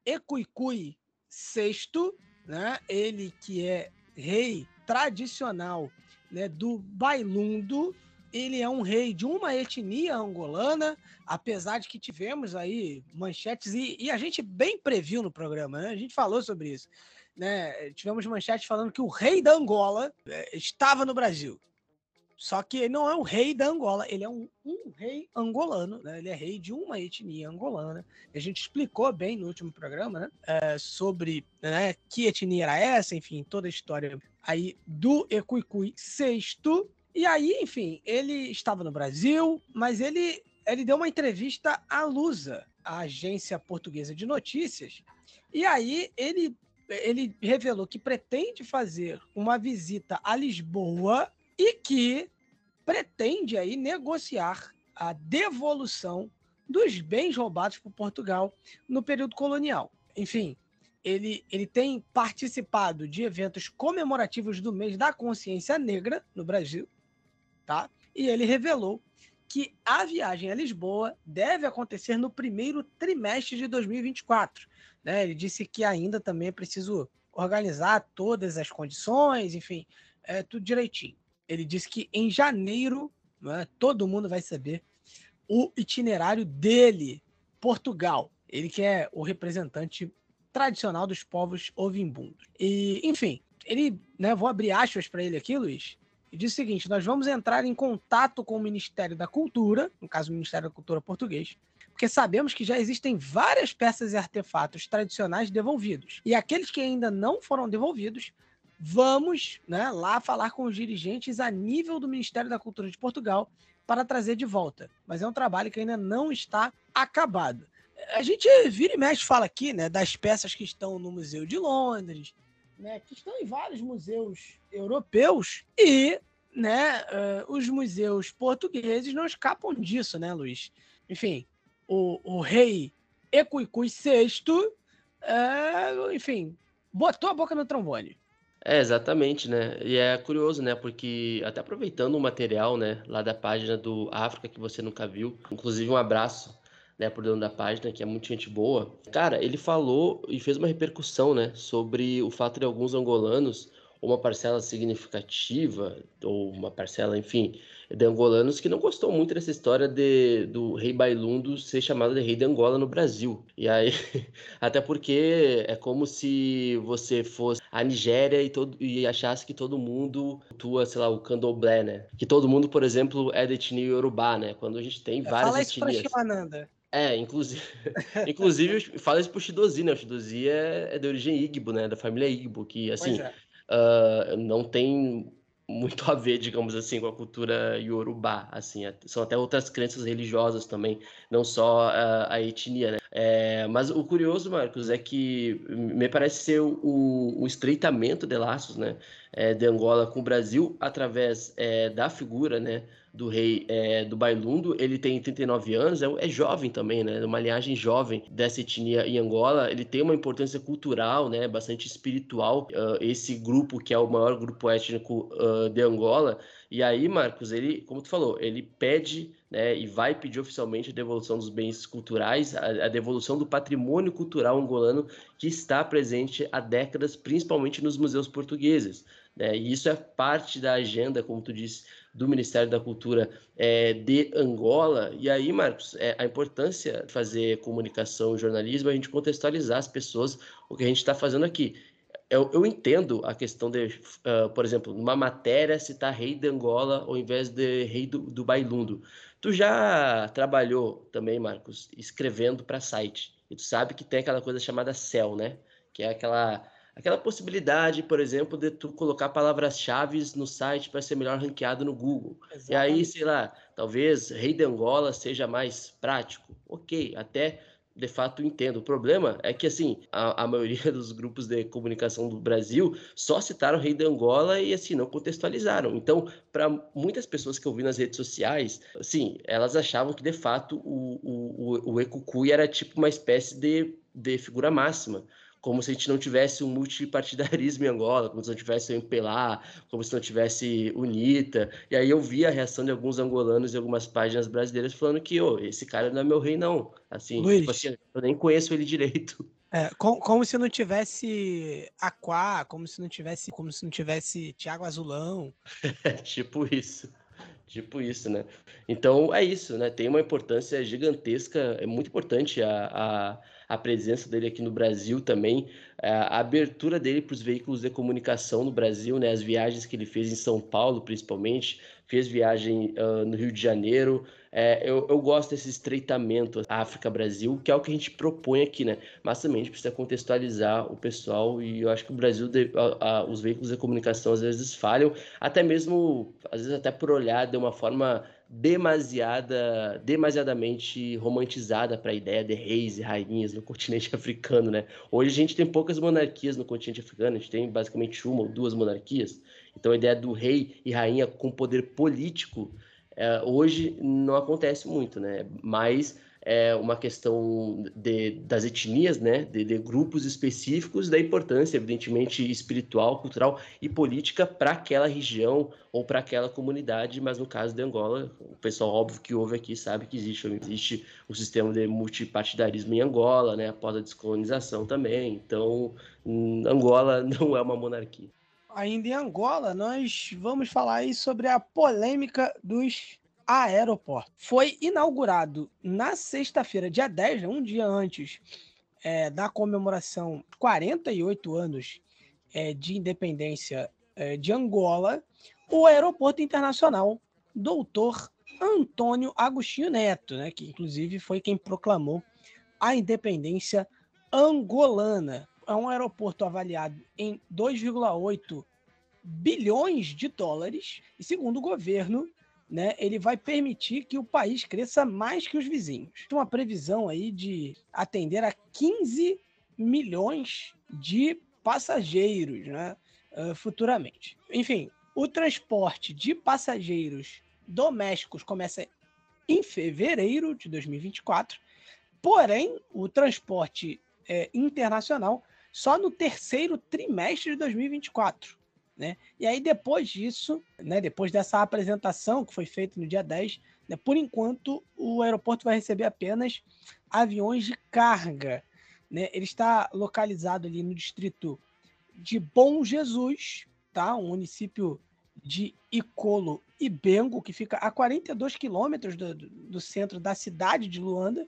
A: Ecuicui VI, né? Ele que é rei tradicional, né, do Bailundo. Ele é um rei de uma etnia angolana, apesar de que tivemos aí manchetes e, e a gente bem previu no programa, né? A gente falou sobre isso né, tivemos manchetes falando que o rei da Angola é, estava no Brasil. Só que ele não é o rei da Angola, ele é um, um rei angolano, né? Ele é rei de uma etnia angolana. A gente explicou bem no último programa, né? É, sobre né, que etnia era essa, enfim, toda a história aí do Ecuicui VI. E aí, enfim, ele estava no Brasil, mas ele, ele deu uma entrevista à Lusa, a agência portuguesa de notícias. E aí ele ele revelou que pretende fazer uma visita a Lisboa e que pretende aí negociar a devolução dos bens roubados por Portugal no período colonial. Enfim, ele, ele tem participado de eventos comemorativos do mês da consciência negra no Brasil, tá? E ele revelou que a viagem a Lisboa deve acontecer no primeiro trimestre de 2024 né? Ele disse que ainda também é preciso organizar todas as condições, enfim, é, tudo direitinho. Ele disse que em janeiro né, todo mundo vai saber o itinerário dele, Portugal. Ele que é o representante tradicional dos povos ovimbundos. E, enfim, ele, né, vou abrir aspas para ele aqui, Luiz, e diz o seguinte: nós vamos entrar em contato com o Ministério da Cultura, no caso o Ministério da Cultura português, porque sabemos que já existem várias peças e artefatos tradicionais devolvidos. E aqueles que ainda não foram devolvidos, vamos né, lá falar com os dirigentes a nível do Ministério da Cultura de Portugal para trazer de volta. Mas é um trabalho que ainda não está acabado. A gente vira e mexe fala aqui né, das peças que estão no Museu de Londres, né, que estão em vários museus europeus e né, uh, os museus portugueses não escapam disso, né, Luiz? Enfim, o, o rei Ecuicui VI, é, enfim, botou a boca no trombone.
B: É, exatamente, né? E é curioso, né? Porque até aproveitando o material, né, lá da página do África que você nunca viu, inclusive um abraço, né, por dono da página, que é muito gente boa. Cara, ele falou e fez uma repercussão, né, sobre o fato de alguns angolanos uma parcela significativa, ou uma parcela, enfim, de angolanos que não gostou muito dessa história de, do rei Bailundo ser chamado de rei de Angola no Brasil. E aí, até porque é como se você fosse a Nigéria e, todo, e achasse que todo mundo tua, sei lá, o candomblé, né? Que todo mundo, por exemplo, é de etnia Yorubá, né? Quando a gente tem várias
A: Fala isso
B: etnias.
A: pra Shimananda.
B: É, inclusive, inclusive fala isso pro Shidozi, né? O Shidozi é, é de origem Igbo, né? Da família Igbo, que, assim,
A: é.
B: ah, não tem muito a ver, digamos assim, com a cultura Yorubá, assim, é- são até outras crenças religiosas também, não só ah, a etnia, né? É, mas o curioso, Marcos, é que me parece ser o, o estreitamento de laços, né, é, de Angola com o Brasil através é, da figura, né, do rei é, do Bailundo. Ele tem 39 anos, é, é jovem também, né, uma linhagem jovem dessa etnia em Angola. Ele tem uma importância cultural, né, bastante espiritual. ah, esse grupo que é o maior grupo étnico ah, de Angola. E aí, Marcos, ele, como tu falou, ele pede, né, e vai pedir oficialmente a devolução dos bens culturais, a, a devolução do patrimônio cultural angolano que está presente há décadas, principalmente nos museus portugueses. Né? E isso é parte da agenda, como tu disse, do Ministério da Cultura é, de Angola. E aí, Marcos, é, a importância de fazer comunicação e jornalismo, é a gente contextualizar as pessoas o que a gente está fazendo aqui. Eu, eu entendo a questão de, ah, por exemplo, numa matéria citar rei de Angola ao invés de rei do, do Bailundo. Tu já trabalhou também, Marcos, escrevendo para site. E tu sabe que tem aquela coisa chamada SEL, né? Que é aquela, aquela possibilidade, por exemplo, de tu colocar palavras-chave no site para ser melhor ranqueado no Google. E aí, sei lá, talvez rei de Angola seja mais prático. Ok, até de fato entendo. O problema é que, assim, a, a maioria dos grupos de comunicação do Brasil só citaram o rei de Angola e, assim, não contextualizaram. Então, para muitas pessoas que eu vi nas redes sociais, assim, elas achavam que, de fato, o, o, o, o era tipo uma espécie de, de figura máxima como se a gente não tivesse um multipartidarismo em Angola, como se não tivesse o MPLA, como se não tivesse UNITA. E aí eu vi a reação de alguns angolanos e algumas páginas brasileiras falando que, ô, esse cara não é meu rei, não. Assim,
A: Luiz.
B: tipo assim, eu nem conheço ele direito.
A: É, com- como se não tivesse Aquá, como se não tivesse, como se não tivesse Thiago Azulão.
B: Tipo isso. Tipo isso, né? Então é isso, né? Tem uma importância gigantesca, é muito importante a, a, a presença dele aqui no Brasil também, é, a abertura dele para os veículos de comunicação no Brasil, né? As viagens que ele fez em São Paulo, principalmente, fez viagem ah, no Rio de Janeiro. É, eu, eu gosto desse estreitamento África-Brasil, que é o que a gente propõe aqui, né? Mas também a gente precisa contextualizar o pessoal e eu acho que o Brasil, de- a- a- os veículos de comunicação às vezes falham, até mesmo, às vezes até por olhar de uma forma demasiada, demasiadamente romantizada para a ideia de reis e rainhas no continente africano, né? Hoje a gente tem poucas monarquias no continente africano, a gente tem basicamente uma ou duas monarquias. Então a ideia do rei e rainha com poder político é, hoje não acontece muito, né? Mas é uma questão de, das etnias, né? De, de grupos específicos, da importância, evidentemente, espiritual, cultural e política para aquela região ou para aquela comunidade. Mas no caso de Angola, o pessoal óbvio que ouve aqui sabe que existe, existe o sistema de multipartidarismo em Angola, né? Após a descolonização também. Então, hum, Angola não é uma monarquia.
A: Ainda em Angola, nós vamos falar aí sobre a polêmica dos aeroportos. Foi inaugurado na sexta-feira, dia 10, né, um dia antes é, da comemoração 48 anos é, de independência é, de Angola, o aeroporto internacional Doutor Antônio Agostinho Neto, né, que inclusive foi quem proclamou a independência angolana. É um aeroporto avaliado em 2,8 bilhões de dólares e segundo o governo, né, ele vai permitir que o país cresça mais que os vizinhos. Tem uma previsão aí de atender a 15 milhões de passageiros, né, ah, futuramente. Enfim, o transporte de passageiros domésticos começa em fevereiro de 2024, porém o transporte eh, internacional só no terceiro trimestre de 2024. Né? E aí, depois disso, né, depois dessa apresentação que foi feita no dia 10, né, por enquanto o aeroporto vai receber apenas aviões de carga. Né? Ele está localizado ali no distrito de Bom Jesus, tá? Um município de Icolo e Bengo, que fica a 42 quilômetros do, do, centro da cidade de Luanda,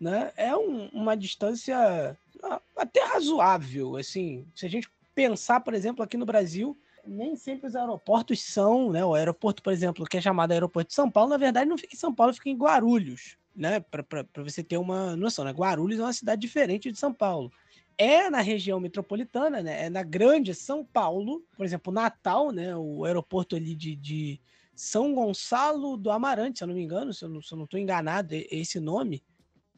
A: né? É um, uma distância ah, até razoável, assim. Se a gente pensar, por exemplo, aqui no Brasil, nem sempre os aeroportos são, né? O aeroporto, por exemplo, que é chamado Aeroporto de São Paulo, na verdade não fica em São Paulo, fica em Guarulhos, né? Para você ter uma noção, né? Guarulhos é uma cidade diferente de São Paulo. É na região metropolitana, né? É na grande São Paulo, por exemplo, Natal, né? O aeroporto ali de, de São Gonçalo do Amarante, se eu não me engano, se eu não estou enganado, é esse nome,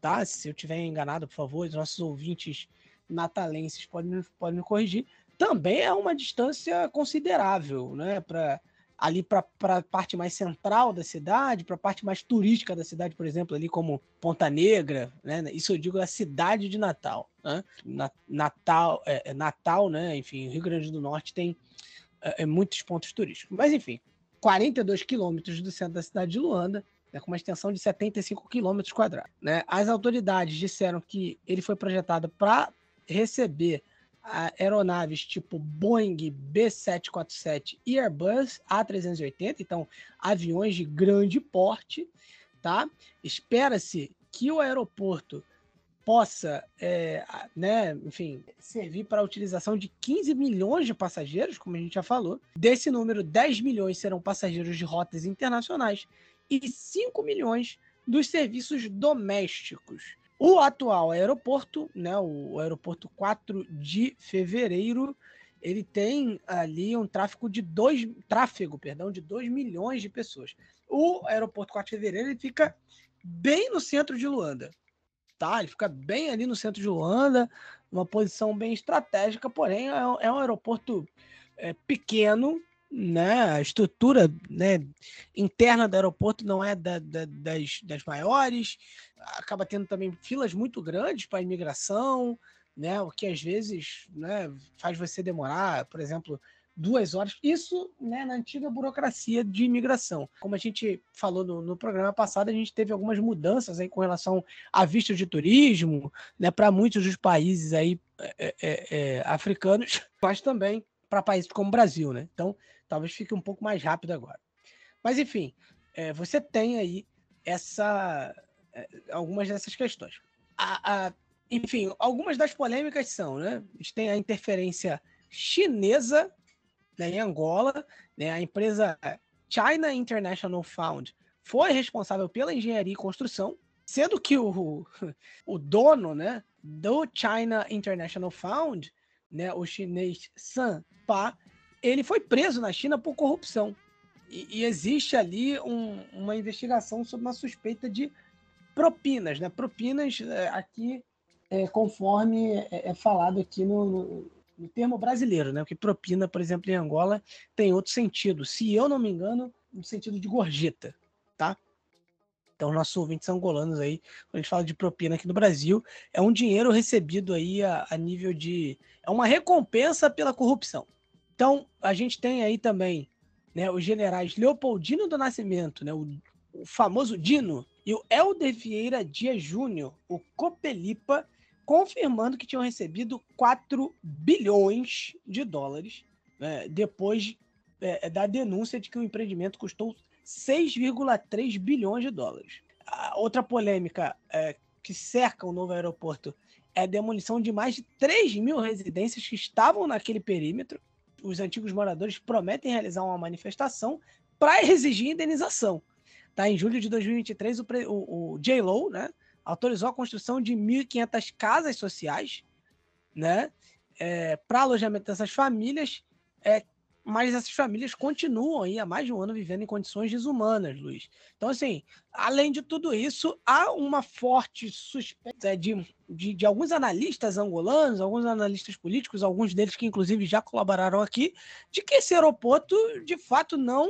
A: tá? Se eu tiver enganado, por favor, os nossos ouvintes natalenses podem, podem me corrigir também é uma distância considerável, né? Para ali para a parte mais central da cidade, para a parte mais turística da cidade, por exemplo, ali como Ponta Negra, né? Isso eu digo a cidade de Natal, né? Natal, é, é, Natal, né? Enfim, Rio Grande do Norte tem é, é muitos pontos turísticos. Mas enfim, 42 quilômetros do centro da cidade de Luanda, né, com uma extensão de 75 quilômetros quadrados. Né? As autoridades disseram que ele foi projetado para receber aeronaves tipo Boeing B747 e Airbus A380, então aviões de grande porte, tá? Espera-se que o aeroporto possa, é, né, enfim, servir para a utilização de 15 milhões de passageiros, como a gente já falou. Desse número, 10 milhões serão passageiros de rotas internacionais e 5 milhões dos serviços domésticos. O atual aeroporto, né, o aeroporto 4 de fevereiro, ele tem ali um tráfego de 2 tráfego, perdão, de 2 milhões de pessoas. O aeroporto 4 de fevereiro ele fica bem no centro de Luanda. Tá? Ele fica bem ali no centro de Luanda, uma posição bem estratégica, porém é um, é aeroporto é, pequeno, né, a estrutura né, interna do aeroporto não é da, da, das, das maiores, acaba tendo também filas muito grandes para imigração, né, o que às vezes né, faz você demorar, por exemplo, duas horas. Isso né, na antiga burocracia de imigração. Como a gente falou no, no, programa passado, a gente teve algumas mudanças aí com relação a visto de turismo, né, para muitos dos países aí é, é, é, africanos, mas também para países como o Brasil, né? Então, talvez fique um pouco mais rápido agora. Mas, enfim, é, você tem aí essa, é, algumas dessas questões. A, a, enfim, algumas das polêmicas são, né? A gente tem a interferência chinesa né, em Angola, né? A empresa China International Fund foi responsável pela engenharia e construção, sendo que o, o dono, né, do China International Fund, né, o chinês San Pa, ele foi preso na China por corrupção. E, e existe ali um, uma investigação sobre uma suspeita de propinas, né? Propinas é, aqui, é, conforme é, é, falado aqui no, no, no, termo brasileiro, né? Porque propina, por exemplo, em Angola tem outro sentido. Se eu não me engano, no sentido de gorjeta, tá? Então, nossos ouvintes angolanos aí, quando a gente fala de propina aqui no Brasil, é um dinheiro recebido aí a, a nível de. É uma recompensa pela corrupção. Então, a gente tem aí também né, os generais Leopoldino do Nascimento, né, o, o famoso Dino, e o Helder Vieira Dias Júnior, o Copelipa, confirmando que tinham recebido 4 bilhões de dólares né, depois é, da denúncia de que o empreendimento custou 6,3 bilhões de dólares. A outra polêmica é, que cerca o novo aeroporto é a demolição de mais de 3 mil residências que estavam naquele perímetro os antigos moradores prometem realizar uma manifestação para exigir indenização. Tá? Em julho de 2023, o, o, o J-Lo né, autorizou a construção de 1.500 casas sociais né, é, para alojamento dessas famílias é, mas essas famílias continuam aí há mais de um ano vivendo em condições desumanas, Luiz. Então, assim, além de tudo isso, há uma forte suspeita é, de, de, de, alguns analistas angolanos, alguns analistas políticos, alguns deles que inclusive já colaboraram aqui, de que esse aeroporto de fato não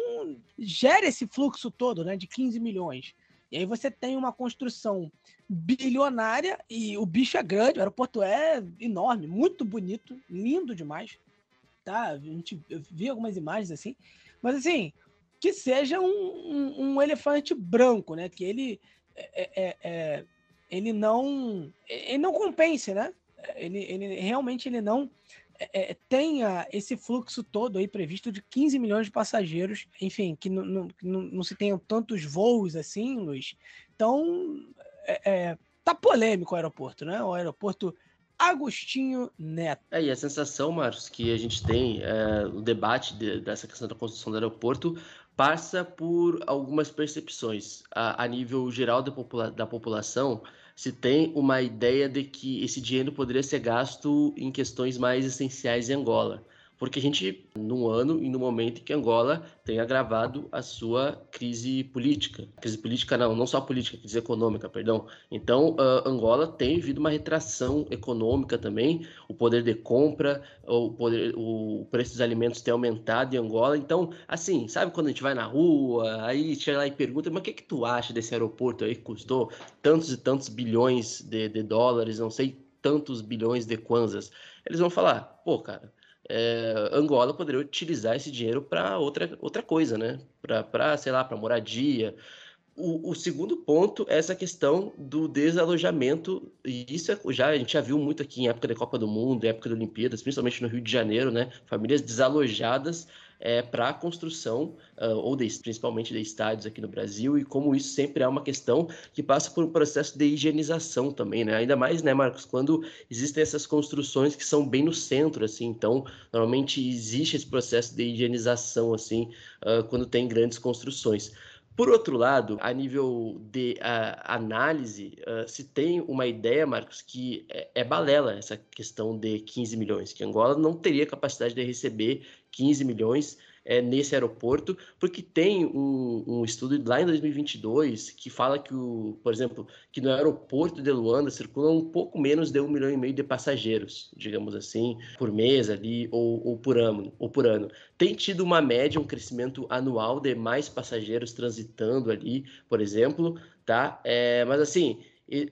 A: gera esse fluxo todo, né, de 15 milhões. E aí você tem uma construção bilionária e o bicho é grande, o aeroporto é enorme, muito bonito, lindo demais tá? A gente vi algumas imagens assim, mas assim, que seja um, um, um elefante branco, né? Que ele é, é, é, ele não ele não compense, né? Ele, ele realmente ele não é, é tenha esse fluxo todo aí previsto de 15 milhões de passageiros, enfim, que não, não, não, se tenham tantos voos assim, Luiz. Então, é, é, tá polêmico o aeroporto, né? O aeroporto Agostinho Neto.
B: É, e a sensação, Marcos, que a gente tem, é, o debate de, dessa questão da construção do aeroporto passa por algumas percepções. A, a nível geral da, popula da população, se tem uma ideia de que esse dinheiro poderia ser gasto em questões mais essenciais em Angola porque a gente, num ano e no momento em que Angola tem agravado a sua crise política. Crise política não, não só política, crise econômica, perdão. Então, uh, Angola tem vivido uma retração econômica também, o poder de compra, o, poder, o preço dos alimentos tem aumentado em Angola. Então, assim, sabe quando a gente vai na rua, aí chega lá e pergunta, mas o que, que tu acha desse aeroporto aí que custou tantos e tantos bilhões de, de dólares, não sei, tantos bilhões de kwanzas? Eles vão falar, pô, cara, é, Angola poderia utilizar esse dinheiro para outra, outra coisa, né? Para, sei lá, para moradia. O, o, segundo ponto é essa questão do desalojamento, e isso é, já, a gente já viu muito aqui em época da Copa do Mundo, época das Olimpíadas, principalmente no Rio de Janeiro, né? Famílias desalojadas é, para a construção, uh, ou de, principalmente de estádios aqui no Brasil, e como isso sempre é uma questão que passa por um processo de higienização também, né? Ainda mais, né, Marcos, quando existem essas construções que são bem no centro, assim, então, normalmente existe esse processo de higienização, assim, uh, quando tem grandes construções. Por outro lado, a nível de uh, análise, uh, se tem uma ideia, Marcos, que é, é, balela essa questão de 15 milhões, que Angola não teria capacidade de receber 15 milhões é, nesse aeroporto, porque tem um, um, estudo lá em 2022 que fala que, o, por exemplo, que no aeroporto de Luanda circulam um pouco menos de um milhão e meio de passageiros, digamos assim, por mês ali ou, ou, por ano, ou por ano. Tem tido uma média, um crescimento anual de mais passageiros transitando ali, por exemplo, tá? É, mas assim,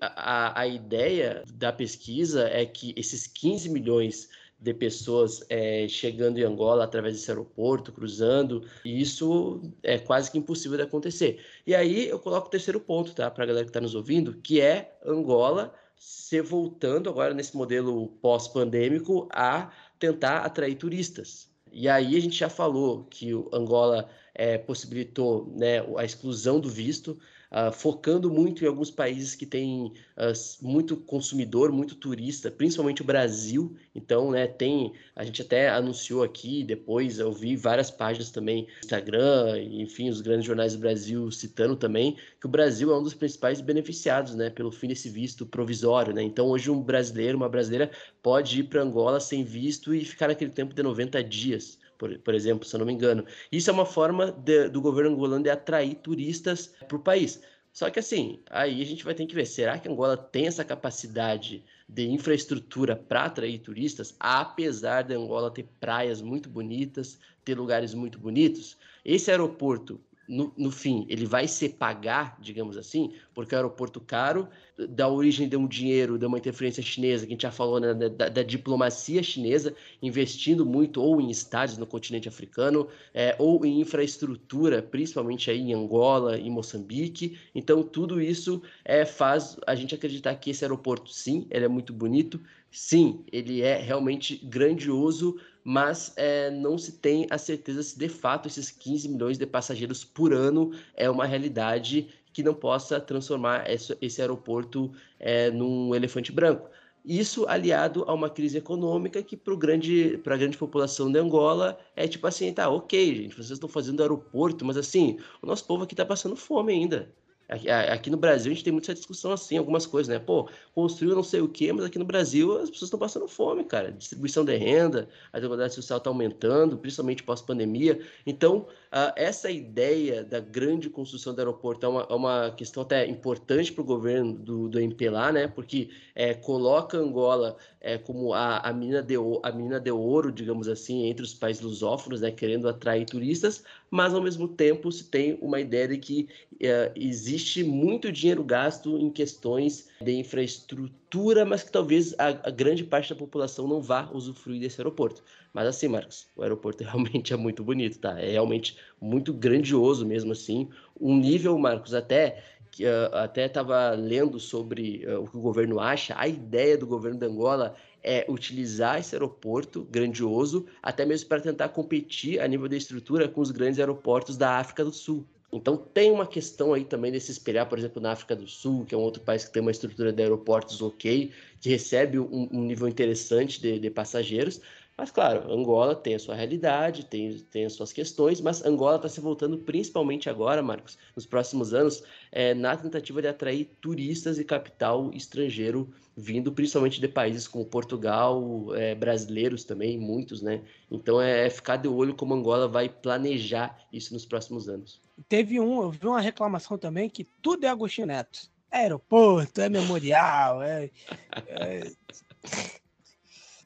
B: a, a ideia da pesquisa é que esses 15 milhões de pessoas é, chegando em Angola através desse aeroporto, cruzando, e isso é quase que impossível de acontecer. E aí eu coloco o terceiro ponto, tá, para a galera que está nos ouvindo, que é Angola se voltando agora nesse modelo pós-pandêmico a tentar atrair turistas. E aí a gente já falou que o Angola é, possibilitou né, a exclusão do visto, uh, focando muito em alguns países que têm uh, muito consumidor, muito turista, principalmente o Brasil. Então, né, tem, a gente até anunciou aqui, depois eu vi várias páginas também Instagram, enfim, os grandes jornais do Brasil citando também que o Brasil é um dos principais beneficiados, né, pelo fim desse visto provisório, né? Então, hoje um brasileiro, uma brasileira pode ir para Angola sem visto e ficar naquele tempo de 90 dias por, por exemplo, se eu não me engano. Isso é uma forma de, do governo angolano de atrair turistas para o país. Só que assim, aí a gente vai ter que ver, será que Angola tem essa capacidade de infraestrutura para atrair turistas, apesar de Angola ter praias muito bonitas, ter lugares muito bonitos? Esse aeroporto no, no, fim, ele vai se pagar, digamos assim, porque o aeroporto caro da origem de um dinheiro, de uma interferência chinesa, que a gente já falou, né, da, da, diplomacia chinesa, investindo muito ou em estádios no continente africano, é, ou em infraestrutura, principalmente aí em Angola, em Moçambique. Então, tudo isso é, faz a gente acreditar que esse aeroporto, sim, ele é muito bonito, sim, ele é realmente grandioso, mas é, não se tem a certeza se de fato esses 15 milhões de passageiros por ano é uma realidade que não possa transformar esse, esse aeroporto é, num elefante branco. Isso aliado a uma crise econômica que para grande, a grande população de Angola é tipo assim, tá, ok, gente, vocês estão fazendo aeroporto, mas assim, o nosso povo aqui está passando fome ainda. Aqui no Brasil a gente tem muita discussão assim, algumas coisas, né? Pô, construiu não sei o quê, mas aqui no Brasil as pessoas estão passando fome, cara. Distribuição de renda, a desigualdade social está aumentando, principalmente pós-pandemia. Então, uh, essa ideia da grande construção do aeroporto é uma, é uma questão até importante para o governo do, do MP lá, né? Porque é, coloca Angola é, como a, a, mina de, a mina de ouro, digamos assim, entre os países lusófonos, né? Querendo atrair turistas, mas ao mesmo tempo se tem uma ideia de que é, existe muito dinheiro gasto em questões de infraestrutura, mas que talvez a, a, grande parte da população não vá usufruir desse aeroporto. Mas assim, Marcos, o aeroporto realmente é muito bonito, tá? É realmente muito grandioso mesmo assim. Um nível, Marcos, até que uh, até estava lendo sobre uh, o que o governo acha, a ideia do governo de Angola é utilizar esse aeroporto grandioso, até mesmo para tentar competir a nível da estrutura com os grandes aeroportos da África do Sul. Então tem uma questão aí também de se espelhar, por exemplo, na África do Sul, que é um outro país que tem uma estrutura de aeroportos ok, que recebe um, um nível interessante de, de passageiros, mas, claro, Angola tem a sua realidade, tem, tem as suas questões, mas Angola está se voltando principalmente agora, Marcos, nos próximos anos, é, na tentativa de atrair turistas e capital estrangeiro vindo principalmente de países como Portugal, é, brasileiros também, muitos, né? Então é, é ficar de olho como Angola vai planejar isso nos próximos anos.
A: Teve um, eu vi uma reclamação também que tudo é Agostinho Neto. É aeroporto, é memorial, é...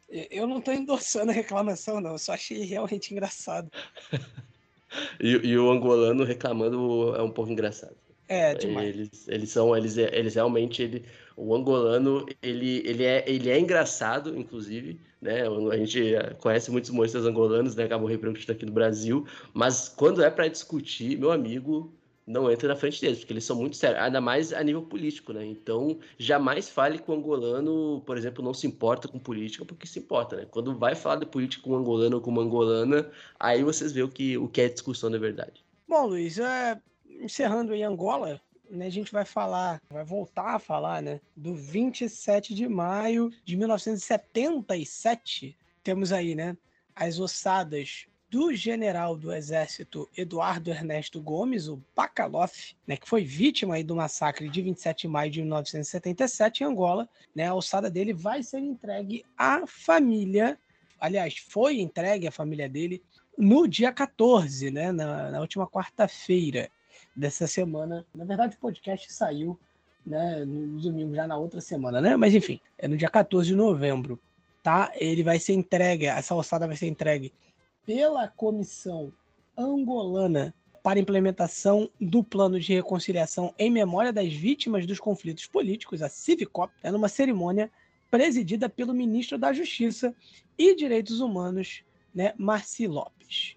A: Eu não estou endossando a reclamação, não. Eu só achei realmente engraçado.
B: e, e, o angolano reclamando é um pouco engraçado.
A: É, demais.
B: Eles, eles são, eles, eles realmente, ele, o angolano, ele, ele, é, ele é engraçado, inclusive, né? A gente conhece muitos humoristas angolanos, né? Acabam repercutindo aqui no Brasil, mas quando é para discutir, meu amigo, não entra na frente deles, porque eles são muito sérios, ainda mais a nível político, né? Então, jamais fale que o angolano, por exemplo, não se importa com política, porque se importa, né? Quando vai falar de política com um angolano ou com uma angolana, aí vocês veem o que, o que é discussão de verdade.
A: Bom, Luiz, é, encerrando em Angola, né, a gente vai falar, vai voltar a falar, né, do 27 de maio de 1977. Temos aí, né, as ossadas do general do exército Eduardo Ernesto Gomes, o Bacaloff, né, que foi vítima aí do massacre de 27 de maio de 1977 em Angola, né, a ossada dele vai ser entregue à família, aliás, foi entregue à família dele no dia 14, né, na, na última quarta-feira dessa semana. Na verdade, o podcast saiu né, no domingo, já na outra semana, né? Mas enfim, é no dia 14 de novembro, tá? Ele vai ser entregue, essa ossada vai ser entregue pela Comissão Angolana para implementação do plano de reconciliação em memória das vítimas dos conflitos políticos, a Civicop, é numa cerimônia presidida pelo ministro da Justiça e Direitos Humanos, né, Marci Lopes.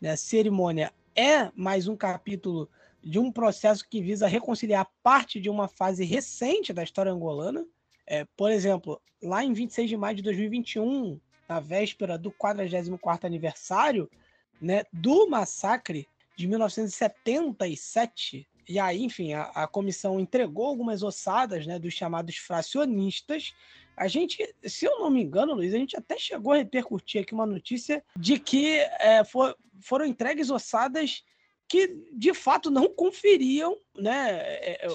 A: Né, a cerimônia é mais um capítulo de um processo que visa reconciliar parte de uma fase recente da história angolana. É, por exemplo, lá em 26 de maio de 2021, na véspera do 44º aniversário né, do massacre de 1977. E aí, enfim, a, a comissão entregou algumas ossadas né, dos chamados fracionistas. A gente, se eu não me engano, Luiz, a gente até chegou a repercutir aqui uma notícia de que é, for, foram entregues ossadas que de fato não conferiam né, é, é,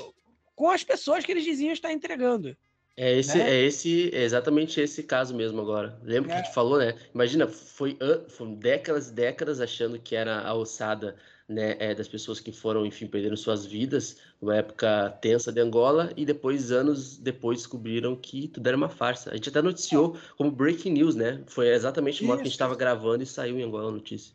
A: com as pessoas que eles diziam estar entregando.
B: É esse, né? é esse, é exatamente esse caso mesmo agora. Lembra é. que a gente falou, né? Imagina, foi, foram décadas e décadas achando que era a ossada né, é, das pessoas que foram, enfim, perderam suas vidas numa época tensa de Angola e depois, anos depois, descobriram que tudo era uma farsa. A gente até noticiou como breaking news, né? Foi exatamente o momento que a gente estava gravando e saiu em Angola a notícia.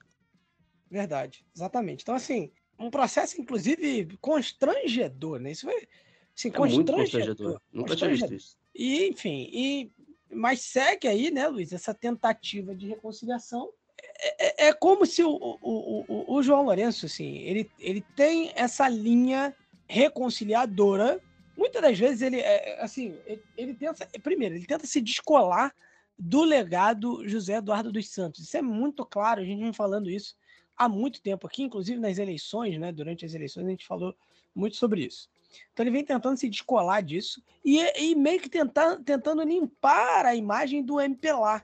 A: Verdade, exatamente. Então, assim, um processo, inclusive, constrangedor, né? Isso foi
B: Assim, é muito constrangedor. Nunca tinha visto isso.
A: E, enfim, e, mas segue aí, né, Luiz, essa tentativa de reconciliação. É, é, é como se o, o, o, o, João Lourenço, assim, ele, ele tem essa linha reconciliadora. Muitas das vezes ele, é, assim, ele, ele tenta, primeiro, ele tenta se descolar do legado José Eduardo dos Santos. Isso é muito claro, a gente vem falando isso há muito tempo aqui, inclusive nas eleições, né? Durante as eleições a gente falou muito sobre isso. Então ele vem tentando se descolar disso e, e meio que tentar, tentando limpar a imagem do MPLA.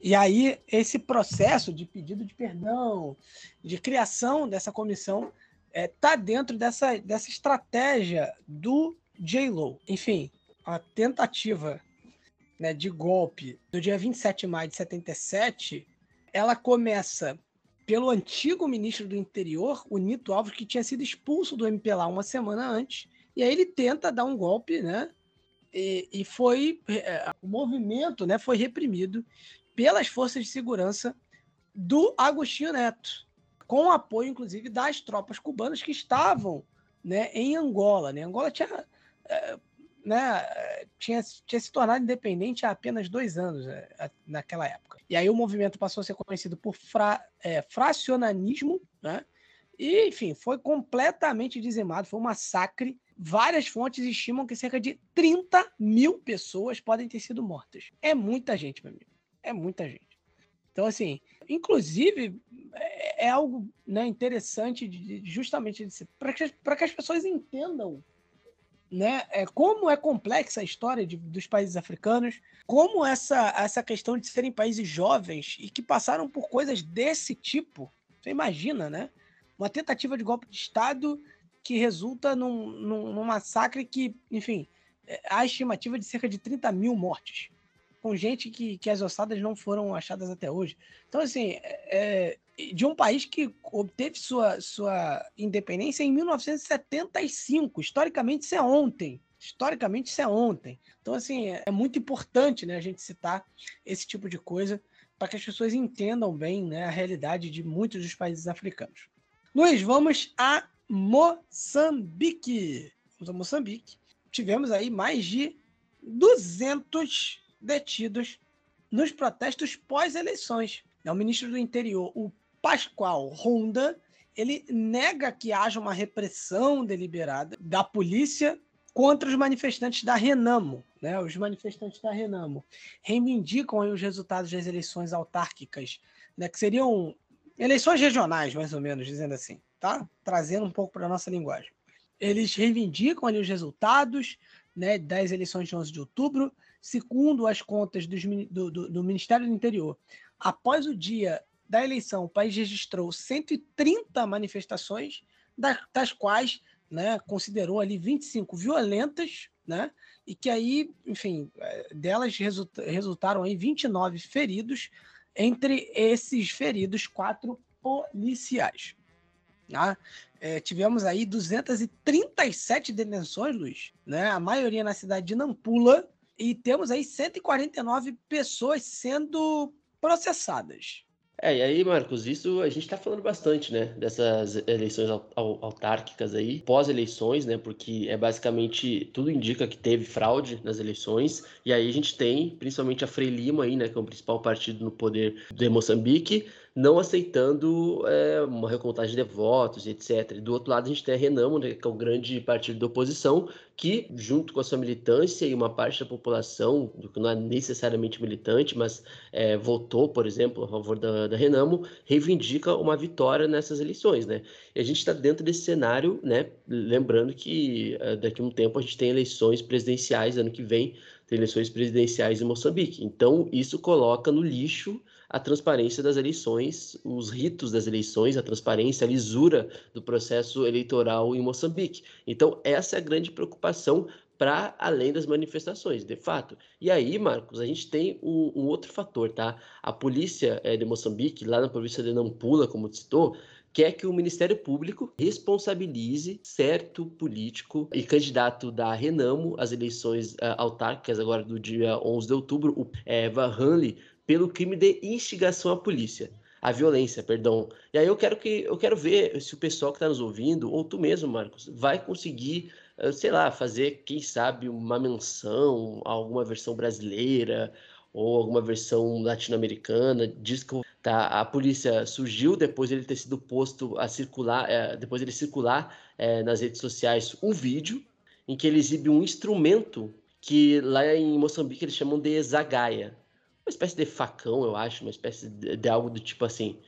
A: E aí, esse processo de pedido de perdão, de criação dessa comissão, está é, tá dentro dessa, dessa estratégia do J-Lo. Enfim, a tentativa né, de golpe do dia 27 de maio de 77, ela começa pelo antigo ministro do interior, o Nito Alves, que tinha sido expulso do MPLA uma semana antes, e aí ele tenta dar um golpe, né? E, e foi é, o movimento, né? Foi reprimido pelas forças de segurança do Agostinho Neto, com apoio, inclusive, das tropas cubanas que estavam, né? Em Angola, né? Angola tinha é, né, tinha, tinha se tornado independente há apenas dois anos né, naquela época. E aí o movimento passou a ser conhecido por fra, é, fracionanismo, né? E, enfim, foi completamente dizimado, foi um massacre várias fontes estimam que cerca de 30 mil pessoas podem ter sido mortas. É muita gente, meu amigo. É muita gente. Então, assim, inclusive, é, é algo né, interessante de, justamente para que, que as pessoas entendam né, é, como é complexa a história de, dos países africanos, como essa, essa questão de serem países jovens e que passaram por coisas desse tipo. Você imagina, né? Uma tentativa de golpe de Estado que resulta num, num, num massacre que, enfim, é, há estimativa de cerca de 30 mil mortes, com gente que, que as ossadas não foram achadas até hoje. Então, assim, é, é de um país que obteve sua, sua independência em 1975. Historicamente, isso é ontem. Historicamente, isso é ontem. Então, assim, é, é muito importante né, a gente citar esse tipo de coisa para que as pessoas entendam bem né, a realidade de muitos dos países africanos. Luiz, vamos a Moçambique. Vamos a Moçambique. Tivemos aí mais de 200 detidos nos protestos pós-eleições. É o ministro do Interior, o Pascoal Ronda, ele nega que haja uma repressão deliberada da polícia contra os manifestantes da Renamo. Né? Os manifestantes da Renamo reivindicam os resultados das eleições autárquicas, né? que seriam eleições regionais, mais ou menos, dizendo assim, tá? Trazendo um pouco para a nossa linguagem. Eles reivindicam ali os resultados né, das eleições de 11 de outubro, segundo as contas dos, do, do, do Ministério do Interior. Após o dia da eleição, o país registrou 130 manifestações, das, das quais né, considerou ali 25 violentas, né, e que aí, enfim, é, delas resulta, resultaram aí 29 feridos, entre esses feridos, quatro policiais. Tá? É, tivemos aí 237 detenções, Luiz, né? a maioria na cidade de Nampula, e temos aí 149 pessoas sendo processadas.
B: É, e aí, Marcos, isso a gente está falando bastante, né, dessas eleições autárquicas aí, pós-eleições, né, porque é basicamente, tudo indica que teve fraude nas eleições, e aí a gente tem, principalmente a Frelimo aí, né, que é o principal partido no poder de Moçambique, não aceitando é, uma recontagem de votos, etc. Do outro lado, a gente tem a Renamo, né, que é o grande partido da oposição, que, junto com a sua militância e uma parte da população, que não é necessariamente militante, mas é, votou, por exemplo, a favor da, da Renamo, reivindica uma vitória nessas eleições. Né? E a gente está dentro desse cenário, né, lembrando que é, daqui a um tempo a gente tem eleições presidenciais, ano que vem, tem eleições presidenciais em Moçambique. Então, isso coloca no lixo a transparência das eleições, os ritos das eleições, a transparência, a lisura do processo eleitoral em Moçambique. Então, essa é a grande preocupação para além das manifestações, de fato. E aí, Marcos, a gente tem um, um outro fator, tá? A polícia é, de Moçambique, lá na província de Nampula, como citou, quer que o Ministério Público responsabilize certo político e candidato da Renamo às eleições uh, autárquicas agora do dia 11 de outubro, o é, Hanley, pelo crime de instigação à polícia, à violência, perdão. E aí eu quero que eu quero ver se o pessoal que está nos ouvindo, ou tu mesmo, Marcos, vai conseguir, eh, sei lá, fazer, quem sabe, uma menção alguma versão brasileira ou alguma versão latino-americana, diz que tá, a polícia surgiu depois ele ter sido posto a circular, é, depois ele circular é, nas redes sociais um vídeo em que ele exibe um instrumento que lá em Moçambique eles chamam de zagaia uma espécie de facão, eu acho, uma espécie de, de algo do tipo assim.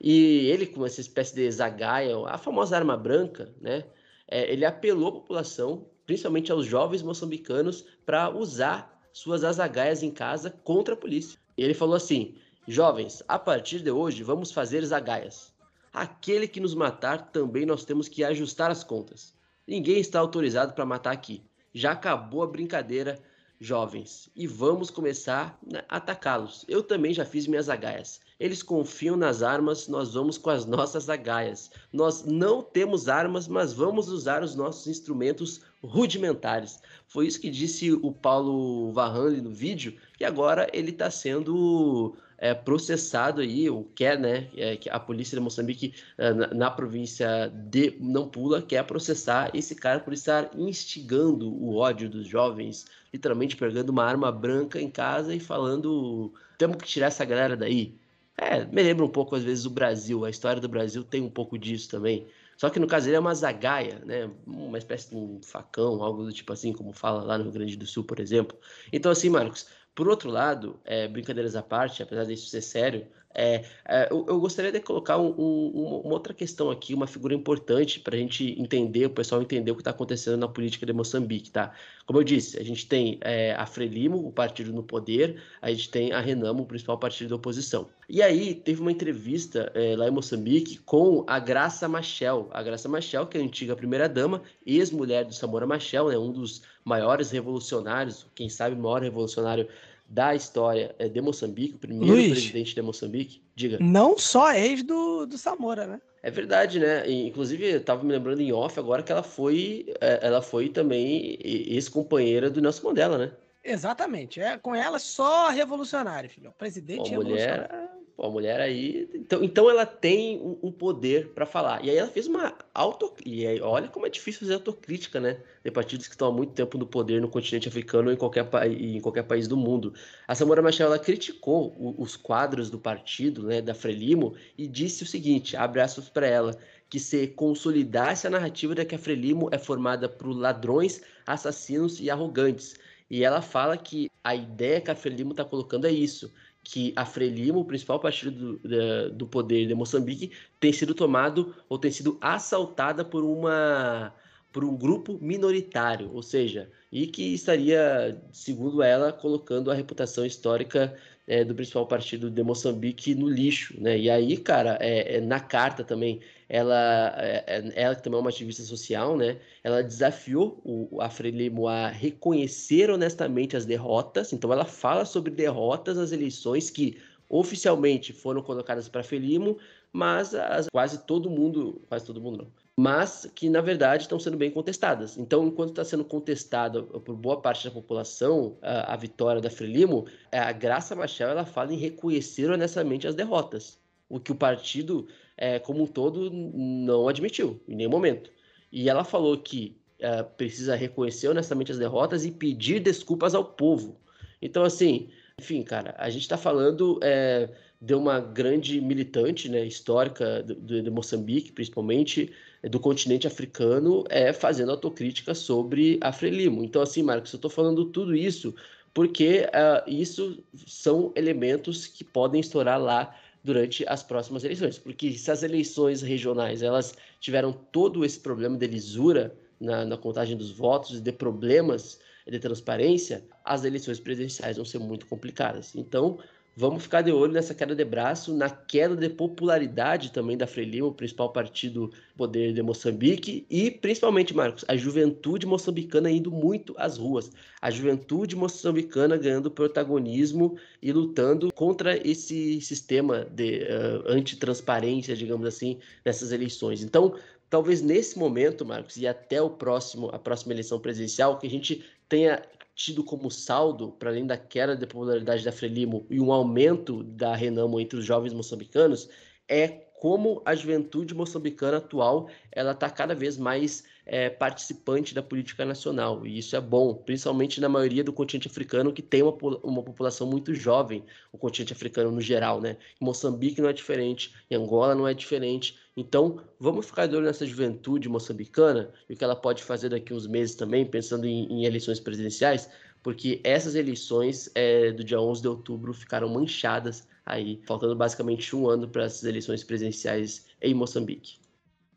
B: E ele, com essa espécie de zagaia, a famosa arma branca, né? É, ele apelou à população, principalmente aos jovens moçambicanos, para usar suas azagaias em casa contra a polícia. E ele falou assim: Jovens, a partir de hoje vamos fazer zagaias. Aquele que nos matar também nós temos que ajustar as contas. Ninguém está autorizado para matar aqui. Já acabou a brincadeira jovens, e vamos começar a atacá-los. Eu também já fiz minhas agaias. Eles confiam nas armas, nós vamos com as nossas agaias. Nós não temos armas, mas vamos usar os nossos instrumentos rudimentares. Foi isso que disse o Paulo Varranli no vídeo, e agora ele está sendo é, processado aí, o quer, né, é, a polícia de Moçambique é, na, na, província de Nampula quer processar esse cara por estar instigando o ódio dos jovens, literalmente pegando uma arma branca em casa e falando temos que tirar essa galera daí. É, me lembra um pouco às vezes o Brasil, a história do Brasil tem um pouco disso também. Só que no caso ele é uma zagaia, né? Uma espécie de um facão, algo do tipo assim, como fala lá no Rio Grande do Sul, por exemplo. Então, assim, Marcos, por outro lado, é, brincadeiras à parte, apesar disso ser sério, é, é, eu, eu, gostaria de colocar um, um, uma outra questão aqui, uma figura importante para a gente entender, o pessoal entender o que está acontecendo na política de Moçambique, tá? Como eu disse, a gente tem é, a Frelimo, o partido no poder, a gente tem a Renamo, o principal partido da oposição. E aí teve uma entrevista é, lá em Moçambique com a Graça Machel, a Graça Machel, que é a antiga primeira-dama, ex-mulher do Samora Machel, né, um dos maiores revolucionários, quem sabe o maior revolucionário da história é de Moçambique, o primeiro Luiz, presidente de Moçambique. Diga.
A: Não só ex do, do Samora, né?
B: É verdade, né? Inclusive, eu tava me lembrando em off agora que ela foi, é, ela foi também ex-companheira do Nelson Mandela, né?
A: Exatamente. É com ela só revolucionário, filho. Presidente
B: Uma mulher A mulher aí. Então, então ela tem um, um poder para falar. E aí ela fez uma auto. E aí, olha como é difícil fazer autocrítica, né? De partidos que estão há muito tempo no poder no continente africano ou em qualquer, em qualquer país do mundo. A Samora Machel ela criticou o, os quadros do partido, né, da Frelimo, e disse o seguinte: abre aspas para ela que se consolidasse a narrativa de que a Frelimo é formada por ladrões, assassinos e arrogantes. E ela fala que a ideia que a Frelimo está colocando é isso, que a Frelimo, o principal partido do, do poder de Moçambique, tem sido tomado ou tem sido assaltada por uma por um grupo minoritário, ou seja, e que estaria, segundo ela, colocando a reputação histórica é, do principal partido de Moçambique no lixo, né? E aí, cara, é, é na carta também, ela, é, é, ela que também é uma ativista social, né? Ela desafiou o, a Frelimo a reconhecer honestamente as derrotas. Então, ela fala sobre derrotas nas eleições que oficialmente foram colocadas para Frelimo, mas as, quase todo mundo, quase todo mundo não, mas que na verdade estão sendo bem contestadas. Então, enquanto está sendo contestada por boa parte da população a, a vitória da Frelimo, é, a Graça Machel ela fala em reconhecer honestamente as derrotas, o que o partido é, como um todo não admitiu em nenhum momento. E ela falou que é, precisa reconhecer honestamente as derrotas e pedir desculpas ao povo. Então, assim, enfim, cara, a gente está falando é, de uma grande militante né, histórica de, de Moçambique, principalmente, do continente africano é fazendo autocrítica sobre a Frelimo. Então, assim, Marcos, eu estou falando tudo isso porque uh, isso são elementos que podem estourar lá durante as próximas eleições. Porque se as eleições regionais elas tiveram todo esse problema de lisura na, na contagem dos votos de problemas de transparência, as eleições presidenciais vão ser muito complicadas. Então, Vamos ficar de olho nessa queda de braço, na queda de popularidade também da Frelimo, o principal partido poder de Moçambique, e principalmente, Marcos, a juventude moçambicana indo muito às ruas. A juventude moçambicana ganhando protagonismo e lutando contra esse sistema de uh, antitransparência, digamos assim, nessas eleições. Então, talvez nesse momento, Marcos, e até o próximo, a próxima eleição presidencial, que a gente tenha tido como saldo, para além da queda de popularidade da Frelimo e um aumento da Renamo entre os jovens moçambicanos, é como a juventude moçambicana atual ela está cada vez mais é, participante da política nacional e isso é bom, principalmente na maioria do continente africano que tem uma, uma população muito jovem, o continente africano no geral, né? Moçambique não é diferente, Angola não é diferente. Então vamos ficar de olho nessa juventude moçambicana e o que ela pode fazer daqui uns meses também, pensando em, em eleições presidenciais, porque essas eleições é, do dia 11 de outubro ficaram manchadas aí, faltando basicamente um ano para essas eleições presidenciais em Moçambique.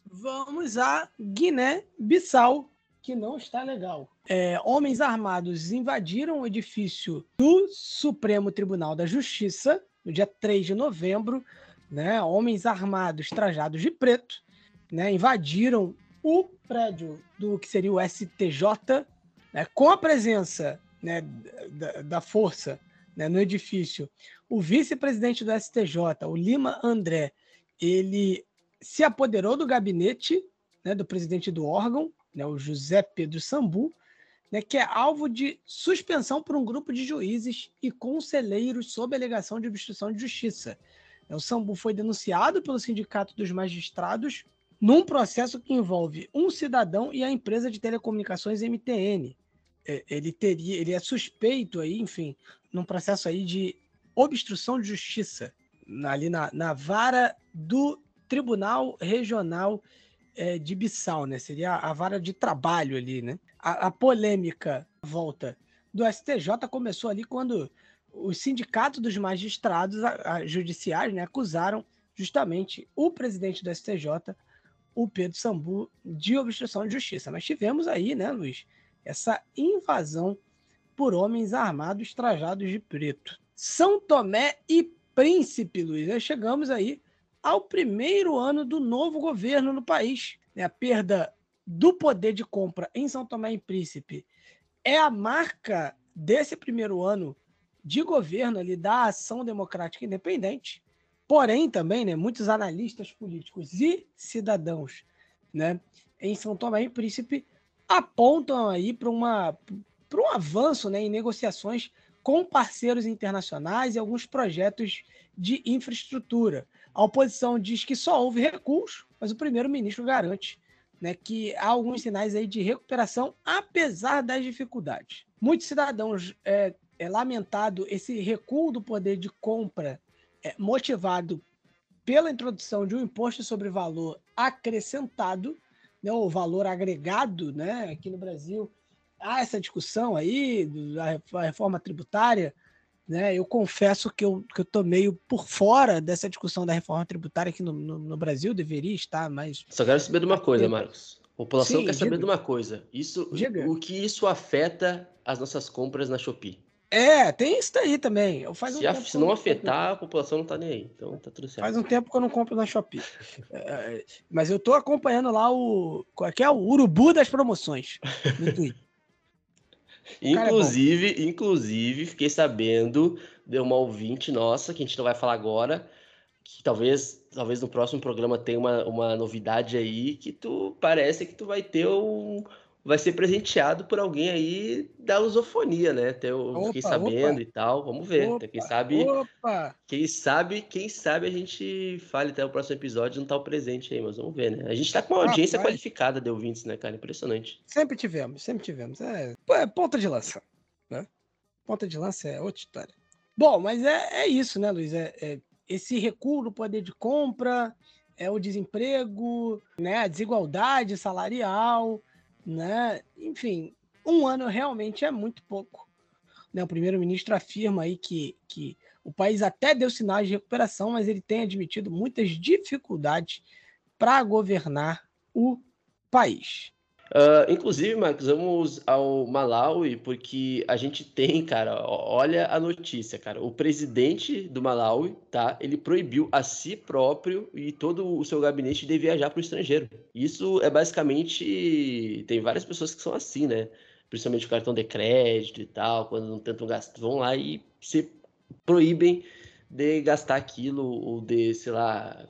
A: Vamos a Guiné-Bissau, que não está legal. É, homens armados invadiram o edifício do Supremo Tribunal da Justiça no dia 3 de novembro. Né, homens armados trajados de preto né, invadiram o prédio do que seria o STJ, né, com a presença né, da, da força né, no edifício o vice-presidente do STJ, o Lima André, ele se apoderou do gabinete né, do presidente do órgão, né, o José Pedro Sambu, né, que é alvo de suspensão por um grupo de juízes e conselheiros sob alegação de obstrução de justiça. O Sambu foi denunciado pelo Sindicato dos Magistrados num processo que envolve um cidadão e a empresa de telecomunicações MTN. É, ele teria, ele é suspeito aí, enfim, num processo aí de obstrução de justiça ali na, na vara do Tribunal Regional é, de Bissau, né? Seria a vara de trabalho ali, né? A, a polêmica volta do STJ começou ali quando o sindicato dos magistrados a, a, judiciais né, acusaram justamente o presidente do STJ, o Pedro Sambu, de obstrução de justiça. Mas tivemos aí, né, Luiz, essa invasão por homens armados trajados de preto. São Tomé e Príncipe, Luiz. Nós chegamos aí ao primeiro ano do novo governo no país. Né? A perda do poder de compra em São Tomé e Príncipe é a marca desse primeiro ano de governo ali da ação democrática independente. Porém, também, né, muitos analistas políticos e cidadãos né, em São Tomé e Príncipe apontam aí para uma para um avanço né, em negociações com parceiros internacionais e alguns projetos de infraestrutura. A oposição diz que só houve recurso, mas o primeiro-ministro garante né, que há alguns sinais aí de recuperação, apesar das dificuldades. Muitos cidadãos é, é lamentado esse recuo do poder de compra é, motivado pela introdução de um imposto sobre valor acrescentado, né, o valor agregado, né, aqui no Brasil há essa discussão aí da reforma tributária, né? Eu confesso que eu, que eu tô meio por fora dessa discussão da reforma tributária aqui no, no, no Brasil, deveria estar, mas.
B: Só quero saber de uma coisa, Marcos. A população Sim, quer saber diga. de uma coisa. Isso, diga. o que isso afeta as nossas compras na Shopee?
A: É, tem isso daí também. Eu faz
B: um se, se não afetar, a população não tá nem aí. Então tá tudo certo.
A: Faz um tempo que eu não compro na Shopee. É, é, mas eu tô acompanhando lá o. Qual é, é? O urubu das promoções no Twitter.
B: É inclusive, é inclusive, fiquei sabendo de uma ouvinte nossa, que a gente não vai falar agora, que talvez, talvez no próximo programa tenha uma, uma novidade aí, que tu parece que tu vai ter um. Vai ser presenteado por alguém aí da lusofonia, né? Até eu opa, fiquei sabendo opa. e tal. Vamos ver. Opa, quem sabe. Quem sabe, quem sabe a gente fale até o próximo episódio não tá o presente aí, mas vamos ver, né? A gente tá com uma audiência qualificada de ouvintes, né, cara? Impressionante.
A: Sempre tivemos, sempre tivemos. É, é ponta de lança. Né? Ponta de lança é outra história. Bom, mas é, é isso, né, Luiz? É, é esse recuo no poder de compra, é o desemprego, né, a desigualdade salarial, né? Enfim, um ano realmente é muito pouco. Né? O primeiro-ministro afirma aí que, que o país até deu sinais de recuperação, mas ele tem admitido muitas dificuldades para governar o país.
B: Uh, inclusive, Marcos, vamos ao Malawi, porque a gente tem, cara, olha a notícia, cara. O presidente do Malawi, tá? Ele proibiu a si próprio e todo o seu gabinete de viajar para o estrangeiro. Isso é basicamente. Tem várias pessoas que são assim, né? Principalmente o cartão de crédito e tal, quando não tentam gastar, vão lá e se proíbem de gastar aquilo ou de, sei lá,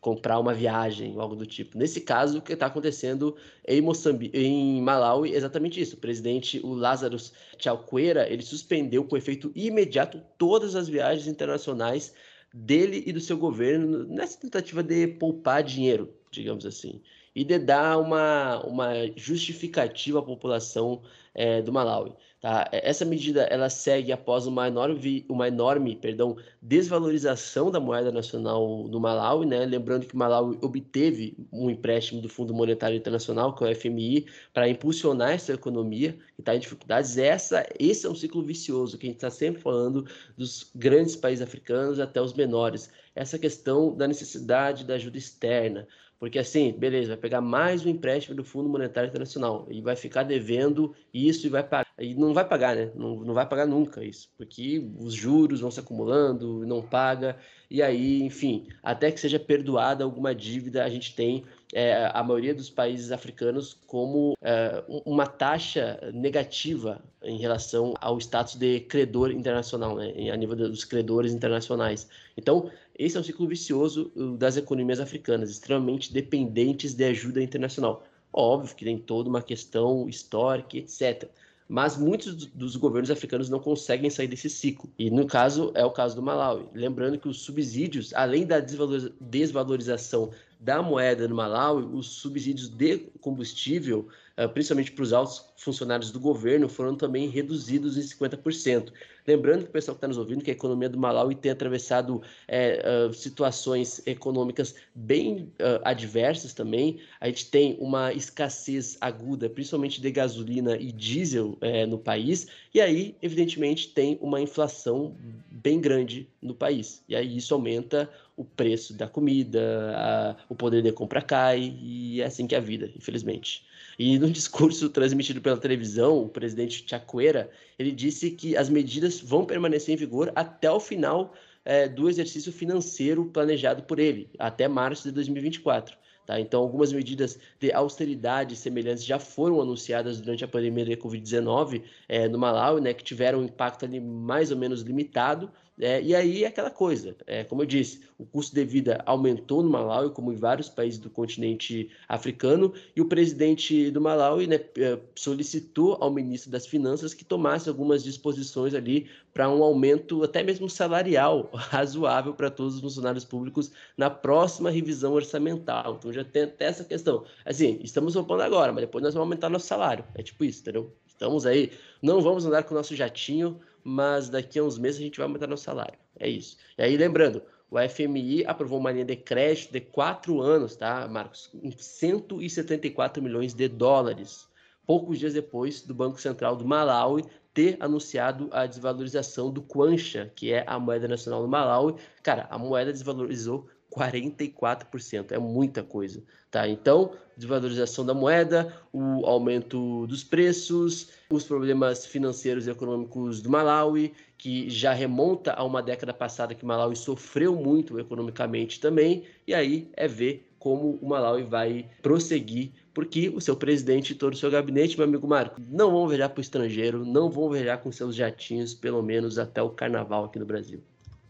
B: comprar uma viagem ou algo do tipo. Nesse caso, o que está acontecendo em Moçambique, em Malawi, é exatamente isso. O presidente, o Lázaro Chakwera, ele suspendeu com efeito imediato todas as viagens internacionais dele e do seu governo nessa tentativa de poupar dinheiro, digamos assim, e de dar uma, uma justificativa à população é, do Malawi. Tá? Essa medida ela segue após uma enorme, uma enorme perdão, desvalorização da moeda nacional no Malawi, né? lembrando que o Malawi obteve um empréstimo do Fundo Monetário Internacional, que é o FMI, para impulsionar essa economia que está em dificuldades. Essa, esse é um ciclo vicioso que a gente está sempre falando dos grandes países africanos até os menores. Essa questão da necessidade da ajuda externa, porque assim, beleza, vai pegar mais um empréstimo do Fundo Monetário Internacional e vai ficar devendo isso e vai pagar. E não vai pagar, né? Não, não vai pagar nunca isso, porque os juros vão se acumulando, não paga, e aí, enfim, até que seja perdoada alguma dívida, a gente tem é, a maioria dos países africanos como é, uma taxa negativa em relação ao status de credor internacional, né? a nível dos credores internacionais. Então, esse é um ciclo vicioso uh, das economias africanas, extremamente dependentes de ajuda internacional. Óbvio que tem toda uma questão histórica, etc. Mas muitos dos governos africanos não conseguem sair desse ciclo. E no caso, é o caso do Malawi. Lembrando que os subsídios, além da desvalorização da moeda no Malawi, os subsídios de combustível, principalmente para os altos funcionários do governo, foram também reduzidos em 50%. Lembrando que o pessoal que está nos ouvindo que a economia do Malawi tem atravessado é, uh, situações econômicas bem uh, adversas também. A gente tem uma escassez aguda, principalmente de gasolina e diesel é, no país, e aí, evidentemente, tem uma inflação bem grande no país. E aí isso aumenta o preço da comida, a, o poder de compra cai, e é assim que é a vida, infelizmente. E no discurso transmitido pela televisão, o presidente Chakwera, ele disse que as medidas vão permanecer em vigor até o final é, do exercício financeiro planejado por ele, até março de 2024. Tá? Então, algumas medidas de austeridade semelhantes já foram anunciadas durante a pandemia da Covid-19 é, no Malawi, né, que tiveram um impacto ali mais ou menos limitado, é, e aí é aquela coisa, é, como eu disse, o custo de vida aumentou no Malawi, como em vários países do continente africano, e o presidente do Malawi né, é, solicitou ao ministro das Finanças que tomasse algumas disposições ali para um aumento até mesmo salarial razoável para todos os funcionários públicos na próxima revisão orçamental. Então já tem até essa questão. Assim, estamos roubando agora, mas depois nós vamos aumentar nosso salário. É tipo isso, entendeu? Estamos aí, não vamos andar com o nosso jatinho, mas daqui a uns meses a gente vai aumentar nosso salário. É isso. E aí, lembrando, o FMI aprovou uma linha de crédito de quatro anos, tá, Marcos? Em 174 milhões de dólares. Poucos dias depois do Banco Central do Malawi ter anunciado a desvalorização do Kwancha, que é a moeda nacional do Malawi. Cara, a moeda desvalorizou 44%, é muita coisa, tá? Então, desvalorização da moeda, o aumento dos preços, os problemas financeiros e econômicos do Malawi, que já remonta a uma década passada que Malawi sofreu muito economicamente também, e aí é ver como o Malawi vai prosseguir, porque o seu presidente e todo o seu gabinete, meu amigo Marco, não vão viajar para o estrangeiro, não vão viajar com seus jatinhos, pelo menos até o carnaval aqui no Brasil.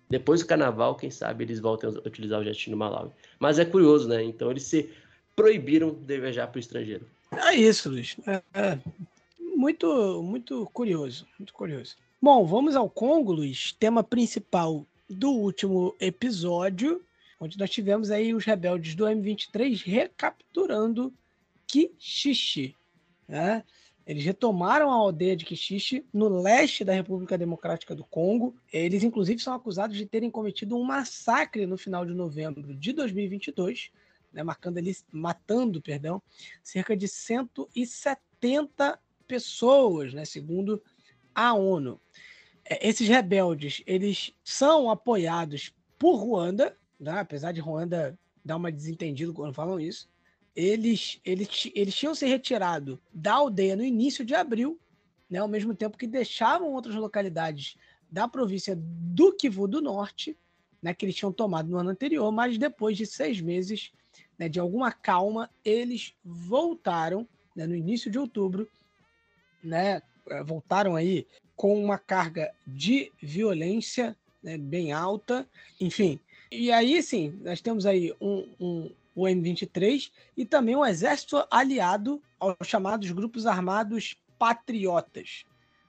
B: Depois do carnaval, quem sabe eles voltem a utilizar o jatinho no Malawi. Mas é curioso, né? Então eles se proibiram de viajar para o estrangeiro.
A: É isso, Luiz. É, é, muito, muito curioso, muito curioso. Bom, vamos ao Congo, Luiz. Tema principal do último episódio, onde nós tivemos aí os rebeldes do M23 recapturando Kichichi. Né? Eles retomaram a aldeia de Kichiche no leste da República Democrática do Congo. Eles, inclusive, são acusados de terem cometido um massacre no final de novembro de 2022, né, marcando ali, matando, perdão, cerca de 170 pessoas, né, segundo a ONU. É, esses rebeldes, eles são apoiados por Ruanda, né, apesar de Ruanda dar uma desentendido quando falam isso eles, eles, eles tinham se retirado da aldeia no início de abril, né, ao mesmo tempo que deixavam outras localidades da província do Kivu do Norte, né, que eles tinham tomado no ano anterior, mas depois de seis meses né, de alguma calma, eles voltaram né, no início de outubro, né, eh, voltaram aí com uma carga de violência né, bem alta, enfim. E aí, sim, nós temos aí um, um, o M23, e também um exército aliado aos chamados grupos armados patriotas.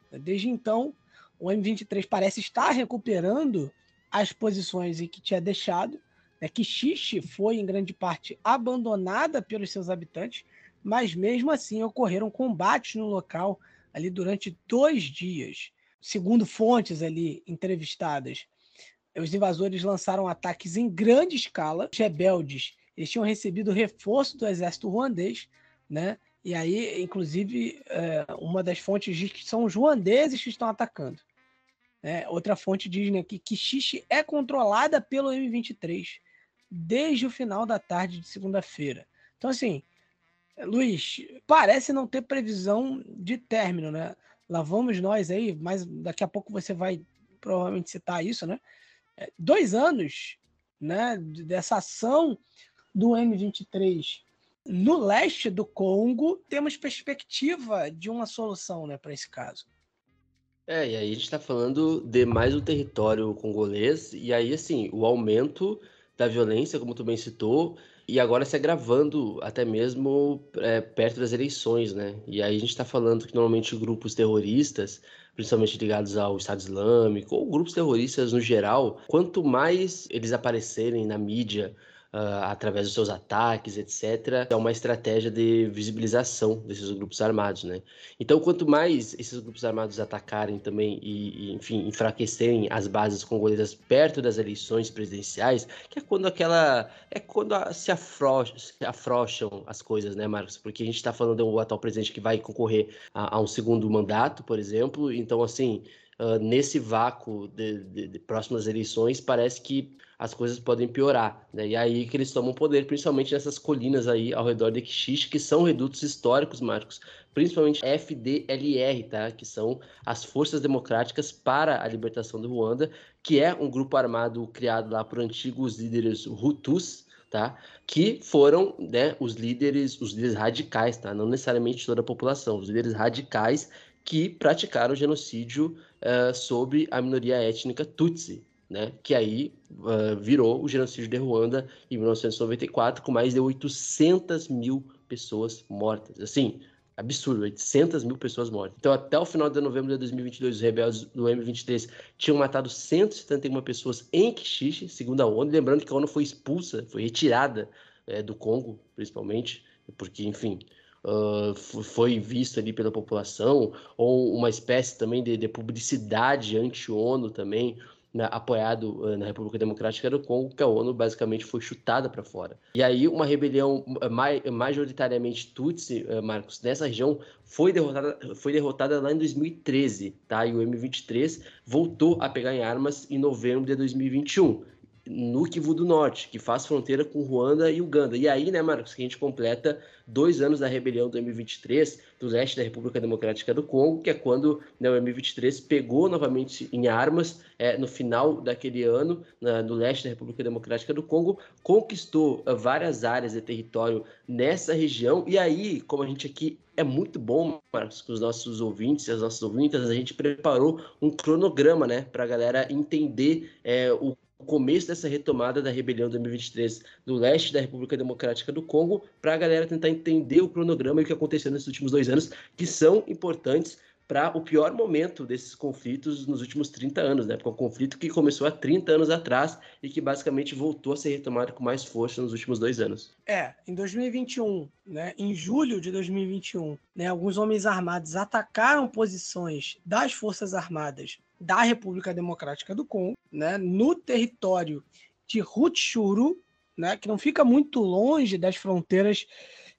A: Desde então, o M23 parece estar recuperando as posições em que tinha deixado, né, que Xixi foi, em grande parte, abandonada pelos seus habitantes, mas mesmo assim ocorreram combates no local ali durante dois dias. Segundo fontes ali entrevistadas, os invasores lançaram ataques em grande escala. Rebeldes eles tinham recebido reforço do exército ruandês, né? E aí, inclusive, é, uma das fontes diz que são os ruandeses que estão atacando. É, outra fonte diz né, que Kichiche é controlada pelo M23 desde o final da tarde de segunda-feira. Então, assim, Luiz, parece não ter previsão de término, né? Lá vamos nós aí, mas daqui a pouco você vai provavelmente citar isso, né? É, dois anos né, dessa ação do M23 no leste do Congo, temos perspectiva de uma solução né, para esse caso.
B: É, e aí a gente está falando de mais um território congolês, e aí, assim, o aumento da violência, como tu bem citou, e agora se agravando até mesmo é, perto das eleições, né? E aí a gente está falando que normalmente grupos terroristas, principalmente ligados ao Estado Islâmico, ou grupos terroristas no geral, quanto mais eles aparecerem na mídia, uh, através dos seus ataques, etc. É uma estratégia de visibilização desses grupos armados, né? Então, quanto mais esses grupos armados atacarem também e, e enfim, enfraquecerem as bases congolesas perto das eleições presidenciais, que é quando aquela é quando se, afrouxam, se afrouxam as coisas, né, Marcos? Porque a gente está falando do atual presidente que vai concorrer a, a um segundo mandato, por exemplo. Então, assim, uh, nesse vácuo de, de, de próximas eleições, parece que as coisas podem piorar, né? E aí que eles tomam poder, principalmente nessas colinas aí ao redor de Kixixe, que são redutos históricos, Marcos, principalmente FDLR, tá? Que são as Forças Democráticas para a Libertação do Ruanda, que é um grupo armado criado lá por antigos líderes Hutus, tá? Que foram, né, os líderes, os líderes radicais, tá? Não necessariamente toda a população, os líderes radicais que praticaram o genocídio uh, sobre a minoria étnica Tutsi, né? Que aí uh, virou o genocídio de Ruanda em 1994, com mais de 800 mil pessoas mortas. Assim, absurdo, 800 mil pessoas mortas. Então, até o final de novembro de 2022, os rebeldes do M23 tinham matado 171 pessoas em Kixixe, segundo a ONU. Lembrando que a ONU foi expulsa, foi retirada é, do Congo, principalmente, porque, enfim, uh, foi visto ali pela população, ou uma espécie também de, de publicidade anti-ONU também, né, apoiado uh, na República Democrática do Congo, que a ONU basicamente foi chutada para fora. E aí uma rebelião uh, majoritariamente Tutsi, uh, Marcos, nessa região foi derrotada, foi derrotada lá em 2013, tá? E o M23 voltou a pegar em armas em novembro de 2021 no Kivu do Norte, que faz fronteira com Ruanda e Uganda. E aí, né, Marcos, que a gente completa dois anos da rebelião do M23 do leste da República Democrática do Congo, que é quando né, o M23 pegou novamente em armas é, no final daquele ano, na, no leste da República Democrática do Congo, conquistou uh, várias áreas de território nessa região. E aí, como a gente aqui é muito bom, Marcos, com os nossos ouvintes e as nossas ouvintes, a gente preparou um cronograma, né, para a galera entender é, o o começo dessa retomada da rebelião de 2023 do leste da República Democrática do Congo, para a galera tentar entender o cronograma e o que aconteceu nesses últimos dois anos, que são importantes para o pior momento desses conflitos nos últimos 30 anos, né? Porque é um conflito que começou há 30 anos atrás e que basicamente voltou a ser retomado com mais força nos últimos dois anos.
A: É, em 2021, né? Em julho de 2021, né? Alguns homens armados atacaram posições das Forças Armadas da República Democrática do Congo, né, no território de Rutshuru, né, que não fica muito longe das fronteiras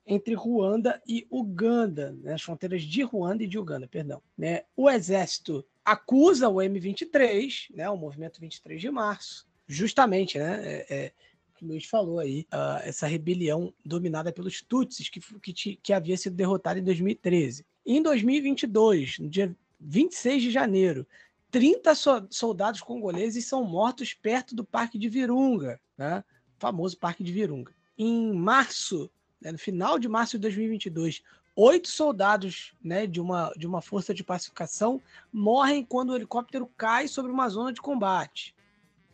A: entre Ruanda e Uganda, né, as fronteiras de Ruanda e de Uganda, perdão. Né. O exército acusa o M23, né, o movimento 23 de março, justamente, né, é, é, que o Luiz falou aí, uh, essa rebelião dominada pelos Tutsis, que, que, que havia sido derrotada em 2013. Em 2022, no dia 26 de janeiro, 30 soldados congoleses são mortos perto do Parque de Virunga, né? o famoso Parque de Virunga. Em março, né, no final de março de 2022, oito soldados né, de, uma, de uma força de pacificação morrem quando o helicóptero cai sobre uma zona de combate.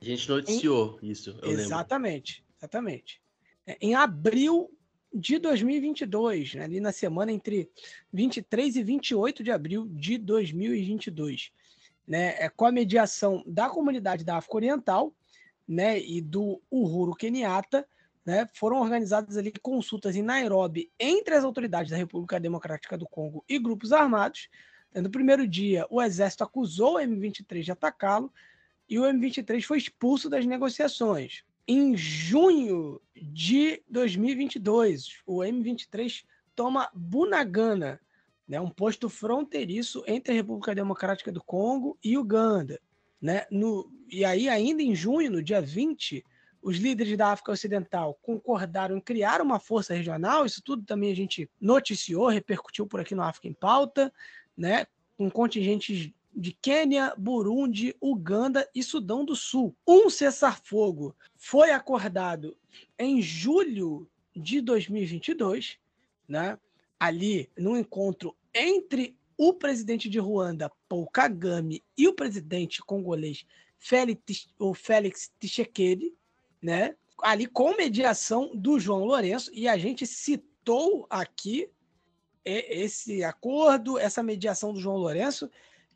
B: A gente noticiou em... isso, eu
A: exatamente, lembro. Exatamente. É, em abril de 2022, né, ali na semana entre 23 e 28 de abril de 2022 né, é, com a mediação da comunidade da África Oriental né, e do Uhuru Kenyatta, né, foram organizadas ali consultas em Nairobi entre as autoridades da República Democrática do Congo e grupos armados. No primeiro dia, o exército acusou o M23 de atacá-lo e o M23 foi expulso das negociações. Em junho de 2022, o M23 toma Bunagana, né, um posto fronteiriço entre a República Democrática do Congo e Uganda. Né? No, e aí, ainda em junho, no dia 20, os líderes da África Ocidental concordaram em criar uma força regional, isso tudo também a gente noticiou, repercutiu por aqui no África em Pauta, né? com contingentes de Quênia, Burundi, Uganda e Sudão do Sul. Um cessar-fogo foi acordado em julho de 2022, né? Ali no encontro entre o presidente de Ruanda, Paul Kagame, e o presidente congolês Félix, o Félix Tshisekedi, né? Ali com mediação do João Lourenço, e a gente citou aqui esse acordo, essa mediação do João Lourenço,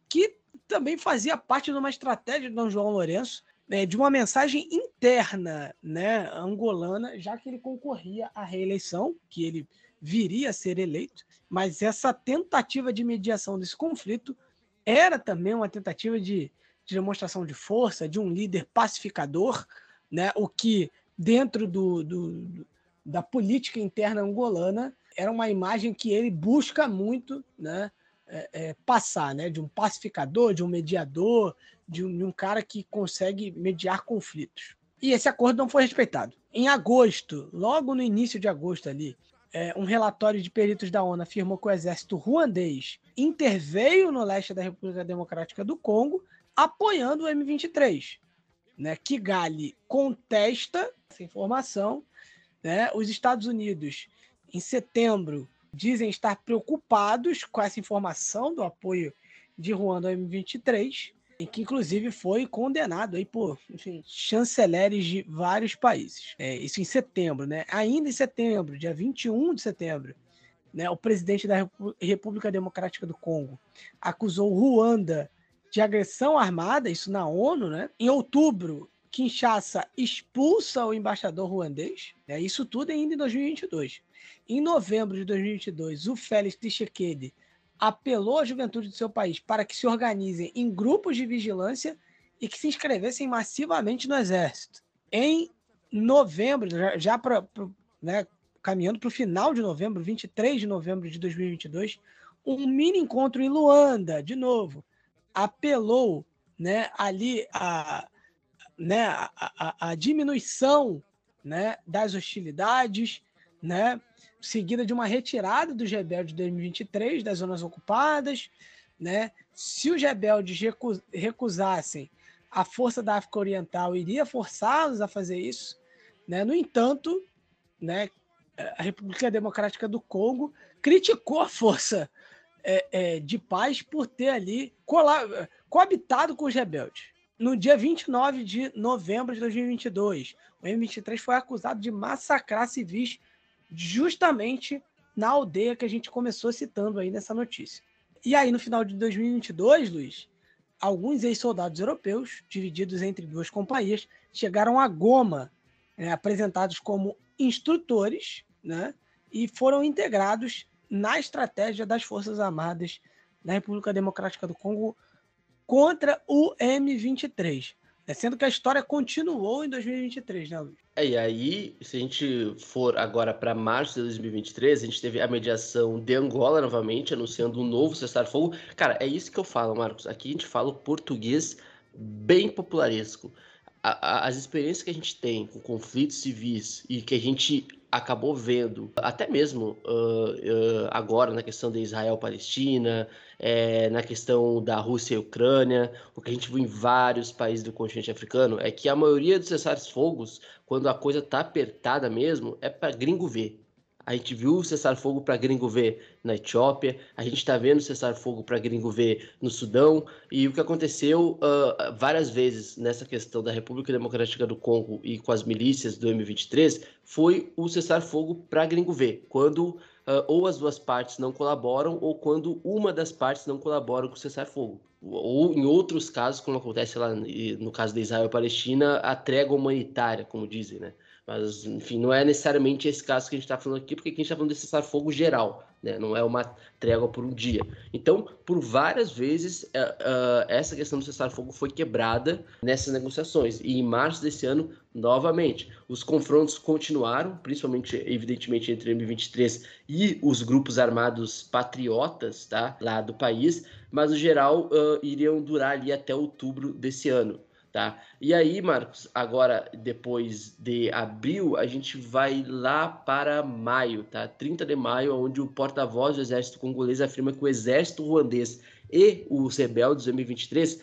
A: que também fazia parte de uma estratégia do João Lourenço é, de uma mensagem interna né, angolana, já que ele concorria à reeleição, que ele viria a ser eleito, mas essa tentativa de mediação desse conflito era também uma tentativa de, de demonstração de força, de um líder pacificador, né, o que, dentro do, do, da política interna angolana, era uma imagem que ele busca muito né, é, é, passar, né, de um pacificador, de um mediador, de um, de um cara que consegue mediar conflitos. E esse acordo não foi respeitado. Em agosto, logo no início de agosto ali, é, um relatório de peritos da ONU afirmou que o exército ruandês interveio no leste da República Democrática do Congo, apoiando o M23. Né? Kigali contesta essa informação. Né? Os Estados Unidos, em setembro, dizem estar preocupados com essa informação do apoio de Ruanda ao M23 e que inclusive foi condenado aí por enfim, chanceleres de vários países. É, isso em setembro, né? Ainda em setembro, dia 21 de setembro, né, o presidente da República Democrática do Congo acusou Ruanda de agressão armada, isso na ONU, né? Em outubro, Kinshasa expulsa o embaixador ruandês, né? Isso tudo ainda em 2022. Em novembro de 2022, o Félix Tshisekedi apelou à juventude do seu país para que se organizem em grupos de vigilância e que se inscrevessem massivamente no exército. Em novembro, já, já para né, caminhando para o final de novembro, 23 de novembro de 2022, um mini encontro em Luanda, de novo, apelou né, ali a, né, a, a, a diminuição né, das hostilidades, né, seguida de uma retirada dos rebeldes de 2023 das zonas ocupadas. Né? Se os rebeldes recusassem, a força da África Oriental iria forçá-los a fazer isso. Né? No entanto, né, a República Democrática do Congo criticou a força é, é, de paz por ter ali coabitado com os rebeldes. No dia 29 de novembro de 2022, o M23 foi acusado de massacrar civis justamente na aldeia que a gente começou citando aí nessa notícia. E aí, no final de 2022, Luiz, alguns ex-soldados europeus, divididos entre duas companhias, chegaram a Goma, né, apresentados como instrutores, né, e foram integrados na estratégia das Forças Armadas da República Democrática do Congo contra o M23. É, sendo que a história continuou em 2023, né, Luiz?
B: É, e aí, se a gente for agora para março de 2023, a gente teve a mediação de Angola novamente, anunciando um novo cessar-fogo. Cara, é isso que eu falo, Marcos. Aqui a gente fala o português bem popularesco. A, a, as experiências que a gente tem com conflitos civis e que a gente acabou vendo, até mesmo uh, uh, agora na questão de Israel-Palestina, é, na questão da Rússia e Ucrânia, o que a gente viu em vários países do continente africano é que a maioria dos cessares-fogos, quando a coisa tá apertada mesmo, é para gringo ver. A gente viu o cessar-fogo para gringo ver na Etiópia, a gente está vendo o cessar-fogo para gringo ver no Sudão, e o que aconteceu uh, várias vezes nessa questão da República Democrática do Congo e com as milícias do M23 foi o cessar-fogo para gringo ver, quando uh, ou as duas partes não colaboram ou quando uma das partes não colabora com o cessar-fogo. Ou em outros casos, como acontece lá no caso da Israel e Palestina, a trégua humanitária, como dizem, né? Mas, enfim, não é necessariamente esse caso que a gente está falando aqui, porque aqui a gente está falando desse cessar-fogo geral, né? não é uma trégua por um dia. Então, por várias vezes, uh, uh, essa questão do cessar-fogo foi quebrada nessas negociações. E em março desse ano, novamente, os confrontos continuaram, principalmente, evidentemente, entre o M23 e os grupos armados patriotas tá? lá do país, mas, no geral, uh, iriam durar ali até outubro desse ano. Tá? E aí, Marcos, agora depois de abril, a gente vai lá para maio, tá? 30 de maio, onde o porta-voz do exército congolês afirma que o exército ruandês e os rebeldes do M23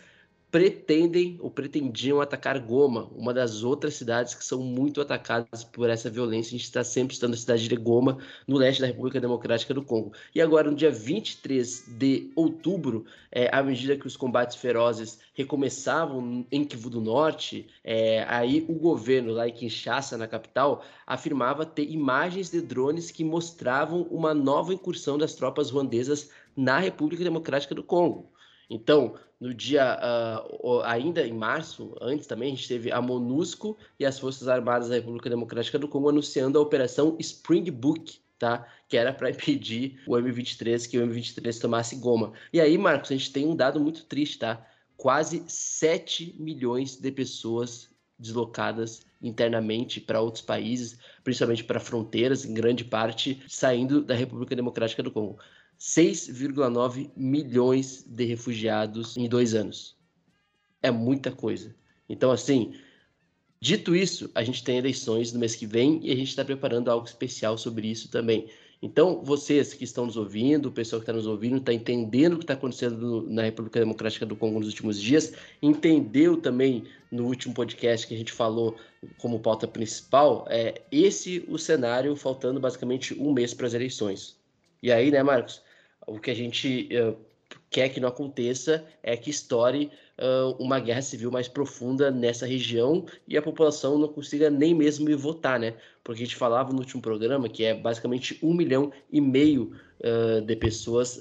B: pretendem ou pretendiam atacar Goma, uma das outras cidades que são muito atacadas por essa violência. A gente está sempre estando na cidade de Goma, no leste da República Democrática do Congo. E agora, no dia 23 de outubro, é, à medida que os combates ferozes recomeçavam em Kivu do Norte, é, aí o governo lá em Kinshasa, na capital, afirmava ter imagens de drones que mostravam uma nova incursão das tropas ruandesas na República Democrática do Congo. Então, no dia, uh, ainda em março, antes também, a gente teve a MONUSCO e as Forças Armadas da República Democrática do Congo anunciando a Operação Spring Book, tá? Que era para impedir o M23, que o M23 tomasse goma. E aí, Marcos, a gente tem um dado muito triste, tá? Quase 7 milhões de pessoas deslocadas internamente para outros países, principalmente para fronteiras, em grande parte saindo da República Democrática do Congo. 6,9 milhões de refugiados em dois anos. É muita coisa. Então, assim, dito isso, a gente tem eleições no mês que vem e a gente está preparando algo especial sobre isso também. Então, vocês que estão nos ouvindo, o pessoal que está nos ouvindo, está entendendo o que está acontecendo na República Democrática do Congo nos últimos dias, entendeu também no último podcast que a gente falou como pauta principal, é esse o cenário, faltando basicamente um mês para as eleições. E aí, né, Marcos, o que a gente uh, quer que não aconteça é que estoure uh, uma guerra civil mais profunda nessa região e a população não consiga nem mesmo ir votar, né? Porque a gente falava no último programa que é basicamente um milhão e meio uh, de pessoas,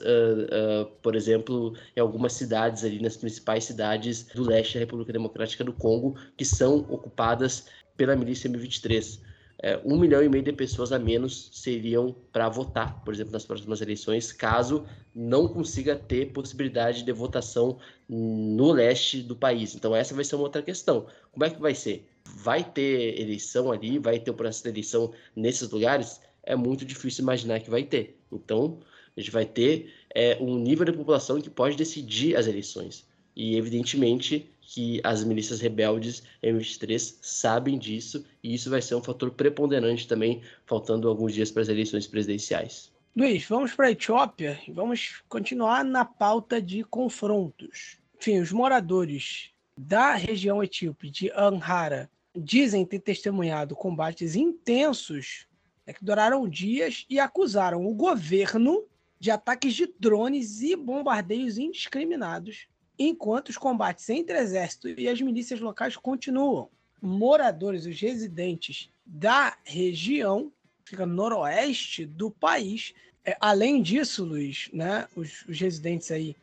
B: por exemplo, em algumas cidades ali, nas principais cidades do leste da República Democrática do Congo, que são ocupadas pela milícia M23 é, um milhão e meio de pessoas a menos seriam para votar, por exemplo, nas próximas eleições, caso não consiga ter possibilidade de votação no leste do país. Então, essa vai ser uma outra questão. Como é que vai ser? Vai ter eleição ali? Vai ter o processo de eleição nesses lugares? É muito difícil imaginar que vai ter. Então, a gente vai ter é, um nível de população que pode decidir as eleições. E, evidentemente, que as milícias rebeldes M23 sabem disso e isso vai ser um fator preponderante também, faltando alguns dias para as eleições presidenciais.
A: Luiz, vamos para a Etiópia e vamos continuar na pauta de confrontos. Enfim, os moradores da região etíope de Amhara dizem ter testemunhado combates intensos né, que duraram dias e acusaram o governo de ataques de drones e bombardeios indiscriminados enquanto os combates entre exército e as milícias locais continuam. Moradores, os residentes da região, fica noroeste do país. É, além disso, Luiz, né, os, os, residentes aí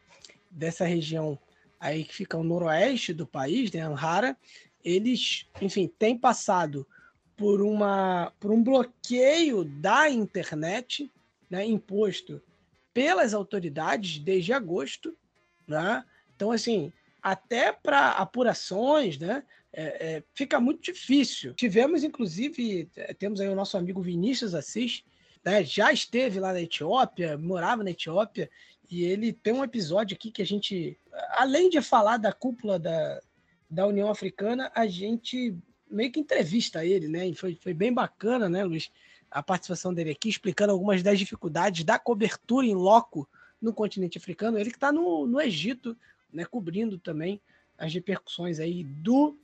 A: dessa região aí que fica no noroeste do país, né, Amhara, eles, enfim, têm passado por, uma, por um bloqueio da internet né, imposto pelas autoridades desde agosto, né? Então, assim, até para apurações, né? É, é, fica muito difícil. Tivemos, inclusive, é, temos aí o nosso amigo Vinícius Assis, né, já esteve lá na Etiópia, morava na Etiópia, e ele tem um episódio aqui que a gente, além de falar da cúpula da, da União Africana, a gente meio que entrevista ele, né? E foi, foi bem bacana, né, Luiz? A participação dele aqui, explicando algumas das dificuldades da cobertura em loco no continente africano. Ele que está no, no Egito, né, cobrindo também as repercussões aí do,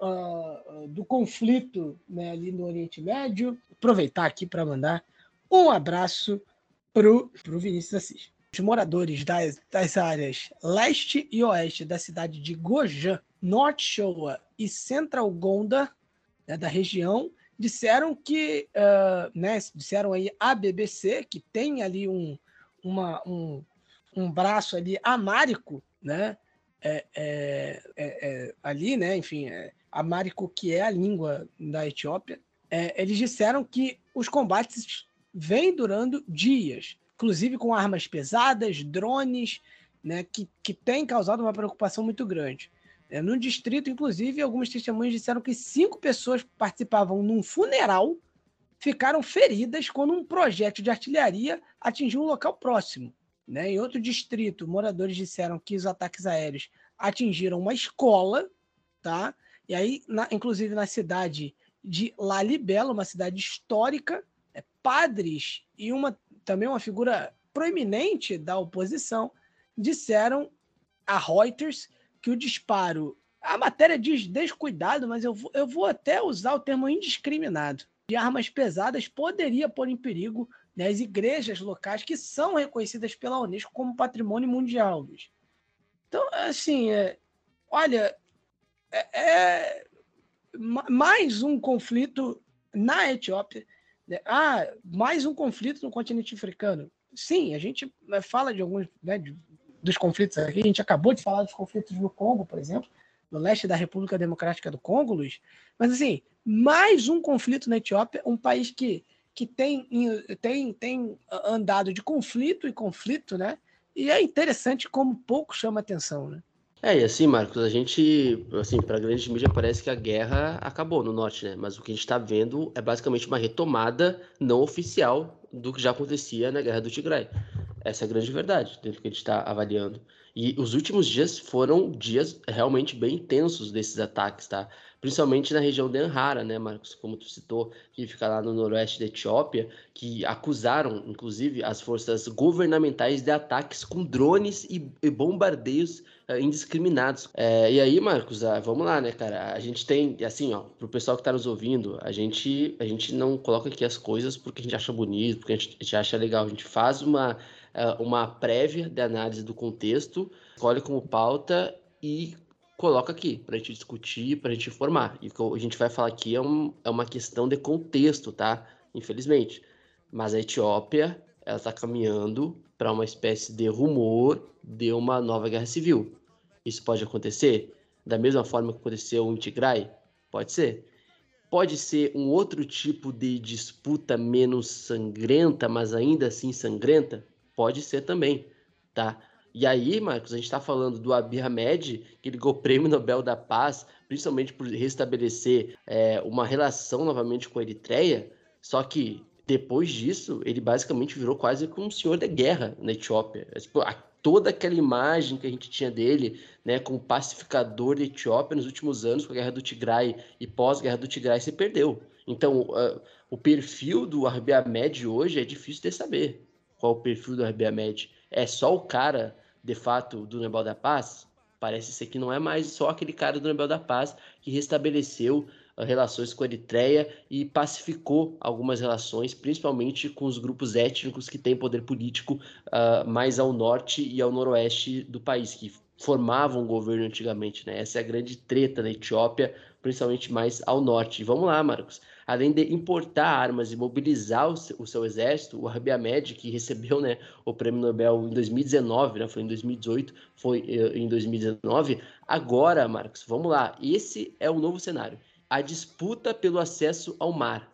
A: uh, do conflito né, ali no Oriente Médio. Aproveitar aqui para mandar um abraço para o Vinícius Assis. Os moradores das, das áreas leste e oeste da cidade de Gojan, Norte Showa e Central Gonda, né, da região, disseram que, uh, né, disseram aí a BBC, que tem ali um, uma, um, um braço ali amárico né? É, é, é, é, ali, né? Enfim, é, Amárico, que é a língua da Etiópia, é, eles disseram que os combates vêm durando dias, inclusive com armas pesadas, drones, né? Que, que tem causado uma preocupação muito grande. no distrito, inclusive, algumas testemunhas disseram que cinco pessoas participavam num funeral ficaram feridas quando um projétil de artilharia atingiu um local próximo. Né? Em outro distrito, moradores disseram que os ataques aéreos atingiram uma escola, tá? E aí, na, inclusive na cidade de Lalibela, uma cidade histórica, é, padres e uma também uma figura proeminente da oposição disseram a Reuters que o disparo, a matéria diz descuidado, mas eu vou, eu vou até usar o termo indiscriminado, de armas pesadas poderia pôr em perigo né, as igrejas locais que são reconhecidas pela Unesco como patrimônio mundial. Luiz. Então, assim, é, olha, é, é, mais um conflito na Etiópia. Né? Ah, mais um conflito no continente africano. Sim, a gente né, fala de alguns, né, de dos conflitos aqui. A gente acabou de falar dos conflitos no Congo, por exemplo, no leste da República Democrática do Congo, Luiz. Mas, assim, mais um conflito na Etiópia, um país que, que tem, tem, tem andado de conflito e conflito, né? E é interessante como pouco chama atenção, né?
B: É, e assim, Marcos, a gente, assim, para a grande mídia parece que a guerra acabou no norte, né? Mas o que a gente está vendo é basicamente uma retomada não oficial do que já acontecia na guerra do Tigray. Essa é a grande verdade, dentro do que a gente está avaliando. E os últimos dias foram dias realmente bem intensos desses ataques, tá? Principalmente na região de Amhara, né, Marcos? Como tu citou, que fica lá no noroeste da Etiópia, que acusaram, inclusive, as forças governamentais de ataques com drones e, e bombardeios uh, indiscriminados. É, e aí, Marcos, uh, vamos lá, né, cara? A gente tem, assim, ó, pro pessoal que tá nos ouvindo, a gente, a gente não coloca aqui as coisas porque a gente acha bonito, porque a gente, a gente acha legal. A gente faz uma uma prévia de análise do contexto, escolhe como pauta e coloca aqui para a gente discutir, para a gente informar. E o que a gente vai falar aqui é, um, é uma questão de contexto, tá? Infelizmente. Mas a Etiópia, ela está caminhando para uma espécie de rumor de uma nova guerra civil. Isso pode acontecer da mesma forma que aconteceu em Tigray? Pode ser. Pode ser um outro tipo de disputa menos sangrenta, mas ainda assim sangrenta? Pode ser também, tá? E aí, Marcos, a gente está falando do Abiy Ahmed, que ligou o Prêmio Nobel da Paz, principalmente por restabelecer é, uma relação novamente com a Eritreia, só que depois disso, ele basicamente virou quase como um senhor da guerra na Etiópia. É, tipo, toda aquela imagem que a gente tinha dele, né, como pacificador da Etiópia nos últimos anos, com a Guerra do Tigray e pós-Guerra do Tigray, se perdeu. Então, uh, o perfil do Abiy Ahmed hoje é difícil de saber qual o perfil do RB Ahmed, é só o cara, de fato, do Nobel da Paz? Parece ser que não é mais só aquele cara do Nobel da Paz que restabeleceu uh, relações com a Eritreia e pacificou algumas relações, principalmente com os grupos étnicos que têm poder político uh, mais ao norte e ao noroeste do país, que formavam o governo antigamente. Né? Essa é a grande treta na Etiópia, principalmente mais ao norte. E vamos lá, Marcos além de importar armas e mobilizar o seu, o seu exército, o Abiy Ahmed, que recebeu né, o prêmio Nobel em 2019, né, foi em 2018, foi uh, em 2019. Agora, Marcos, vamos lá. Esse é o novo cenário. A disputa pelo acesso ao mar,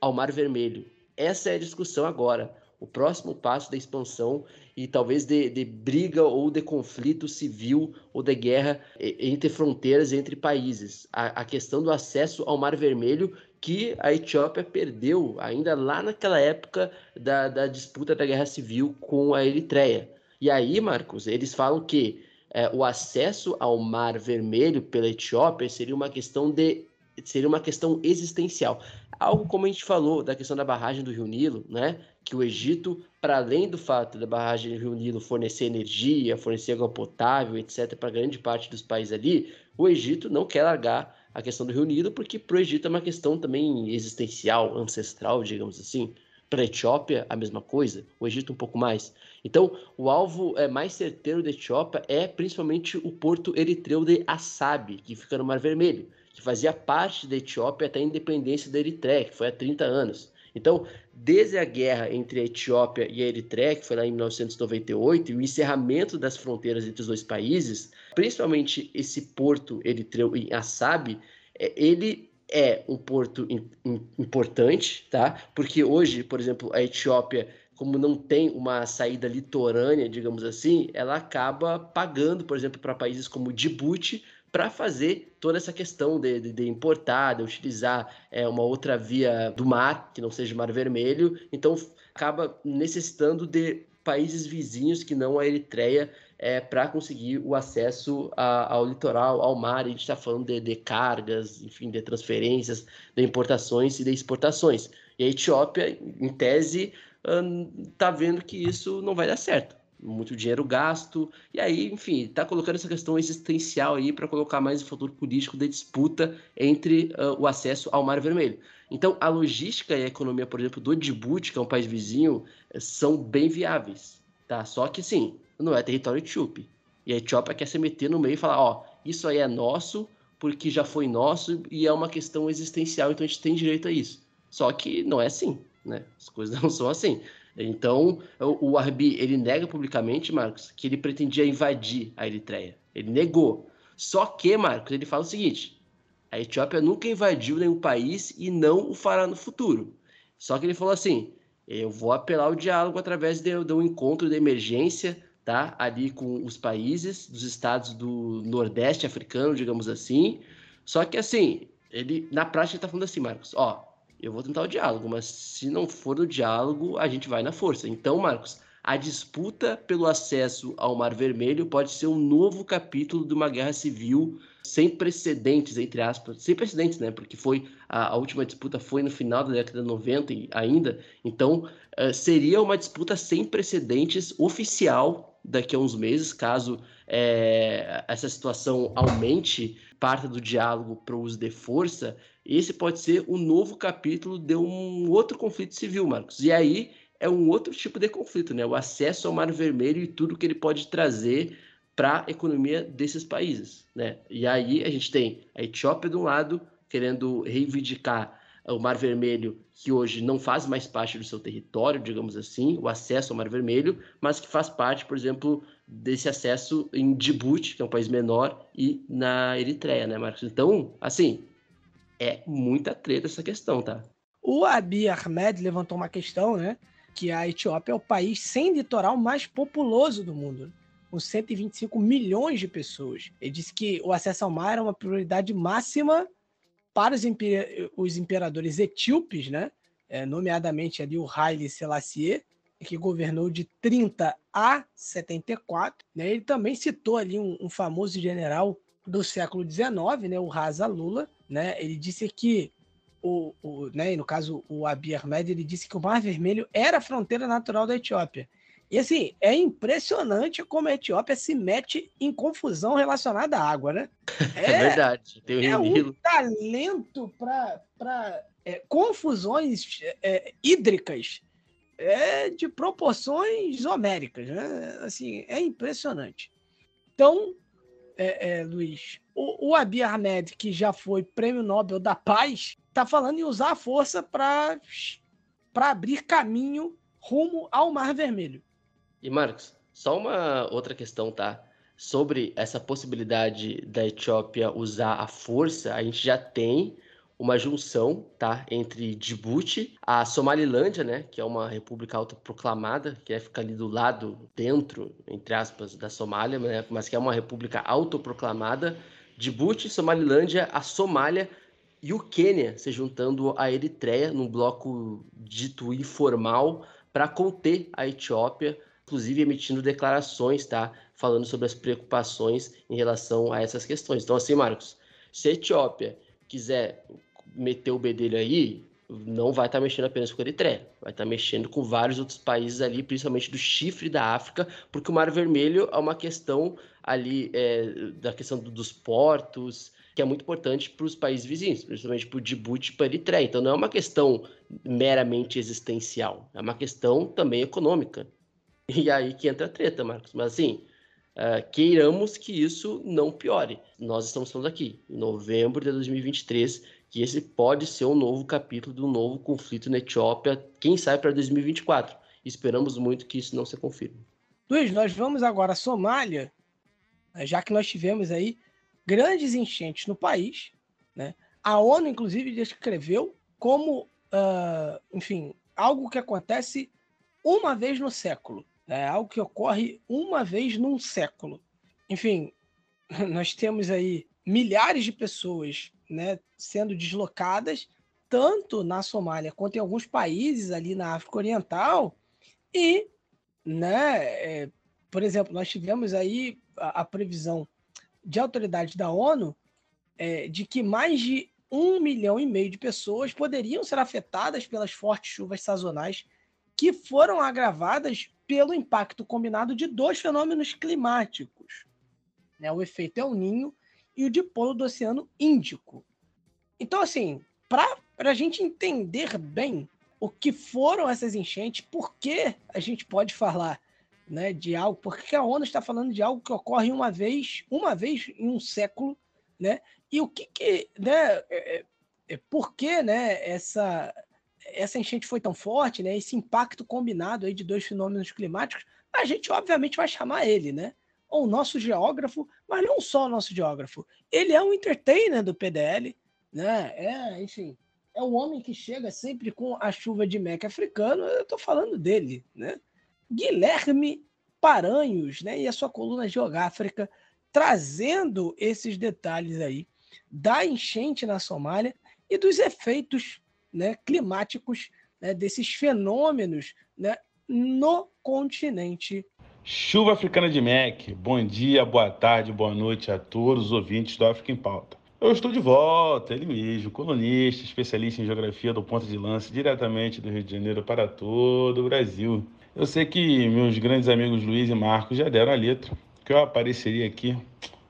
B: ao Mar Vermelho. Essa é a discussão agora. O próximo passo da expansão e talvez de, de, briga ou de conflito civil ou de guerra entre fronteiras, entre países. A, a, questão do acesso ao Mar Vermelho que a Etiópia perdeu ainda lá naquela época da, da disputa da guerra civil com a Eritreia. E aí, Marcos, eles falam que é, o acesso ao Mar Vermelho pela Etiópia seria uma questão de seria uma questão existencial. Algo como a gente falou da questão da barragem do Rio Nilo, né? Que o Egito, para além do fato da barragem do Rio Nilo fornecer energia, fornecer água potável, etc., para grande parte dos países ali, o Egito não quer largar a questão do Rio Nilo, porque para o Egito é uma questão também existencial, ancestral, digamos assim. Para a Etiópia, a mesma coisa, o Egito um pouco mais. Então, o alvo é, mais certeiro da Etiópia é principalmente o porto eritreu de Assab, que fica no Mar Vermelho, que fazia parte da Etiópia até a independência da Eritreia, que foi há 30 anos. Então, desde a guerra entre a Etiópia e a Eritreia, que foi lá em 1998, e o encerramento das fronteiras entre os dois países, principalmente esse porto eritreu em Assab, é, ele é um porto importante, tá? Porque hoje, por exemplo, a Etiópia, como não tem uma saída litorânea, digamos assim, ela acaba pagando, por exemplo, para países como Djibouti, para fazer toda essa questão de, de, de importar, de utilizar é, uma outra via do mar, que não seja o Mar Vermelho. Então, acaba necessitando de países vizinhos que não a Eritreia é, para conseguir o acesso a, ao litoral, ao mar. A gente está falando de, de, cargas, enfim, de transferências, de importações e de exportações. E a Etiópia, em tese, está vendo que isso não vai dar certo muito dinheiro gasto, e aí, enfim, está colocando essa questão existencial aí para colocar mais o fator político da disputa entre uh, o acesso ao Mar Vermelho. Então, a logística e a economia, por exemplo, do Djibouti, que é um país vizinho, são bem viáveis, tá? Só que, sim, não é território etíope. E a Etiópia quer se meter no meio e falar, ó, isso aí é nosso, porque já foi nosso e é uma questão existencial, então a gente tem direito a isso. Só que não é assim, né? As coisas não são assim. Então, o, Arbi, ele nega publicamente, Marcos, que ele pretendia invadir a Eritreia. Ele negou. Só que, Marcos, ele fala o seguinte: a Etiópia nunca invadiu nenhum país e não o fará no futuro. Só que ele falou assim: eu vou apelar ao diálogo através de, de um encontro de emergência, tá? Ali com os países dos estados do Nordeste africano, digamos assim. Só que assim, ele na prática está falando assim, Marcos, ó, eu vou tentar o diálogo, mas se não for o diálogo, a gente vai na força. Então, Marcos, a disputa pelo acesso ao Mar Vermelho pode ser um novo capítulo de uma guerra civil sem precedentes, entre aspas, sem precedentes, né? Porque foi a, a última disputa foi no final da década de 90 ainda. Então, uh, seria uma disputa sem precedentes oficial daqui a uns meses, caso é, essa situação aumente parte do diálogo para o uso de força, esse pode ser um novo capítulo de um outro conflito civil, Marcos. E aí é um outro tipo de conflito, né? O acesso ao Mar Vermelho e tudo que ele pode trazer para a economia desses países, né? E aí a gente tem a Etiópia de um lado querendo reivindicar o Mar Vermelho, que hoje não faz mais parte do seu território, digamos assim, o acesso ao Mar Vermelho, mas que faz parte, por exemplo, desse acesso em Djibouti, que é um país menor, e na Eritreia, né, Marcos? Então, assim, é muita treta essa questão, tá?
A: O Abiy Ahmed levantou uma questão, né? Que a Etiópia é o país sem litoral mais populoso do mundo com 125 milhões de pessoas. Ele disse que o acesso ao mar é uma prioridade máxima para os, imper os imperadores etíopes, né? É, nomeadamente ali o Haile Selassie, que governou de 30 a 74. Né? Ele também citou ali um, um famoso general do século XIX, né? o Rasa Lula. Né? Ele disse que o, o, né, no caso o Abiy Ahmed, ele disse que o Mar Vermelho era a fronteira natural da Etiópia e assim, é impressionante como a Etiópia se mete em confusão relacionada à água, né?
B: É, é verdade.
A: Tem é um talento para é, confusões é, hídricas é, de proporções homéricas, né? Assim, é impressionante. Então, é, é, Luiz, o, o Abiy Ahmed, que já foi prêmio Nobel da Paz, está falando em usar a força para abrir caminho rumo ao Mar Vermelho.
B: E Marcos, só uma outra questão, tá? Sobre essa possibilidade da Etiópia usar a força, a gente já tem uma junção, tá, entre Djibouti, a Somalilândia, né, que é uma república autoproclamada, que é ficar ali do lado, dentro, entre aspas, da Somália, né, mas que é uma república autoproclamada, Djibouti, Somalilândia, a Somália e o Quênia se juntando à Eritreia num bloco dito informal para conter a Etiópia inclusive emitindo declarações, tá? Falando sobre as preocupações em relação a essas questões. Então, assim, Marcos, se a Etiópia quiser meter o bedelho aí, não vai estar tá mexendo apenas com a Eritreia, vai estar tá mexendo com vários outros países ali, principalmente do chifre da África, porque o Mar Vermelho é uma questão ali é, da questão do, dos portos, que é muito importante para os países vizinhos, principalmente para o Djibouti e para a Eritreia. Então não é uma questão meramente existencial, é uma questão também econômica. E aí que entra a treta, Marcos. Mas assim, uh, queiramos que isso não piore. Nós estamos falando aqui, em novembro de 2023, que esse pode ser um novo capítulo do novo conflito na Etiópia, quem sabe para 2024. Esperamos muito que isso não se confirme.
A: Luiz, nós vamos agora à Somália, né, já que nós tivemos aí grandes enchentes no país. Né? A ONU, inclusive, descreveu como, uh, enfim, algo que acontece uma vez no século. É algo que ocorre uma vez num século. Enfim, nós temos aí milhares de pessoas né, sendo deslocadas, tanto na Somália quanto em alguns países ali na África Oriental. E, né, é, por exemplo, nós tivemos aí a, a previsão de autoridades da ONU é, de que mais de um milhão e meio de pessoas poderiam ser afetadas pelas fortes chuvas sazonais que foram agravadas pelo impacto combinado de dois fenômenos climáticos, né? o efeito El Ninho e o dipolo do Oceano Índico. Então, assim, para a gente entender bem o que foram essas enchentes, por que a gente pode falar né, de algo, porque a ONU está falando de algo que ocorre uma vez, uma vez em um século, né? E o que que, né, é, é, é por que, né, essa essa enchente foi tão forte, né? Esse impacto combinado aí de dois fenômenos climáticos, a gente obviamente vai chamar ele, né? Ou o nosso geógrafo, mas não só o nosso geógrafo. Ele é um entertainer do PDL, né? É, enfim, é o homem que chega sempre com a chuva de meca africano. Eu estou falando dele, né? Guilherme Paranhos, né? E a sua coluna geográfica trazendo esses detalhes aí da enchente na Somália e dos efeitos né, climáticos né, desses fenômenos né, no continente.
F: Chuva africana de MEC. Bom dia, boa tarde, boa noite a todos os ouvintes do África em Pauta. Eu estou de volta, ele mesmo, colunista, especialista em geografia do ponto de lança, diretamente do Rio de Janeiro para todo o Brasil. Eu sei que meus grandes amigos Luiz e Marcos já deram a letra, que eu apareceria aqui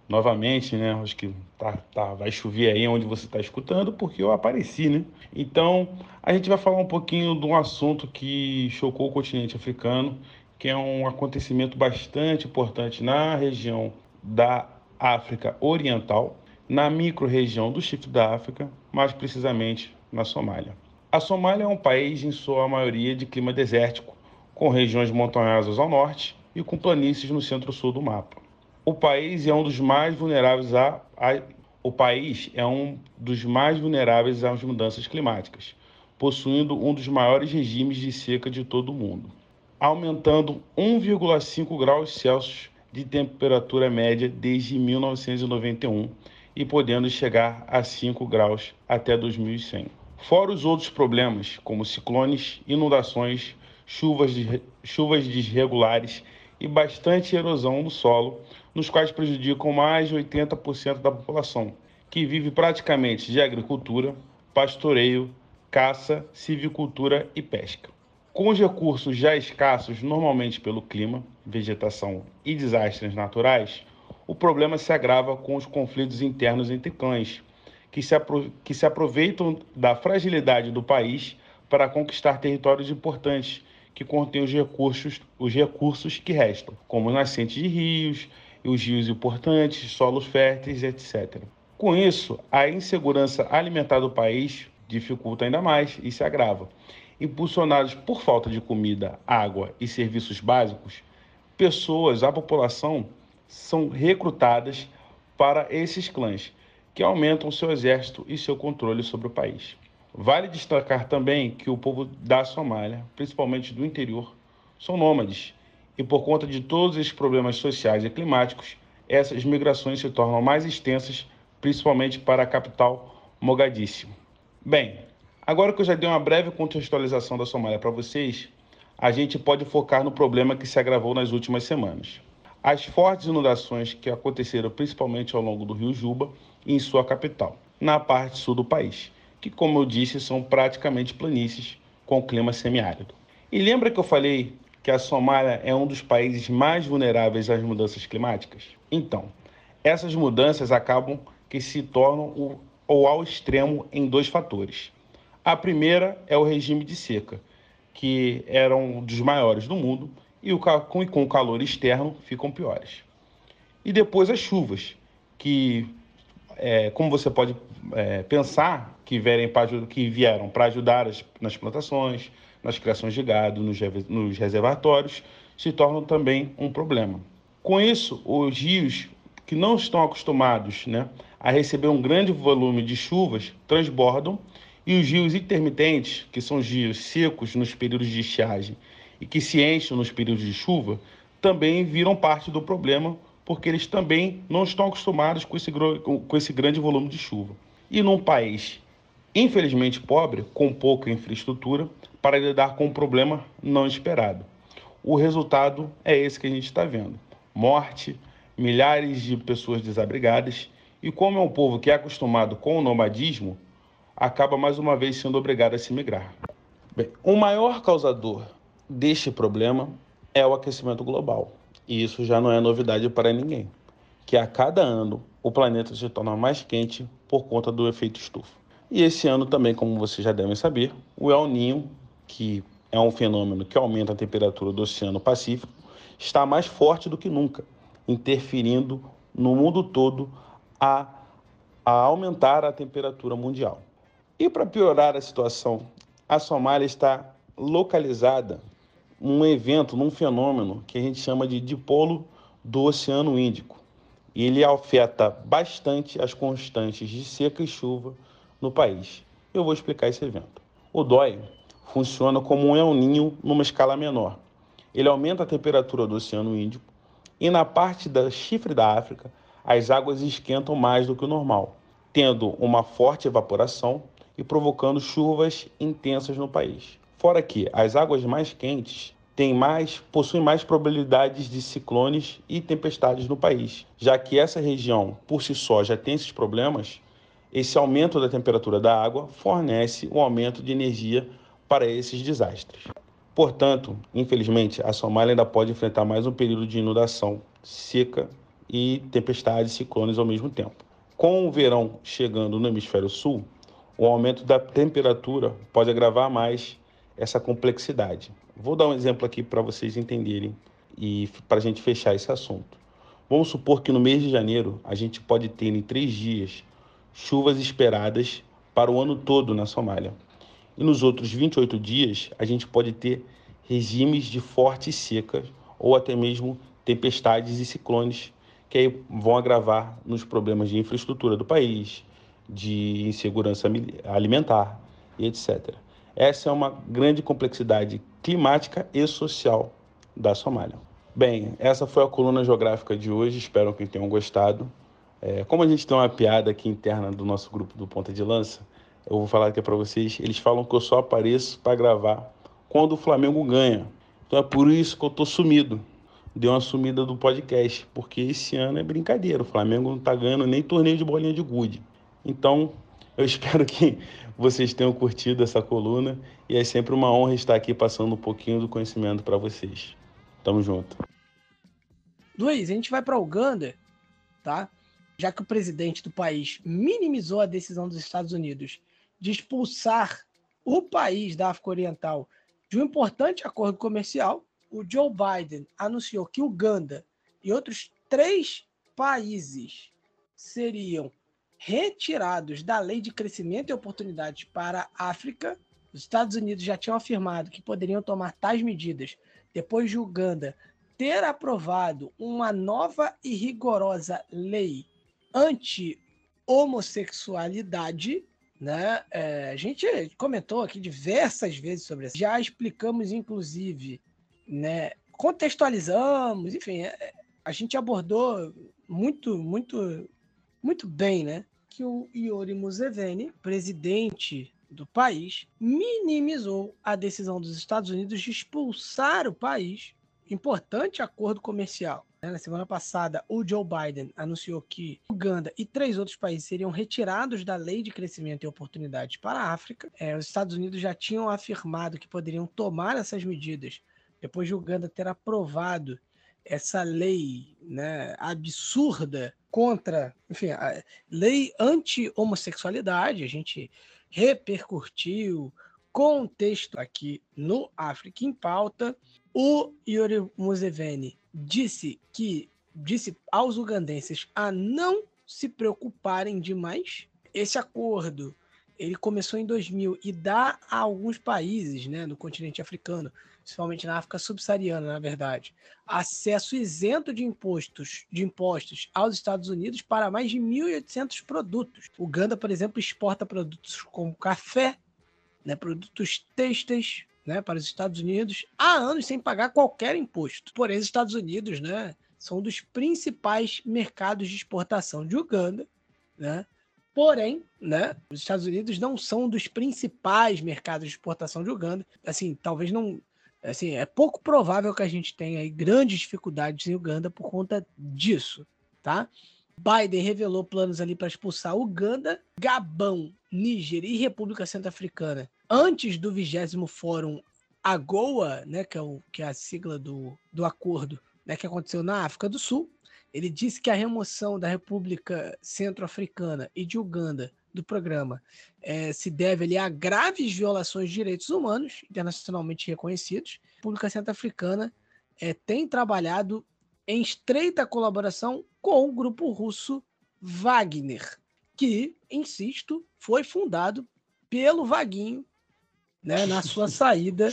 F: novamente, né? Acho que tá, tá, vai chover aí onde você está escutando, porque eu apareci, né? Então, a gente vai falar um pouquinho de um assunto que chocou o continente africano, que é um acontecimento bastante importante na região da África Oriental, na micro-região do Chifre da África, mais precisamente na Somália. A Somália é um país, em sua maioria, de clima desértico, com regiões montanhosas ao norte e com planícies no centro-sul do mapa o país é um dos mais vulneráveis a, a, o país é um dos mais vulneráveis às mudanças climáticas, possuindo um dos maiores regimes de seca de todo o mundo, aumentando 1,5 graus Celsius de temperatura média desde 1991 e podendo chegar a 5 graus até 2100. Fora os outros problemas, como ciclones, inundações, chuvas, de, chuvas desregulares e bastante erosão no solo, nos quais prejudicam mais de 80% da população, que vive praticamente de agricultura, pastoreio, caça, civicultura e pesca. Com os recursos já escassos, normalmente pelo clima, vegetação e desastres naturais, o problema se agrava com os conflitos internos entre clãs, que se, que se aproveitam da fragilidade do país para conquistar territórios importantes que contêm os recursos, os recursos que restam, como nascentes de rios, os rios importantes, solos férteis, etc. Com isso, a insegurança alimentar do país dificulta ainda mais e se agrava. Impulsionados por falta de comida, água e serviços básicos, pessoas, a população, são recrutadas para esses clãs, que aumentam seu exército e seu controle sobre o país. Vale destacar também que o povo da Somália, principalmente do interior, são nômades e por conta de todos esses problemas sociais e climáticos, essas migrações se tornam mais extensas, principalmente para a capital Mogadíssimo. Bem, agora que eu já dei uma breve contextualização da Somália para vocês, a gente pode focar no problema que se agravou nas últimas semanas. As fortes inundações que aconteceram principalmente ao longo do rio Juba e em sua capital, na parte sul do país, que, como eu disse, são praticamente planícies com clima semiárido. E lembra que eu falei que a Somália é um dos países mais vulneráveis às mudanças climáticas? Então, essas mudanças acabam que se tornam o, ou ao extremo em dois fatores. A primeira é o regime de seca, que era um dos maiores do mundo e o, com, com o calor externo ficam piores. E depois as chuvas, que, é, como você pode é, pensar, que, vieram para ajudar as, nas plantações, nas criações de gado, nos, reservatórios, se tornam também um problema. Com isso, os rios que não estão acostumados né, a receber um grande volume de chuvas transbordam e os rios intermitentes, que são os rios secos nos períodos de estiagem e que se enchem nos períodos de chuva, também viram parte do problema porque eles também não estão acostumados com esse, com esse grande volume de chuva. E num país infelizmente pobre, com pouca infraestrutura, para lidar com um problema não esperado. O resultado é esse que a gente está vendo: morte, milhares de pessoas desabrigadas, e como é um povo que é acostumado com o nomadismo, acaba mais uma vez sendo obrigado a se migrar. Bem, o maior causador deste problema é o aquecimento global, e isso já não é novidade para ninguém, que a cada ano o planeta se torna mais quente por conta do efeito estufa. E esse ano também, como vocês já devem saber, o El Ninho que é um fenômeno que aumenta a temperatura do Oceano Pacífico, está mais forte do que nunca, interferindo no mundo todo a, a aumentar a temperatura mundial. E para piorar a situação A Somália está localizada num evento, num fenômeno que a gente chama de dipolo do Oceano Índico. E ele afeta bastante as constantes de seca e chuva no país. Eu vou explicar esse evento. O DOI funciona como um El Ninho numa escala menor. Ele aumenta a temperatura do Oceano Índico e na parte da chifre da África as águas esquentam mais do que o normal, tendo uma forte evaporação e provocando chuvas intensas no país. Fora que as águas mais quentes têm mais, possuem mais probabilidades de ciclones e tempestades no país, já que essa região por si só já tem esses problemas. Esse aumento da temperatura da água fornece um aumento de energia para esses desastres. Portanto, infelizmente, a Somália ainda pode enfrentar mais um período de inundação, seca e tempestades ciclones ao mesmo tempo. Com o verão chegando no hemisfério sul, o aumento da temperatura pode agravar mais essa complexidade. Vou dar um exemplo aqui para vocês entenderem e para a gente fechar esse assunto. Vamos supor que no mês de janeiro a gente pode ter em três dias chuvas esperadas para o ano todo na Somália. E nos outros 28 dias a gente pode ter regimes de fortes secas ou até mesmo tempestades e ciclones que aí vão agravar nos problemas de infraestrutura do país, de insegurança alimentar e etc. Essa é uma grande complexidade climática e social da Somália. Bem, essa foi a coluna geográfica de hoje, espero que tenham gostado. É, como a gente tem uma piada aqui interna do nosso grupo do Ponta de Lança, eu vou falar aqui para vocês. Eles falam que eu só apareço para gravar quando o Flamengo ganha. Então é por isso que eu tô sumido. Deu uma sumida do podcast, porque esse ano é brincadeira. O Flamengo não tá ganhando nem torneio de bolinha de gude. Então, eu espero que vocês tenham curtido essa coluna e é sempre uma honra estar aqui passando um pouquinho do conhecimento para vocês. Tamo junto.
A: Luiz, a gente vai para Uganda, tá? Já que o presidente do país minimizou a decisão dos Estados Unidos de expulsar o país da África Oriental de um importante acordo comercial, o Joe Biden anunciou que Uganda e outros três países seriam retirados da Lei de Crescimento e Oportunidades para a África. Os Estados Unidos já tinham afirmado que poderiam tomar tais medidas depois de Uganda ter aprovado uma nova e rigorosa lei anti-homossexualidade. Né? É, a gente comentou aqui diversas vezes sobre isso. Já explicamos, inclusive, né? contextualizamos, enfim, é, a gente abordou muito, muito muito bem, né? Que o Iori Museveni, presidente do país, minimizou a decisão dos Estados Unidos de expulsar o país. Importante acordo comercial. Né? Na semana passada, o Joe Biden anunciou que Uganda e três outros países seriam retirados da Lei de Crescimento e Oportunidades para a África. É, os Estados Unidos já tinham afirmado que poderiam tomar essas medidas depois de Uganda ter aprovado essa lei né, absurda contra, enfim, a lei anti-homossexualidade, a gente repercutiu contexto aqui no África em Pauta. O Yuri Museveni disse que disse aos ugandenses a não se preocuparem demais. Esse acordo ele começou em 2000 e dá a alguns países né, no continente africano principalmente na África subsaariana, na verdade, acesso isento de impostos, de impostos aos Estados Unidos para mais de 1.800 produtos. Uganda, por exemplo, exporta produtos como café, né, produtos têxteis, né, para os Estados Unidos há anos sem pagar qualquer imposto. Porém, os Estados Unidos, né, são um dos principais mercados de exportação de Uganda, né? Porém, né, os Estados Unidos não são um dos principais mercados de exportação de Uganda. Assim, talvez não Assim, é pouco provável que a gente tenha grandes dificuldades em Uganda por conta disso, tá? Biden revelou planos ali para expulsar Uganda, Gabão, Níger e República Centro-Africana antes do 20 Fórum AGOA, né, que é, o, que é a sigla do, do acordo né, que aconteceu na África do Sul. Ele disse que a remoção da República Centro-Africana e de Uganda do programa é, se deve ali, a graves violações de direitos humanos internacionalmente reconhecidos. A República Centro-Africana é, tem trabalhado em estreita colaboração com o grupo russo Wagner, que, insisto, foi fundado pelo Vaguinho, né, na sua saída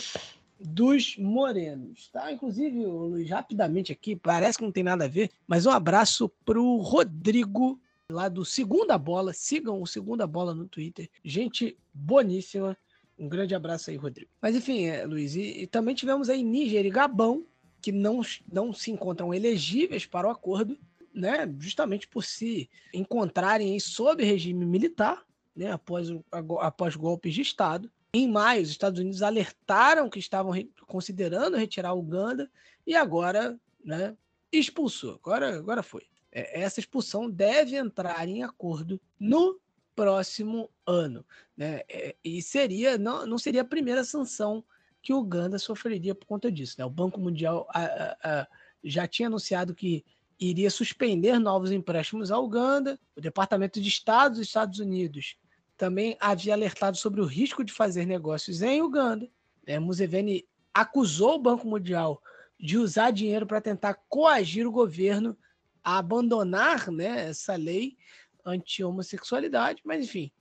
A: dos morenos, tá? Inclusive, Luiz, rapidamente aqui, parece que não tem nada a ver, mas um abraço pro Rodrigo lá do Segunda Bola. Sigam o Segunda Bola no Twitter. Gente boníssima. Um grande abraço aí, Rodrigo. Mas enfim, é, Luiz, e, e, também tivemos aí Níger e Gabão, que não, não se encontram elegíveis para o acordo, né? Justamente por se encontrarem sob regime militar, né? Após, após golpes de Estado. Em maio, os Estados Unidos alertaram que estavam re considerando retirar a Uganda e agora, né? Expulsou. Agora, agora foi. É, essa expulsão deve entrar em acordo no próximo ano. Né? É, e seria não, não seria a primeira sanção que Uganda sofreria por conta disso. Né? O Banco Mundial a, a, a, já tinha anunciado que iria suspender novos empréstimos à Uganda. O Departamento de Estado dos Estados Unidos também havia alertado sobre o risco de fazer negócios em Uganda. Né? Museveni acusou o Banco Mundial de usar dinheiro para tentar coagir o governo a abandonar né, essa lei anti-homossexualidade, mas enfim,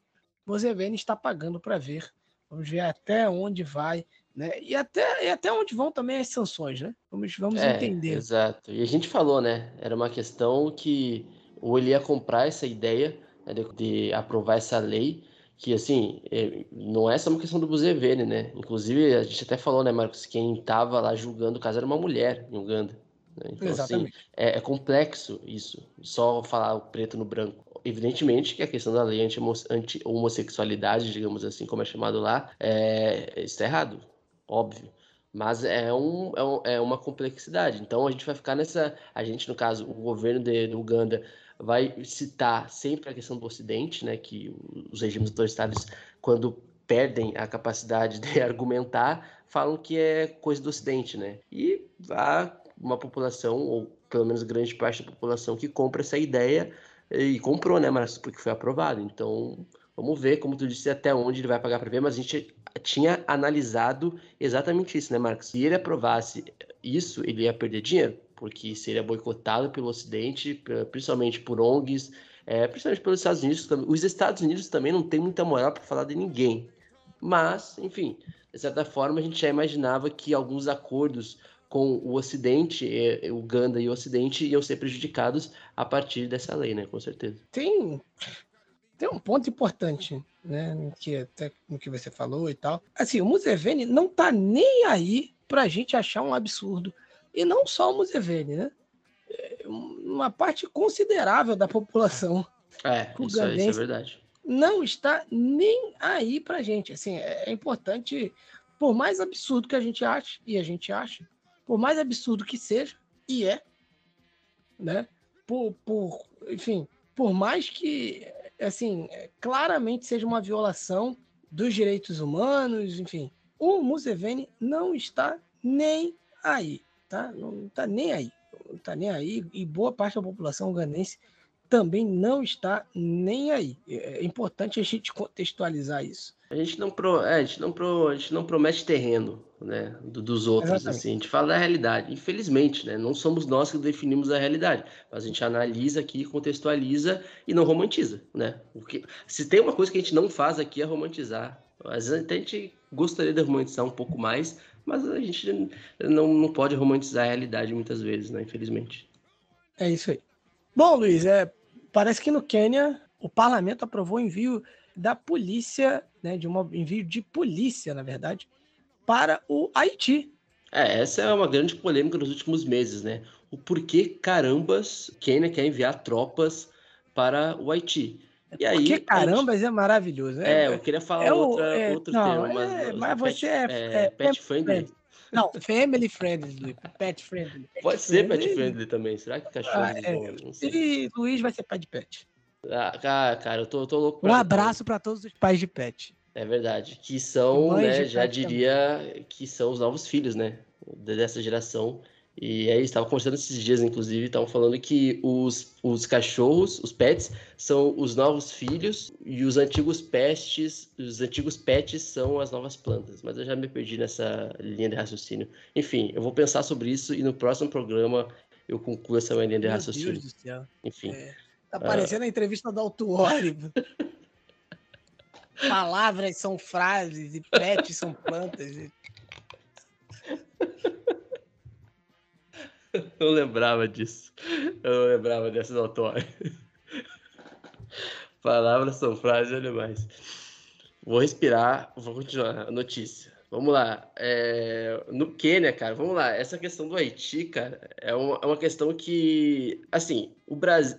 A: Museveni está pagando para ver. Vamos ver até onde vai, né? E até, e até onde vão também as sanções, né? Vamos, vamos é, entender.
B: Exato. E a gente falou, né? Era uma questão que ou ele ia comprar essa ideia né, de, de, aprovar essa lei, que assim, é, não é só uma questão do Museveni, né? Inclusive, a gente até falou, né, Marcos, quem estava lá julgando o caso era uma mulher em Uganda. Né? Então, assim, Exatamente. Assim, é, é, complexo isso, só falar o preto no branco. Evidentemente que a questão da lei anti-homossexualidade, digamos assim, como é chamado lá, é, está errado, óbvio. Mas é, um, é, um, é, uma complexidade. Então a gente vai ficar nessa. A gente, no caso, o governo de, de Uganda vai citar sempre a questão do Ocidente, né? Que os regimes autoritários, quando perdem a capacidade de argumentar, falam que é coisa do Ocidente, né? E a uma população, ou pelo menos grande parte da população, que compra essa ideia e comprou, né, Marcos, porque foi aprovado. Então, vamos ver, como tu disse, até onde ele vai pagar para ver, mas a gente tinha analisado exatamente isso, né, Marcos? Se ele aprovasse isso, ele ia perder dinheiro, porque seria boicotado pelo Ocidente, principalmente por ONGs, é, principalmente pelos Estados Unidos. Os Estados Unidos também não tem muita moral para falar de ninguém. Mas, enfim, de certa forma, a gente já imaginava que alguns acordos com o Ocidente, é, Uganda e o Ocidente iam ser prejudicados a partir dessa lei, né? Com certeza.
A: Tem, tem um ponto importante, né? Que até no que você falou e tal. Assim, o Museveni não tá nem aí pra gente achar um absurdo. E não só o Museveni, né? É, uma parte considerável da população
B: é, isso, é, isso é verdade.
A: Não está nem aí pra gente. Assim, é, é importante, por mais absurdo que a gente ache, e a gente acha, por mais absurdo que seja, e é, né? Por, por, enfim, por mais que, assim, claramente seja uma violação dos direitos humanos, enfim, o Museveni não está nem aí, tá? Não está nem aí, não está nem aí, e boa parte da população ugandense também não está nem aí. É importante a gente contextualizar isso.
B: A gente não, pro, é, a gente não, pro, a gente não promete terreno né, do, dos outros, assim, a gente fala da realidade. Infelizmente, né, não somos nós que definimos a realidade, mas a gente analisa aqui, contextualiza e não romantiza. Né? Porque, se tem uma coisa que a gente não faz aqui é romantizar. Às vezes a gente gostaria de romantizar um pouco mais, mas a gente não, não pode romantizar a realidade muitas vezes, né, infelizmente.
A: É isso aí. Bom, Luiz, é, parece que no Quênia o parlamento aprovou o envio da polícia, né, de um envio de polícia, na verdade, para o Haiti.
B: É, essa é uma grande polêmica nos últimos meses, né? O porquê carambas Quênia quer enviar tropas para o Haiti.
A: E aí, Porque carambas é maravilhoso.
B: É, é, eu queria falar é outra, é, outro não, termo, mas,
A: é, mas você é,
B: é, é pet friendly.
A: Não, family friendly, pet friendly.
B: Pet Pode friendly. ser pet friendly também. Será que cachorro ah, é.
A: bom? E Luiz vai ser pai de pet.
B: Ah, cara, cara, eu tô, tô louco.
A: Um abraço para todos os pais de pet.
B: É verdade. Que são, né, já diria também. que são os novos filhos, né? Dessa geração. E aí, estava conversando esses dias, inclusive, estavam falando que os, os cachorros, os pets, são os novos filhos e os antigos pestes, os antigos pets são as novas plantas. Mas eu já me perdi nessa linha de raciocínio. Enfim, eu vou pensar sobre isso e no próximo programa eu concluo essa linha de Meu raciocínio. Deus do céu. Enfim. É,
A: tá parecendo uh... a entrevista do Altuori. palavras são frases e pets são plantas.
B: Eu não lembrava disso. Eu não lembrava dessa notória. Palavras são frases animais. Vou respirar, vou continuar a notícia. Vamos lá. É, no Quênia, cara, vamos lá. Essa questão do Haiti, cara, é uma, é uma questão que, assim, o Brasil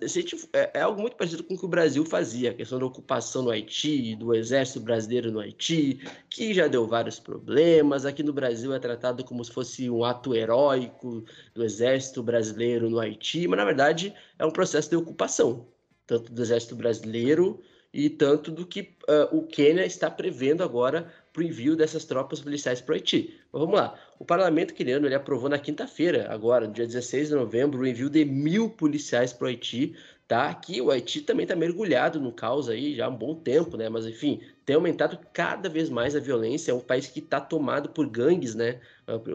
B: é, é, algo muito parecido com o que o Brasil fazia, a questão da ocupação no Haiti, do exército brasileiro no Haiti, que já deu vários problemas. Aqui no Brasil é tratado como se fosse um ato heróico do exército brasileiro no Haiti, mas na verdade é um processo de ocupação, tanto do exército brasileiro e tanto do que uh, o Quênia está prevendo agora para o envio dessas tropas policiais para o Haiti. Mas vamos lá. O parlamento queniano ele aprovou na quinta-feira, agora, dia 16 de novembro, o envio de mil policiais para o Haiti. Tá? Que o Haiti também está mergulhado no caos aí já há um bom tempo, né? Mas enfim, tem aumentado cada vez mais a violência. É um país que está tomado por gangues, né?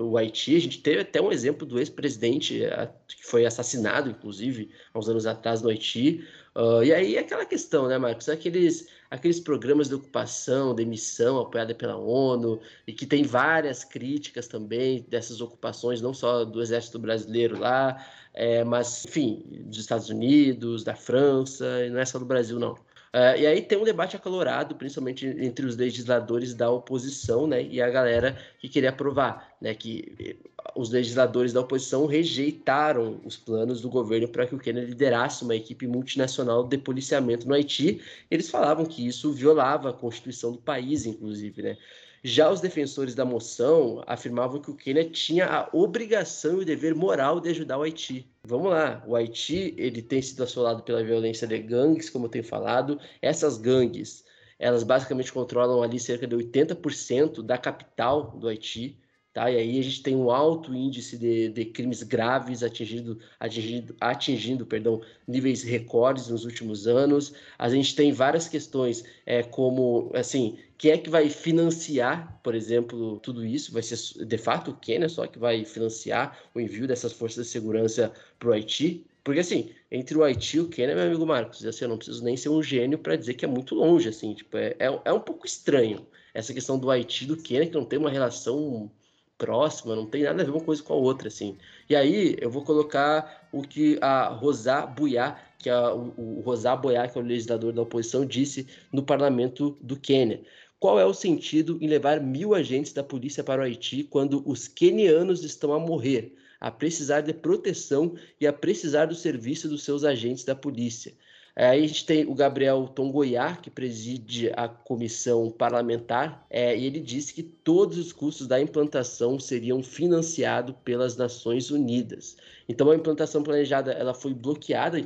B: O Haiti, a gente teve até um exemplo do ex-presidente que foi assassinado, inclusive, há uns anos atrás no Haiti. Uh, e aí aquela questão, né, Marcos? Aqueles aqueles programas de ocupação, de missão apoiada pela ONU, e que tem várias críticas também dessas ocupações, não só do exército brasileiro lá, é, mas, enfim, dos Estados Unidos, da França, e não é só do Brasil, não. Uh, e aí tem um debate acalorado, principalmente entre os legisladores da oposição, né, e a galera que queria aprovar, né, que os legisladores da oposição rejeitaram os planos do governo para que o Quênia liderasse uma equipe multinacional de policiamento no Haiti. Eles falavam que isso violava a constituição do país, inclusive, né. Já os defensores da moção afirmavam que o Quênia tinha a obrigação e o dever moral de ajudar o Haiti. Vamos lá, o Haiti ele tem sido assolado pela violência de gangues, como eu tenho falado. Essas gangues, elas basicamente controlam ali cerca de 80% da capital do Haiti. Tá? E aí a gente tem um alto índice de, de crimes graves atingindo, atingindo, atingindo perdão, níveis recordes nos últimos anos. A gente tem várias questões, é, como assim, quem é que vai financiar, por exemplo, tudo isso? Vai ser de fato o Quênia só que vai financiar o envio dessas forças de segurança para o Haiti? Porque assim, entre o Haiti e o Quênia, meu amigo Marcos, assim, eu não preciso nem ser um gênio para dizer que é muito longe, assim, tipo, é, é, é um pouco estranho essa questão do Haiti e do Quênia, que não tem uma relação próxima, não tem nada a ver uma coisa com a outra, assim. E aí eu vou colocar o que a Rosá Buyá, que é o, o Rosá Boyá, que é o legislador da oposição, disse no parlamento do Quênia. Qual é o sentido em levar mil agentes da polícia para o Haiti quando os quenianos estão a morrer, a precisar de proteção e a precisar do serviço dos seus agentes da polícia? É, aí a gente tem o Gabriel Tongoiá, que preside a comissão parlamentar, é, e ele disse que todos os custos da implantação seriam financiados pelas Nações Unidas. Então a implantação planejada ela foi bloqueada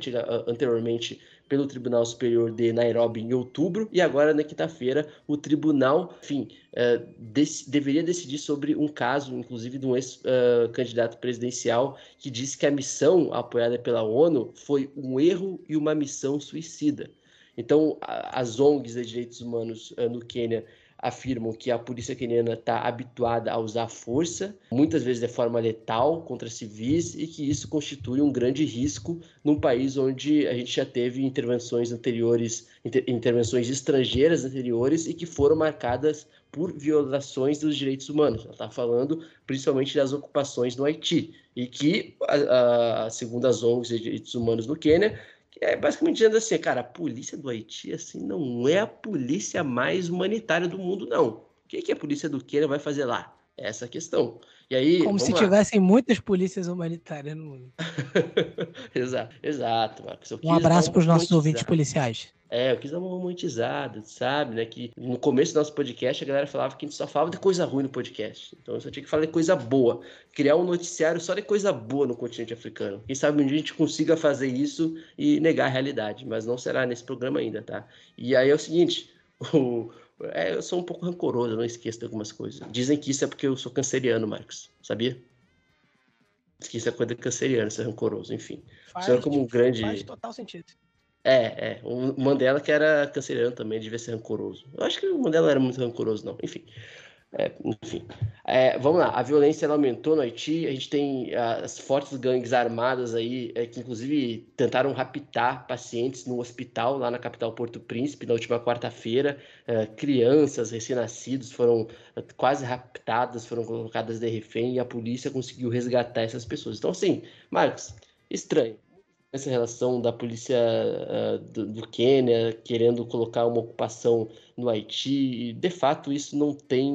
B: anteriormente pelo Tribunal Superior de Nairobi em outubro e agora na quinta-feira o tribunal, enfim, uh, dec deveria decidir sobre um caso, inclusive de um ex-candidato uh, presidencial que disse que a missão apoiada pela ONU foi um erro e uma missão suicida. Então, as ONGs de direitos humanos no Quênia afirmam que a polícia queniana está habituada a usar força, muitas vezes de forma letal contra civis, e que isso constitui um grande risco num país onde a gente já teve intervenções anteriores, inter, intervenções estrangeiras anteriores e que foram marcadas por violações dos direitos humanos. Ela está falando principalmente das ocupações no Haiti, e que, a, a, segundo as ONGs de direitos humanos no Quênia, é basicamente dizendo assim, cara, a polícia do Haiti assim não é a polícia mais humanitária do mundo, não. O que, que a polícia do Quênia vai fazer lá? Essa questão. E aí,
A: Como se lá. tivessem muitas polícias humanitárias no mundo.
B: exato, exato, Marcos.
A: Um abraço para os nossos ouvintes policiais.
B: É, eu quis dar uma romantizada, sabe, né? Que no começo do nosso podcast a galera falava que a gente só falava de coisa ruim no podcast. Então eu só tinha que falar de coisa boa. Criar um noticiário só de coisa boa no continente africano. Quem sabe um dia a gente consiga fazer isso e negar a realidade, mas não será nesse programa ainda, tá? E aí é o seguinte, o, é, eu sou um pouco rancoroso, não esqueço de algumas coisas. Dizem que isso é porque eu sou canceriano, Marcos, sabia? Diz que isso é coisa de canceriano, ser rancoroso, enfim. Faz, o como um grande.
A: Faz total sentido.
B: É, é. O Mandela que era canceriano também, devia ser rancoroso. Eu acho que o Mandela era muito rancoroso, não. Enfim. É, enfim. É, vamos lá, a violência aumentou no Haiti, a gente tem as fortes gangues armadas aí, é, que inclusive tentaram raptar pacientes no hospital lá na capital Porto Príncipe na última quarta-feira. É, crianças recém-nascidos foram é, quase raptadas, foram colocadas de refém e a polícia conseguiu resgatar essas pessoas. Então, assim, Marcos, estranho essa relação da polícia uh, do, do, Quênia querendo colocar uma ocupação no Haiti. De fato, isso não tem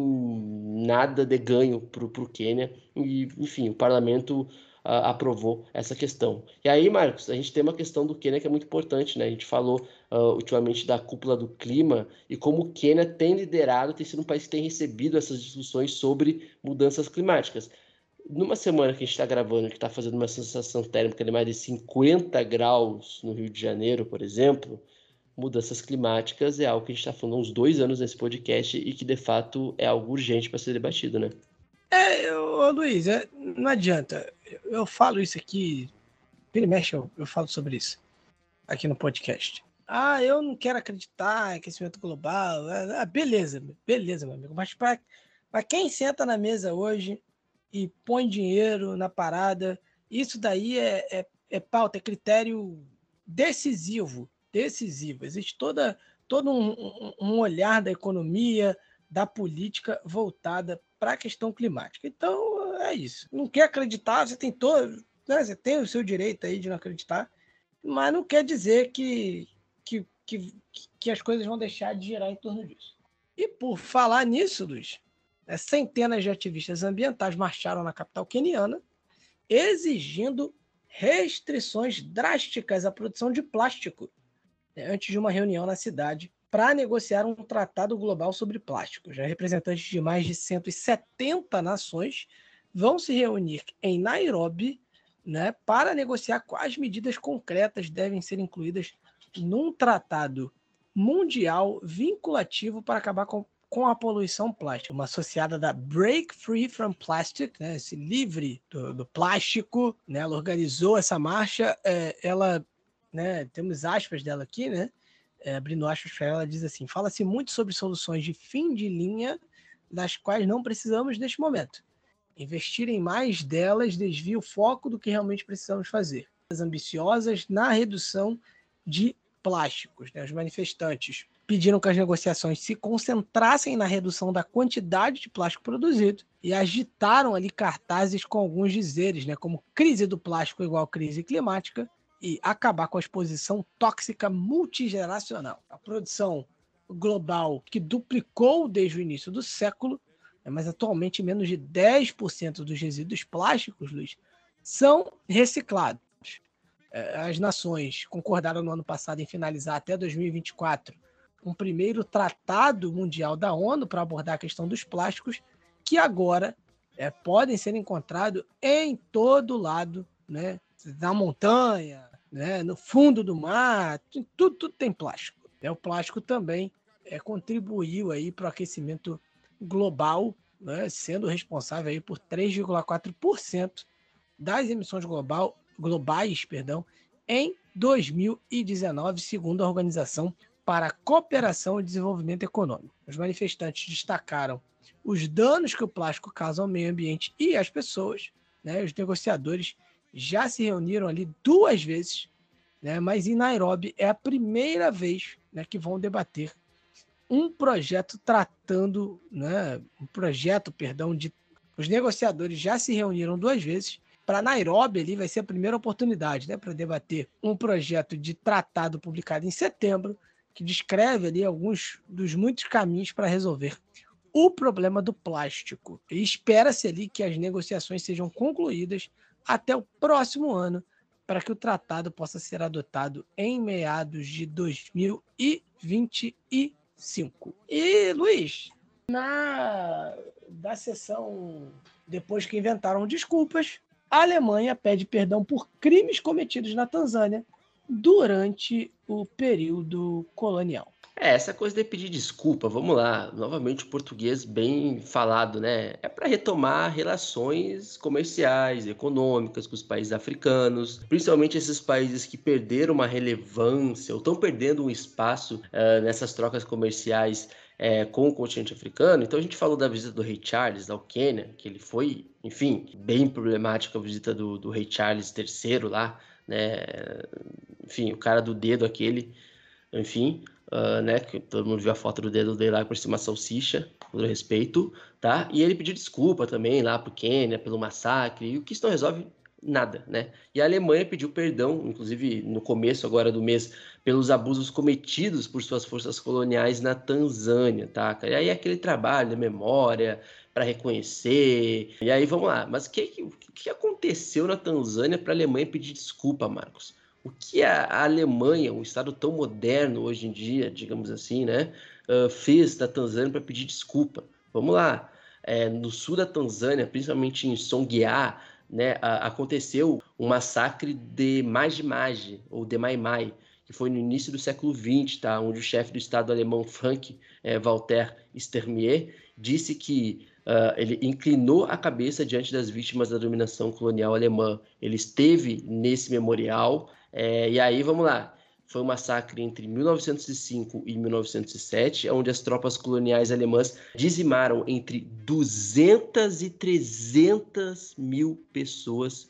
B: nada de ganho para o Quênia. E, enfim, o parlamento uh, aprovou essa questão. E aí, Marcos, a gente tem uma questão do Quênia que é muito importante. Né? A gente falou uh, ultimamente da cúpula do clima e como o Quênia tem liderado, tem sido um país que tem recebido essas discussões sobre mudanças climáticas numa semana que a gente está gravando, que está fazendo uma sensação térmica de mais de 50 graus no Rio de Janeiro, por exemplo, mudanças climáticas é algo que a gente está falando há uns dois anos nesse podcast e que de fato é algo urgente para ser debatido, né?
A: É, ô, Luiz, é, não adianta. Eu, eu, falo isso aqui, vira e mexe, eu, eu falo sobre isso aqui no podcast. Ah, eu não quero acreditar em aquecimento global. Ah, beleza, beleza, meu amigo. Mas para quem senta na mesa hoje e põe dinheiro na parada. Isso daí é, é, é pauta, é critério decisivo, decisivo. Existe toda, todo um, um olhar da economia, da política voltada para a questão climática. Então, é isso. Não quer acreditar, você tem todo, né, você tem o seu direito aí de não acreditar, mas não quer dizer que, que, que, que as coisas vão deixar de girar em torno disso. E por falar nisso, Luiz, centenas de ativistas ambientais marcharam na capital queniana, exigindo restrições drásticas à produção de plástico, né, antes de uma reunião na cidade para negociar um tratado global sobre plástico. Já representantes de mais de 170 nações vão se reunir em Nairobi né, para negociar quais medidas concretas devem ser incluídas num tratado mundial vinculativo para acabar com com a poluição plástica, uma associada da Break Free from Plastic, né, esse livre do, do plástico, né, ela organizou essa marcha, é, ela, né, temos aspas dela aqui, né, é, abrindo aspas para ela, ela diz assim, fala-se muito sobre soluções de fim de linha, das quais não precisamos neste momento. Investir em mais delas desvia o foco do que realmente precisamos fazer. As ambiciosas na redução de plásticos, né, os manifestantes pediram que as negociações se concentrassem na redução da quantidade de plástico produzido e agitaram ali cartazes com alguns dizeres, né, como crise do plástico igual crise climática e acabar com a exposição tóxica multigeracional. A produção global que duplicou desde o início do século, né, mas atualmente menos de 10% dos resíduos plásticos, Luiz, são reciclados. É, as nações concordaram no ano passado em finalizar até 2024 um primeiro tratado mundial da ONU para abordar a questão dos plásticos, que agora é, podem ser encontrados em todo lado, né? na montanha, né? no fundo do mar, tudo, tudo tem plástico. É, o plástico também é, contribuiu para o aquecimento global, né? sendo responsável aí por 3,4% das emissões global, globais perdão, em 2019, segundo a Organização para a cooperação e desenvolvimento econômico. Os manifestantes destacaram os danos que o plástico causa ao meio ambiente e às pessoas. Né? Os negociadores já se reuniram ali duas vezes, né? mas em Nairobi é a primeira vez né, que vão debater um projeto tratando, né, um projeto, perdão, de os negociadores já se reuniram duas vezes. Para Nairobi ali vai ser a primeira oportunidade, né, para debater um projeto de tratado publicado em setembro que descreve ali alguns dos muitos caminhos para resolver o problema do plástico. E espera-se ali que as negociações sejam concluídas até o próximo ano para que o tratado possa ser adotado em meados de 2025. E, Luiz, na da sessão depois que inventaram desculpas, a Alemanha pede perdão por crimes cometidos na Tanzânia durante o período colonial.
B: É, essa coisa de pedir desculpa, vamos lá, novamente o português bem falado, né? É para retomar relações comerciais, econômicas com os países africanos, principalmente esses países que perderam uma relevância ou estão perdendo um espaço uh, nessas trocas comerciais é, com o continente africano. Então a gente falou da visita do rei Charles ao Quênia, que ele foi, enfim, bem problemática a visita do, do rei Charles III lá, né? Enfim, o cara do dedo aquele, enfim, uh, né? Que todo mundo viu a foto do dedo dele lá por cima salsicha, todo respeito, tá? E ele pediu desculpa também lá pro Quênia pelo massacre, e o que isso não resolve nada, né? E a Alemanha pediu perdão, inclusive no começo agora do mês, pelos abusos cometidos por suas forças coloniais na Tanzânia, tá? E aí aquele trabalho memória para reconhecer. E aí vamos lá, mas o que, que aconteceu na Tanzânia para a Alemanha pedir desculpa, Marcos? O que a Alemanha, um estado tão moderno hoje em dia, digamos assim, né, fez da Tanzânia para pedir desculpa? Vamos lá. É, no sul da Tanzânia, principalmente em Songea, né, aconteceu um massacre de Maji ou de Mai Mai, que foi no início do século XX, tá, onde o chefe do Estado alemão Frank é, Walter Steinmeier disse que uh, ele inclinou a cabeça diante das vítimas da dominação colonial alemã. Ele esteve nesse memorial, é, e aí vamos lá, foi um massacre entre 1905 e 1907, onde as tropas coloniais alemãs dizimaram entre 200 e 300 mil pessoas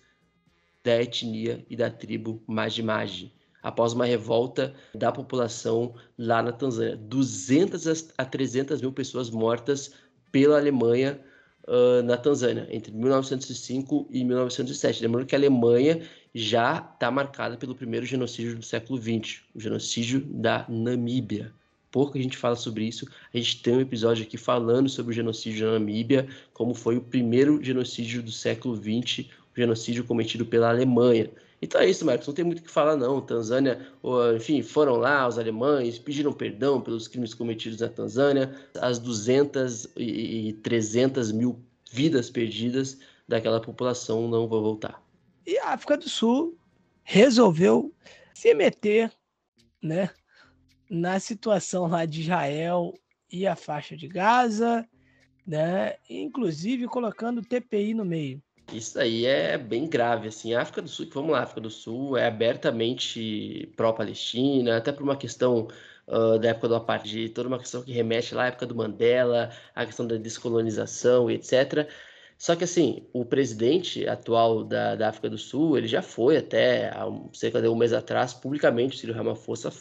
B: da etnia e da tribo Maji-Maji, após uma revolta da população lá na Tanzânia. 200 a 300 mil pessoas mortas pela Alemanha uh, na Tanzânia, entre 1905 e 1907. Lembrando que a Alemanha já está marcada pelo primeiro genocídio do século XX, o genocídio da Namíbia. Pouco a gente fala sobre isso. A gente tem um episódio aqui falando sobre o genocídio da Namíbia, como foi o primeiro genocídio do século XX, o genocídio cometido pela Alemanha. Então é isso, Marcos, não tem muito o que falar não. Tanzânia, enfim, foram lá os alemães, pediram perdão pelos crimes cometidos na Tanzânia, as 200 e 300 mil vidas perdidas daquela população não vão voltar.
A: E a África do Sul resolveu se meter, né, na situação lá de Israel e a faixa de Gaza, né, inclusive colocando o TPI no meio.
B: Isso aí é bem grave, assim. A África do Sul, vamos lá, a África do Sul é abertamente pró-Palestina, até por uma questão uh, da época do apartheid, toda uma questão que remete lá à época do Mandela, a questão da descolonização etc. Só que, assim, o presidente atual da, da África do Sul, ele já foi até, há cerca de um mês atrás, publicamente, o Ramaphosa,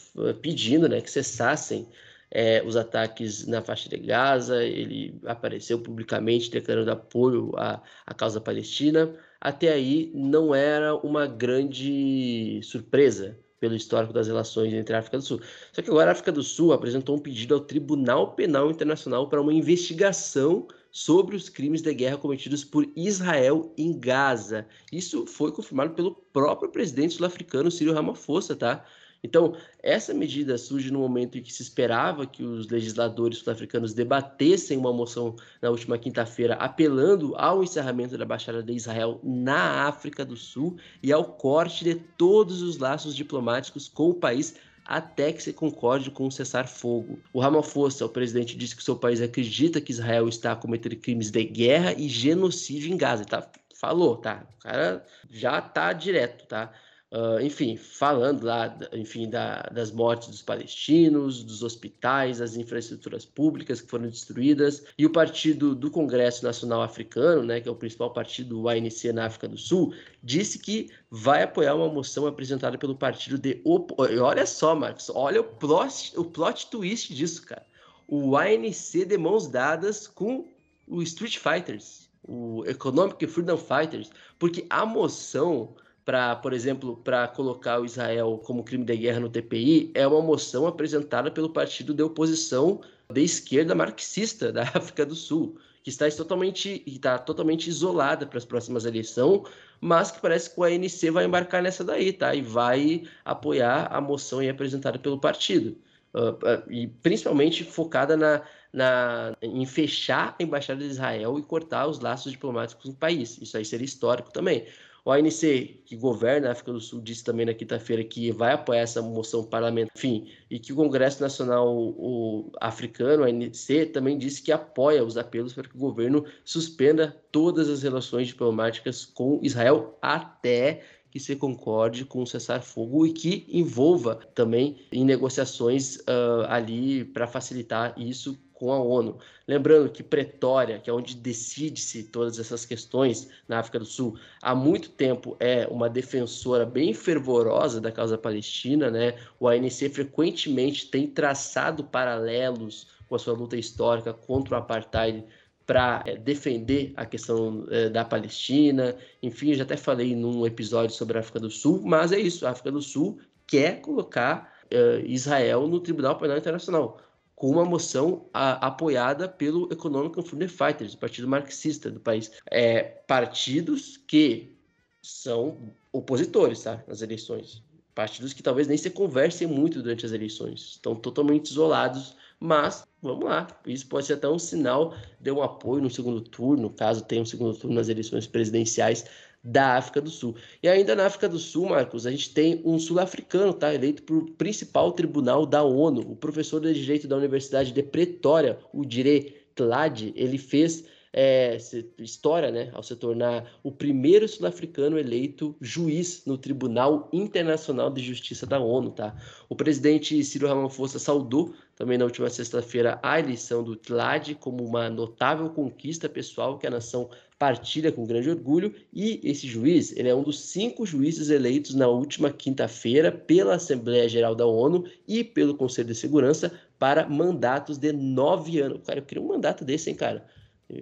B: pedindo né, que cessassem é, os ataques na faixa de Gaza, ele apareceu publicamente declarando apoio à, à causa palestina. Até aí não era uma grande surpresa pelo histórico das relações entre a África do Sul. Só que agora a África do Sul apresentou um pedido ao Tribunal Penal Internacional para uma investigação sobre os crimes de guerra cometidos por Israel em Gaza. Isso foi confirmado pelo próprio presidente sul-africano Cyril Ramaphosa, tá? Então, essa medida surge no momento em que se esperava que os legisladores sul-africanos debatessem uma moção na última quinta-feira, apelando ao encerramento da Baixada de Israel na África do Sul e ao corte de todos os laços diplomáticos com o país até que se concorde com um cessar-fogo. O Ramaphosa, o presidente, disse que seu país acredita que Israel está cometendo crimes de guerra e genocídio em Gaza. Tá? Falou, tá? O cara já tá direto, tá? Uh, enfim, falando lá, enfim, da, das mortes dos palestinos, dos hospitais, das infraestruturas públicas que foram destruídas, e o partido do Congresso Nacional Africano, né, que é o principal partido do ANC na África do Sul, disse que vai apoiar uma moção apresentada pelo partido de op... olha só, Marcos, olha o plot, o plot twist disso, cara. O ANC de mãos dadas com o Street Fighters, o Economic Freedom Fighters, porque a moção para, por exemplo, para colocar o Israel como crime de guerra no TPI é uma moção apresentada pelo partido de oposição de esquerda marxista da África do Sul, que está totalmente, está totalmente isolada para as próximas eleições, mas que parece que o ANC vai embarcar nessa daí, tá? E vai apoiar a moção apresentada pelo partido. Uh, e principalmente focada na, na, em fechar a embaixada de Israel e cortar os laços diplomáticos no país. Isso aí seria histórico também. O ANC, que governa a África do Sul, disse também na quinta-feira que vai apoiar essa moção parlamentar, enfim, e que o Congresso Nacional o Africano, o ANC, também disse que apoia os apelos para que o governo suspenda todas as relações diplomáticas com Israel até que se concorde com o cessar-fogo e que envolva também em negociações uh, ali para facilitar isso com a ONU. Lembrando que Pretória, que é onde decide-se todas essas questões na África do Sul, há muito tempo é uma defensora bem fervorosa da causa palestina, né? O ANC frequentemente tem traçado paralelos com a sua luta histórica contra o apartheid para é, defender a questão é, da Palestina. Enfim, já até falei num episódio sobre a África do Sul, mas é isso, a África do Sul quer colocar é, Israel no Tribunal Penal Internacional com uma moção a, apoiada pelo Economic Freedom Fighters, o partido marxista do país. É, partidos que são opositores tá, nas eleições. Partidos que talvez nem se conversem muito durante as eleições. Estão totalmente isolados, mas vamos lá. Isso pode ser até um sinal de um apoio no segundo turno, caso tenha um segundo turno nas eleições presidenciais da África do Sul. E ainda na África do Sul, Marcos, a gente tem um sul-africano, tá? Eleito para o principal tribunal da ONU, o professor de direito da Universidade de Pretória, o Dire Tlade, ele fez é, história, né, ao se tornar o primeiro sul-africano eleito juiz no Tribunal Internacional de Justiça da ONU, tá? O presidente Ciro Ramaphosa saudou também na última sexta-feira a eleição do Tlade como uma notável conquista pessoal que a nação partilha com grande orgulho e esse juiz, ele é um dos cinco juízes eleitos na última quinta-feira pela Assembleia Geral da ONU e pelo Conselho de Segurança para mandatos de nove anos. Cara, eu queria um mandato desse, hein, cara?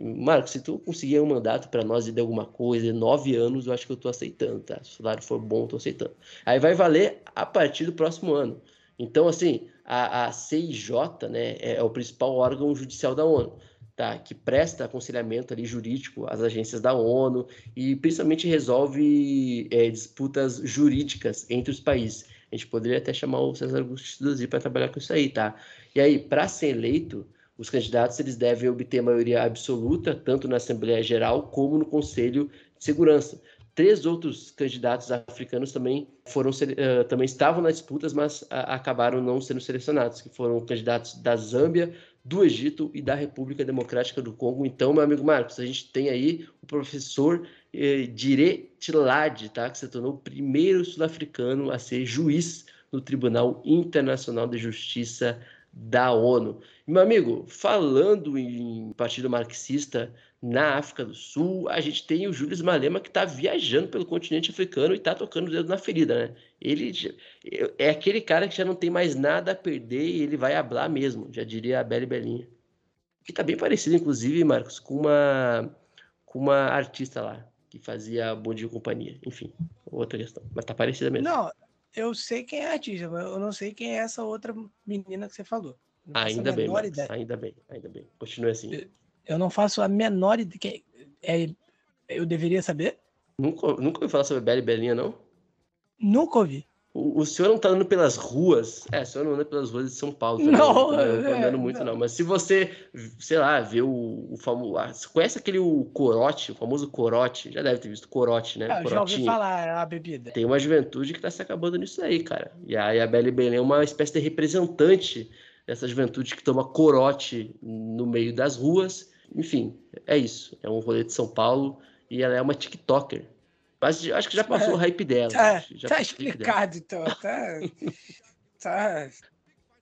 B: Marcos, se tu conseguir um mandato para nós de alguma coisa, nove anos, eu acho que eu tô aceitando, tá? Se o salário for bom, eu tô aceitando. Aí vai valer a partir do próximo ano. Então, assim, a, a CIJ, né, é, é o principal órgão judicial da ONU, tá? Que presta aconselhamento ali jurídico às agências da ONU e principalmente resolve é, disputas jurídicas entre os países. A gente poderia até chamar o César Augusto para trabalhar com isso aí, tá? E aí, para ser eleito, os candidatos eles devem obter maioria absoluta, tanto na Assembleia Geral como no Conselho de Segurança. Três outros candidatos africanos também foram uh, também estavam nas disputas, mas uh, acabaram não sendo selecionados, que foram candidatos da Zâmbia, do Egito e da República Democrática do Congo. Então, meu amigo Marcos, a gente tem aí o professor eh, Dire Tilade, tá? que se tornou o primeiro sul-africano a ser juiz no Tribunal Internacional de Justiça da ONU. Meu amigo, falando em partido marxista na África do Sul, a gente tem o Júlio Malema que está viajando pelo continente africano e está tocando o dedo na ferida, né? Ele é aquele cara que já não tem mais nada a perder e ele vai hablar mesmo, já diria a Beli Belinha. Que está bem parecido, inclusive, Marcos, com uma, com uma artista lá, que fazia Bom Dia e Companhia. Enfim, outra questão. Mas tá parecida mesmo.
A: Não, eu sei quem é a artista, mas eu não sei quem é essa outra menina que você falou.
B: Ainda bem, Marcos, ainda bem, ainda bem. Continue assim.
A: Eu, eu não faço a menor ideia. É, eu deveria saber?
B: Nunca, nunca ouvi falar sobre Bela e Belinha, não?
A: Nunca ouvi.
B: O, o, senhor não tá andando pelas ruas. É, o senhor não anda pelas ruas de São Paulo. Também,
A: não,
B: não, não tá andando muito, não. não. Mas se você, sei lá, vê o, o famoso. Ah, você conhece aquele o corote, o famoso corote? Já deve ter visto corote, né?
A: É, eu já ouvi falar, é a bebida.
B: Tem uma juventude que tá se acabando nisso aí, cara. E a, e a Bela Belém é uma espécie de representante dessa juventude que toma corote no meio das ruas. Enfim, é isso. É um rolê de São Paulo e ela é uma TikToker. Mas acho que já passou o hype dela.
A: Tá, tá explicado, então. Tá, tá,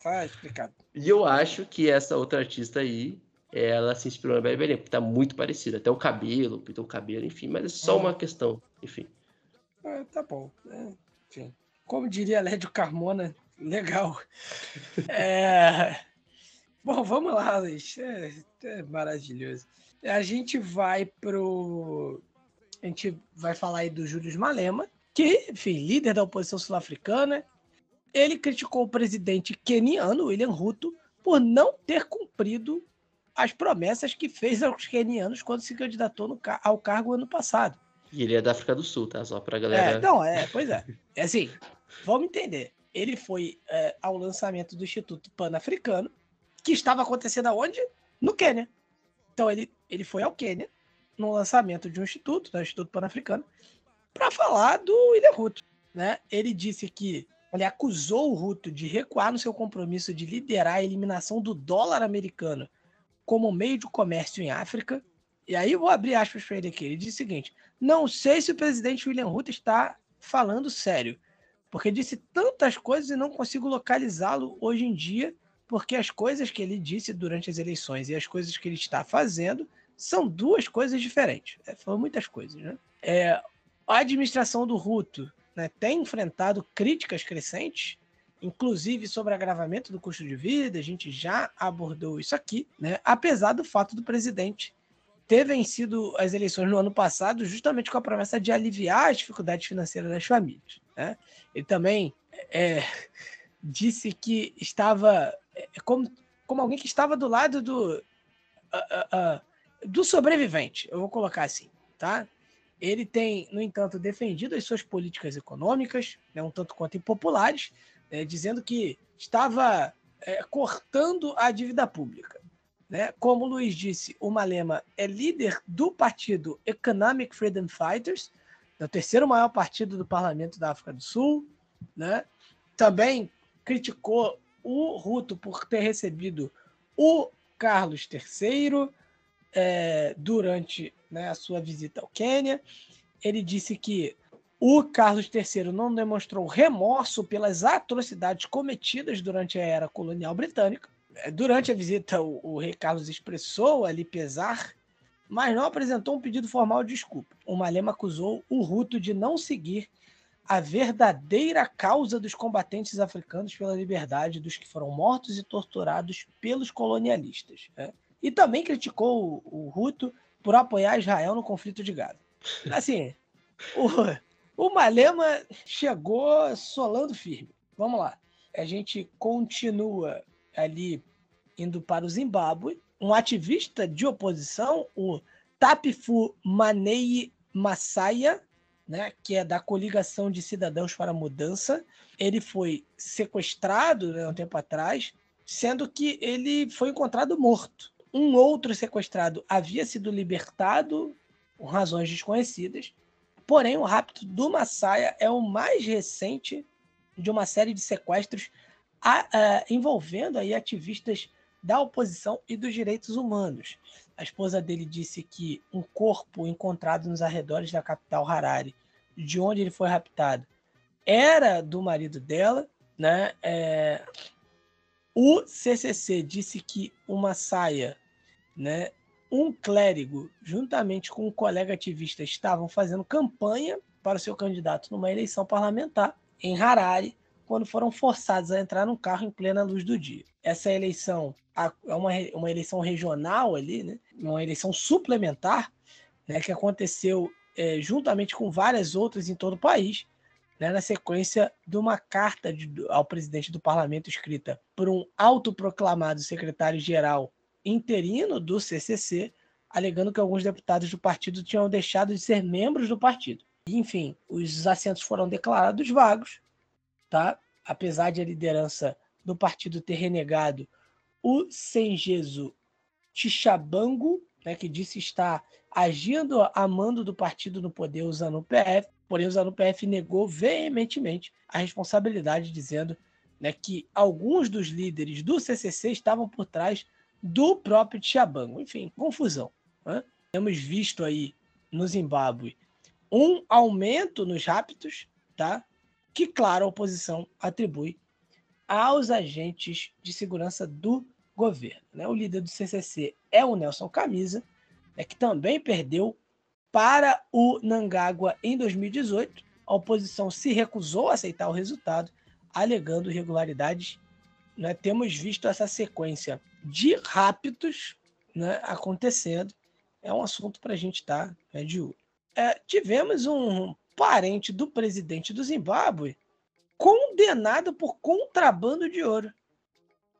A: tá explicado.
B: E eu acho que essa outra artista aí, ela se inspirou na Belém, porque tá muito parecida. Até o cabelo, pintou o cabelo, enfim. Mas é só é. uma questão, enfim.
A: É, tá bom. É, enfim. Como diria Lédio Carmona, legal. É... Bom, vamos lá, Luiz. É, é maravilhoso. A gente vai pro a gente vai falar aí do Júlio Malema, que, enfim, líder da oposição sul-africana. Ele criticou o presidente keniano, William Ruto, por não ter cumprido as promessas que fez aos kenianos quando se candidatou ao cargo ano passado.
B: E ele é da África do Sul, tá? Só pra galera.
A: É, não, é, pois é. É assim, vamos entender. Ele foi é, ao lançamento do Instituto Pan-Africano, que estava acontecendo aonde? No Quênia. Então ele, ele foi ao Quênia, no lançamento de um instituto, do né, Instituto Pan-Africano, para falar do William Ruto. Né? Ele disse que ele acusou o Ruto de recuar no seu compromisso de liderar a eliminação do dólar americano como meio de comércio em África. E aí vou abrir aspas para ele aqui. Ele disse o seguinte: não sei se o presidente William Ruto está falando sério, porque disse tantas coisas e não consigo localizá-lo hoje em dia porque as coisas que ele disse durante as eleições e as coisas que ele está fazendo são duas coisas diferentes. É, foram muitas coisas, né? É, a administração do Ruto né, tem enfrentado críticas crescentes, inclusive sobre agravamento do custo de vida, a gente já abordou isso aqui, né? apesar do fato do presidente ter vencido as eleições no ano passado justamente com a promessa de aliviar as dificuldades financeiras das famílias. Né? Ele também é, disse que estava é, como, como alguém que estava do lado do, uh, uh, uh, do sobrevivente, eu vou colocar assim, tá? Ele tem, no entanto, defendido as suas políticas econômicas, né, um tanto quanto impopulares, né, dizendo que estava é, cortando a dívida pública. Né? Como o Luiz disse, o Malema é líder do partido Economic Freedom Fighters, é o terceiro maior partido do parlamento da África do Sul. Né? Também criticou o Ruto por ter recebido o Carlos III é, durante né, a sua visita ao Quênia. Ele disse que o Carlos III não demonstrou remorso pelas atrocidades cometidas durante a era colonial britânica. É, durante a visita, o, o rei Carlos expressou ali pesar, mas não apresentou um pedido formal de desculpa. O Malema acusou o Ruto de não seguir a verdadeira causa dos combatentes africanos pela liberdade dos que foram mortos e torturados pelos colonialistas. Né? E também criticou o, o Ruto por apoiar Israel no conflito de Gaza. Assim, o, o Malema chegou solando firme. Vamos lá. A gente continua ali indo para o Zimbábue. Um ativista de oposição, o Tapifu Manei Massaia, né, que é da Coligação de Cidadãos para a Mudança. Ele foi sequestrado né, um tempo atrás, sendo que ele foi encontrado morto. Um outro sequestrado havia sido libertado por razões desconhecidas, porém o rapto do Massaia é o mais recente de uma série de sequestros a, a, envolvendo aí ativistas da oposição e dos direitos humanos. A esposa dele disse que um corpo encontrado nos arredores da capital Harare, de onde ele foi raptado, era do marido dela. Né? É... O CCC disse que uma saia, né, um clérigo, juntamente com um colega ativista, estavam fazendo campanha para o seu candidato numa eleição parlamentar em Harare, quando foram forçados a entrar num carro em plena luz do dia. Essa eleição é uma, uma eleição regional ali, né? uma eleição suplementar, né? que aconteceu é, juntamente com várias outras em todo o país, né? na sequência de uma carta de, ao presidente do parlamento escrita por um autoproclamado secretário-geral interino do CCC, alegando que alguns deputados do partido tinham deixado de ser membros do partido. Enfim, os assentos foram declarados vagos, tá? apesar de a liderança do partido ter renegado o Sengezo Tichabango, né, que disse estar agindo a mando do partido no poder usando o PF, porém usando o PF negou veementemente a responsabilidade, dizendo né, que alguns dos líderes do CCC estavam por trás do próprio Tichabango. Enfim, confusão. Né? Temos visto aí no Zimbábue um aumento nos raptos, tá? que, claro, a oposição atribui aos agentes de segurança do governo. Né? O líder do CCC é o Nelson Camisa, né, que também perdeu para o Nangágua em 2018. A oposição se recusou a aceitar o resultado, alegando irregularidades. Né? Temos visto essa sequência de raptos né, acontecendo. É um assunto para a gente estar tá, né, de olho. É, tivemos um parente do presidente do Zimbábue condenado por contrabando de ouro.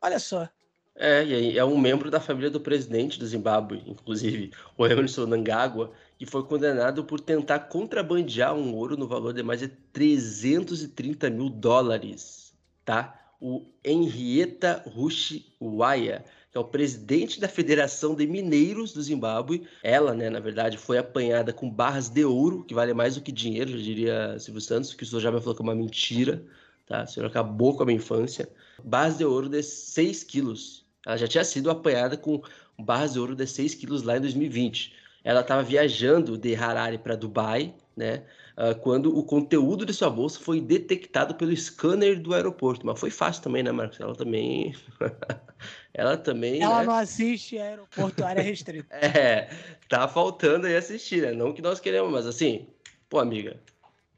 A: Olha só.
B: É, é um membro da família do presidente do Zimbábue, inclusive, o Emerson Nangagwa, que foi condenado por tentar contrabandear um ouro no valor de mais de 330 mil dólares, tá? O Henrietta Rushiwaya que é o presidente da Federação de Mineiros do Zimbábue. Ela, né, na verdade, foi apanhada com barras de ouro, que vale mais do que dinheiro, já diria Silvio Santos, que o senhor já me falou que é uma mentira, tá? O senhor acabou com a minha infância. Barras de ouro de 6 quilos. Ela já tinha sido apanhada com barras de ouro de 6 quilos lá em 2020. ela estava viajando de Harare para Dubai, né? Uh, quando o conteúdo de sua bolsa foi detectado pelo scanner do aeroporto. Mas foi fácil também, né, Marcos? Ela também. ela também.
A: Ela
B: né?
A: não assiste aeroporto área restrita.
B: é, tá faltando aí assistir, né? Não que nós queremos, mas assim, pô, amiga,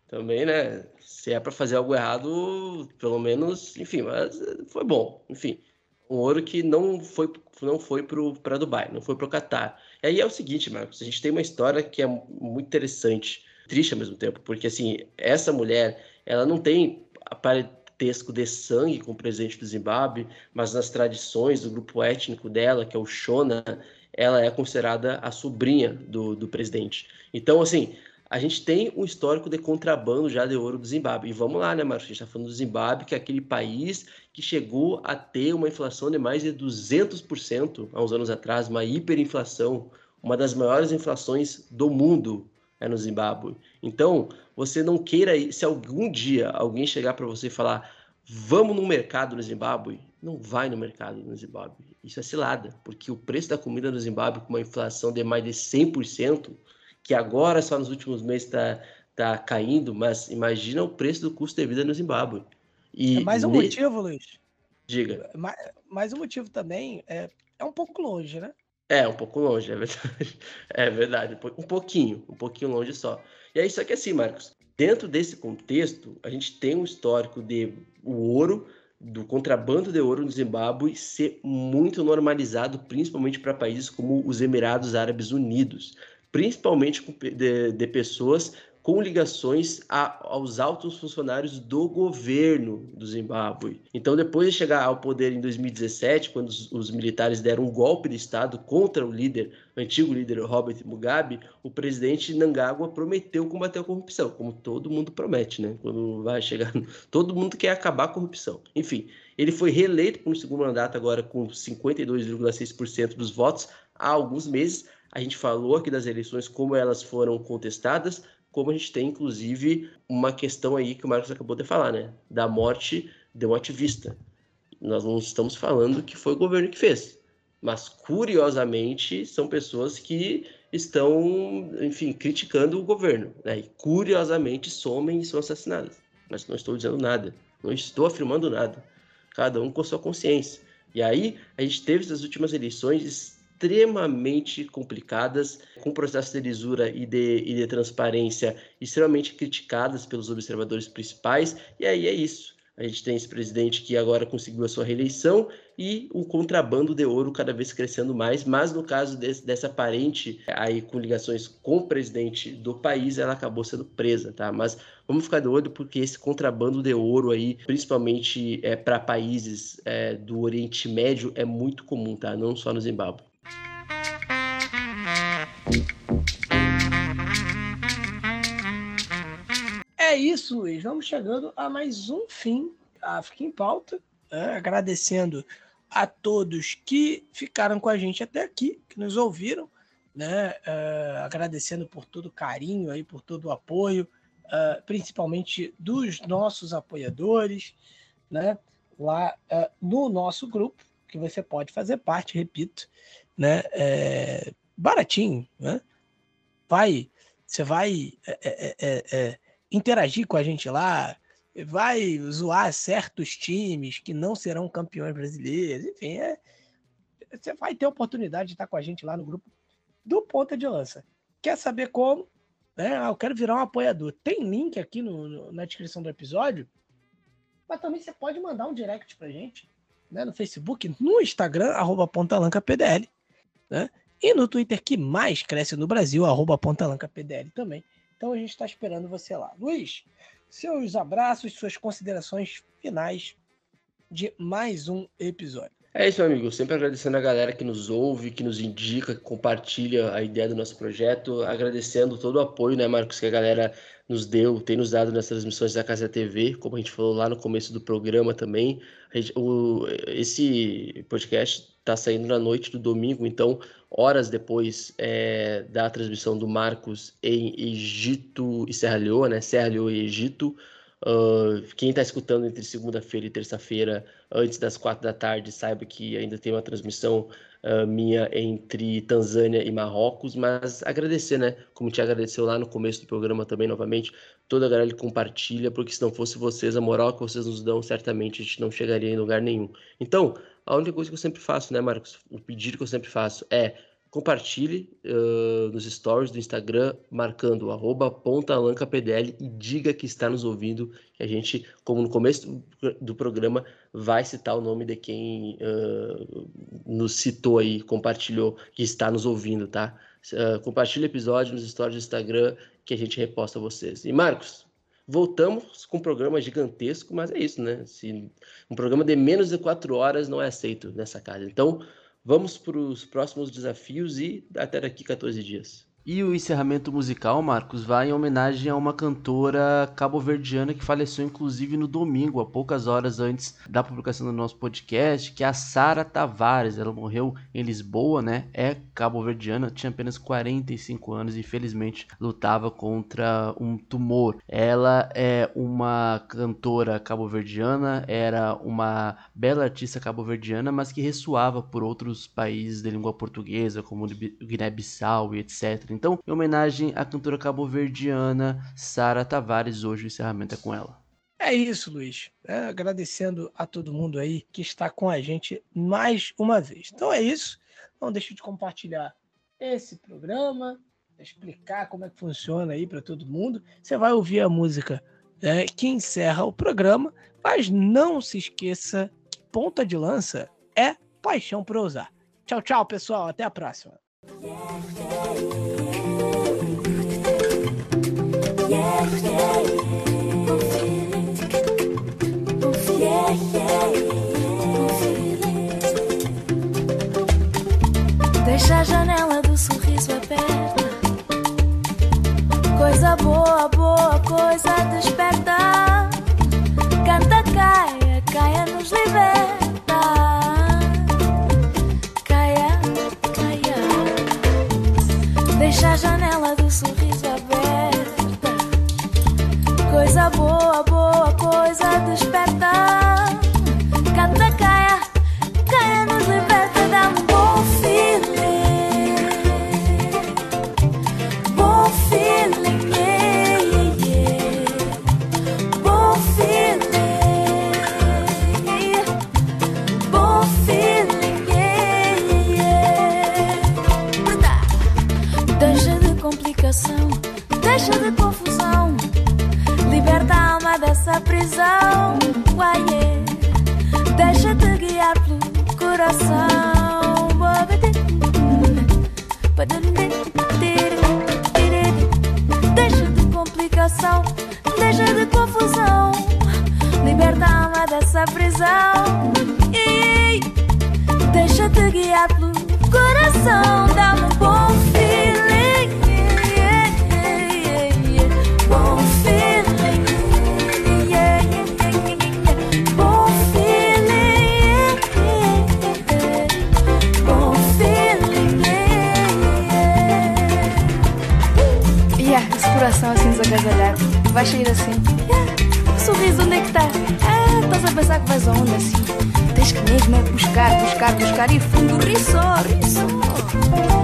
B: também, né? Se é para fazer algo errado, pelo menos, enfim, mas foi bom. Enfim, um ouro que não foi não foi para Dubai, não foi para o Catar. E aí é o seguinte, Marcos, a gente tem uma história que é muito interessante triste ao mesmo tempo, porque assim, essa mulher, ela não tem parentesco de sangue com o presidente do Zimbábue, mas nas tradições do grupo étnico dela, que é o Shona, ela é considerada a sobrinha do, do presidente. Então, assim, a gente tem um histórico de contrabando já de ouro do Zimbábue. E vamos lá, né, Marcos? A gente está falando do Zimbábue, que é aquele país que chegou a ter uma inflação de mais de 200% há uns anos atrás, uma hiperinflação, uma das maiores inflações do mundo é no Zimbábue. Então, você não queira ir, se algum dia alguém chegar para você e falar, vamos no mercado no Zimbábue, não vai no mercado no Zimbábue. Isso é cilada, porque o preço da comida no Zimbábue, com uma inflação de mais de 100%, que agora só nos últimos meses está tá caindo, mas imagina o preço do custo de vida no Zimbábue.
A: E é mais um ne... motivo, Luiz.
B: Diga.
A: Mais, mais um motivo também é, é um pouco longe, né?
B: É, um pouco longe, é verdade. É verdade, um pouquinho, um pouquinho longe só. E aí, só que assim, Marcos, dentro desse contexto, a gente tem um histórico de o ouro, do contrabando de ouro no Zimbábue ser muito normalizado, principalmente para países como os Emirados Árabes Unidos, principalmente de, de pessoas com ligações a, aos altos funcionários do governo do Zimbábue. Então, depois de chegar ao poder em 2017, quando os, os, militares deram um golpe de Estado contra o líder, o antigo líder Robert Mugabe, o presidente Nangagwa prometeu combater a corrupção, como todo mundo promete, né? Quando vai chegar, todo mundo quer acabar a corrupção. Enfim, ele foi reeleito por um segundo mandato agora com 52,6% dos votos há alguns meses. A gente falou aqui das eleições, como elas foram contestadas, como a gente tem, inclusive, uma questão aí que o Marcos acabou de falar, né? Da morte de um ativista. Nós não estamos falando que foi o governo que fez, mas curiosamente são pessoas que estão, enfim, criticando o governo, né? E curiosamente somem e são assassinadas. Mas não estou dizendo nada, não estou afirmando nada. Cada um com sua consciência. E aí a gente teve essas últimas eleições extremamente complicadas, com processo de lisura e de, e de transparência extremamente criticadas pelos observadores principais, e aí é isso. A gente tem esse presidente que agora conseguiu a sua reeleição e o contrabando de ouro cada vez crescendo mais, mas no caso desse, dessa parente aí com ligações com o presidente do país, ela acabou sendo presa, tá? Mas vamos ficar de olho porque esse contrabando de ouro aí, principalmente é, para países é, do Oriente Médio, é muito comum, tá? Não só no Zimbábue.
A: É isso, Luiz. Vamos chegando a mais um fim África em Pauta. Né? Agradecendo a todos que ficaram com a gente até aqui, que nos ouviram. Né? Uh, agradecendo por todo o carinho, aí, por todo o apoio, uh, principalmente dos nossos apoiadores, né? lá uh, no nosso grupo, que você pode fazer parte, repito, né? É, baratinho, né? Vai, você vai é é, é, é, interagir com a gente lá, vai zoar certos times que não serão campeões brasileiros, enfim, é, você vai ter a oportunidade de estar com a gente lá no grupo do Ponta de Lança. Quer saber como? Né? Ah, eu quero virar um apoiador. Tem link aqui no, no, na descrição do episódio, mas também você pode mandar um direct pra gente né, no Facebook, no Instagram, arroba PontalancaPDL, né? E no Twitter que mais cresce no Brasil, arroba PontalancaPDL também. Então a gente está esperando você lá. Luiz, seus abraços, suas considerações finais de mais um episódio.
B: É isso, meu amigo. Sempre agradecendo a galera que nos ouve, que nos indica, que compartilha a ideia do nosso projeto. Agradecendo todo o apoio, né, Marcos, que a galera nos deu, tem nos dado nas transmissões da Casa TV, como a gente falou lá no começo do programa também. Gente, o, esse podcast está saindo na noite do domingo, então, horas depois é, da transmissão do Marcos em Egito e Serra Leoa, né? Serra Leoa e Egito. Uh, quem está escutando entre segunda-feira e terça-feira, antes das quatro da tarde, saiba que ainda tem uma transmissão uh, minha entre Tanzânia e Marrocos, mas agradecer, né? Como te agradeceu lá no começo do programa também, novamente, toda a galera que compartilha, porque se não fosse vocês, a moral que vocês nos dão, certamente a gente não chegaria em lugar nenhum. Então, a única coisa que eu sempre faço, né, Marcos? O pedido que eu sempre faço é compartilhe uh, nos stories do Instagram, marcando arroba pontalancapdl e diga que está nos ouvindo. Que a gente, como no começo do, programa, vai citar o nome de quem uh, nos citou aí, compartilhou, que está nos ouvindo, tá? Uh, compartilhe o episódio nos stories do Instagram que a gente reposta vocês. E Marcos, voltamos com um programa gigantesco, mas é isso, né? Se um programa de menos de quatro horas não é aceito nessa casa. Então, Vamos para os próximos desafios e até daqui 14 dias.
G: E o encerramento musical, Marcos, vai em homenagem a uma cantora cabo-verdiana que faleceu inclusive no domingo, há poucas horas antes da publicação do nosso podcast, que é a Sara Tavares. Ela morreu em Lisboa, né? É cabo-verdiana, tinha apenas 45 anos e felizmente lutava contra um tumor. Ela é uma cantora cabo-verdiana, era uma bela artista cabo-verdiana, mas que ressoava por outros países de língua portuguesa, como Guiné-Bissau e etc. Então, em homenagem à cantora cabo-verdiana Sara Tavares, hoje o encerramento é com ela.
A: É isso, Luiz. É, agradecendo a todo mundo aí que está com a gente mais uma vez. Então é isso. Não deixe de compartilhar esse programa, explicar como é que funciona aí para todo mundo. Você vai ouvir a música né, que encerra o programa, mas não se esqueça que ponta de lança é paixão para usar. Tchau, tchau, pessoal. Até a próxima.
H: Deixa a janela do sorriso aberta. Coisa boa, boa, coisa desperta. Canta, caia, caia, nos liberta. Caia, caia. Deixa a janela do sorriso. Coisa boa, boa, coisa desperta. Canta, caia, caia, nos liberta. Dá um bom feeling. Bom feeling, yeah, yeah. Bom feeling. Bom feeling, yeah, yeah. Deixa de complicação, deixa de confusão. Prisão. Uai. Deixa-te guiar pelo coração. Deixa de complicação, deixa de confusão. Liberta a alma dessa prisão. Deixa-te guiar pelo coração. Dá-me um bom
I: coração assim desacasalhado vai sair assim. O sorriso onde é que está? Ah, estás a pensar que vais aonde assim? Tens que mesmo é buscar, buscar, buscar e fundo, ri só, ri só.